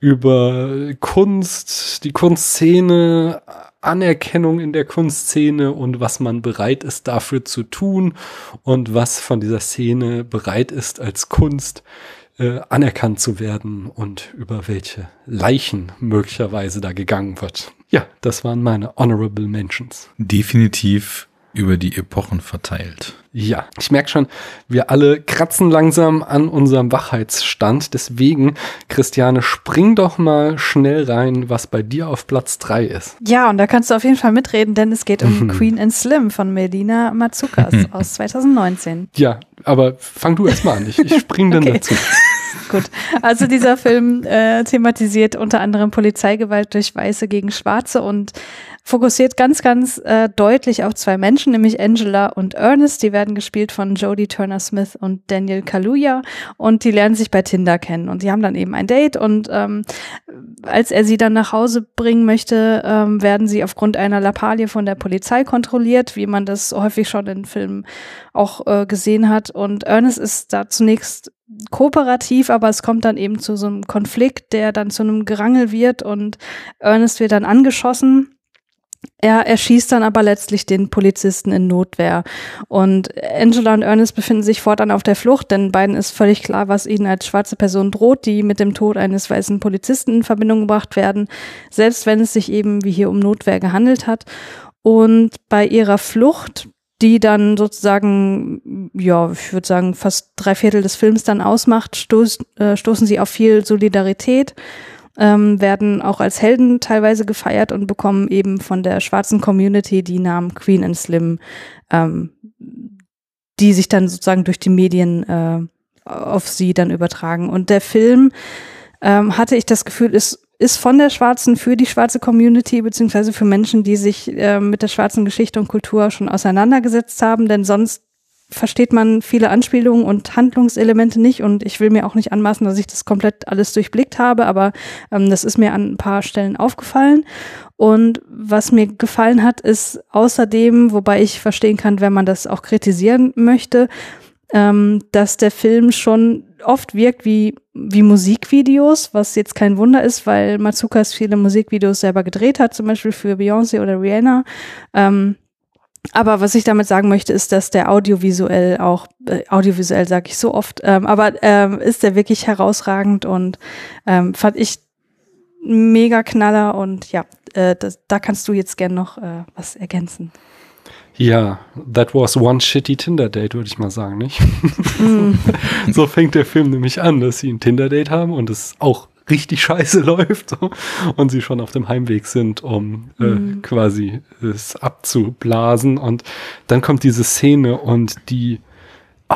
über Kunst, die Kunstszene, Anerkennung in der Kunstszene und was man bereit ist dafür zu tun und was von dieser Szene bereit ist als Kunst äh, anerkannt zu werden und über welche Leichen möglicherweise da gegangen wird. Ja, das waren meine Honorable Mentions. Definitiv über die Epochen verteilt. Ja, ich merke schon, wir alle kratzen langsam an unserem Wachheitsstand. Deswegen, Christiane, spring doch mal schnell rein, was bei dir auf Platz drei ist. Ja, und da kannst du auf jeden Fall mitreden, denn es geht um Queen and Slim von Melina Matsukas aus 2019. Ja, aber fang du erst mal an. Ich, ich spring dann okay. dazu. Gut, also dieser Film äh, thematisiert unter anderem Polizeigewalt durch Weiße gegen Schwarze und fokussiert ganz, ganz äh, deutlich auf zwei Menschen, nämlich Angela und Ernest. Die werden gespielt von Jodie Turner-Smith und Daniel Kaluuya. Und die lernen sich bei Tinder kennen. Und die haben dann eben ein Date. Und ähm, als er sie dann nach Hause bringen möchte, ähm, werden sie aufgrund einer Lappalie von der Polizei kontrolliert, wie man das häufig schon in Filmen auch äh, gesehen hat. Und Ernest ist da zunächst kooperativ, aber es kommt dann eben zu so einem Konflikt, der dann zu einem Gerangel wird. Und Ernest wird dann angeschossen er erschießt dann aber letztlich den Polizisten in Notwehr. Und Angela und Ernest befinden sich fortan auf der Flucht, denn beiden ist völlig klar, was ihnen als schwarze Person droht, die mit dem Tod eines weißen Polizisten in Verbindung gebracht werden, selbst wenn es sich eben wie hier um Notwehr gehandelt hat. Und bei ihrer Flucht, die dann sozusagen, ja, ich würde sagen, fast drei Viertel des Films dann ausmacht, stoß, äh, stoßen sie auf viel Solidarität ähm, werden auch als Helden teilweise gefeiert und bekommen eben von der schwarzen Community die Namen Queen and Slim, ähm, die sich dann sozusagen durch die Medien äh, auf sie dann übertragen. Und der Film ähm, hatte ich das Gefühl, ist ist von der schwarzen für die schwarze Community beziehungsweise für Menschen, die sich äh, mit der schwarzen Geschichte und Kultur schon auseinandergesetzt haben, denn sonst versteht man viele Anspielungen und Handlungselemente nicht und ich will mir auch nicht anmaßen, dass ich das komplett alles durchblickt habe, aber ähm, das ist mir an ein paar Stellen aufgefallen. Und was mir gefallen hat, ist außerdem, wobei ich verstehen kann, wenn man das auch kritisieren möchte, ähm, dass der Film schon oft wirkt wie, wie Musikvideos, was jetzt kein Wunder ist, weil Matsukas viele Musikvideos selber gedreht hat, zum Beispiel für Beyoncé oder Rihanna. Ähm, aber was ich damit sagen möchte, ist, dass der audiovisuell auch, äh, audiovisuell sage ich so oft, ähm, aber ähm, ist der wirklich herausragend und ähm, fand ich mega Knaller und ja, äh, das, da kannst du jetzt gern noch äh, was ergänzen. Ja, that was one shitty Tinder-Date, würde ich mal sagen, nicht? Mm. so fängt der Film nämlich an, dass sie ein Tinder-Date haben und es auch richtig scheiße läuft so, und sie schon auf dem Heimweg sind, um äh, mhm. quasi es abzublasen. Und dann kommt diese Szene und die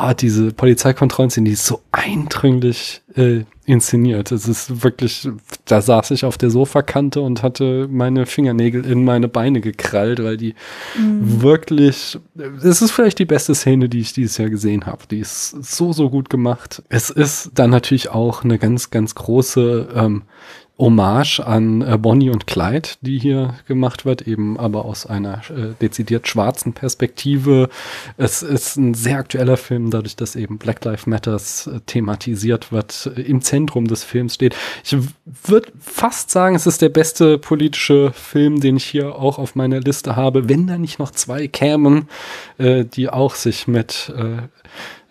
ah, diese Polizeikontrollen sind die so eindringlich äh, inszeniert. Es ist wirklich, da saß ich auf der Sofakante und hatte meine Fingernägel in meine Beine gekrallt, weil die mhm. wirklich, es ist vielleicht die beste Szene, die ich dieses Jahr gesehen habe. Die ist so, so gut gemacht. Es ist dann natürlich auch eine ganz, ganz große ähm, Hommage an äh, Bonnie und Clyde, die hier gemacht wird, eben aber aus einer äh, dezidiert schwarzen Perspektive. Es ist ein sehr aktueller Film, dadurch, dass eben Black Lives Matters äh, thematisiert wird, äh, im Zentrum des Films steht. Ich würde fast sagen, es ist der beste politische Film, den ich hier auch auf meiner Liste habe, wenn da nicht noch zwei kämen, äh, die auch sich mit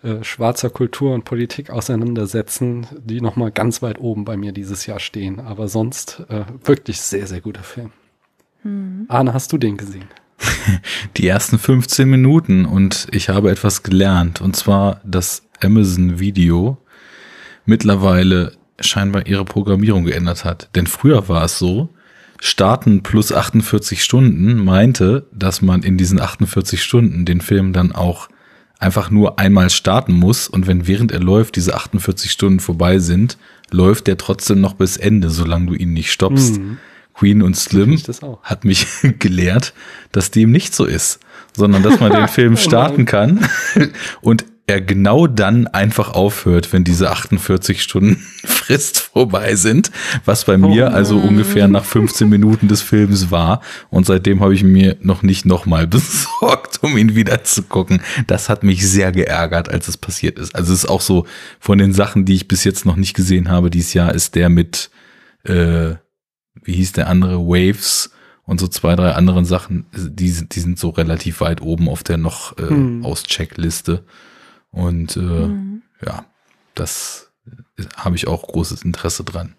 äh, schwarzer Kultur und Politik auseinandersetzen, die nochmal ganz weit oben bei mir dieses Jahr stehen. Aber sonst äh, wirklich sehr, sehr guter Film. Mhm. Arne, hast du den gesehen? Die ersten 15 Minuten und ich habe etwas gelernt und zwar, dass Amazon Video mittlerweile scheinbar ihre Programmierung geändert hat. Denn früher war es so, starten plus 48 Stunden meinte, dass man in diesen 48 Stunden den Film dann auch einfach nur einmal starten muss und wenn während er läuft diese 48 Stunden vorbei sind, läuft der trotzdem noch bis Ende, solange du ihn nicht stoppst. Mhm. Queen und Slim hat mich gelehrt, dass dem nicht so ist, sondern dass man den Film oh starten kann und er genau dann einfach aufhört, wenn diese 48 Stunden Frist vorbei sind, was bei mir oh also ungefähr nach 15 Minuten des Films war. Und seitdem habe ich mir noch nicht nochmal besorgt, um ihn wieder zu gucken. Das hat mich sehr geärgert, als es passiert ist. Also es ist auch so von den Sachen, die ich bis jetzt noch nicht gesehen habe dieses Jahr, ist der mit, äh, wie hieß der andere, Waves und so zwei, drei anderen Sachen, die, die sind so relativ weit oben auf der noch äh, hm. Auscheckliste. Und äh, mhm. ja, das habe ich auch großes Interesse dran.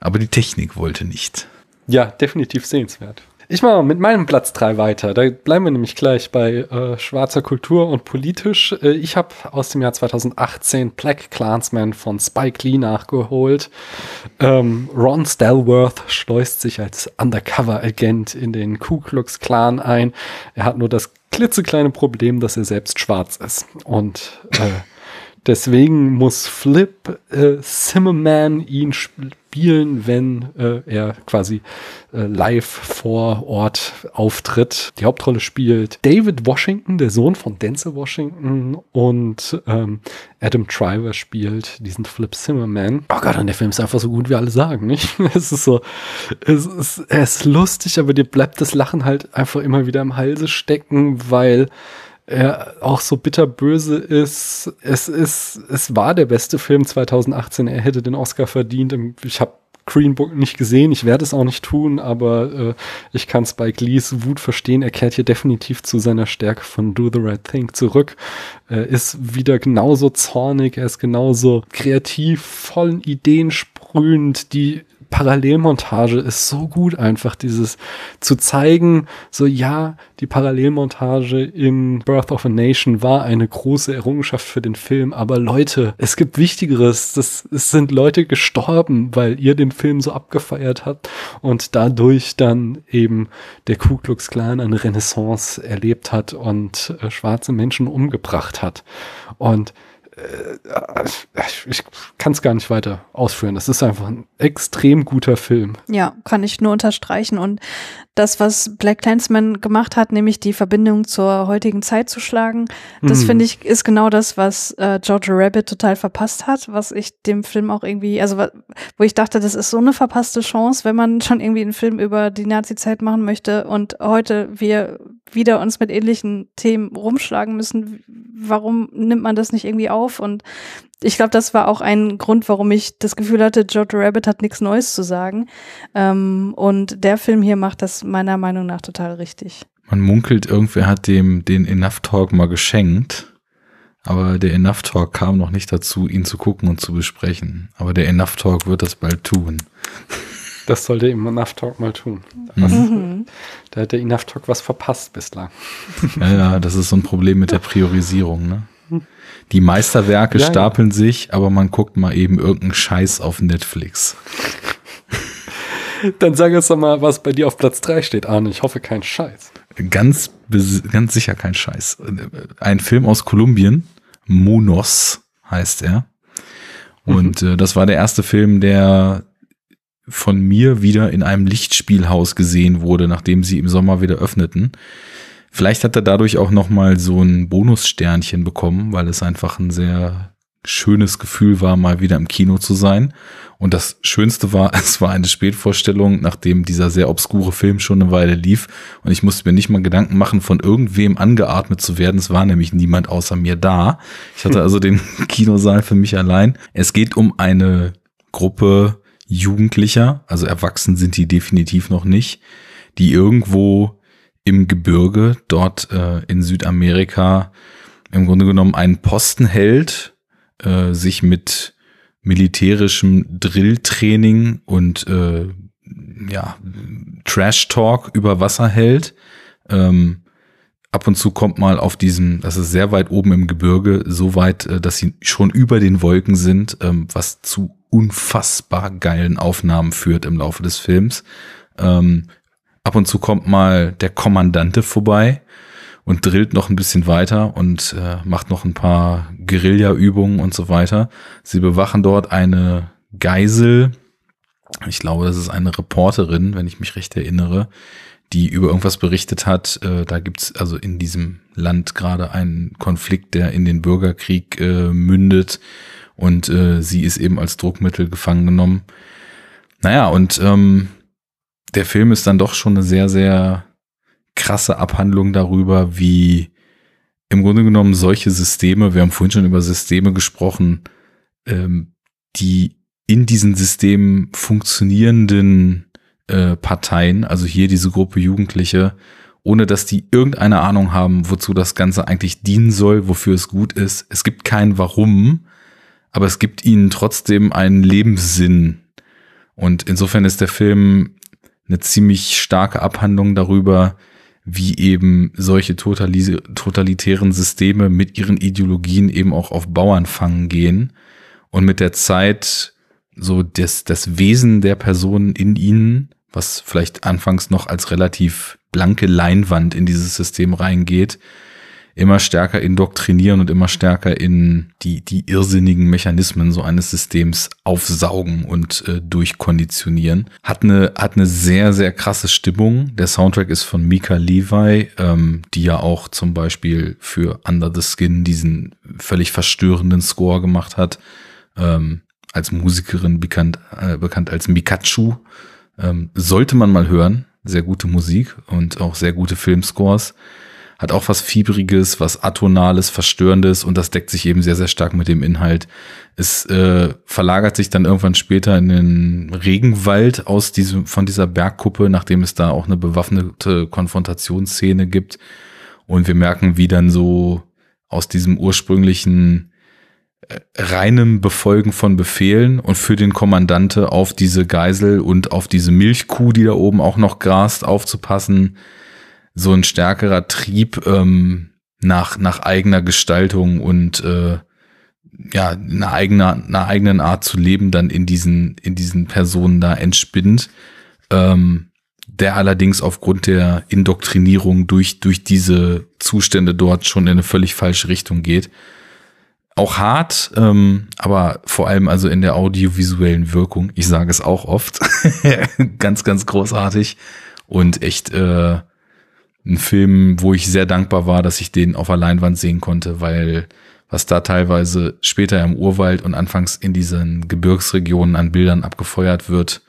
Aber die Technik wollte nicht. Ja, definitiv sehenswert. Ich mache mit meinem Platz 3 weiter. Da bleiben wir nämlich gleich bei äh, schwarzer Kultur und politisch. Äh, ich habe aus dem Jahr 2018 Black Clansman von Spike Lee nachgeholt. Ähm, Ron Stelworth schleust sich als Undercover-Agent in den Ku Klux Klan ein. Er hat nur das klitzekleine Problem, dass er selbst schwarz ist. Und äh, deswegen muss Flip äh, Zimmerman ihn spielen, wenn äh, er quasi äh, live vor Ort auftritt. Die Hauptrolle spielt David Washington, der Sohn von Denzel Washington und ähm, Adam Driver spielt diesen Flip Zimmerman. Oh Gott, und der Film ist einfach so gut, wie alle sagen, nicht? Es ist so, es ist, er ist lustig, aber dir bleibt das Lachen halt einfach immer wieder im Halse stecken, weil er auch so bitterböse ist. Es ist, es war der beste Film 2018. Er hätte den Oscar verdient. Ich habe Green Book nicht gesehen, ich werde es auch nicht tun, aber äh, ich kann Spike Lees Wut verstehen. Er kehrt hier definitiv zu seiner Stärke von Do the Right Thing zurück. Er ist wieder genauso zornig, er ist genauso kreativ, vollen Ideen sprühend, die Parallelmontage ist so gut einfach, dieses zu zeigen, so ja, die Parallelmontage in Birth of a Nation war eine große Errungenschaft für den Film, aber Leute, es gibt Wichtigeres, das, es sind Leute gestorben, weil ihr den Film so abgefeiert habt und dadurch dann eben der Ku Klux Klan eine Renaissance erlebt hat und äh, schwarze Menschen umgebracht hat. Und ich kann es gar nicht weiter ausführen. Das ist einfach ein extrem guter Film. Ja, kann ich nur unterstreichen. Und das, was Black Clansman gemacht hat, nämlich die Verbindung zur heutigen Zeit zu schlagen, das mhm. finde ich, ist genau das, was äh, Georgia Rabbit total verpasst hat, was ich dem Film auch irgendwie, also wo ich dachte, das ist so eine verpasste Chance, wenn man schon irgendwie einen Film über die Nazi-Zeit machen möchte und heute wir wieder uns mit ähnlichen Themen rumschlagen müssen. Warum nimmt man das nicht irgendwie auf? Und ich glaube, das war auch ein Grund, warum ich das Gefühl hatte, Jojo Rabbit hat nichts Neues zu sagen. Ähm, und der Film hier macht das meiner Meinung nach total richtig. Man munkelt, irgendwer hat dem den Enough Talk mal geschenkt. Aber der Enough Talk kam noch nicht dazu, ihn zu gucken und zu besprechen. Aber der Enough Talk wird das bald tun. Das sollte ihm Enough Talk mal tun. Was, mhm. Da hat der Enough Talk was verpasst bislang. Ja, ja, das ist so ein Problem mit der Priorisierung, ne? Die Meisterwerke ja, stapeln ja. sich, aber man guckt mal eben irgendeinen Scheiß auf Netflix. Dann sag uns doch mal, was bei dir auf Platz 3 steht, Arne. Ich hoffe, kein Scheiß. Ganz, ganz sicher kein Scheiß. Ein Film aus Kolumbien, Monos heißt er. Und mhm. äh, das war der erste Film, der von mir wieder in einem Lichtspielhaus gesehen wurde, nachdem sie im Sommer wieder öffneten. Vielleicht hat er dadurch auch noch mal so ein Bonussternchen bekommen, weil es einfach ein sehr schönes Gefühl war, mal wieder im Kino zu sein. Und das Schönste war, es war eine Spätvorstellung, nachdem dieser sehr obskure Film schon eine Weile lief. Und ich musste mir nicht mal Gedanken machen, von irgendwem angeatmet zu werden. Es war nämlich niemand außer mir da. Ich hatte also den Kinosaal für mich allein. Es geht um eine Gruppe Jugendlicher, also erwachsen sind die definitiv noch nicht, die irgendwo im Gebirge dort äh, in Südamerika im Grunde genommen einen Posten hält, äh, sich mit militärischem Drilltraining und äh, ja, Trash Talk über Wasser hält. Ähm, ab und zu kommt mal auf diesem, das ist sehr weit oben im Gebirge, so weit, äh, dass sie schon über den Wolken sind, ähm, was zu unfassbar geilen Aufnahmen führt im Laufe des Films. Ähm, ab und zu kommt mal der Kommandante vorbei und drillt noch ein bisschen weiter und äh, macht noch ein paar Guerilla-Übungen und so weiter. Sie bewachen dort eine Geisel. Ich glaube, das ist eine Reporterin, wenn ich mich recht erinnere, die über irgendwas berichtet hat. Äh, da gibt's also in diesem Land gerade einen Konflikt, der in den Bürgerkrieg äh, mündet. Und äh, sie ist eben als Druckmittel gefangen genommen. Naja, und ähm, der Film ist dann doch schon eine sehr, sehr krasse Abhandlung darüber, wie im Grunde genommen solche Systeme, wir haben vorhin schon über Systeme gesprochen, ähm, die in diesen Systemen funktionierenden äh, Parteien, also hier diese Gruppe Jugendliche, ohne dass die irgendeine Ahnung haben, wozu das Ganze eigentlich dienen soll, wofür es gut ist. Es gibt kein Warum, aber es gibt ihnen trotzdem einen Lebenssinn. Und insofern ist der Film eine ziemlich starke Abhandlung darüber, wie eben solche totalitären Systeme mit ihren Ideologien eben auch auf Bauernfangen gehen und mit der Zeit so das, das Wesen der Personen in ihnen, was vielleicht anfangs noch als relativ blanke Leinwand in dieses System reingeht, immer stärker indoktrinieren und immer stärker in die, die irrsinnigen Mechanismen so eines Systems aufsaugen und äh, durchkonditionieren. Hat eine, hat eine sehr, sehr krasse Stimmung. Der Soundtrack ist von Mika Levi, ähm, die ja auch zum Beispiel für Under the Skin diesen völlig verstörenden Score gemacht hat. Ähm, als Musikerin bekannt, äh, bekannt als Mikachu. Ähm, sollte man mal hören. Sehr gute Musik und auch sehr gute Filmscores hat auch was Fiebriges, was Atonales, Verstörendes und das deckt sich eben sehr, sehr stark mit dem Inhalt. Es äh, verlagert sich dann irgendwann später in den Regenwald aus diesem, von dieser Bergkuppe, nachdem es da auch eine bewaffnete Konfrontationsszene gibt. Und wir merken, wie dann so aus diesem ursprünglichen äh, reinem Befolgen von Befehlen und für den Kommandante auf diese Geisel und auf diese Milchkuh, die da oben auch noch grast, aufzupassen, so ein stärkerer Trieb ähm, nach, nach eigener Gestaltung und äh, ja, eine eigene, eine eigenen Art zu leben dann in diesen, in diesen Personen da entspinnt, ähm, der allerdings aufgrund der Indoktrinierung durch, durch diese Zustände dort schon in eine völlig falsche Richtung geht. Auch hart, ähm, aber vor allem also in der audiovisuellen Wirkung. Ich sage es auch oft. ganz, ganz großartig und echt äh, ein Film, wo ich sehr dankbar war, dass ich den auf der Leinwand sehen konnte, weil was da teilweise später im Urwald und anfangs in diesen Gebirgsregionen an Bildern abgefeuert wird,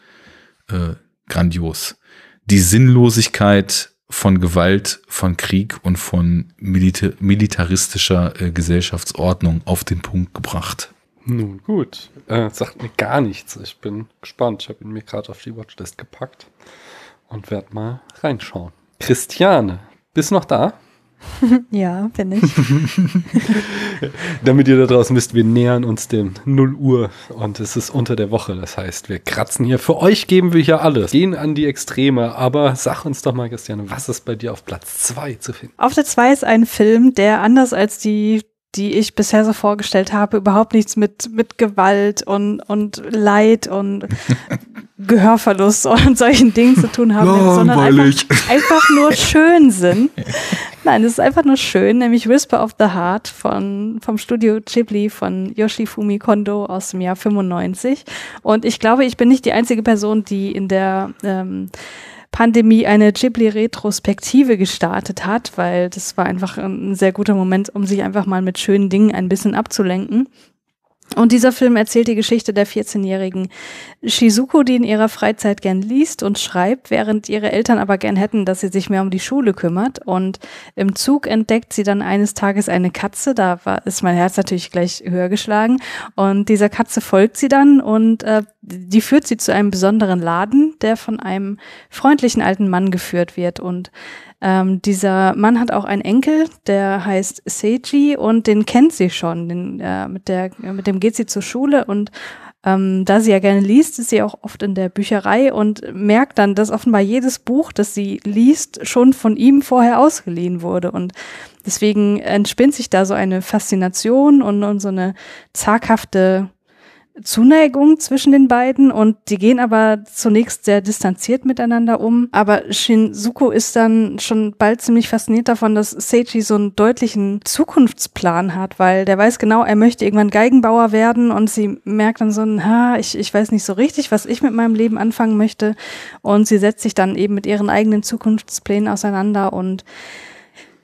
äh, grandios. Die Sinnlosigkeit von Gewalt, von Krieg und von milita militaristischer äh, Gesellschaftsordnung auf den Punkt gebracht. Nun gut, äh, sagt mir gar nichts. Ich bin gespannt. Ich habe ihn mir gerade auf die Watchlist gepackt und werde mal reinschauen. Christiane, bist du noch da? ja, bin ich. Damit ihr da draußen wisst, wir nähern uns dem 0 Uhr und es ist unter der Woche. Das heißt, wir kratzen hier. Für euch geben wir hier alles. Gehen an die Extreme. Aber sag uns doch mal, Christiane, was ist bei dir auf Platz 2 zu finden? Auf der 2 ist ein Film, der anders als die die ich bisher so vorgestellt habe, überhaupt nichts mit, mit Gewalt und, und Leid und Gehörverlust und solchen Dingen zu tun haben, sondern einfach, einfach nur schön sind. Nein, es ist einfach nur schön, nämlich Whisper of the Heart von, vom Studio Ghibli von Yoshifumi Kondo aus dem Jahr 95. Und ich glaube, ich bin nicht die einzige Person, die in der ähm, Pandemie eine Ghibli-Retrospektive gestartet hat, weil das war einfach ein sehr guter Moment, um sich einfach mal mit schönen Dingen ein bisschen abzulenken. Und dieser Film erzählt die Geschichte der 14-jährigen Shizuko, die in ihrer Freizeit gern liest und schreibt, während ihre Eltern aber gern hätten, dass sie sich mehr um die Schule kümmert. Und im Zug entdeckt sie dann eines Tages eine Katze. Da war, ist mein Herz natürlich gleich höher geschlagen. Und dieser Katze folgt sie dann und äh, die führt sie zu einem besonderen Laden, der von einem freundlichen alten Mann geführt wird. Und ähm, dieser Mann hat auch einen Enkel, der heißt Seiji und den kennt sie schon. Den, äh, mit, der, mit dem geht sie zur Schule und ähm, da sie ja gerne liest, ist sie auch oft in der Bücherei und merkt dann, dass offenbar jedes Buch, das sie liest, schon von ihm vorher ausgeliehen wurde. Und deswegen entspinnt sich da so eine Faszination und, und so eine zaghafte Zuneigung zwischen den beiden und die gehen aber zunächst sehr distanziert miteinander um. Aber Shinzuko ist dann schon bald ziemlich fasziniert davon, dass Seiji so einen deutlichen Zukunftsplan hat, weil der weiß genau, er möchte irgendwann Geigenbauer werden und sie merkt dann so, ha, ich, ich weiß nicht so richtig, was ich mit meinem Leben anfangen möchte. Und sie setzt sich dann eben mit ihren eigenen Zukunftsplänen auseinander und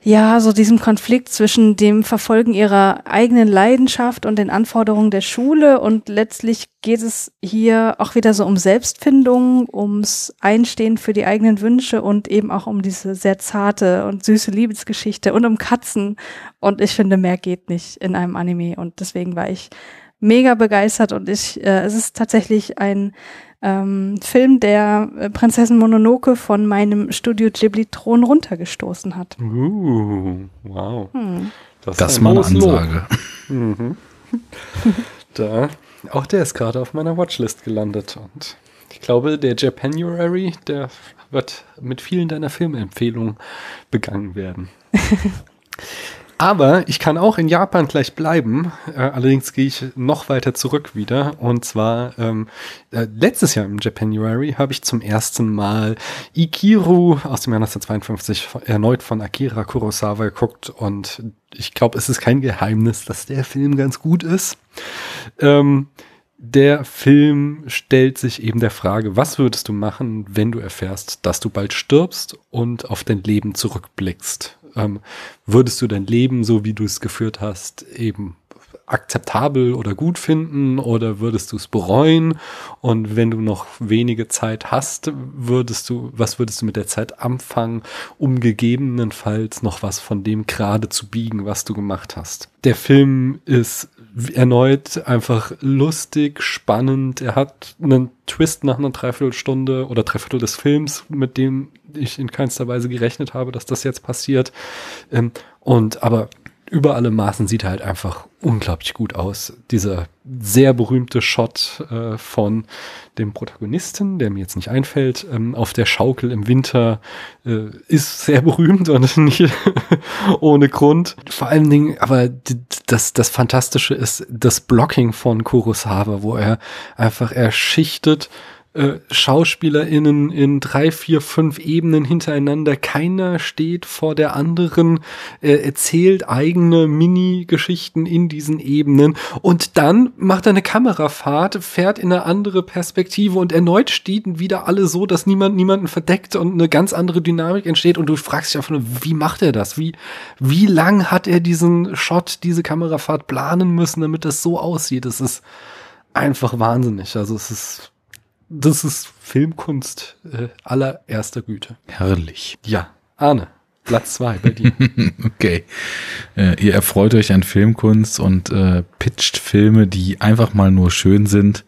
ja, so diesem Konflikt zwischen dem Verfolgen ihrer eigenen Leidenschaft und den Anforderungen der Schule. Und letztlich geht es hier auch wieder so um Selbstfindung, ums Einstehen für die eigenen Wünsche und eben auch um diese sehr zarte und süße Liebesgeschichte und um Katzen. Und ich finde, mehr geht nicht in einem Anime. Und deswegen war ich mega begeistert und ich, äh, es ist tatsächlich ein ähm, Film, der äh, Prinzessin Mononoke von meinem Studio Ghibli Thron runtergestoßen hat. Uh, wow. Hm. Das, das ist mal eine Ansage. Mhm. da, auch der ist gerade auf meiner Watchlist gelandet und ich glaube, der Japanuary, der wird mit vielen deiner Filmempfehlungen begangen werden. Aber ich kann auch in Japan gleich bleiben. Äh, allerdings gehe ich noch weiter zurück wieder. Und zwar ähm, äh, letztes Jahr im Japanuary habe ich zum ersten Mal Ikiru aus dem Jahr 1952 erneut von Akira Kurosawa geguckt. Und ich glaube, es ist kein Geheimnis, dass der Film ganz gut ist. Ähm, der Film stellt sich eben der Frage, was würdest du machen, wenn du erfährst, dass du bald stirbst und auf dein Leben zurückblickst? Ähm, würdest du dein Leben, so wie du es geführt hast, eben akzeptabel oder gut finden oder würdest du es bereuen? Und wenn du noch wenige Zeit hast, würdest du, was würdest du mit der Zeit anfangen, um gegebenenfalls noch was von dem gerade zu biegen, was du gemacht hast? Der Film ist erneut einfach lustig, spannend. Er hat einen Twist nach einer Dreiviertelstunde oder Dreiviertel des Films, mit dem ich in keinster Weise gerechnet habe, dass das jetzt passiert. Ähm, und aber über alle Maßen sieht halt einfach unglaublich gut aus. Dieser sehr berühmte Shot äh, von dem Protagonisten, der mir jetzt nicht einfällt, ähm, auf der Schaukel im Winter äh, ist sehr berühmt und nicht ohne Grund. Vor allen Dingen, aber das, das Fantastische ist das Blocking von Kurosawa, wo er einfach erschichtet äh, SchauspielerInnen in drei, vier, fünf Ebenen hintereinander. Keiner steht vor der anderen, äh, erzählt eigene Mini-Geschichten in diesen Ebenen und dann macht er eine Kamerafahrt, fährt in eine andere Perspektive und erneut stehen wieder alle so, dass niemand niemanden verdeckt und eine ganz andere Dynamik entsteht und du fragst dich einfach nur, wie macht er das? Wie, wie lang hat er diesen Shot, diese Kamerafahrt planen müssen, damit das so aussieht? Das ist einfach wahnsinnig. Also es ist das ist Filmkunst äh, allererster Güte. Herrlich. Ja, Arne, Platz zwei bei dir. okay. Äh, ihr erfreut euch an Filmkunst und äh, pitcht Filme, die einfach mal nur schön sind.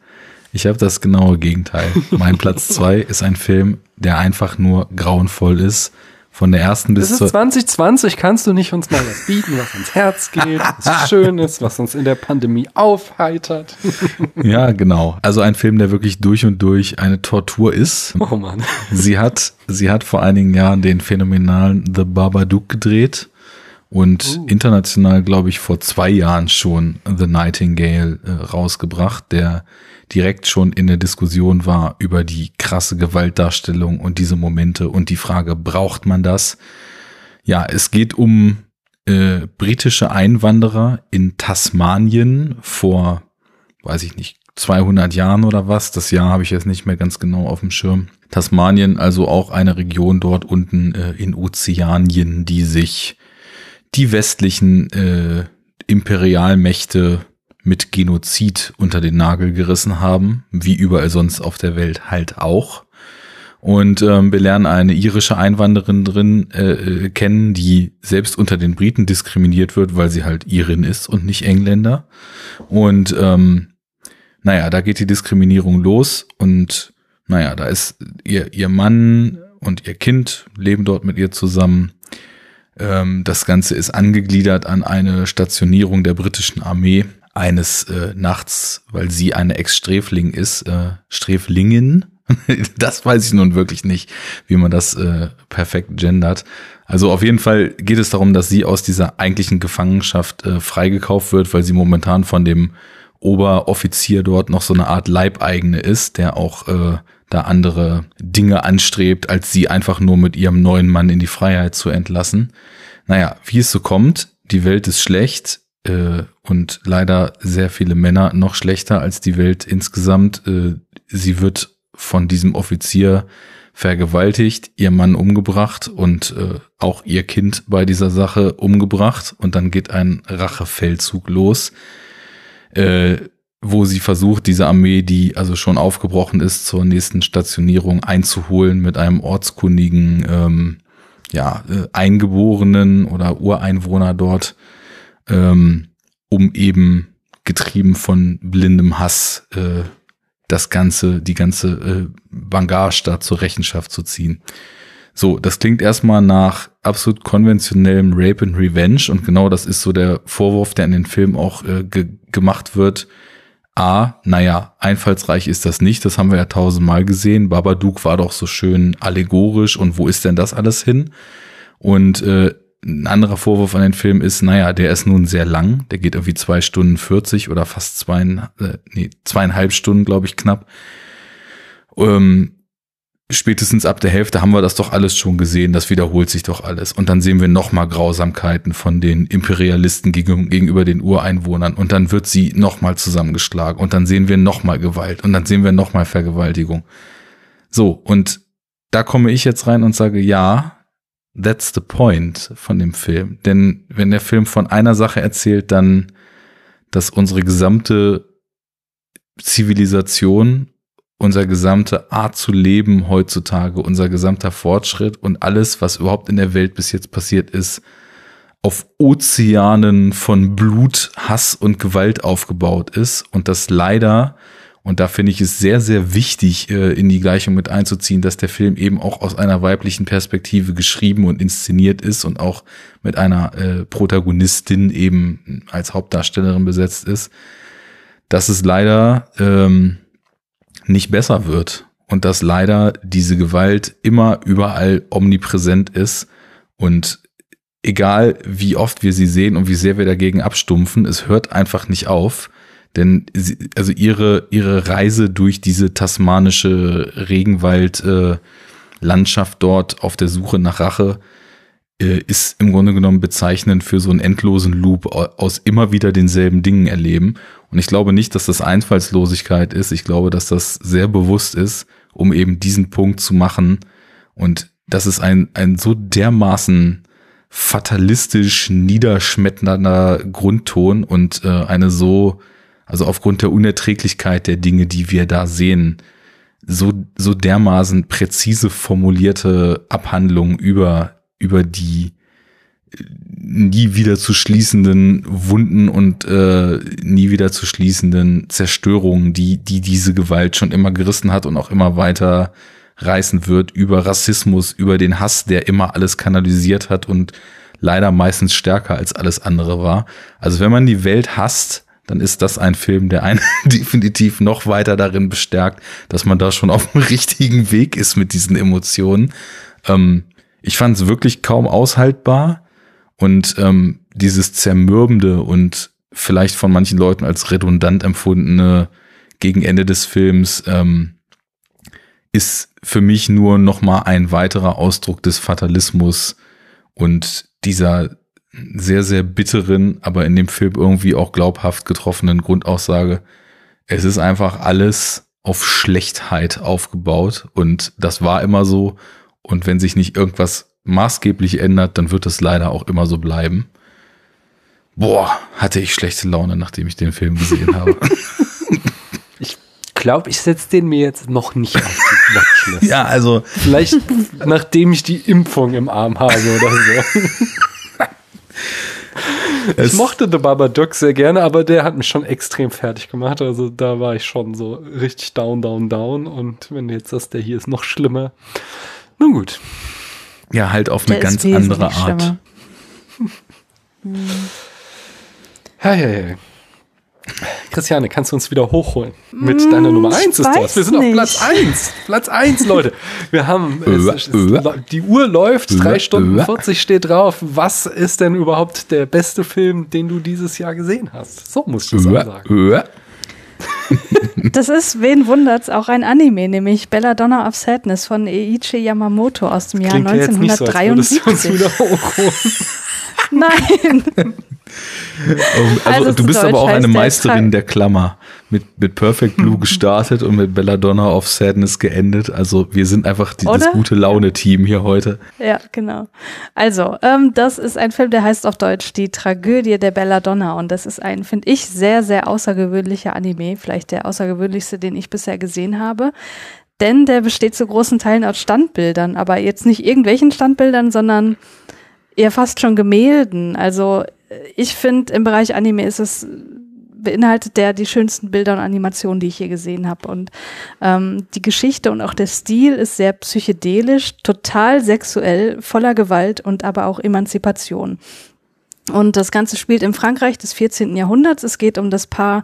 Ich habe das genaue Gegenteil. Mein Platz zwei ist ein Film, der einfach nur grauenvoll ist von der ersten bis zur. 2020 kannst du nicht uns mal was bieten, was ans Herz geht, was schön ist, was uns in der Pandemie aufheitert. ja, genau. Also ein Film, der wirklich durch und durch eine Tortur ist. Oh Mann. Sie hat, sie hat vor einigen Jahren den phänomenalen The Babadook gedreht und uh. international, glaube ich, vor zwei Jahren schon The Nightingale äh, rausgebracht, der direkt schon in der Diskussion war über die krasse Gewaltdarstellung und diese Momente und die Frage, braucht man das? Ja, es geht um äh, britische Einwanderer in Tasmanien vor, weiß ich nicht, 200 Jahren oder was. Das Jahr habe ich jetzt nicht mehr ganz genau auf dem Schirm. Tasmanien, also auch eine Region dort unten äh, in Ozeanien, die sich die westlichen äh, Imperialmächte mit Genozid unter den Nagel gerissen haben, wie überall sonst auf der Welt halt auch. Und ähm, wir lernen eine irische Einwanderin drin äh, äh, kennen, die selbst unter den Briten diskriminiert wird, weil sie halt Irin ist und nicht Engländer. Und ähm, naja, da geht die Diskriminierung los und naja, da ist ihr, ihr Mann und ihr Kind leben dort mit ihr zusammen. Ähm, das Ganze ist angegliedert an eine Stationierung der britischen Armee eines äh, Nachts, weil sie eine Ex-Sträfling ist, äh, Sträflingin, das weiß ich nun wirklich nicht, wie man das äh, perfekt gendert. Also auf jeden Fall geht es darum, dass sie aus dieser eigentlichen Gefangenschaft äh, freigekauft wird, weil sie momentan von dem Oberoffizier dort noch so eine Art Leibeigene ist, der auch äh, da andere Dinge anstrebt, als sie einfach nur mit ihrem neuen Mann in die Freiheit zu entlassen. Naja, wie es so kommt, die Welt ist schlecht und leider sehr viele Männer noch schlechter als die Welt insgesamt. Äh, sie wird von diesem Offizier vergewaltigt, ihr Mann umgebracht und äh, auch ihr Kind bei dieser Sache umgebracht und dann geht ein Rachefeldzug los, äh, wo sie versucht, diese Armee, die also schon aufgebrochen ist, zur nächsten Stationierung einzuholen mit einem ortskundigen ähm, ja, äh, Eingeborenen oder Ureinwohner dort, ähm, um eben getrieben von blindem Hass äh, das ganze, die ganze äh, Bangage da zur Rechenschaft zu ziehen. So, das klingt erstmal nach absolut konventionellem Rape and Revenge und genau das ist so der Vorwurf, der in den Film auch äh, ge gemacht wird. A, naja, einfallsreich ist das nicht, das haben wir ja tausendmal gesehen. Babadook war doch so schön allegorisch und wo ist denn das alles hin? Und äh, ein anderer Vorwurf an den Film ist, naja, der ist nun sehr lang. Der geht irgendwie zwei Stunden 40 oder fast zwei, äh, nee, zweieinhalb Stunden, glaube ich, knapp. Ähm, spätestens ab der Hälfte haben wir das doch alles schon gesehen. Das wiederholt sich doch alles. Und dann sehen wir nochmal Grausamkeiten von den Imperialisten gegenüber den Ureinwohnern. Und dann wird sie nochmal zusammengeschlagen. Und dann sehen wir nochmal Gewalt. Und dann sehen wir nochmal Vergewaltigung. So, und da komme ich jetzt rein und sage, ja, that's the point von dem Film. Denn wenn der Film von einer Sache erzählt, dann, dass unsere gesamte Zivilisation, unser gesamte Art zu leben heutzutage, unser gesamter Fortschritt und alles, was überhaupt in der Welt bis jetzt passiert ist, auf Ozeanen von Blut, Hass und Gewalt aufgebaut ist und dass leider und da finde ich es sehr, sehr wichtig, äh, in die Gleichung mit einzuziehen, dass der Film eben auch aus einer weiblichen Perspektive geschrieben und inszeniert ist und auch mit einer äh, Protagonistin eben als Hauptdarstellerin besetzt ist, dass es leider ähm, nicht besser wird und dass leider diese Gewalt immer überall omnipräsent ist und egal wie oft wir sie sehen und wie sehr wir dagegen abstumpfen, es hört einfach nicht auf. Denn sie, also ihre, ihre Reise durch diese tasmanische Regenwald-Landschaft äh, dort auf der Suche nach Rache äh, ist im Grunde genommen bezeichnend für so einen endlosen Loop aus immer wieder denselben Dingen erleben. Und ich glaube nicht, dass das Einfallslosigkeit ist. Ich glaube, dass das sehr bewusst ist, um eben diesen Punkt zu machen. Und das ist ein, ein so dermaßen fatalistisch niederschmetternder Grundton und äh, eine so also aufgrund der Unerträglichkeit der Dinge, die wir da sehen, so, so dermaßen präzise formulierte Abhandlungen über, über die äh, nie wieder zu schließenden Wunden und äh, nie wieder zu schließenden Zerstörungen, die, die diese Gewalt schon immer gerissen hat und auch immer weiter reißen wird, über Rassismus, über den Hass, der immer alles kanalisiert hat und leider meistens stärker als alles andere war. Also wenn man die Welt hasst, dann ist das ein Film, der einen definitiv noch weiter darin bestärkt, dass man da schon auf dem richtigen Weg ist mit diesen Emotionen. Ähm, ich fand es wirklich kaum aushaltbar Und ähm, dieses zermürbende und vielleicht von manchen Leuten als redundant empfundene gegen Ende des Films ähm, ist für mich nur noch mal ein weiterer Ausdruck des Fatalismus und dieser sehr, sehr bitteren, aber in dem Film irgendwie auch glaubhaft getroffenen Grundaussage. Es ist einfach alles auf Schlechtheit aufgebaut und das war immer so. Und wenn sich nicht irgendwas maßgeblich ändert, dann wird es leider auch immer so bleiben. Boah, hatte ich schlechte Laune, nachdem ich den Film gesehen habe. ich glaube, ich setze den mir jetzt noch nicht auf die Watchlist. ja, also. Vielleicht nachdem ich die Impfung im Arm habe oder so. ich mochte The Babadook sehr gerne, aber der hat mich schon extrem fertig gemacht. Also da war ich schon so richtig down, down, down. Und wenn du jetzt das, der hier ist noch schlimmer. Nun gut. Ja, halt auf eine der ganz andere Art. hm. Hey, hey, hey. Christiane, kannst du uns wieder hochholen? Mit mm, deiner Nummer 1 ist das. Wir sind nicht. auf Platz 1. Platz 1, Leute. Wir haben, es, es, die Uhr läuft, 3 Stunden 40 steht drauf. Was ist denn überhaupt der beste Film, den du dieses Jahr gesehen hast? So muss ich das sagen. Das ist, wen wundert's, auch ein Anime, nämlich Belladonna of Sadness von Eiichi Yamamoto aus dem Jahr Klingt 1973. Ja jetzt nicht so, Nein. Also, also du bist aber auch eine Meisterin der, der Klammer. Mit, mit Perfect Blue gestartet und mit Belladonna of Sadness geendet. Also wir sind einfach die, das gute Laune-Team hier heute. Ja, genau. Also, ähm, das ist ein Film, der heißt auf Deutsch Die Tragödie der Belladonna. Und das ist ein, finde ich, sehr, sehr außergewöhnlicher Anime. Vielleicht der außergewöhnlichste, den ich bisher gesehen habe denn der besteht zu großen Teilen aus Standbildern, aber jetzt nicht irgendwelchen Standbildern, sondern eher fast schon Gemälden. Also ich finde, im Bereich Anime ist es beinhaltet der die schönsten Bilder und Animationen, die ich hier gesehen habe. Und ähm, die Geschichte und auch der Stil ist sehr psychedelisch, total sexuell, voller Gewalt und aber auch Emanzipation. Und das Ganze spielt im Frankreich des 14. Jahrhunderts. Es geht um das Paar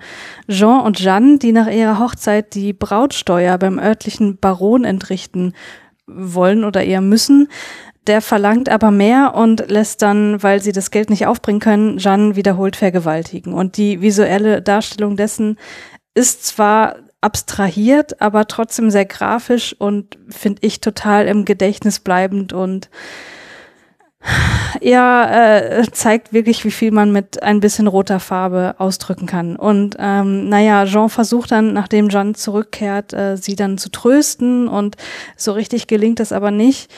Jean und Jeanne, die nach ihrer Hochzeit die Brautsteuer beim örtlichen Baron entrichten wollen oder eher müssen. Der verlangt aber mehr und lässt dann, weil sie das Geld nicht aufbringen können, Jeanne wiederholt vergewaltigen. Und die visuelle Darstellung dessen ist zwar abstrahiert, aber trotzdem sehr grafisch und finde ich total im Gedächtnis bleibend und ja, äh, zeigt wirklich, wie viel man mit ein bisschen roter Farbe ausdrücken kann. Und ähm, naja, Jean versucht dann, nachdem Jeanne zurückkehrt, äh, sie dann zu trösten und so richtig gelingt das aber nicht.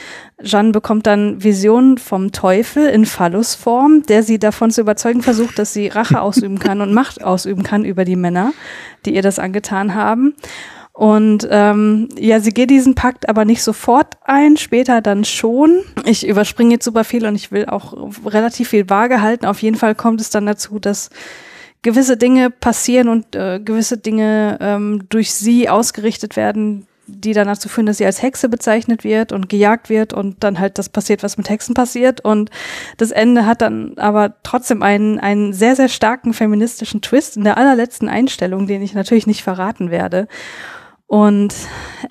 Jeanne bekommt dann Visionen vom Teufel in Phallusform, der sie davon zu überzeugen versucht, dass sie Rache ausüben kann und Macht ausüben kann über die Männer, die ihr das angetan haben. Und ähm, ja, sie geht diesen Pakt aber nicht sofort ein, später dann schon. Ich überspringe jetzt super viel und ich will auch relativ viel vage halten. Auf jeden Fall kommt es dann dazu, dass gewisse Dinge passieren und äh, gewisse Dinge ähm, durch sie ausgerichtet werden, die dann dazu führen, dass sie als Hexe bezeichnet wird und gejagt wird und dann halt das passiert, was mit Hexen passiert. Und das Ende hat dann aber trotzdem einen, einen sehr, sehr starken feministischen Twist in der allerletzten Einstellung, den ich natürlich nicht verraten werde. Und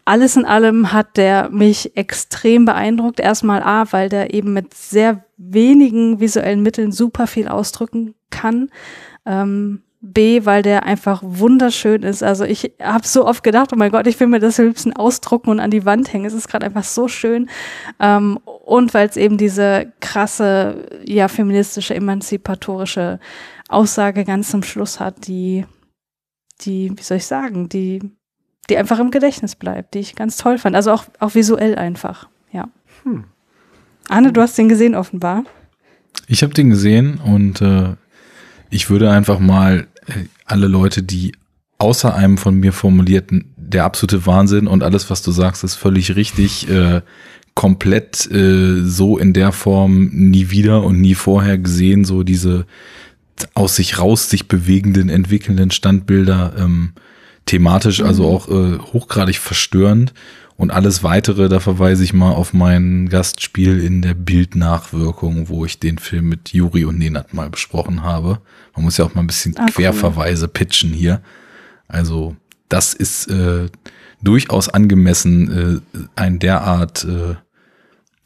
alles in allem hat der mich extrem beeindruckt. Erstmal A, weil der eben mit sehr wenigen visuellen Mitteln super viel ausdrücken kann. Ähm, B, weil der einfach wunderschön ist. Also ich habe so oft gedacht, oh mein Gott, ich will mir das am liebsten ausdrucken und an die Wand hängen. Es ist gerade einfach so schön. Ähm, und weil es eben diese krasse, ja, feministische, emanzipatorische Aussage ganz zum Schluss hat, die, die, wie soll ich sagen, die die einfach im Gedächtnis bleibt, die ich ganz toll fand. Also auch, auch visuell einfach, ja. Hm. Arne, du hast den gesehen offenbar. Ich habe den gesehen und äh, ich würde einfach mal äh, alle Leute, die außer einem von mir formulierten, der absolute Wahnsinn und alles, was du sagst, ist völlig richtig, äh, komplett äh, so in der Form nie wieder und nie vorher gesehen, so diese aus sich raus sich bewegenden, entwickelnden Standbilder. Ähm, thematisch also mhm. auch äh, hochgradig verstörend. Und alles weitere, da verweise ich mal auf mein Gastspiel in der Bildnachwirkung, wo ich den Film mit Juri und Nenat mal besprochen habe. Man muss ja auch mal ein bisschen ah, Querverweise cool. pitchen hier. Also das ist äh, durchaus angemessen, äh, ein derart äh,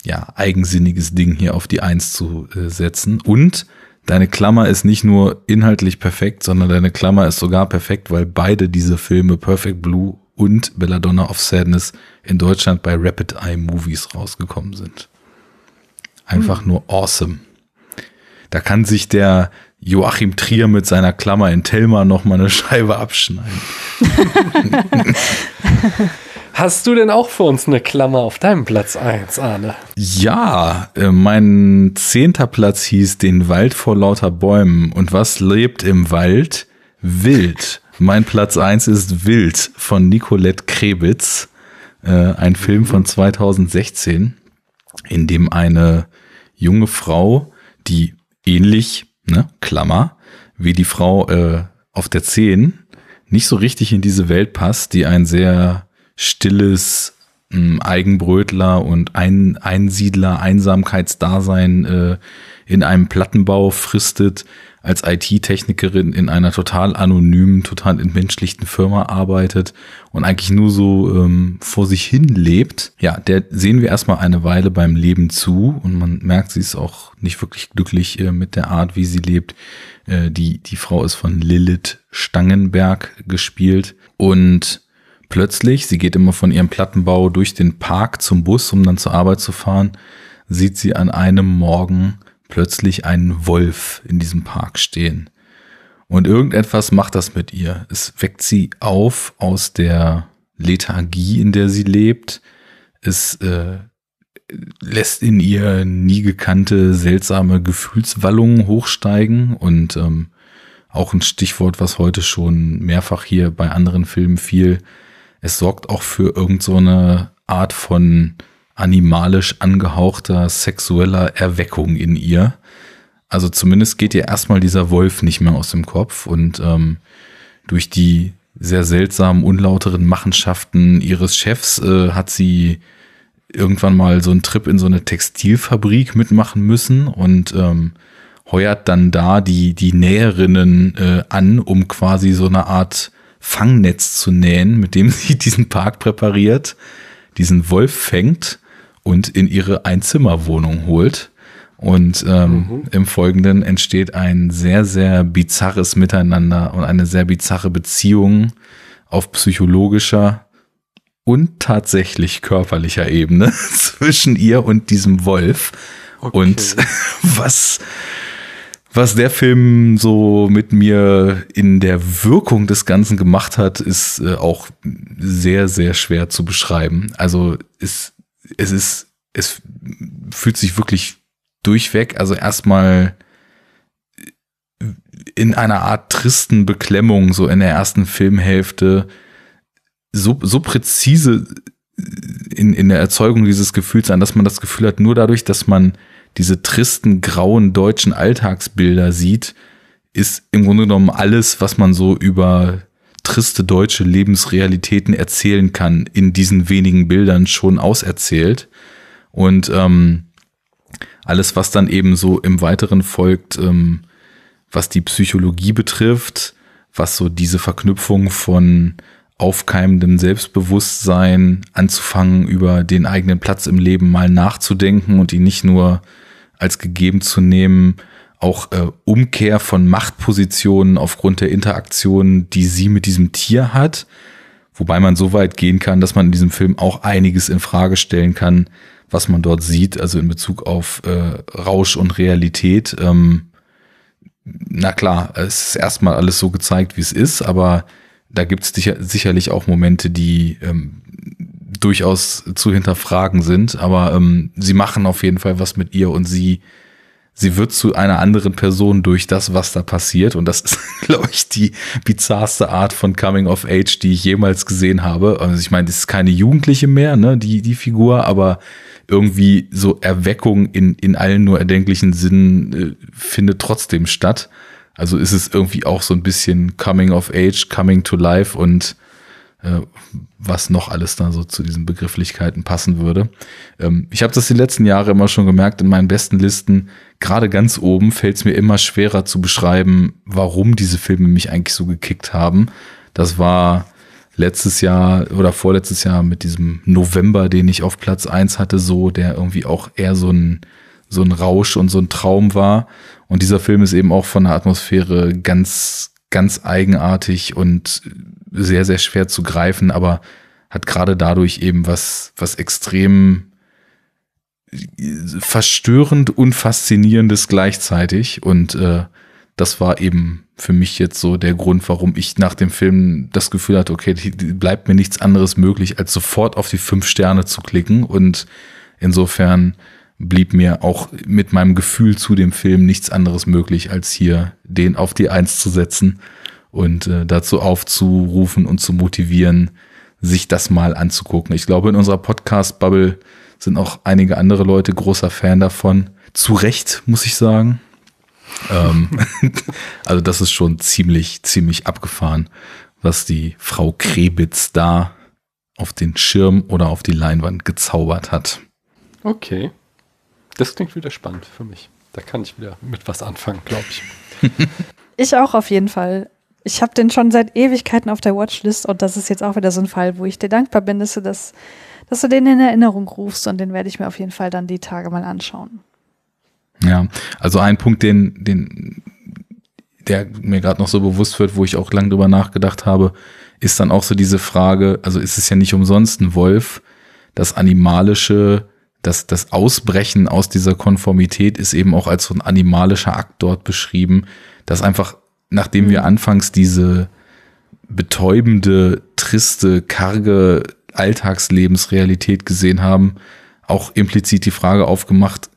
ja, eigensinniges Ding hier auf die Eins zu äh, setzen. Und deine Klammer ist nicht nur inhaltlich perfekt, sondern deine Klammer ist sogar perfekt, weil beide diese Filme Perfect Blue und Belladonna of Sadness in Deutschland bei Rapid Eye Movies rausgekommen sind. Einfach hm. nur awesome. Da kann sich der Joachim Trier mit seiner Klammer in Telma noch mal eine Scheibe abschneiden. Hast du denn auch für uns eine Klammer auf deinem Platz 1, Arne? Ja, äh, mein zehnter Platz hieß Den Wald vor lauter Bäumen. Und was lebt im Wald? Wild. Mein Platz 1 ist Wild von Nicolette Krebitz. Äh, ein Film von 2016, in dem eine junge Frau, die ähnlich, ne, Klammer, wie die Frau äh, auf der 10 nicht so richtig in diese Welt passt, die ein sehr stilles ähm, Eigenbrötler und ein Einsiedler, Einsamkeitsdasein äh, in einem Plattenbau fristet, als IT-Technikerin in einer total anonymen, total entmenschlichten Firma arbeitet und eigentlich nur so ähm, vor sich hin lebt. Ja, der sehen wir erstmal eine Weile beim Leben zu und man merkt, sie ist auch nicht wirklich glücklich äh, mit der Art, wie sie lebt. Äh, die, die Frau ist von Lilith Stangenberg gespielt und Plötzlich, sie geht immer von ihrem Plattenbau durch den Park zum Bus, um dann zur Arbeit zu fahren, sieht sie an einem Morgen plötzlich einen Wolf in diesem Park stehen. Und irgendetwas macht das mit ihr. Es weckt sie auf aus der Lethargie, in der sie lebt. Es äh, lässt in ihr nie gekannte, seltsame Gefühlswallungen hochsteigen und ähm, auch ein Stichwort, was heute schon mehrfach hier bei anderen Filmen fiel, es sorgt auch für irgend so Art von animalisch angehauchter sexueller Erweckung in ihr. Also zumindest geht ihr erstmal dieser Wolf nicht mehr aus dem Kopf und ähm, durch die sehr seltsamen, unlauteren Machenschaften ihres Chefs äh, hat sie irgendwann mal so einen Trip in so eine Textilfabrik mitmachen müssen und ähm, heuert dann da die, die Näherinnen äh, an, um quasi so eine Art Fangnetz zu nähen, mit dem sie diesen Park präpariert, diesen Wolf fängt und in ihre Einzimmerwohnung holt. Und ähm, mhm. im Folgenden entsteht ein sehr, sehr bizarres Miteinander und eine sehr bizarre Beziehung auf psychologischer und tatsächlich körperlicher Ebene zwischen ihr und diesem Wolf. Okay. Und was was der Film so mit mir in der Wirkung des Ganzen gemacht hat, ist äh, auch sehr, sehr schwer zu beschreiben. Also es, es ist, es fühlt sich wirklich durchweg, also erstmal in einer Art tristen Beklemmung, so in der ersten Filmhälfte, so, so präzise in, in der Erzeugung dieses Gefühls an, dass man das Gefühl hat, nur dadurch, dass man diese tristen, grauen deutschen Alltagsbilder sieht, ist im Grunde genommen alles, was man so über triste deutsche Lebensrealitäten erzählen kann, in diesen wenigen Bildern schon auserzählt. Und ähm, alles, was dann eben so im Weiteren folgt, ähm, was die Psychologie betrifft, was so diese Verknüpfung von aufkeimendem Selbstbewusstsein anzufangen, über den eigenen Platz im Leben mal nachzudenken und ihn nicht nur als gegeben zu nehmen, auch äh, Umkehr von Machtpositionen aufgrund der Interaktion, die sie mit diesem Tier hat. Wobei man so weit gehen kann, dass man in diesem Film auch einiges in Frage stellen kann, was man dort sieht, also in Bezug auf äh, Rausch und Realität. Ähm, na klar, es ist erstmal alles so gezeigt, wie es ist, aber da gibt es sicher, sicherlich auch Momente, die ähm, durchaus zu hinterfragen sind, aber ähm, sie machen auf jeden Fall was mit ihr und sie sie wird zu einer anderen Person durch das, was da passiert. Und das ist, glaube ich, die bizarrste Art von Coming of Age, die ich jemals gesehen habe. Also ich meine, das ist keine Jugendliche mehr, ne, die, die Figur, aber irgendwie so Erweckung in, in allen nur erdenklichen Sinnen äh, findet trotzdem statt. Also ist es irgendwie auch so ein bisschen Coming of Age, Coming to Life und was noch alles da so zu diesen Begrifflichkeiten passen würde. Ähm, ich habe das die letzten Jahre immer schon gemerkt in meinen besten Listen. Gerade ganz oben fällt es mir immer schwerer zu beschreiben, warum diese Filme mich eigentlich so gekickt haben. Das war letztes Jahr oder vorletztes Jahr mit diesem November, den ich auf Platz eins hatte, so, der irgendwie auch eher so ein, so ein Rausch und so ein Traum war. Und dieser Film ist eben auch von der Atmosphäre ganz, ganz eigenartig und sehr, sehr schwer zu greifen, aber hat gerade dadurch eben was, was extrem verstörend und faszinierendes gleichzeitig. Und äh, das war eben für mich jetzt so der Grund, warum ich nach dem Film das Gefühl hatte, okay, bleibt mir nichts anderes möglich, als sofort auf die fünf Sterne zu klicken. Und insofern blieb mir auch mit meinem Gefühl zu dem Film nichts anderes möglich, als hier den auf die Eins zu setzen und äh, dazu aufzurufen und zu motivieren, sich das mal anzugucken. Ich glaube, in unserer Podcast-Bubble sind auch einige andere Leute großer Fan davon. Zu Recht, muss ich sagen. ähm, also das ist schon ziemlich, ziemlich abgefahren, was die Frau Krebitz da auf den Schirm oder auf die Leinwand gezaubert hat. Okay. Das klingt wieder spannend für mich. Da kann ich wieder mit was anfangen, glaube ich. ich auch auf jeden Fall. Ich habe den schon seit Ewigkeiten auf der Watchlist und das ist jetzt auch wieder so ein Fall, wo ich dir dankbar bin, dass du das, dass du den in Erinnerung rufst und den werde ich mir auf jeden Fall dann die Tage mal anschauen. Ja, also ein Punkt, den, den, der mir gerade noch so bewusst wird, wo ich auch lang drüber nachgedacht habe, ist dann auch so diese Frage, also ist es ja nicht umsonst ein Wolf, das animalische, das, das Ausbrechen aus dieser Konformität ist eben auch als so ein animalischer Akt dort beschrieben, dass einfach, nachdem wir mhm. anfangs diese betäubende, triste, karge Alltagslebensrealität gesehen haben, auch implizit die Frage aufgemacht,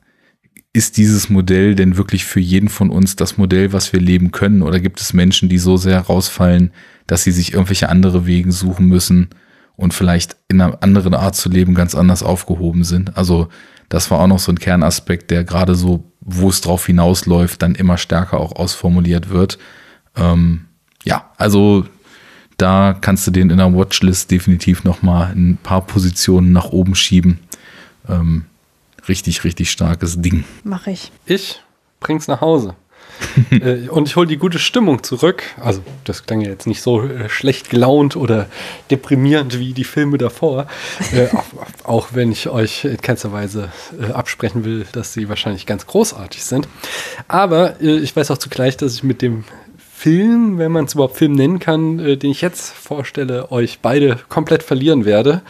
ist dieses Modell denn wirklich für jeden von uns das Modell, was wir leben können? Oder gibt es Menschen, die so sehr rausfallen, dass sie sich irgendwelche andere Wege suchen müssen und vielleicht in einer anderen Art zu leben ganz anders aufgehoben sind? Also das war auch noch so ein Kernaspekt, der gerade so, wo es drauf hinausläuft, dann immer stärker auch ausformuliert wird. Ähm, ja, also da kannst du den in der Watchlist definitiv noch mal ein paar Positionen nach oben schieben. Ähm, richtig, richtig starkes Ding. Mach ich. Ich bring's nach Hause. äh, und ich hole die gute Stimmung zurück. Also, das klang ja jetzt nicht so äh, schlecht gelaunt oder deprimierend wie die Filme davor. Äh, auch, auch, wenn ich euch in keinster Weise äh, absprechen will, dass sie wahrscheinlich ganz großartig sind. Aber äh, ich weiß auch zugleich, dass ich mit dem Film, wenn man es überhaupt Film nennen kann, äh, den ich jetzt vorstelle, euch beide komplett verlieren werde.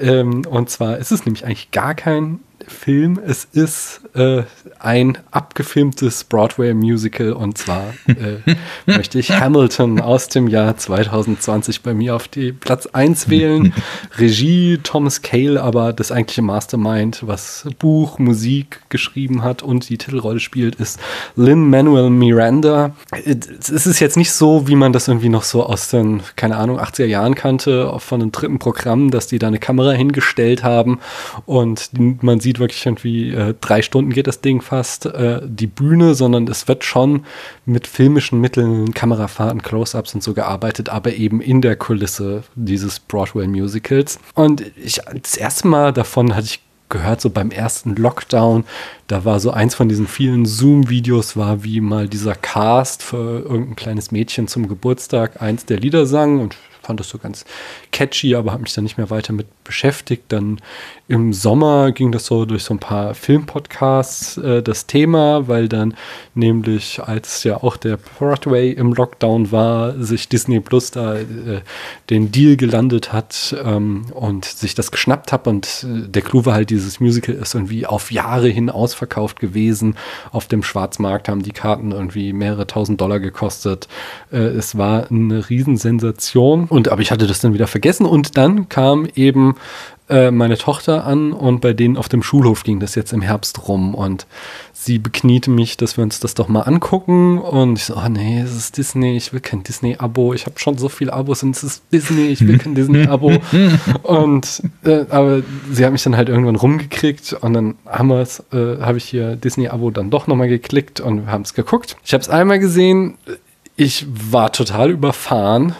Ähm, und zwar ist es nämlich eigentlich gar kein Film. Es ist äh, ein abgefilmtes Broadway-Musical und zwar äh, möchte ich Hamilton aus dem Jahr 2020 bei mir auf die Platz 1 wählen. Regie Thomas Cale, aber das eigentliche Mastermind, was Buch, Musik geschrieben hat und die Titelrolle spielt, ist Lin-Manuel Miranda. Es ist jetzt nicht so, wie man das irgendwie noch so aus den, keine Ahnung, 80er Jahren kannte, von einem dritten Programm, dass die da eine Kamera hingestellt haben und man sieht wirklich irgendwie äh, drei Stunden geht das Ding fast, äh, die Bühne, sondern es wird schon mit filmischen Mitteln, Kamerafahrten, Close-Ups und so gearbeitet, aber eben in der Kulisse dieses Broadway-Musicals. Und ich, das erste Mal davon hatte ich gehört, so beim ersten Lockdown, da war so eins von diesen vielen Zoom-Videos, war wie mal dieser Cast für irgendein kleines Mädchen zum Geburtstag eins der Lieder sang und fand das so ganz catchy, aber habe mich da nicht mehr weiter mit beschäftigt. Dann im Sommer ging das so durch so ein paar Filmpodcasts äh, das Thema, weil dann nämlich, als ja auch der Broadway im Lockdown war, sich Disney Plus da äh, den Deal gelandet hat ähm, und sich das geschnappt hat. Und äh, der Clou war halt, dieses Musical ist irgendwie auf Jahre hin ausverkauft gewesen. Auf dem Schwarzmarkt haben die Karten irgendwie mehrere tausend Dollar gekostet. Äh, es war eine Riesensensation. Und aber ich hatte das dann wieder vergessen. Und dann kam eben äh, meine Tochter an und bei denen auf dem Schulhof ging das jetzt im Herbst rum und sie bekniete mich, dass wir uns das doch mal angucken und ich so, oh nee, es ist Disney, ich will kein Disney-Abo, ich habe schon so viele Abos und es ist Disney, ich will kein Disney-Abo und äh, aber sie hat mich dann halt irgendwann rumgekriegt und dann haben wir es, äh, habe ich hier Disney-Abo dann doch nochmal geklickt und wir haben es geguckt. Ich habe es einmal gesehen, ich war total überfahren.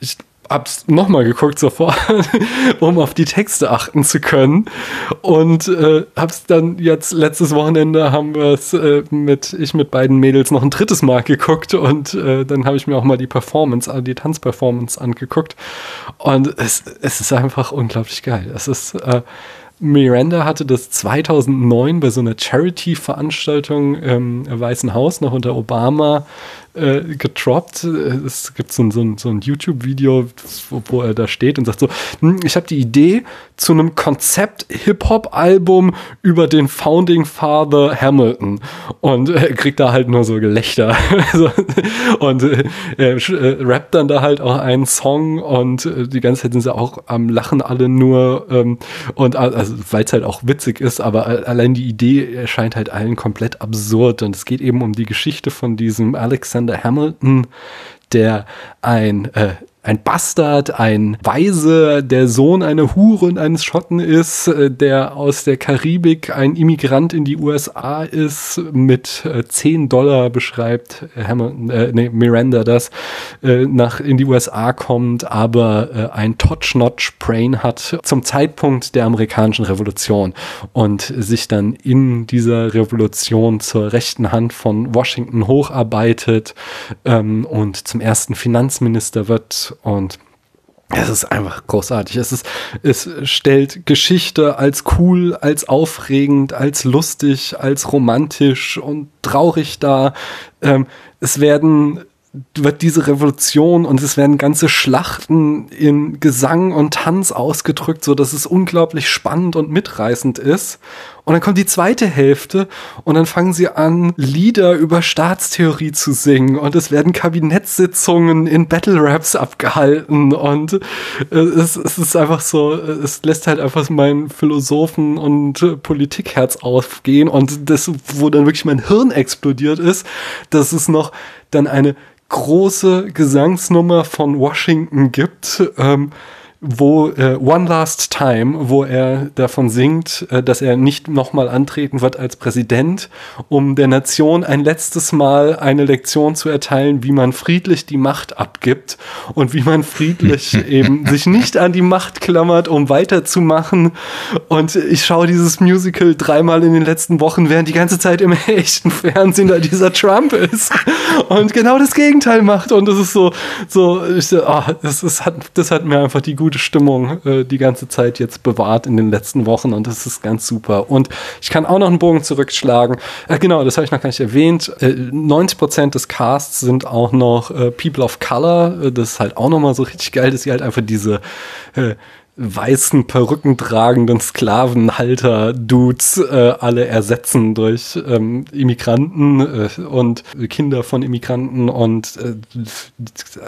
Ich hab's nochmal geguckt sofort, um auf die Texte achten zu können. Und äh, hab's dann jetzt letztes Wochenende haben wir es äh, mit, ich mit beiden Mädels noch ein drittes Mal geguckt und äh, dann habe ich mir auch mal die Performance, die Tanzperformance angeguckt. Und es, es ist einfach unglaublich geil. Es ist äh, Miranda hatte das 2009 bei so einer Charity-Veranstaltung im Weißen Haus noch unter Obama äh, getroppt. Es gibt so ein, so ein, so ein YouTube-Video, wo, wo, er da steht und sagt so, hm, ich habe die Idee zu einem Konzept-Hip-Hop-Album über den Founding Father Hamilton. Und er kriegt da halt nur so Gelächter. Und äh, äh, rappt dann da halt auch einen Song und äh, die ganze Zeit sind sie auch am Lachen alle nur ähm, und also weil es halt auch witzig ist, aber allein die Idee erscheint halt allen komplett absurd. Und es geht eben um die Geschichte von diesem Alexander Alexander Hamilton, der ein äh, ein Bastard, ein Weise, der Sohn einer Hure und eines Schotten ist, äh, der aus der Karibik ein Immigrant in die USA ist, mit äh, 10 Dollar beschreibt Hamilton, äh, nee, Miranda das, äh, nach in die USA kommt, aber äh, ein Top-Notch-Brain hat zum Zeitpunkt der amerikanischen Revolution und sich dann in dieser Revolution zur rechten Hand von Washington hocharbeitet ähm, und zum ersten Finanzminister wird und es ist einfach großartig. Es ist, es stellt Geschichte als cool, als aufregend, als lustig, als romantisch und traurig dar. Ähm, es werden wird diese Revolution und es werden ganze Schlachten in Gesang und Tanz ausgedrückt, so dass es unglaublich spannend und mitreißend ist. Und dann kommt die zweite Hälfte und dann fangen sie an, Lieder über Staatstheorie zu singen. Und es werden Kabinettssitzungen in Battle Raps abgehalten. Und äh, es, es ist einfach so, es lässt halt einfach mein Philosophen- und Politikherz aufgehen. Und das, wo dann wirklich mein Hirn explodiert ist, dass es noch dann eine große Gesangsnummer von Washington gibt, ähm, wo äh, One Last Time, wo er davon singt, äh, dass er nicht nochmal antreten wird als Präsident, um der Nation ein letztes Mal eine Lektion zu erteilen, wie man friedlich die Macht abgibt und wie man friedlich eben sich nicht an die Macht klammert, um weiterzumachen. Und ich schaue dieses Musical dreimal in den letzten Wochen, während die ganze Zeit im echten Fernsehen da dieser Trump ist und genau das Gegenteil macht. Und das ist so, so, ich, oh, das, ist, hat, das hat mir einfach die gute gute Stimmung äh, die ganze Zeit jetzt bewahrt in den letzten Wochen und das ist ganz super. Und ich kann auch noch einen Bogen zurückschlagen. Äh, genau, das habe ich noch gar nicht erwähnt. Äh, 90 Prozent des Casts sind auch noch äh, People of Color. Äh, das ist halt auch nochmal so richtig geil, dass sie halt einfach diese äh, weißen Perücken tragenden Sklavenhalter-Dudes äh, alle ersetzen durch ähm, Immigranten äh, und Kinder von Immigranten und äh, es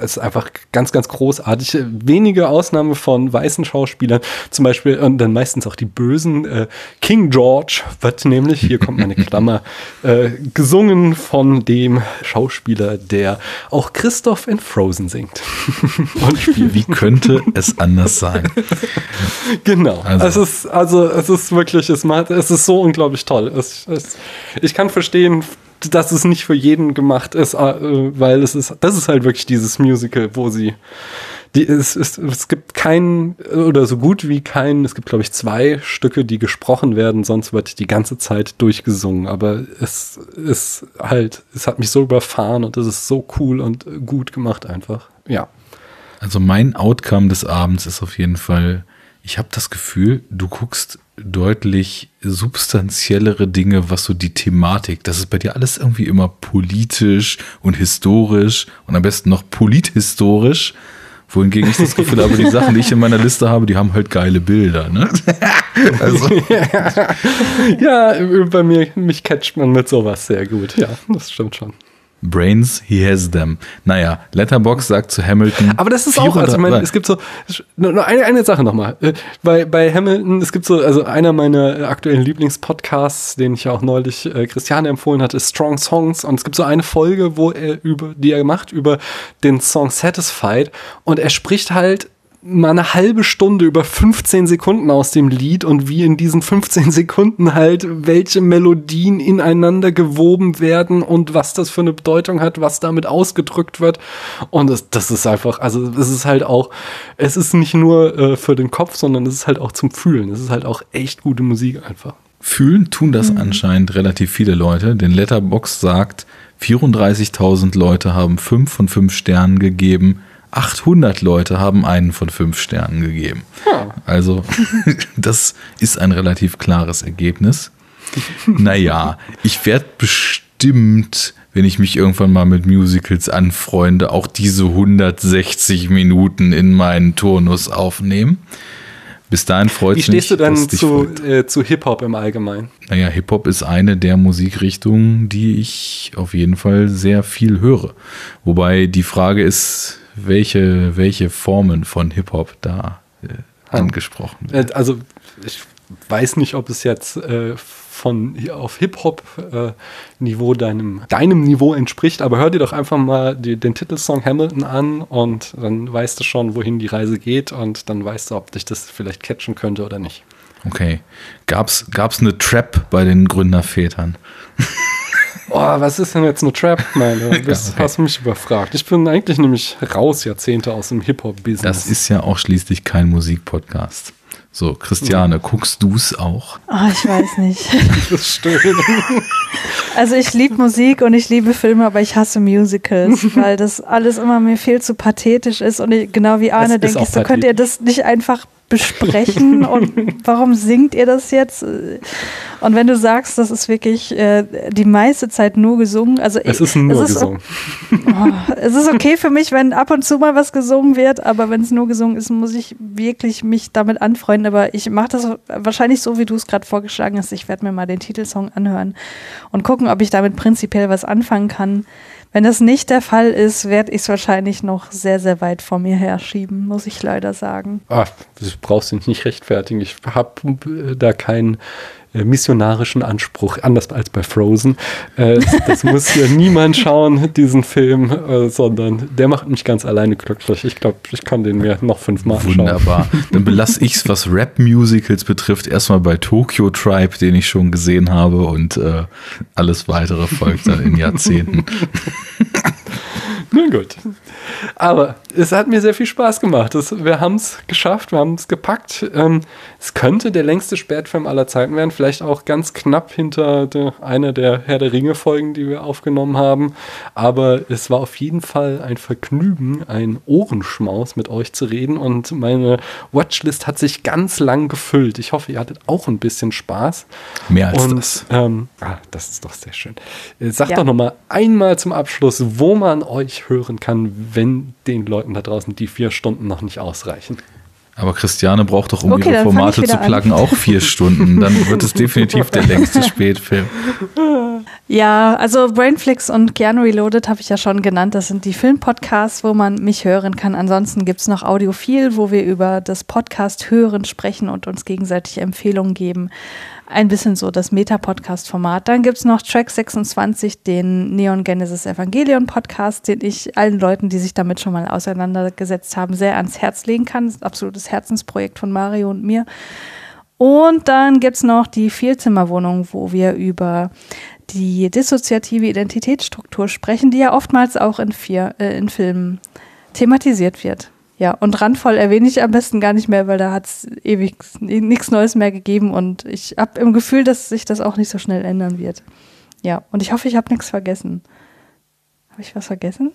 ist einfach ganz, ganz großartig. Wenige Ausnahme von weißen Schauspielern, zum Beispiel und dann meistens auch die Bösen. Äh, King George wird nämlich, hier kommt meine Klammer, äh, gesungen von dem Schauspieler, der auch Christoph in Frozen singt. und Wie könnte es anders sein? genau. Also. Es ist, also, es ist wirklich, es, macht, es ist so unglaublich toll. Es, es, ich kann verstehen, dass es nicht für jeden gemacht ist, äh, weil es ist, das ist halt wirklich dieses Musical, wo sie, die, es, es, es gibt keinen, oder so gut wie keinen, es gibt glaube ich zwei Stücke, die gesprochen werden, sonst wird die ganze Zeit durchgesungen, aber es ist halt, es hat mich so überfahren und es ist so cool und gut gemacht einfach, ja. Also mein Outcome des Abends ist auf jeden Fall, ich habe das Gefühl, du guckst deutlich substanziellere Dinge, was so die Thematik, das ist bei dir alles irgendwie immer politisch und historisch und am besten noch polithistorisch. Wohingegen ich das Gefühl habe, die Sachen, die ich in meiner Liste habe, die haben halt geile Bilder. Ne? also. ja, bei mir, mich catcht man mit sowas sehr gut. Ja, das stimmt schon. Brains, he has them. Naja, Letterbox sagt zu Hamilton. Aber das ist auch, also ich meine, es gibt so, nur eine, eine Sache nochmal. Äh, bei, bei Hamilton, es gibt so, also einer meiner aktuellen Lieblingspodcasts, den ich ja auch neulich äh, Christiane empfohlen hatte, ist Strong Songs. Und es gibt so eine Folge, wo er über, die er macht, über den Song Satisfied. Und er spricht halt mal eine halbe Stunde über 15 Sekunden aus dem Lied und wie in diesen 15 Sekunden halt welche Melodien ineinander gewoben werden und was das für eine Bedeutung hat, was damit ausgedrückt wird. Und das, das ist einfach, also es ist halt auch, es ist nicht nur äh, für den Kopf, sondern es ist halt auch zum Fühlen. Es ist halt auch echt gute Musik einfach. Fühlen tun das mhm. anscheinend relativ viele Leute, denn Letterbox sagt, 34.000 Leute haben 5 von 5 Sternen gegeben. 800 Leute haben einen von 5 Sternen gegeben. Ja. Also, das ist ein relativ klares Ergebnis. Naja, ich werde bestimmt, wenn ich mich irgendwann mal mit Musicals anfreunde, auch diese 160 Minuten in meinen Turnus aufnehmen. Bis dahin freut es mich. Wie stehst du dann zu, äh, zu Hip-Hop im Allgemeinen? Naja, Hip-Hop ist eine der Musikrichtungen, die ich auf jeden Fall sehr viel höre. Wobei die Frage ist, welche, welche Formen von Hip-Hop da äh, angesprochen werden. Äh, also ich weiß nicht, ob es jetzt äh, von auf Hip-Hop-Niveau äh, deinem, deinem Niveau entspricht, aber hör dir doch einfach mal die, den Titelsong Hamilton an und dann weißt du schon, wohin die Reise geht und dann weißt du, ob dich das vielleicht catchen könnte oder nicht. Okay. Gab's, gab's eine Trap bei den Gründervätern? Oh, was ist denn jetzt eine Trap, meine? Das ja, okay. hast mich überfragt. Ich bin eigentlich nämlich raus Jahrzehnte aus dem Hip-Hop-Business. Das ist ja auch schließlich kein Musikpodcast. So, Christiane, ja. guckst du es auch? Oh, ich weiß nicht. das stimmt. Also ich liebe Musik und ich liebe Filme, aber ich hasse Musicals, weil das alles immer mir viel zu pathetisch ist. Und ich, genau wie Arne denke ich, so könnt ihr das nicht einfach besprechen und warum singt ihr das jetzt? Und wenn du sagst, das ist wirklich äh, die meiste Zeit nur gesungen, also es ist nur es ist, gesungen. Oh, es ist okay für mich, wenn ab und zu mal was gesungen wird, aber wenn es nur gesungen ist, muss ich wirklich mich damit anfreunden. Aber ich mache das wahrscheinlich so, wie du es gerade vorgeschlagen hast. Ich werde mir mal den Titelsong anhören und gucken, ob ich damit prinzipiell was anfangen kann. Wenn das nicht der Fall ist, werde ich es wahrscheinlich noch sehr, sehr weit vor mir herschieben, muss ich leider sagen. Ach, du brauchst dich nicht rechtfertigen. Ich habe äh, da keinen missionarischen Anspruch, anders als bei Frozen. Äh, das muss hier niemand schauen, diesen Film, äh, sondern der macht mich ganz alleine glücklich. Ich glaube, ich kann den mir noch fünfmal anschauen. Wunderbar. Dann belasse ich es, was Rap-Musicals betrifft, erstmal bei Tokyo Tribe, den ich schon gesehen habe und äh, alles weitere folgt dann in Jahrzehnten. Nun gut. Aber es hat mir sehr viel Spaß gemacht. Das, wir haben es geschafft, wir haben es gepackt. Ähm, es könnte der längste Spätfilm aller Zeiten werden, vielleicht auch ganz knapp hinter der, einer der Herr der Ringe-Folgen, die wir aufgenommen haben. Aber es war auf jeden Fall ein Vergnügen, ein Ohrenschmaus mit euch zu reden. Und meine Watchlist hat sich ganz lang gefüllt. Ich hoffe, ihr hattet auch ein bisschen Spaß. Mehr als Und, das. Ähm, ah, das ist doch sehr schön. Äh, Sagt ja. doch noch mal einmal zum Abschluss, wo man euch hören kann, wenn den Leuten da draußen die vier Stunden noch nicht ausreichen. Aber Christiane braucht doch, um okay, ihre Formate zu pluggen, auch vier Stunden. Dann wird es definitiv der längste Spätfilm. Ja, also Brainflix und Keanu Reloaded habe ich ja schon genannt. Das sind die Filmpodcasts, wo man mich hören kann. Ansonsten gibt es noch Audiophil, wo wir über das Podcast hören sprechen und uns gegenseitig Empfehlungen geben ein bisschen so das Meta-Podcast-Format. Dann gibt es noch Track 26, den Neon Genesis Evangelion Podcast, den ich allen Leuten, die sich damit schon mal auseinandergesetzt haben, sehr ans Herz legen kann. Das ist ein absolutes Herzensprojekt von Mario und mir. Und dann gibt es noch die Vielzimmerwohnung, wo wir über die dissoziative Identitätsstruktur sprechen, die ja oftmals auch in, vier, äh, in Filmen thematisiert wird. Ja, und randvoll erwähne ich am besten gar nicht mehr, weil da hat es ewig nichts Neues mehr gegeben und ich habe im Gefühl, dass sich das auch nicht so schnell ändern wird. Ja, und ich hoffe, ich habe nichts vergessen. Habe ich was vergessen?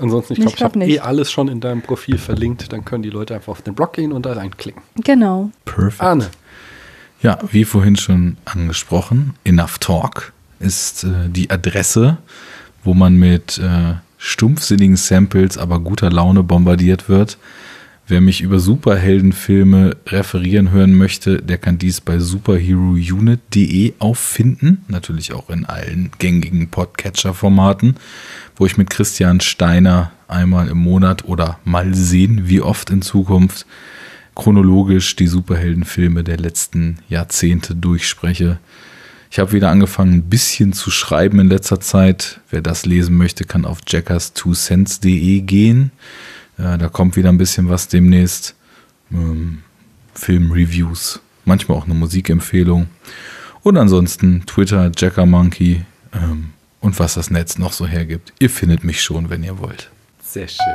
Ansonsten, ich glaube, ich, glaub, ich habe eh alles schon in deinem Profil verlinkt. Dann können die Leute einfach auf den Blog gehen und da reinklicken. Genau. Perfekt. Arne. Ja, wie vorhin schon angesprochen, Enough Talk ist äh, die Adresse, wo man mit äh, stumpfsinnigen Samples, aber guter Laune bombardiert wird. Wer mich über Superheldenfilme referieren hören möchte, der kann dies bei superherounit.de auffinden. Natürlich auch in allen gängigen Podcatcher-Formaten, wo ich mit Christian Steiner einmal im Monat oder mal sehen, wie oft in Zukunft chronologisch die Superheldenfilme der letzten Jahrzehnte durchspreche. Ich habe wieder angefangen, ein bisschen zu schreiben in letzter Zeit. Wer das lesen möchte, kann auf jackers2cents.de gehen. Äh, da kommt wieder ein bisschen was demnächst. ähm, Filmreviews, manchmal auch eine Musikempfehlung. Und ansonsten Twitter, Jackermonkey ähm, und was das Netz noch so hergibt. Ihr findet mich schon, wenn ihr wollt. Sehr schön.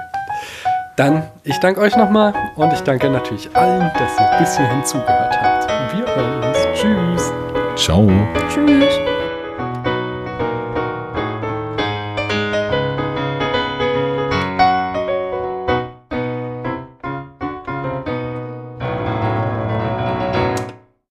Dann, ich danke euch nochmal und ich danke natürlich allen, dass ihr bis hierhin zugehört habt. Wir hören uns. Tschüss. Ciao. Tschüss.